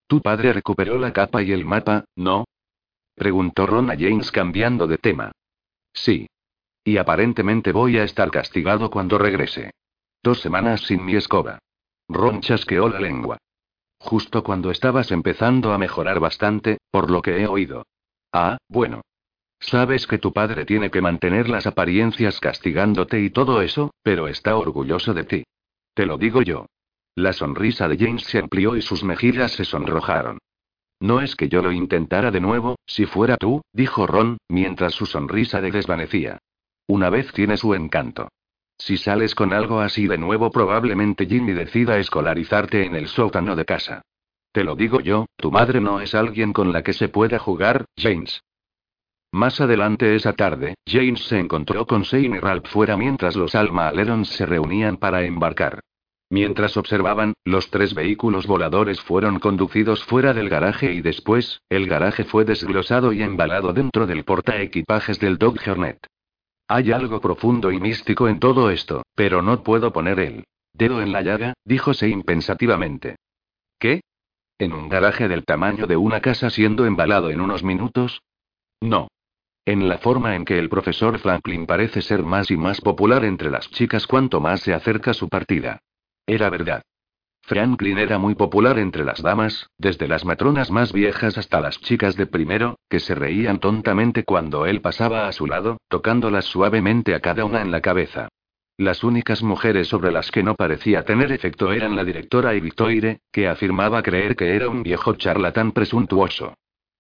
Tu padre recuperó la capa y el mapa, ¿no? Preguntó Ron a James cambiando de tema. Sí. Y aparentemente voy a estar castigado cuando regrese. Dos semanas sin mi escoba. Ron chasqueó la lengua. Justo cuando estabas empezando a mejorar bastante, por lo que he oído. Ah, bueno. Sabes que tu padre tiene que mantener las apariencias castigándote y todo eso, pero está orgulloso de ti. Te lo digo yo. La sonrisa de James se amplió y sus mejillas se sonrojaron. No es que yo lo intentara de nuevo, si fuera tú, dijo Ron, mientras su sonrisa de desvanecía. Una vez tiene su encanto. Si sales con algo así de nuevo, probablemente Jimmy decida escolarizarte en el sótano de casa. Te lo digo yo, tu madre no es alguien con la que se pueda jugar, James. Más adelante esa tarde, James se encontró con Shane y Ralph fuera mientras los Alma Alerons se reunían para embarcar. Mientras observaban, los tres vehículos voladores fueron conducidos fuera del garaje y después, el garaje fue desglosado y embalado dentro del portaequipajes del Dog Hornet. Hay algo profundo y místico en todo esto, pero no puedo poner el dedo en la llaga, dijo Sein pensativamente. ¿Qué? ¿En un garaje del tamaño de una casa siendo embalado en unos minutos? No. En la forma en que el profesor Franklin parece ser más y más popular entre las chicas cuanto más se acerca su partida. Era verdad. Franklin era muy popular entre las damas, desde las matronas más viejas hasta las chicas de primero, que se reían tontamente cuando él pasaba a su lado, tocándolas suavemente a cada una en la cabeza. Las únicas mujeres sobre las que no parecía tener efecto eran la directora y Victoire, que afirmaba creer que era un viejo charlatán presuntuoso.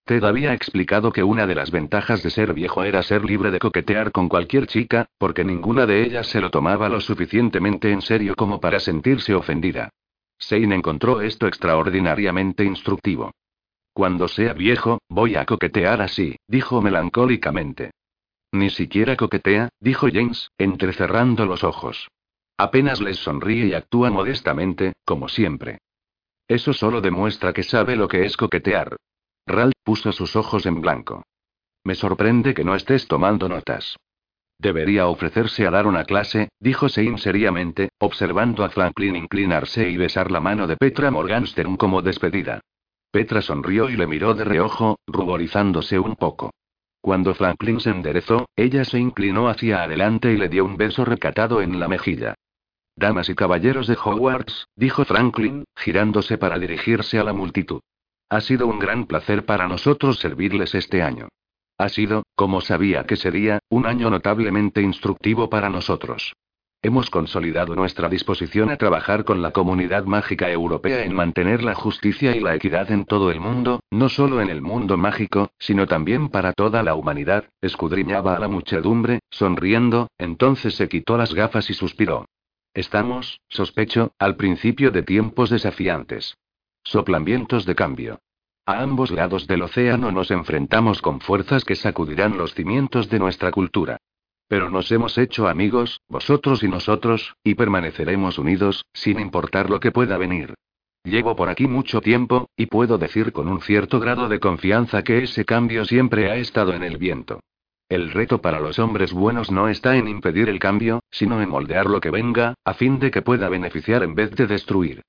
Ted había explicado que una de las ventajas de ser viejo era ser libre de coquetear con cualquier chica, porque ninguna de ellas se lo tomaba lo suficientemente en serio como para sentirse ofendida. Sein encontró esto extraordinariamente instructivo. Cuando sea viejo, voy a coquetear así, dijo melancólicamente. Ni siquiera coquetea, dijo James, entrecerrando los ojos. Apenas les sonríe y actúa modestamente, como siempre. Eso solo demuestra que sabe lo que es coquetear. Ralph puso sus ojos en blanco. Me sorprende que no estés tomando notas. Debería ofrecerse a dar una clase, dijo Sein seriamente, observando a Franklin inclinarse y besar la mano de Petra Morganstern como despedida. Petra sonrió y le miró de reojo, ruborizándose un poco. Cuando Franklin se enderezó, ella se inclinó hacia adelante y le dio un beso recatado en la mejilla. Damas y caballeros de Hogwarts, dijo Franklin, girándose para dirigirse a la multitud. Ha sido un gran placer para nosotros servirles este año. Ha sido, como sabía que sería, un año notablemente instructivo para nosotros. Hemos consolidado nuestra disposición a trabajar con la comunidad mágica europea en mantener la justicia y la equidad en todo el mundo, no solo en el mundo mágico, sino también para toda la humanidad, escudriñaba a la muchedumbre, sonriendo, entonces se quitó las gafas y suspiró. Estamos, sospecho, al principio de tiempos desafiantes. Soplan vientos de cambio. A ambos lados del océano nos enfrentamos con fuerzas que sacudirán los cimientos de nuestra cultura. Pero nos hemos hecho amigos, vosotros y nosotros, y permaneceremos unidos, sin importar lo que pueda venir. Llevo por aquí mucho tiempo, y puedo decir con un cierto grado de confianza que ese cambio siempre ha estado en el viento. El reto para los hombres buenos no está en impedir el cambio, sino en moldear lo que venga, a fin de que pueda beneficiar en vez de destruir.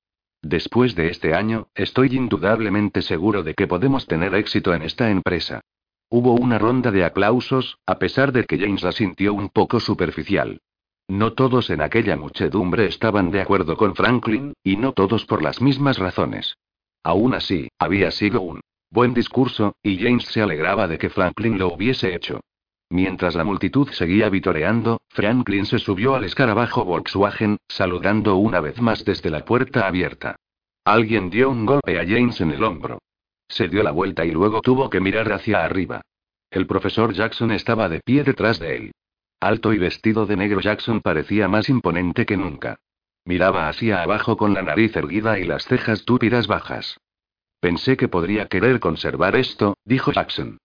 Después de este año, estoy indudablemente seguro de que podemos tener éxito en esta empresa. Hubo una ronda de aplausos, a pesar de que James la sintió un poco superficial. No todos en aquella muchedumbre estaban de acuerdo con Franklin, y no todos por las mismas razones. Aún así, había sido un buen discurso, y James se alegraba de que Franklin lo hubiese hecho. Mientras la multitud seguía vitoreando, Franklin se subió al escarabajo Volkswagen, saludando una vez más desde la puerta abierta. Alguien dio un golpe a James en el hombro. Se dio la vuelta y luego tuvo que mirar hacia arriba. El profesor Jackson estaba de pie detrás de él. Alto y vestido de negro Jackson parecía más imponente que nunca. Miraba hacia abajo con la nariz erguida y las cejas túpidas bajas. Pensé que podría querer conservar esto, dijo Jackson.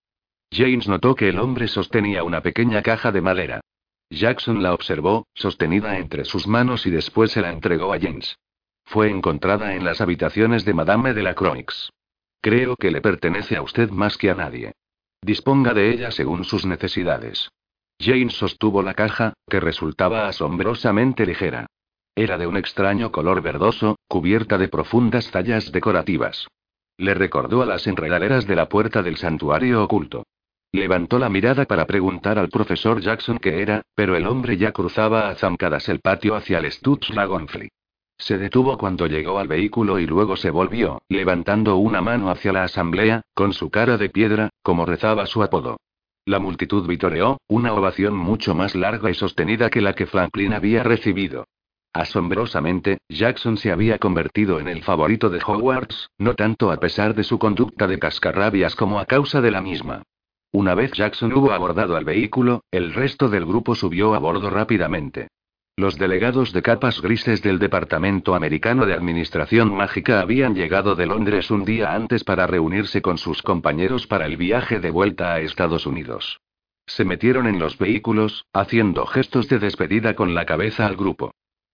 James notó que el hombre sostenía una pequeña caja de madera. Jackson la observó, sostenida entre sus manos y después se la entregó a James. Fue encontrada en las habitaciones de Madame de la Croix. Creo que le pertenece a usted más que a nadie. Disponga de ella según sus necesidades. James sostuvo la caja, que resultaba asombrosamente ligera. Era de un extraño color verdoso, cubierta de profundas tallas decorativas. Le recordó a las enredaderas de la puerta del santuario oculto. Levantó la mirada para preguntar al profesor Jackson qué era, pero el hombre ya cruzaba a zancadas el patio hacia el Stutz. Se detuvo cuando llegó al vehículo y luego se volvió, levantando una mano hacia la asamblea, con su cara de piedra, como rezaba su apodo. La multitud vitoreó, una ovación mucho más larga y sostenida que la que Franklin había recibido. Asombrosamente, Jackson se había convertido en el favorito de Hogwarts, no tanto a pesar de su conducta de cascarrabias como a causa de la misma. Una vez Jackson hubo abordado al vehículo, el resto del grupo subió a bordo rápidamente. Los delegados de capas grises del Departamento Americano de Administración Mágica habían llegado de Londres un día antes para reunirse con sus compañeros para el viaje de vuelta a Estados Unidos. Se metieron en los vehículos, haciendo gestos de despedida con la cabeza al grupo.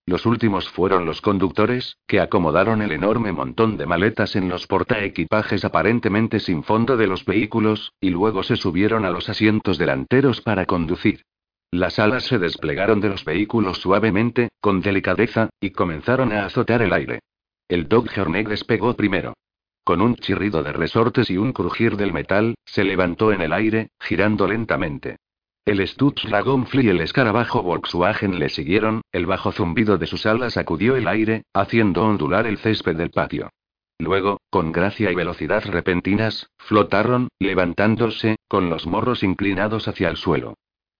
Los últimos fueron los conductores, que acomodaron el enorme montón de maletas en los portaequipajes aparentemente sin fondo de los vehículos, y luego se subieron a los asientos delanteros para conducir. Las alas se desplegaron de los vehículos suavemente, con delicadeza, y comenzaron a azotar el aire. El Dodge Hornet despegó primero. Con un chirrido de resortes y un crujir del metal, se levantó en el aire, girando lentamente. El Stutz Dragonfly y el escarabajo Volkswagen le siguieron, el bajo zumbido de sus alas sacudió el aire, haciendo ondular el césped del patio. Luego, con gracia y velocidad repentinas, flotaron, levantándose, con los morros inclinados hacia el suelo.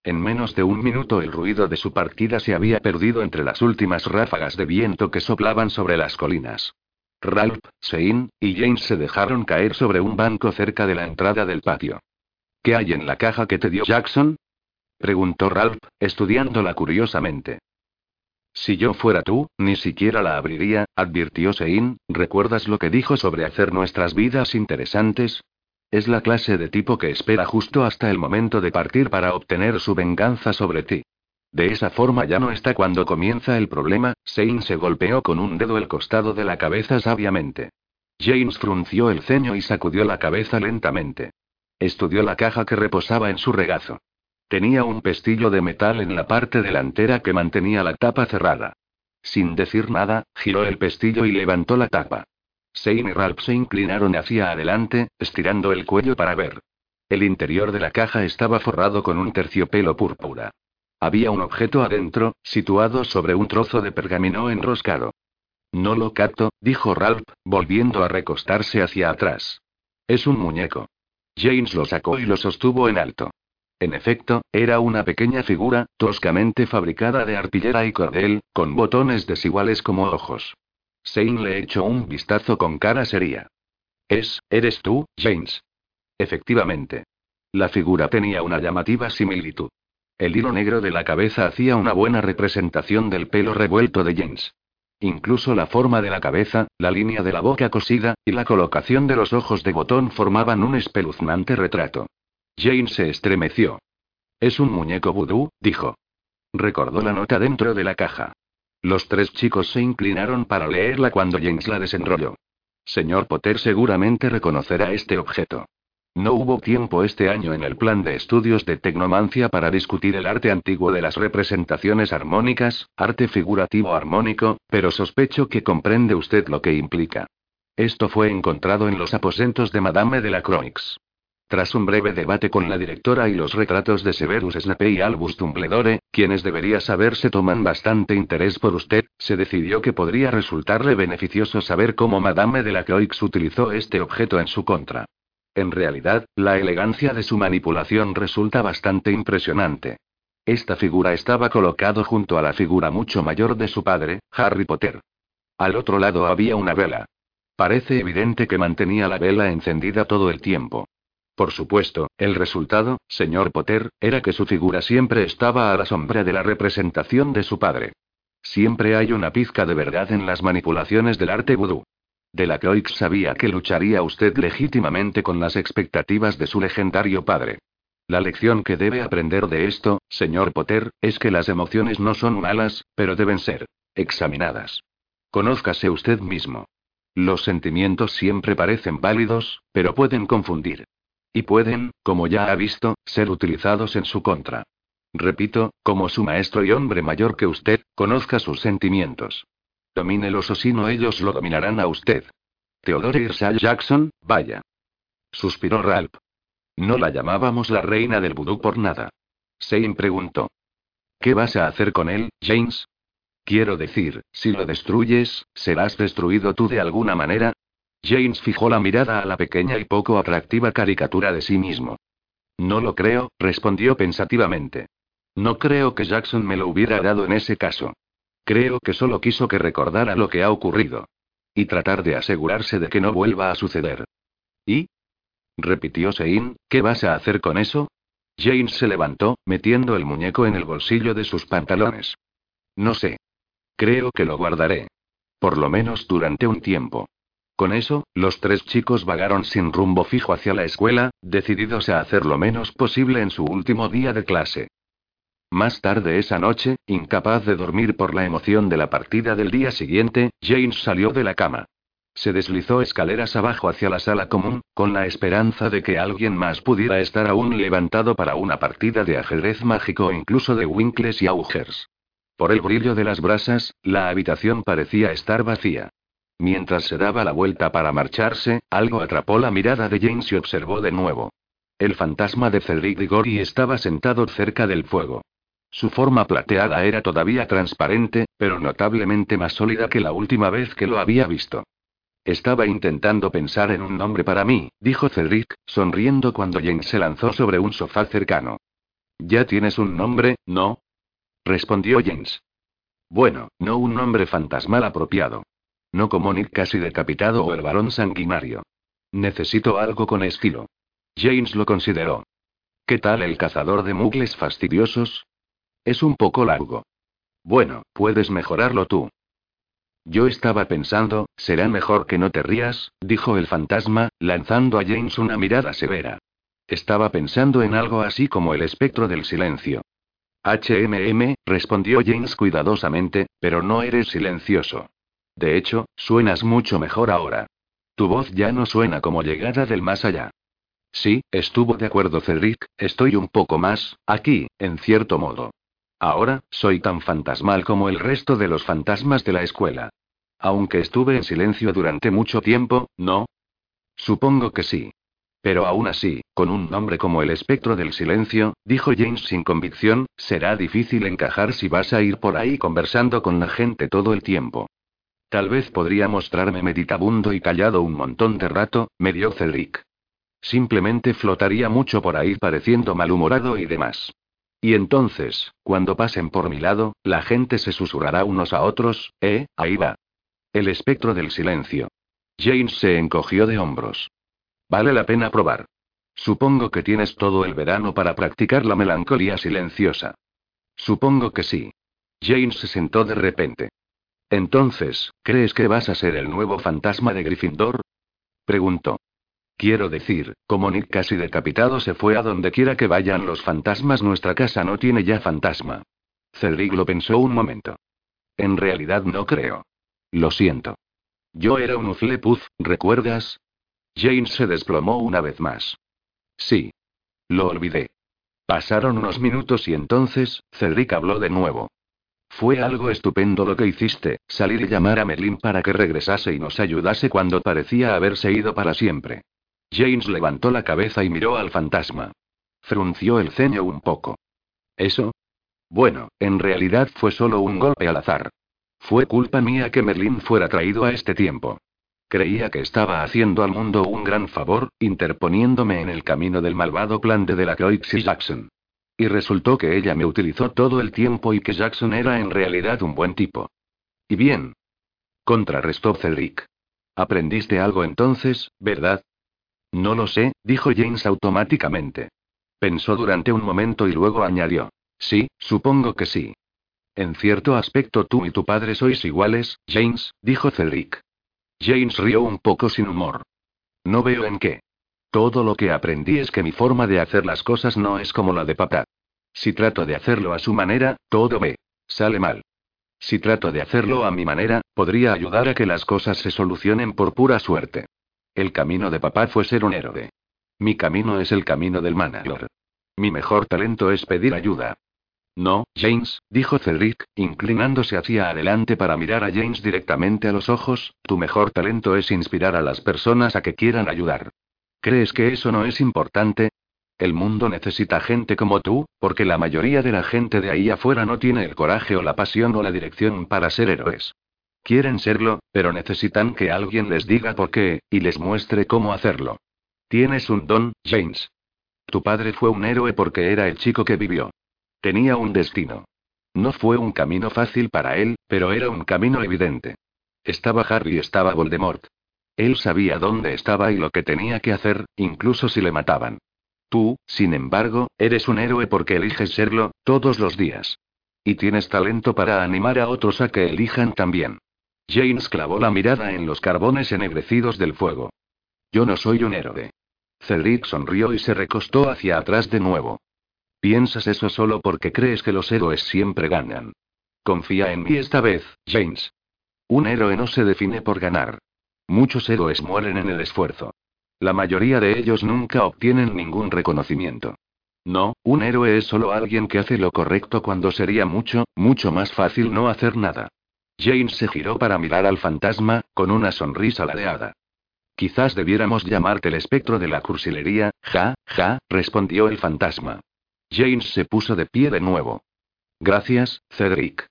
En menos de un minuto el ruido de su partida se había perdido entre las últimas ráfagas de viento que soplaban sobre las colinas. Ralph, Sein y James se dejaron caer sobre un banco cerca de la entrada del patio. ¿Qué hay en la caja que te dio Jackson? Preguntó Ralph, estudiándola curiosamente. Si yo fuera tú, ni siquiera la abriría, advirtió Sein. ¿Recuerdas lo que dijo sobre hacer nuestras vidas interesantes? Es la clase de tipo que espera justo hasta el momento de partir para obtener su venganza sobre ti. De esa forma ya no está cuando comienza el problema, Shane se golpeó con un dedo el costado de la cabeza sabiamente. James frunció el ceño y sacudió la cabeza lentamente. Estudió la caja que reposaba en su regazo. Tenía un pestillo de metal en la parte delantera que mantenía la tapa cerrada. Sin decir nada, giró el pestillo y levantó la tapa. Shane y Ralph se inclinaron hacia adelante, estirando el cuello para ver. El interior de la caja estaba forrado con un terciopelo púrpura. Había un objeto adentro, situado sobre un trozo de pergamino enroscado. No lo capto, dijo Ralph, volviendo a recostarse hacia atrás. Es un muñeco. James lo sacó y lo sostuvo en alto. En efecto, era una pequeña figura, toscamente fabricada de arpillera y cordel, con botones desiguales como ojos. Shane le echó un vistazo con cara seria. Es, eres tú, James. Efectivamente. La figura tenía una llamativa similitud. El hilo negro de la cabeza hacía una buena representación del pelo revuelto de James. Incluso la forma de la cabeza, la línea de la boca cosida, y la colocación de los ojos de botón formaban un espeluznante retrato. James se estremeció. Es un muñeco vudú, dijo. Recordó la nota dentro de la caja. Los tres chicos se inclinaron para leerla cuando James la desenrolló. Señor Potter seguramente reconocerá este objeto. No hubo tiempo este año en el plan de estudios de tecnomancia para discutir el arte antiguo de las representaciones armónicas, arte figurativo armónico, pero sospecho que comprende usted lo que implica. Esto fue encontrado en los aposentos de Madame de la Croix. Tras un breve debate con la directora y los retratos de Severus Snape y Albus Dumbledore, quienes debería saberse toman bastante interés por usted, se decidió que podría resultarle beneficioso saber cómo Madame de la Croix utilizó este objeto en su contra. En realidad, la elegancia de su manipulación resulta bastante impresionante. Esta figura estaba colocado junto a la figura mucho mayor de su padre, Harry Potter. Al otro lado había una vela. Parece evidente que mantenía la vela encendida todo el tiempo. Por supuesto, el resultado, señor Potter, era que su figura siempre estaba a la sombra de la representación de su padre. Siempre hay una pizca de verdad en las manipulaciones del arte vudú. De la Croix sabía que lucharía usted legítimamente con las expectativas de su legendario padre. La lección que debe aprender de esto, señor Potter, es que las emociones no son malas, pero deben ser examinadas. Conózcase usted mismo. Los sentimientos siempre parecen válidos, pero pueden confundir. Y pueden, como ya ha visto, ser utilizados en su contra. Repito, como su maestro y hombre mayor que usted, conozca sus sentimientos. Domínelos o si no ellos lo dominarán a usted. Theodore Irsay Jackson, vaya. Suspiró Ralph. No la llamábamos la reina del vudú por nada. Sein preguntó. ¿Qué vas a hacer con él, James? Quiero decir, si lo destruyes, ¿serás destruido tú de alguna manera? James fijó la mirada a la pequeña y poco atractiva caricatura de sí mismo. No lo creo, respondió pensativamente. No creo que Jackson me lo hubiera dado en ese caso. Creo que solo quiso que recordara lo que ha ocurrido. Y tratar de asegurarse de que no vuelva a suceder. ¿Y? repitió Sein, ¿qué vas a hacer con eso? James se levantó, metiendo el muñeco en el bolsillo de sus pantalones. No sé. Creo que lo guardaré. Por lo menos durante un tiempo. Con eso, los tres chicos vagaron sin rumbo fijo hacia la escuela, decididos a hacer lo menos posible en su último día de clase. Más tarde esa noche, incapaz de dormir por la emoción de la partida del día siguiente, James salió de la cama. Se deslizó escaleras abajo hacia la sala común, con la esperanza de que alguien más pudiera estar aún levantado para una partida de ajedrez mágico o incluso de Winkles y Augers. Por el brillo de las brasas, la habitación parecía estar vacía. Mientras se daba la vuelta para marcharse, algo atrapó la mirada de James y observó de nuevo. El fantasma de Cedric Diggory estaba sentado cerca del fuego. Su forma plateada era todavía transparente, pero notablemente más sólida que la última vez que lo había visto. Estaba intentando pensar en un nombre para mí, dijo Cedric, sonriendo cuando James se lanzó sobre un sofá cercano. Ya tienes un nombre, ¿no? respondió James. Bueno, no un nombre fantasmal apropiado. No como Nick casi decapitado o el varón sanguinario. Necesito algo con estilo. James lo consideró. ¿Qué tal el cazador de mugles fastidiosos? Es un poco largo. Bueno, puedes mejorarlo tú. Yo estaba pensando, será mejor que no te rías, dijo el fantasma, lanzando a James una mirada severa. Estaba pensando en algo así como el espectro del silencio. HMM, respondió James cuidadosamente, pero no eres silencioso. De hecho, suenas mucho mejor ahora. Tu voz ya no suena como llegada del más allá. Sí, estuvo de acuerdo Cedric, estoy un poco más, aquí, en cierto modo. Ahora, soy tan fantasmal como el resto de los fantasmas de la escuela. Aunque estuve en silencio durante mucho tiempo, ¿no? Supongo que sí. Pero aún así, con un nombre como el espectro del silencio, dijo James sin convicción, será difícil encajar si vas a ir por ahí conversando con la gente todo el tiempo. Tal vez podría mostrarme meditabundo y callado un montón de rato, me dio Cedric. Simplemente flotaría mucho por ahí pareciendo malhumorado y demás. Y entonces, cuando pasen por mi lado, la gente se susurrará unos a otros, ¿eh? Ahí va. El espectro del silencio. James se encogió de hombros. Vale la pena probar. Supongo que tienes todo el verano para practicar la melancolía silenciosa. Supongo que sí. James se sentó de repente. Entonces, ¿crees que vas a ser el nuevo fantasma de Gryffindor? Preguntó. Quiero decir, como Nick casi decapitado se fue a donde quiera que vayan los fantasmas, nuestra casa no tiene ya fantasma. Cedric lo pensó un momento. En realidad no creo. Lo siento. Yo era un Uflepuz, ¿recuerdas? James se desplomó una vez más. Sí. Lo olvidé. Pasaron unos minutos y entonces, Cedric habló de nuevo. Fue algo estupendo lo que hiciste, salir y llamar a Merlin para que regresase y nos ayudase cuando parecía haberse ido para siempre. James levantó la cabeza y miró al fantasma. Frunció el ceño un poco. ¿Eso? Bueno, en realidad fue solo un golpe al azar. Fue culpa mía que Merlín fuera traído a este tiempo. Creía que estaba haciendo al mundo un gran favor, interponiéndome en el camino del malvado plan de Delacroix y Jackson. Y resultó que ella me utilizó todo el tiempo y que Jackson era en realidad un buen tipo. Y bien. Contrarrestó Cedric. Aprendiste algo entonces, ¿verdad? No lo sé, dijo James automáticamente. Pensó durante un momento y luego añadió. Sí, supongo que sí. En cierto aspecto tú y tu padre sois iguales, James, dijo Cedric. James rió un poco sin humor. No veo en qué. Todo lo que aprendí es que mi forma de hacer las cosas no es como la de papá. Si trato de hacerlo a su manera, todo me sale mal. Si trato de hacerlo a mi manera, podría ayudar a que las cosas se solucionen por pura suerte. El camino de papá fue ser un héroe. Mi camino es el camino del manager. Mi mejor talento es pedir ayuda. No, James, dijo Cedric, inclinándose hacia adelante para mirar a James directamente a los ojos, tu mejor talento es inspirar a las personas a que quieran ayudar. ¿Crees que eso no es importante? El mundo necesita gente como tú, porque la mayoría de la gente de ahí afuera no tiene el coraje o la pasión o la dirección para ser héroes. Quieren serlo, pero necesitan que alguien les diga por qué, y les muestre cómo hacerlo. Tienes un don, James. Tu padre fue un héroe porque era el chico que vivió. Tenía un destino. No fue un camino fácil para él, pero era un camino evidente. Estaba Harry y estaba Voldemort. Él sabía dónde estaba y lo que tenía que hacer, incluso si le mataban. Tú, sin embargo, eres un héroe porque eliges serlo, todos los días. Y tienes talento para animar a otros a que elijan también. James clavó la mirada en los carbones ennegrecidos del fuego. Yo no soy un héroe. Cedric sonrió y se recostó hacia atrás de nuevo. Piensas eso solo porque crees que los héroes siempre ganan. Confía en mí esta vez, James. Un héroe no se define por ganar. Muchos héroes mueren en el esfuerzo. La mayoría de ellos nunca obtienen ningún reconocimiento. No, un héroe es solo alguien que hace lo correcto cuando sería mucho, mucho más fácil no hacer nada. James se giró para mirar al fantasma, con una sonrisa ladeada. Quizás debiéramos llamarte el espectro de la cursilería, ja, ja, respondió el fantasma. James se puso de pie de nuevo. Gracias, Cedric.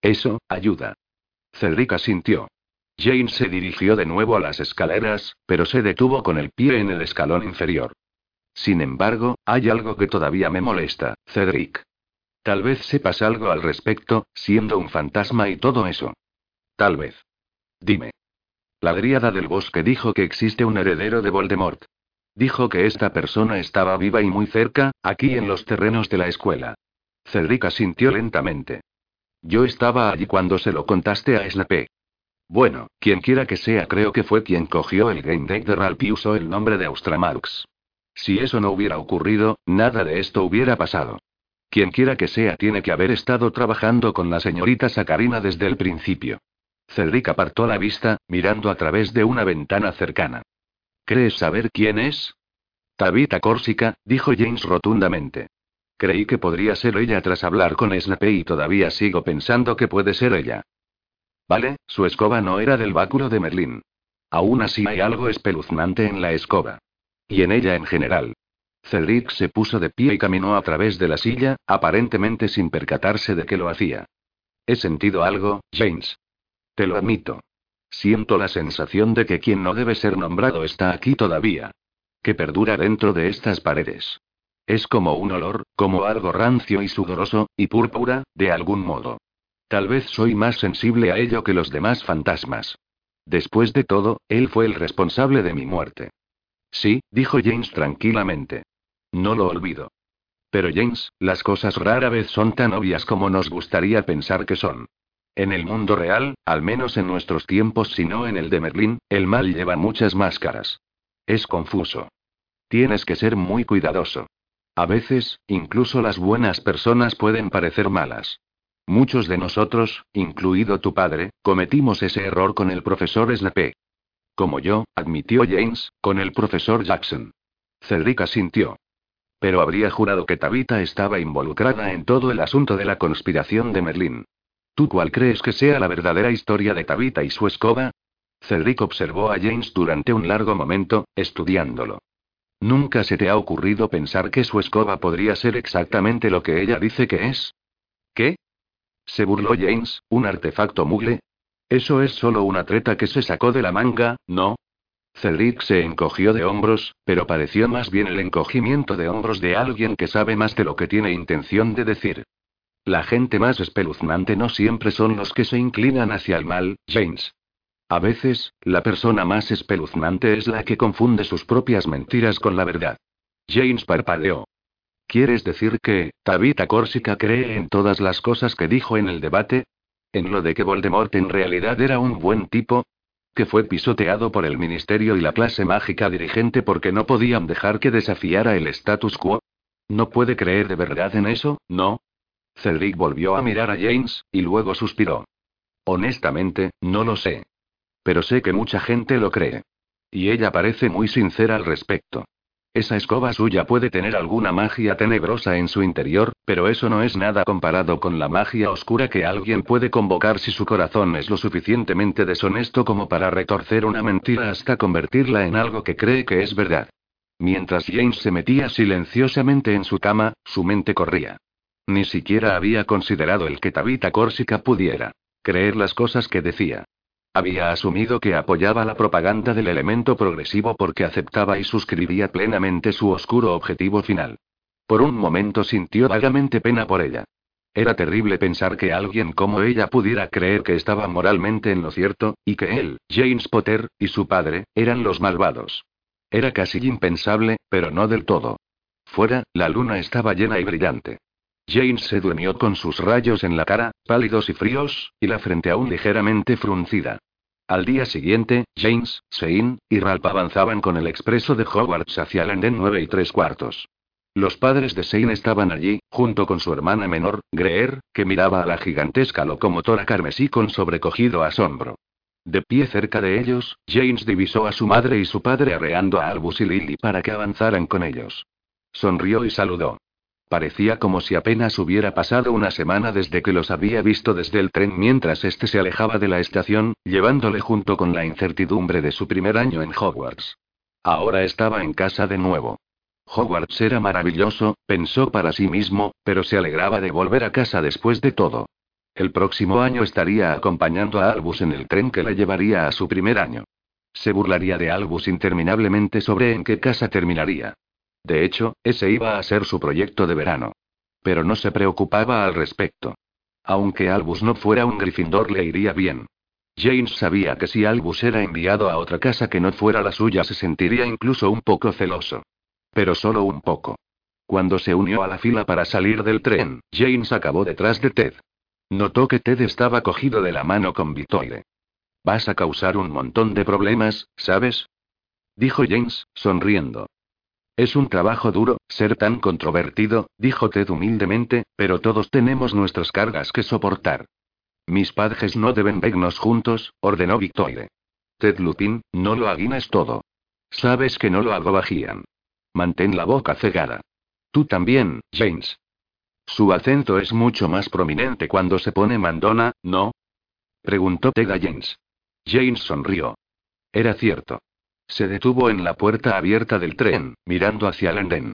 Eso, ayuda. Cedric asintió. James se dirigió de nuevo a las escaleras, pero se detuvo con el pie en el escalón inferior. Sin embargo, hay algo que todavía me molesta, Cedric. Tal vez sepas algo al respecto, siendo un fantasma y todo eso. Tal vez. Dime. La dríada del bosque dijo que existe un heredero de Voldemort. Dijo que esta persona estaba viva y muy cerca, aquí en los terrenos de la escuela. Cedric asintió lentamente. Yo estaba allí cuando se lo contaste a Snape. Bueno, quien quiera que sea, creo que fue quien cogió el game deck de Ralph y usó el nombre de Austramalx. Si eso no hubiera ocurrido, nada de esto hubiera pasado. Quien quiera que sea tiene que haber estado trabajando con la señorita Sacarina desde el principio. Cedric apartó la vista, mirando a través de una ventana cercana. ¿Crees saber quién es? Tabitha Córsica, dijo James rotundamente. Creí que podría ser ella tras hablar con Snape y todavía sigo pensando que puede ser ella. Vale, su escoba no era del báculo de Merlín. Aún así hay algo espeluznante en la escoba. Y en ella en general. Cedric se puso de pie y caminó a través de la silla, aparentemente sin percatarse de que lo hacía. He sentido algo, James. Te lo admito. Siento la sensación de que quien no debe ser nombrado está aquí todavía. Que perdura dentro de estas paredes. Es como un olor, como algo rancio y sudoroso, y púrpura, de algún modo. Tal vez soy más sensible a ello que los demás fantasmas. Después de todo, él fue el responsable de mi muerte. Sí, dijo James tranquilamente. No lo olvido. Pero James, las cosas rara vez son tan obvias como nos gustaría pensar que son. En el mundo real, al menos en nuestros tiempos, si no en el de Merlín, el mal lleva muchas máscaras. Es confuso. Tienes que ser muy cuidadoso. A veces, incluso las buenas personas pueden parecer malas. Muchos de nosotros, incluido tu padre, cometimos ese error con el profesor Snape. Como yo, admitió James, con el profesor Jackson. Cedric asintió. Pero habría jurado que Tabitha estaba involucrada en todo el asunto de la conspiración de Merlín. ¿Tú cuál crees que sea la verdadera historia de Tabitha y su escoba? Cedric observó a James durante un largo momento, estudiándolo. ¿Nunca se te ha ocurrido pensar que su escoba podría ser exactamente lo que ella dice que es? ¿Qué? Se burló James, un artefacto mugle. Eso es solo una treta que se sacó de la manga, ¿no? Cedric se encogió de hombros, pero pareció más bien el encogimiento de hombros de alguien que sabe más de lo que tiene intención de decir. La gente más espeluznante no siempre son los que se inclinan hacia el mal, James. A veces, la persona más espeluznante es la que confunde sus propias mentiras con la verdad. James parpadeó. ¿Quieres decir que, Tabitha Corsica cree en todas las cosas que dijo en el debate? ¿En lo de que Voldemort en realidad era un buen tipo? que fue pisoteado por el ministerio y la clase mágica dirigente porque no podían dejar que desafiara el status quo. ¿No puede creer de verdad en eso, no? Cedric volvió a mirar a James, y luego suspiró. Honestamente, no lo sé. Pero sé que mucha gente lo cree. Y ella parece muy sincera al respecto. Esa escoba suya puede tener alguna magia tenebrosa en su interior, pero eso no es nada comparado con la magia oscura que alguien puede convocar si su corazón es lo suficientemente deshonesto como para retorcer una mentira hasta convertirla en algo que cree que es verdad. Mientras James se metía silenciosamente en su cama, su mente corría. Ni siquiera había considerado el que Tabitha Corsica pudiera creer las cosas que decía. Había asumido que apoyaba la propaganda del elemento progresivo porque aceptaba y suscribía plenamente su oscuro objetivo final. Por un momento sintió vagamente pena por ella. Era terrible pensar que alguien como ella pudiera creer que estaba moralmente en lo cierto, y que él, James Potter, y su padre, eran los malvados. Era casi impensable, pero no del todo. Fuera, la luna estaba llena y brillante. James se durmió con sus rayos en la cara, pálidos y fríos, y la frente aún ligeramente fruncida. Al día siguiente, James, Sein y Ralph avanzaban con el expreso de Hogwarts hacia el andén 9 y tres cuartos. Los padres de Sein estaban allí, junto con su hermana menor, Greer, que miraba a la gigantesca locomotora carmesí con sobrecogido asombro. De pie cerca de ellos, James divisó a su madre y su padre arreando a Albus y Lily para que avanzaran con ellos. Sonrió y saludó. Parecía como si apenas hubiera pasado una semana desde que los había visto desde el tren mientras éste se alejaba de la estación, llevándole junto con la incertidumbre de su primer año en Hogwarts. Ahora estaba en casa de nuevo. Hogwarts era maravilloso, pensó para sí mismo, pero se alegraba de volver a casa después de todo. El próximo año estaría acompañando a Albus en el tren que la llevaría a su primer año. Se burlaría de Albus interminablemente sobre en qué casa terminaría. De hecho, ese iba a ser su proyecto de verano. Pero no se preocupaba al respecto. Aunque Albus no fuera un Gryffindor le iría bien. James sabía que si Albus era enviado a otra casa que no fuera la suya se sentiría incluso un poco celoso. Pero solo un poco. Cuando se unió a la fila para salir del tren, James acabó detrás de Ted. Notó que Ted estaba cogido de la mano con Victoire. Vas a causar un montón de problemas, ¿sabes? Dijo James, sonriendo. Es un trabajo duro, ser tan controvertido, dijo Ted humildemente, pero todos tenemos nuestras cargas que soportar. Mis padres no deben vernos juntos, ordenó Victoire. Ted Lupin, no lo aguines todo. Sabes que no lo hago bajían. Mantén la boca cegada. Tú también, James. Su acento es mucho más prominente cuando se pone mandona, ¿no? Preguntó Ted a James. James sonrió. Era cierto. Se detuvo en la puerta abierta del tren, mirando hacia el andén.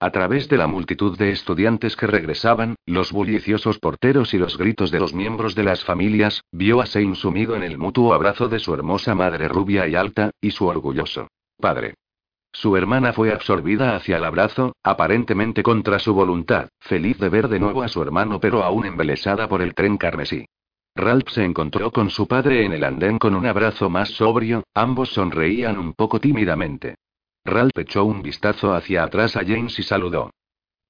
A través de la multitud de estudiantes que regresaban, los bulliciosos porteros y los gritos de los miembros de las familias, vio a Sein sumido en el mutuo abrazo de su hermosa madre rubia y alta, y su orgulloso padre. Su hermana fue absorbida hacia el abrazo, aparentemente contra su voluntad, feliz de ver de nuevo a su hermano pero aún embelesada por el tren carmesí. Ralph se encontró con su padre en el andén con un abrazo más sobrio, ambos sonreían un poco tímidamente. Ralph echó un vistazo hacia atrás a James y saludó.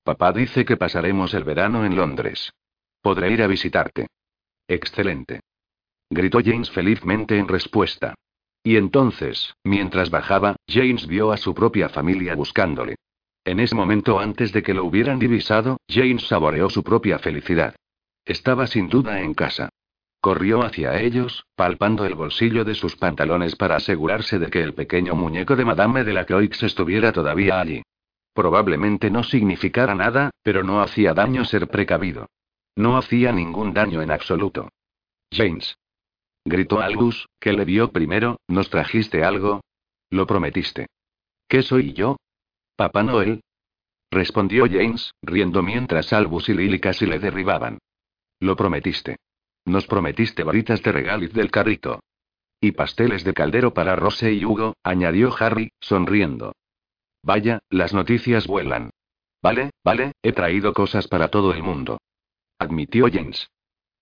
Papá dice que pasaremos el verano en Londres. Podré ir a visitarte. Excelente. Gritó James felizmente en respuesta. Y entonces, mientras bajaba, James vio a su propia familia buscándole. En ese momento antes de que lo hubieran divisado, James saboreó su propia felicidad. Estaba sin duda en casa. Corrió hacia ellos, palpando el bolsillo de sus pantalones para asegurarse de que el pequeño muñeco de Madame de la Croix estuviera todavía allí. Probablemente no significara nada, pero no hacía daño ser precavido. No hacía ningún daño en absoluto. James. Gritó Albus, que le vio primero, ¿nos trajiste algo? Lo prometiste. ¿Qué soy yo? Papá Noel. Respondió James, riendo mientras Albus y Lily casi le derribaban. Lo prometiste. Nos prometiste varitas de regaliz del carrito. Y pasteles de caldero para Rose y Hugo, añadió Harry, sonriendo. Vaya, las noticias vuelan. Vale, vale, he traído cosas para todo el mundo. Admitió James.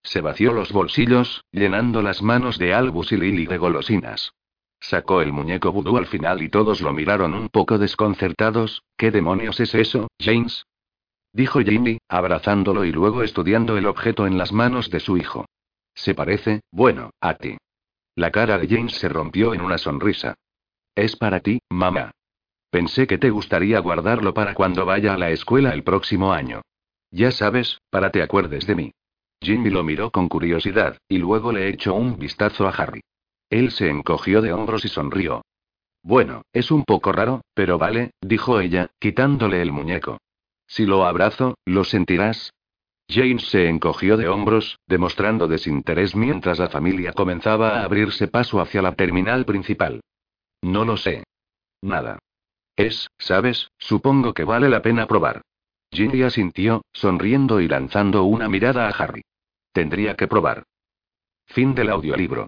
Se vació los bolsillos, llenando las manos de Albus y Lily de golosinas. Sacó el muñeco vudú al final y todos lo miraron un poco desconcertados. ¿Qué demonios es eso, James? Dijo Jamie, abrazándolo y luego estudiando el objeto en las manos de su hijo. Se parece, bueno, a ti. La cara de James se rompió en una sonrisa. Es para ti, mamá. Pensé que te gustaría guardarlo para cuando vaya a la escuela el próximo año. Ya sabes, para te acuerdes de mí. Jimmy lo miró con curiosidad, y luego le echó un vistazo a Harry. Él se encogió de hombros y sonrió. Bueno, es un poco raro, pero vale, dijo ella, quitándole el muñeco. Si lo abrazo, ¿lo sentirás? James se encogió de hombros, demostrando desinterés mientras la familia comenzaba a abrirse paso hacia la terminal principal. No lo sé. Nada. Es, sabes, supongo que vale la pena probar. Ginny asintió, sonriendo y lanzando una mirada a Harry. Tendría que probar. Fin del audiolibro.